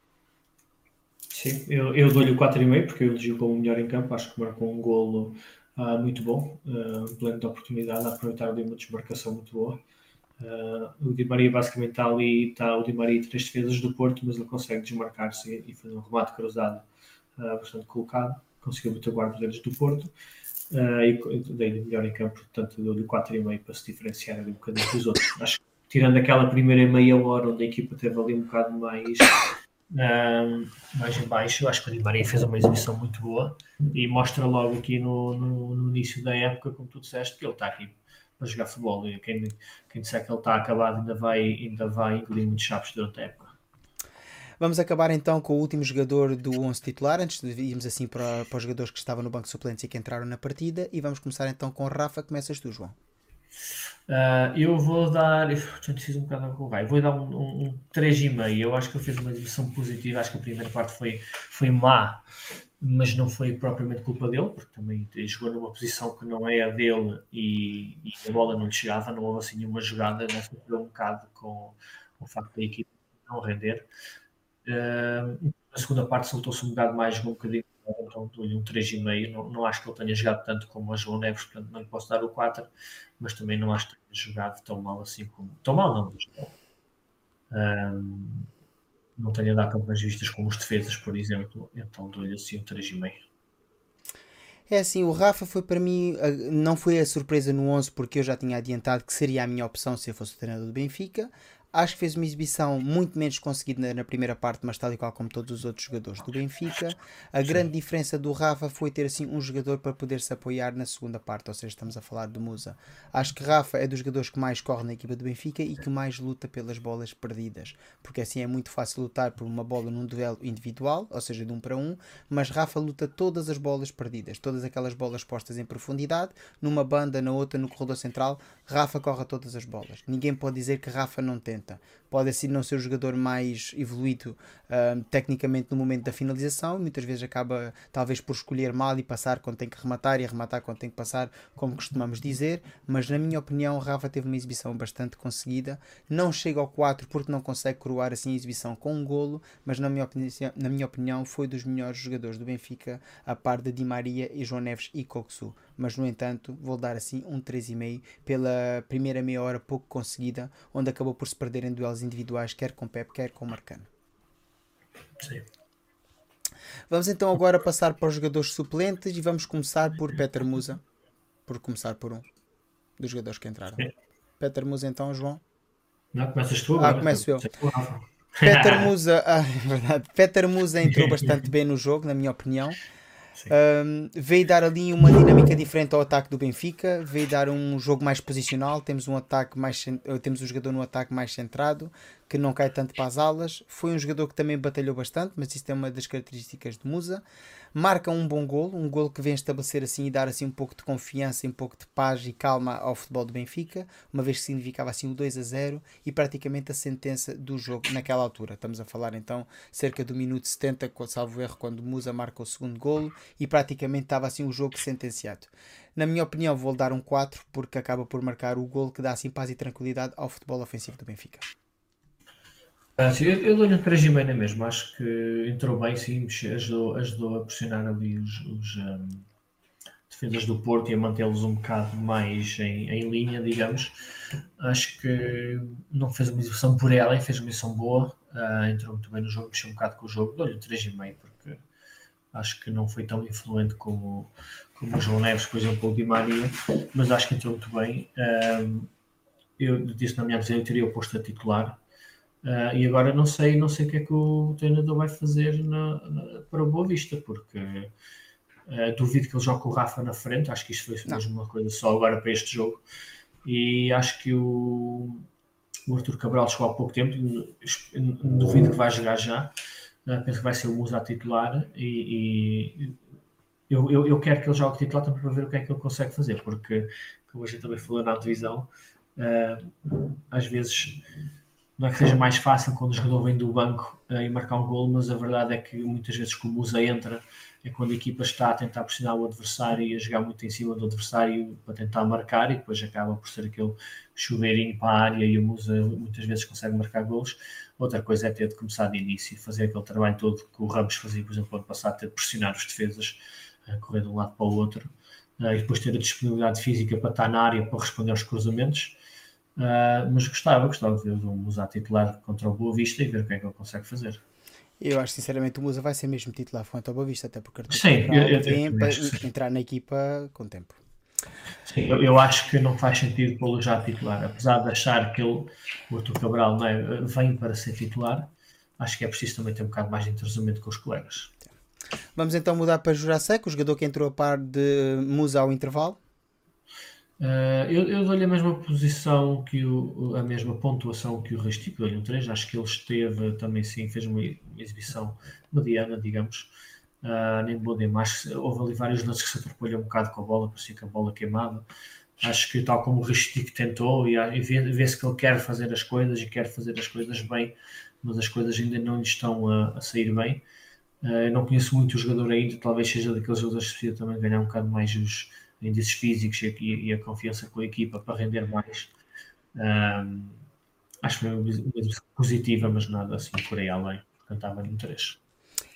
Sim, eu, eu dou-lhe o 4,5 porque eu elegi como melhor em campo, acho que marcou um golo uh, muito bom, uh, um de oportunidade, a aproveitar ali uma desmarcação muito boa. Uh, o Di Maria basicamente está ali, está o Di Maria três defesas do Porto, mas ele consegue desmarcar-se e fazer um remate cruzado uh, bastante colocado, conseguiu bater o guarda-redes do Porto uh, e dei-lhe melhor em campo, portanto deu-lhe 4,5 para se diferenciar ali um bocadinho dos outros. Acho que tirando aquela primeira meia hora onde a equipa teve ali um bocado mais mais em baixo. Eu acho que o Di Maria fez uma exibição muito boa e mostra logo aqui no, no, no início da época, como tu disseste, que ele está aqui para jogar futebol. E quem, quem disser que ele está acabado ainda vai, ainda vai engolir muitos chapos durante a época. Vamos acabar então com o último jogador do 11 titular, antes de irmos assim para, para os jogadores que estavam no banco de suplentes e que entraram na partida. E vamos começar então com o Rafa. Começas tu, João. Uh, eu vou dar. Já fiz um bocado com vai. Vou dar um, um, um 3,5. Eu acho que ele fez uma exibição positiva. Acho que a primeira parte foi, foi má, mas não foi propriamente culpa dele, porque também jogou numa posição que não é a dele e, e a bola não lhe chegava. Não houve assim nenhuma jogada, né? sofreu um bocado com o facto da equipe não render. Uh, a segunda parte soltou-se um bocado mais, um bocadinho então dou-lhe um 3,5. Não, não acho que ele tenha jogado tanto como a João Neves, portanto não lhe posso dar o 4, mas também não acho que tenha jogado tão mal assim como. Tão mal não, mas um, não tenha dado campanhas vistas como os defesas, por exemplo, então dou-lhe assim um 3,5. É assim, o Rafa foi para mim, não foi a surpresa no 11 porque eu já tinha adiantado que seria a minha opção se eu fosse o treinador do Benfica. Acho que fez uma exibição muito menos conseguida na primeira parte, mas tal e qual como todos os outros jogadores do Benfica. A grande diferença do Rafa foi ter assim um jogador para poder se apoiar na segunda parte, ou seja, estamos a falar do Musa. Acho que Rafa é dos jogadores que mais corre na equipa do Benfica e que mais luta pelas bolas perdidas, porque assim é muito fácil lutar por uma bola num duelo individual, ou seja, de um para um, mas Rafa luta todas as bolas perdidas, todas aquelas bolas postas em profundidade, numa banda, na outra, no corredor central, Rafa corre todas as bolas. Ninguém pode dizer que Rafa não tenta. момента, Pode assim não ser o jogador mais evoluído uh, tecnicamente no momento da finalização, muitas vezes acaba talvez por escolher mal e passar quando tem que rematar e arrematar quando tem que passar, como costumamos dizer, mas na minha opinião Rafa teve uma exibição bastante conseguida, não chega ao 4 porque não consegue coroar assim a exibição com um golo, mas na minha, opinião, na minha opinião foi dos melhores jogadores do Benfica, a par de Di Maria e João Neves e Coxu mas no entanto vou dar assim um 3,5 pela primeira meia hora pouco conseguida, onde acabou por se perder em duelos individuais, quer com Pep, quer com Marcano. Sim. Vamos então agora passar para os jogadores suplentes e vamos começar por Peter Musa, por começar por um dos jogadores que entraram. Sim. Peter Musa então, João? Não, começas tu agora. Ah, começo eu. Peter Musa, [LAUGHS] ah, é verdade. Peter Musa entrou bastante bem no jogo, na minha opinião. Um, veio dar ali uma dinâmica diferente ao ataque do Benfica, veio dar um jogo mais posicional, temos um ataque mais temos um jogador no ataque mais centrado, que não cai tanto para as alas. Foi um jogador que também batalhou bastante, mas isso é uma das características de Musa marca um bom golo, um golo que vem estabelecer assim e dar assim um pouco de confiança, um pouco de paz e calma ao futebol do Benfica, uma vez que significava assim o 2 a 0 e praticamente a sentença do jogo naquela altura. Estamos a falar então cerca do minuto 70, salvo erro, quando Musa marca o segundo golo e praticamente estava assim o jogo sentenciado. Na minha opinião, vou dar um 4 porque acaba por marcar o golo que dá assim paz e tranquilidade ao futebol ofensivo do Benfica. Ah, eu, eu dou-lhe um 3,5 mesmo. Acho que entrou bem, sim, ajudou, ajudou a pressionar ali os, os um, defesas do Porto e a mantê-los um bocado mais em, em, linha, digamos. Acho que não fez uma exibição por ela, fez uma exibição boa. Uh, entrou muito bem no jogo, mexeu um bocado com o jogo. Dou-lhe um 3,5 porque acho que não foi tão influente como, como o João Neves, por exemplo, o Di Maria, mas acho que entrou muito bem. Eu disse na minha visão, eu teria o posto a titular Uh, e agora não sei, não sei o que é que o treinador vai fazer na, na, para o Boa Vista, porque uh, duvido que ele jogue com o Rafa na frente. Acho que isto foi não. mesmo uma coisa só agora para este jogo. E acho que o, o Arthur Cabral chegou há pouco tempo. Duvido que vai jogar já. Uh, penso que vai ser o Musa a titular. E, e eu, eu, eu, quero que ele jogue titular também para ver o que é que ele consegue fazer, porque, como a gente também falou na divisão, às vezes não é que seja mais fácil quando o jogador vem do banco uh, e marcar um gol, mas a verdade é que muitas vezes como o Musa entra é quando a equipa está a tentar pressionar o adversário e a jogar muito em cima do adversário para tentar marcar e depois acaba por ser aquele chuveirinho para a área e o Musa muitas vezes consegue marcar gols. Outra coisa é ter de começar de início e fazer aquele trabalho todo que o Ramos fazia, por exemplo, ano passado, ter de pressionar os defesas, uh, correr de um lado para o outro uh, e depois ter a disponibilidade física para estar na área para responder aos cruzamentos Uh, mas gostava, gostava de ver o Musa titular contra o Boa Vista e ver o que é que ele consegue fazer. Eu acho sinceramente o Musa vai ser mesmo titular contra o Boa Vista, até porque sim, eu, eu, vem para entrar na equipa com tempo. Sim, eu, eu, acho que não faz sentido pô-lo já titular, apesar de achar que ele, o Arthur Cabral não é, vem para ser titular, acho que é preciso também ter um bocado mais de entrosamento com os colegas. Vamos então mudar para Jurassic, o jogador que entrou a par de Musa ao intervalo. Uh, eu, eu dou-lhe a mesma posição que o, a mesma pontuação que o Rastico, dou-lhe um 3. Acho que ele esteve também sim, fez uma, exibição mediana, digamos. Uh, nem vou demais. Houve ali vários lances que se atrapalhou um bocado com a bola, parecia que a bola queimava. Acho que tal como o Rastico tentou, e, e vê-se que ele quer fazer as coisas e quer fazer as coisas bem, mas as coisas ainda não lhe estão a, a sair bem. Uh, eu não conheço muito o jogador ainda, talvez seja daqueles jogadores que precisa também ganhar um bocado mais os índices físicos e, e, a confiança com a equipa para render mais. Um, acho que foi uma positiva, mas nada assim por aí além. Cantava no 3.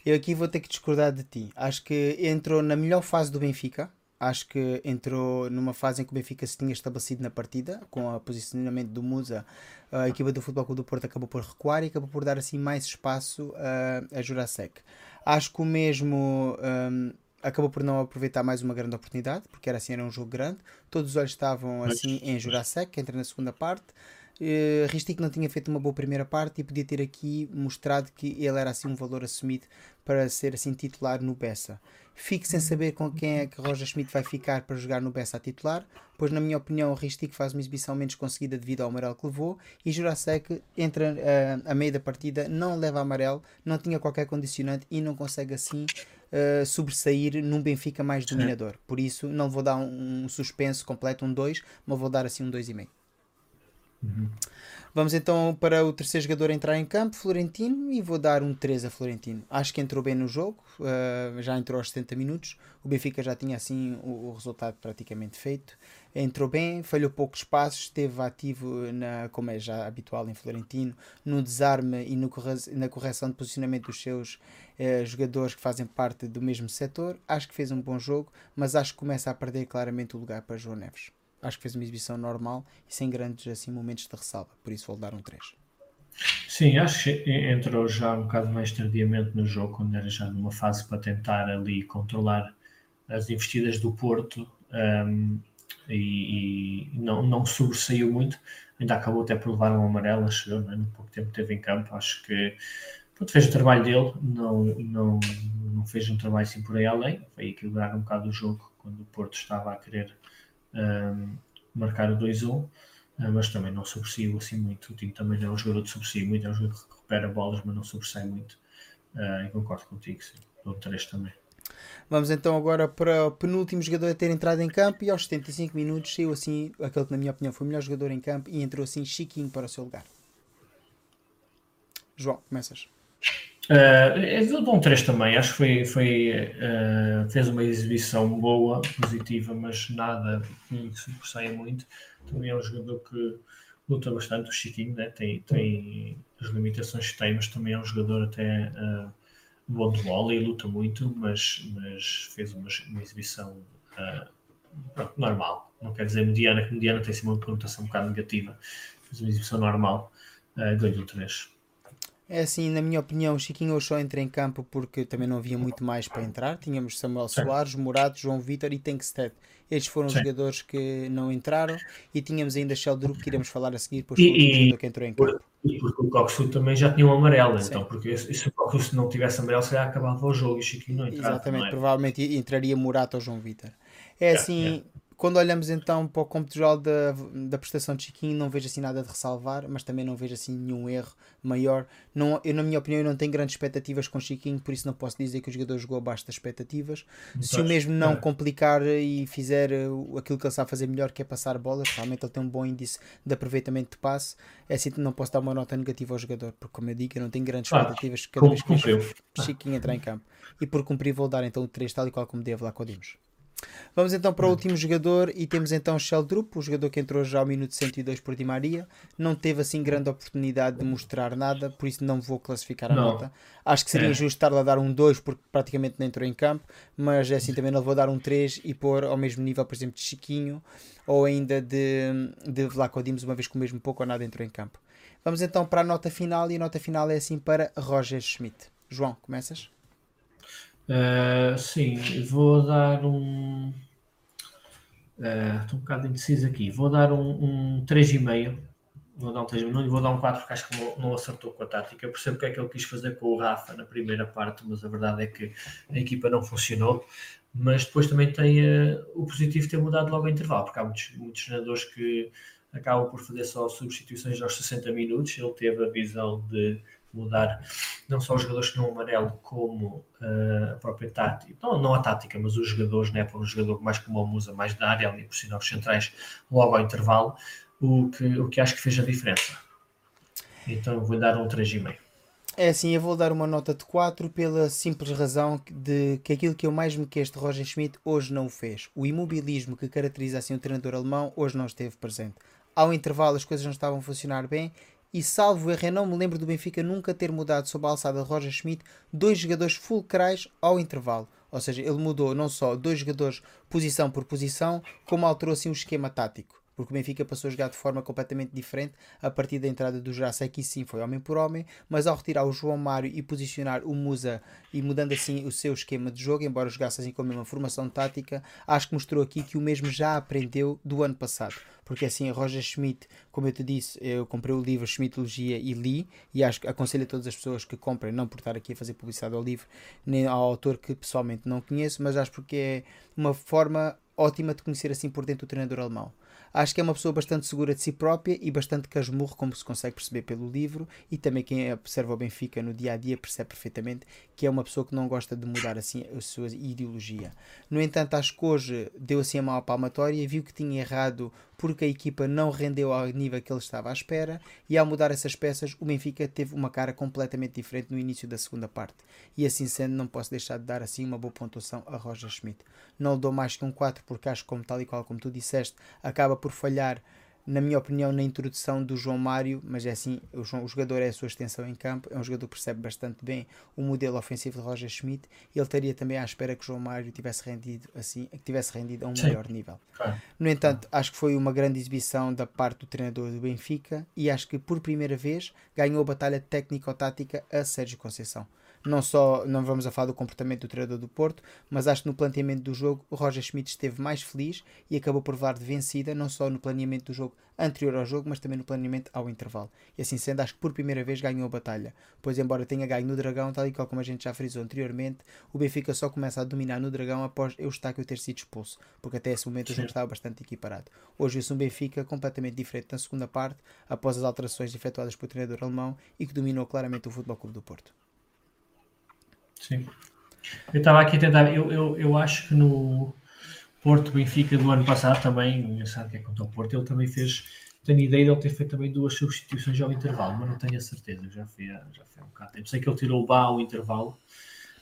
Eu aqui vou ter que discordar de ti. Acho que entrou na melhor fase do Benfica. Acho que entrou numa fase em que o Benfica se tinha estabelecido na partida, com o posicionamento do Musa. A equipa do Futebol Clube do Porto acabou por recuar e acabou por dar assim mais espaço a, a Jurasek. Acho que o mesmo um, acabou por não aproveitar mais uma grande oportunidade, porque era assim, era um jogo grande. Todos os olhos estavam assim em Jurassic, que entra na segunda parte. Uh, Ristic não tinha feito uma boa primeira parte e podia ter aqui mostrado que ele era assim um valor assumido para ser assim titular no Bessa. Fique sem saber com quem é que Roger Schmidt vai ficar para jogar no Bessa a titular, pois na minha opinião o Ristic faz uma exibição menos conseguida devido ao amarelo que levou e Jurasek entra uh, a meio da partida, não leva amarelo, não tinha qualquer condicionante e não consegue assim uh, sobressair num Benfica mais dominador. Por isso, não vou dar um, um suspenso completo, um 2, mas vou dar assim um 2,5. Vamos então para o terceiro jogador entrar em campo, Florentino, e vou dar um 3 a Florentino. Acho que entrou bem no jogo, uh, já entrou aos 70 minutos. O Benfica já tinha assim o, o, resultado praticamente feito. Entrou bem, falhou poucos passos, esteve ativo, na, como é já habitual em Florentino, no desarme e no, na correção de posicionamento dos seus uh, jogadores que fazem parte do mesmo setor. Acho que fez um bom jogo, mas acho que começa a perder claramente o lugar para João Neves acho que fez uma exibição normal e sem grandes assim, momentos de ressalva, por isso vou dar um 3. Sim, acho que entrou já um bocado mais tardiamente no jogo, quando era já numa fase para tentar ali controlar as investidas do Porto um, e, e, não, não sobressaiu muito, ainda acabou até por levar um amarelo, não é? no pouco tempo que teve em campo, acho que pronto, fez o trabalho dele, não, não, não fez um trabalho assim por aí além, foi equilibrar um bocado o jogo quando o Porto estava a querer um, marcar o 2-1, uh, mas também não sobressaiu assim muito. O time também não é um jogador de sobressair muito, é um jogador que recupera bolas, mas não sobressai muito. Uh, e concordo contigo, sim. Dou 3 também. Vamos então agora para o penúltimo jogador a ter entrado em campo e aos 75 minutos saiu assim aquele que na minha opinião foi o melhor jogador em campo e entrou assim Chiquinho para o seu lugar. João, começas. Uh, um 3 também, acho que foi, foi uh, fez uma exibição boa, positiva, mas nada que se sobressaia muito. Também é um jogador que luta bastante, o Chiquinho, né? tem, tem as limitações que tem, mas também é um jogador até uh, bom de bola e luta muito, mas, mas fez uma, uma exibição uh, normal. Não quer dizer mediana, que mediana tem sempre uma conotação um bocado negativa. Fez uma exibição normal, uh, um 3. É assim, na minha opinião, o Chiquinho só entra em campo porque também não havia muito mais para entrar. Tínhamos Samuel. Soares, Morato, João Vitor e Tenkstead. Estes foram os jogadores que não entraram e tínhamos ainda Sheldrup que iremos falar a seguir, pois foi o jogador que entrou em campo. E porque o Coxu também já tinha um amarelo, Sim. então, porque se o Coxu não tivesse amarelo, se acabava o jogo e o Chiquinho não entrava. Exatamente, provavelmente entraria Morato ou João Vitor. É assim, quando olhamos então para o geral da, da prestação de Chiquinho, não vejo assim nada de ressalvar, mas também não vejo assim nenhum erro maior. Não, eu, na minha opinião, não tenho grandes expectativas com Chiquinho, por isso não posso dizer que o jogador jogou abaixo das expectativas. Se o mesmo não é. complicar e fizer aquilo que ele sabe fazer melhor, que é passar bolas, realmente ele tem um bom índice de aproveitamento de passe, é assim que não posso dar uma nota negativa ao jogador, porque como eu digo, eu não tenho grandes expectativas cada vez que Chiquinho entrar em campo. E por cumprir, vou dar então o 3, tal e qual como devo lá com o Dimos. Vamos então para o último jogador e temos então Sheldrup, o jogador que entrou já ao minuto 102 por Di Maria. Não teve assim grande oportunidade de mostrar nada, por isso não vou classificar a não. nota. Acho que seria é. injusto estar a dar um 2 porque praticamente não entrou em campo, mas é assim também não vou dar um 3 e pôr ao mesmo nível, por exemplo, de Chiquinho ou ainda de, de Vlaco Dimos, uma vez que o mesmo pouco ou nada entrou em campo. Vamos então para a nota final e a nota final é assim para Roger Schmidt. João, começas? Uh, sim, vou dar um. Uh, estou um bocado indeciso aqui. Vou dar um, um 3,5. Vou dar um 3,5. Não vou dar um 4 porque acho que não, não acertou com a tática. Eu percebo o que é que ele quis fazer com o Rafa na primeira parte, mas a verdade é que a equipa não funcionou. Mas depois também tem uh, o positivo de ter mudado logo o intervalo, porque há muitos, muitos treinadores que acabam por fazer só substituições aos 60 minutos. Ele teve a visão de mudar não só os jogadores que não amarelo, como uh, a própria tática, não, não a tática, mas os jogadores, né, para um jogador mais como o Musa, mais da área, ali por sinal os centrais, logo ao intervalo, o que, o que acho que fez a diferença. Então vou dar um 3,5. É assim, eu vou dar uma nota de 4 pela simples razão de que aquilo que eu mais me queixo de Roger Schmidt hoje não o fez. O imobilismo que caracteriza assim o treinador alemão hoje não esteve presente. Ao intervalo as coisas não estavam a funcionar bem e salvo erro, eu não me lembro do Benfica nunca ter mudado sob a alçada de Roger Schmidt dois jogadores fulcrais ao intervalo. Ou seja, ele mudou não só dois jogadores posição por posição, como alterou assim o esquema tático. Porque o Benfica passou a jogar de forma completamente diferente a partir da entrada do Jurasek, e sim foi homem por homem, mas ao retirar o João Mário e posicionar o Musa e mudando assim o seu esquema de jogo, embora jogasse assim com a mesma formação tática, acho que mostrou aqui que o mesmo já aprendeu do ano passado porque assim, a Roger Schmidt, como eu te disse, eu comprei o livro Schmidtologia e li, e acho que aconselho a todas as pessoas que comprem, não por estar aqui a fazer publicidade ao livro, nem ao autor que pessoalmente não conheço, mas acho porque é uma forma ótima de conhecer assim por dentro o treinador alemão. Acho que é uma pessoa bastante segura de si própria e bastante casmurro, como se consegue perceber pelo livro, e também quem observa o Benfica no dia a dia percebe perfeitamente que é uma pessoa que não gosta de mudar assim a sua ideologia. No entanto, acho que hoje deu assim a mal palmatória, viu que tinha errado porque a equipa não rendeu ao nível que ele estava à espera, e ao mudar essas peças, o Benfica teve uma cara completamente diferente no início da segunda parte. E assim sendo, não posso deixar de dar assim uma boa pontuação a Roger Schmidt. Não lhe dou mais que um 4 porque acho como tal e qual como tu disseste, acaba por falhar na minha opinião, na introdução do João Mário, mas é assim, o, João, o, jogador é a sua extensão em campo, é um jogador que percebe bastante bem o modelo ofensivo de Roger Schmidt e ele estaria também à espera que o João Mário tivesse rendido assim, que tivesse rendido a um Sim. melhor nível. Claro. No entanto, acho que foi uma grande exibição da parte do treinador do Benfica e acho que por primeira vez ganhou a batalha técnico-tática a Sérgio Conceição não só não vamos a falar do comportamento do treinador do Porto, mas acho que no planeamento do jogo o Roger Schmidt esteve mais feliz e acabou por levar de vencida, não só no planeamento do jogo anterior ao jogo, mas também no planeamento ao intervalo. E assim sendo, acho que por primeira vez ganhou a batalha. Pois, embora tenha ganho no Dragão, tal e qual como a gente já frisou anteriormente, o Benfica só começa a dominar no Dragão após Eustáquio ter sido expulso, porque até esse momento o jogo estava bastante equiparado. Hoje, isso um Benfica completamente diferente na segunda parte, após as alterações efetuadas pelo treinador alemão e que dominou claramente o Futebol Clube do Porto. Sim. Eu estava aqui a tentar, eu, eu, eu acho que no Porto Benfica do ano passado também, sabe que é contra o Porto, ele também fez, tenho ideia de ele ter feito também duas substituições ao intervalo, mas não tenho a certeza, já foi, já foi um bocado tempo. Sei que ele tirou o Bá ao intervalo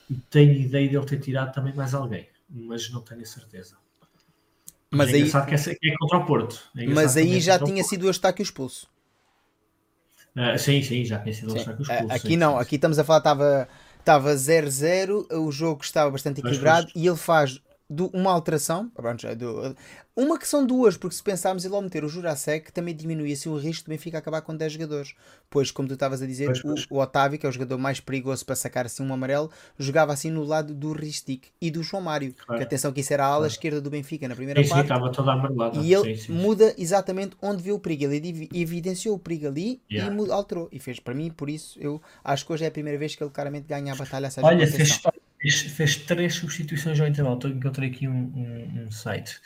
e tenho ideia de ele ter tirado também mais alguém, mas não tenho a certeza. Mas, mas é aí... que é, que é contra o Porto. É mas aí já tinha sido o Eustáquio expulso. Uh, sim, sim, já tinha sido o Eustáquio expulso. Aqui sim, não, sim, aqui estamos a falar, estava estava 0-0, o jogo estava bastante equilibrado e ele faz do, uma alteração, do, uma que são duas, porque se pensarmos em logo meter o Jurasek, também diminui assim o risco de Benfica acabar com 10 jogadores. Pois, como tu estavas a dizer, pois, pois. O, o, Otávio, que é o jogador mais perigoso para sacar assim um amarelo, jogava assim no lado do Ristic e do João Mário. Claro. Que atenção que isso era a ala claro. esquerda do Benfica na primeira sim, parte. Estava toda amarelada. E ele sim, sim, muda exatamente onde viu o perigo. Ele evidenciou o perigo ali yeah. e alterou. E fez para mim, por isso, eu acho que hoje é a primeira vez que ele claramente ganha a batalha. Olha, fez, fez, fez, três substituições ao intervalo. Encontrei aqui um, um, um site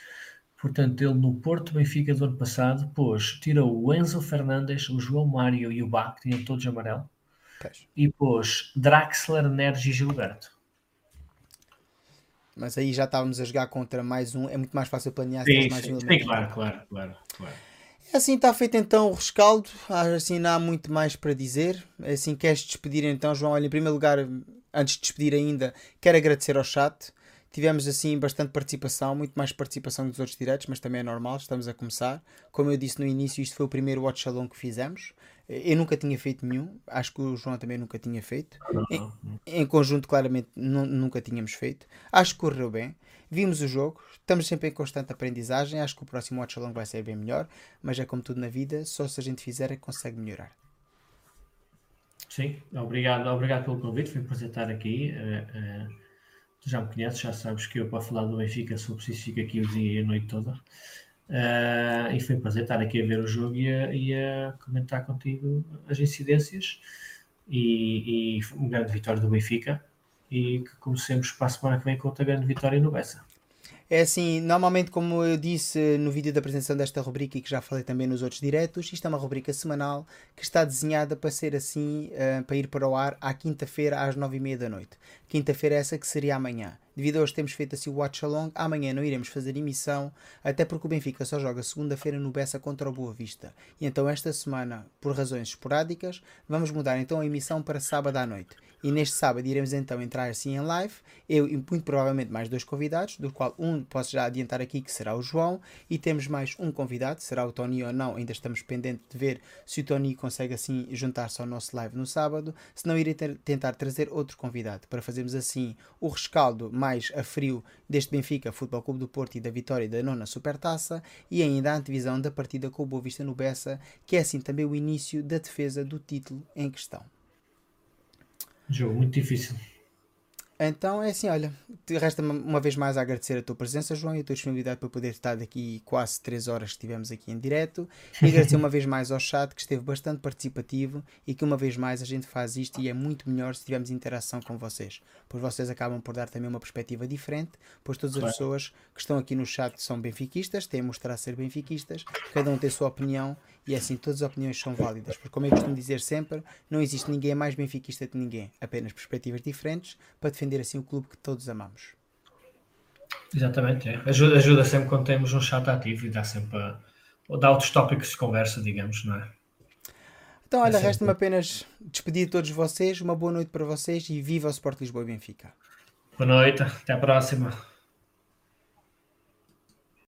Portanto, ele no Porto Benfica do ano passado pôs, tirou o Enzo Fernandes, o João Mário e o Bach, que tinham todos amarelo, e pôs Draxler, Nergi e Gilberto. Mas aí já estávamos a jogar contra mais um, é muito mais fácil planear sim, mais sim, um. Sim, claro, claro, claro, claro. É assim está feito então o rescaldo, assim não há muito mais para dizer. É assim, queres despedir então, João? Olha, em primeiro lugar, antes de despedir ainda, quero agradecer ao chat. Tivemos assim bastante participação, muito mais participação dos outros diretos, mas também é normal, estamos a começar. Como eu disse no início, isto foi o primeiro watch along que fizemos. Eu nunca tinha feito nenhum, acho que o João também nunca tinha feito. Em, em conjunto, claramente, nunca tínhamos feito. Acho que correu bem. Vimos o jogo, estamos sempre em constante aprendizagem. Acho que o próximo watch along vai ser bem melhor, mas é como tudo na vida, só se a gente fizer é que consegue melhorar. Sim, obrigado, obrigado pelo convite. Foi um prazer estar aqui. Uh, uh, tu já me conheces, já sabes que eu, para falar do Benfica, sou preciso ficar aqui o dia e a noite toda. Uh, e foi um prazer estar aqui a ver o jogo e a, e a comentar contigo as incidências e, e uma grande vitória do Benfica e que comecemos para a semana que vem com outra grande vitória no Bessa. É assim, normalmente, como eu disse no vídeo da apresentação desta rubrica e que já falei também nos outros diretos, isto é uma rubrica semanal que está desenhada para ser assim, uh, para ir para o ar à quinta-feira às nove e meia da noite. Quinta-feira é essa que seria amanhã. Devido a hoje termos feito assim o watch along, amanhã não iremos fazer emissão, até porque o Benfica só joga segunda-feira no Bessa contra o Boa Vista. E então esta semana, por razões esporádicas, vamos mudar então a emissão para sábado à noite. E neste sábado iremos então entrar assim em live, eu e muito provavelmente mais dois convidados, do qual um posso já adiantar aqui que será o João, e temos mais um convidado, será o Tony ou não, ainda estamos pendentes de ver se o Tony consegue assim juntar-se ao nosso live no sábado, se não irei ter, tentar trazer outro convidado, para fazermos assim o rescaldo mais a frio deste Benfica Futebol Clube do Porto e da vitória da nona Supertaça, e ainda a antevisão da partida com o Boa Vista no Bessa, que é assim também o início da defesa do título em questão. Jogo muito difícil. Então é assim, olha, resta-me uma vez mais a agradecer a tua presença, João, e a tua disponibilidade para poder estar daqui quase 3 horas que estivemos aqui em direto. E agradecer [LAUGHS] uma vez mais ao chat que esteve bastante participativo e que uma vez mais a gente faz isto e é muito melhor se tivermos interação com vocês. Pois vocês acabam por dar também uma perspectiva diferente, pois todas as pessoas que estão aqui no chat são benfiquistas, têm a mostrar ser benfiquistas, cada um tem a sua opinião e é assim todas as opiniões são válidas. Porque como eu costumo dizer sempre, não existe ninguém mais benfiquista que ninguém, apenas perspectivas diferentes para defender assim o clube que todos amamos. Exatamente, é. ajuda, ajuda sempre quando temos um chat ativo e dá sempre a, dá outros tópicos de conversa, digamos, não é? Então, olha, é resta-me apenas despedir de todos vocês, uma boa noite para vocês e viva o Sport Lisboa e Benfica. Boa noite, até a próxima.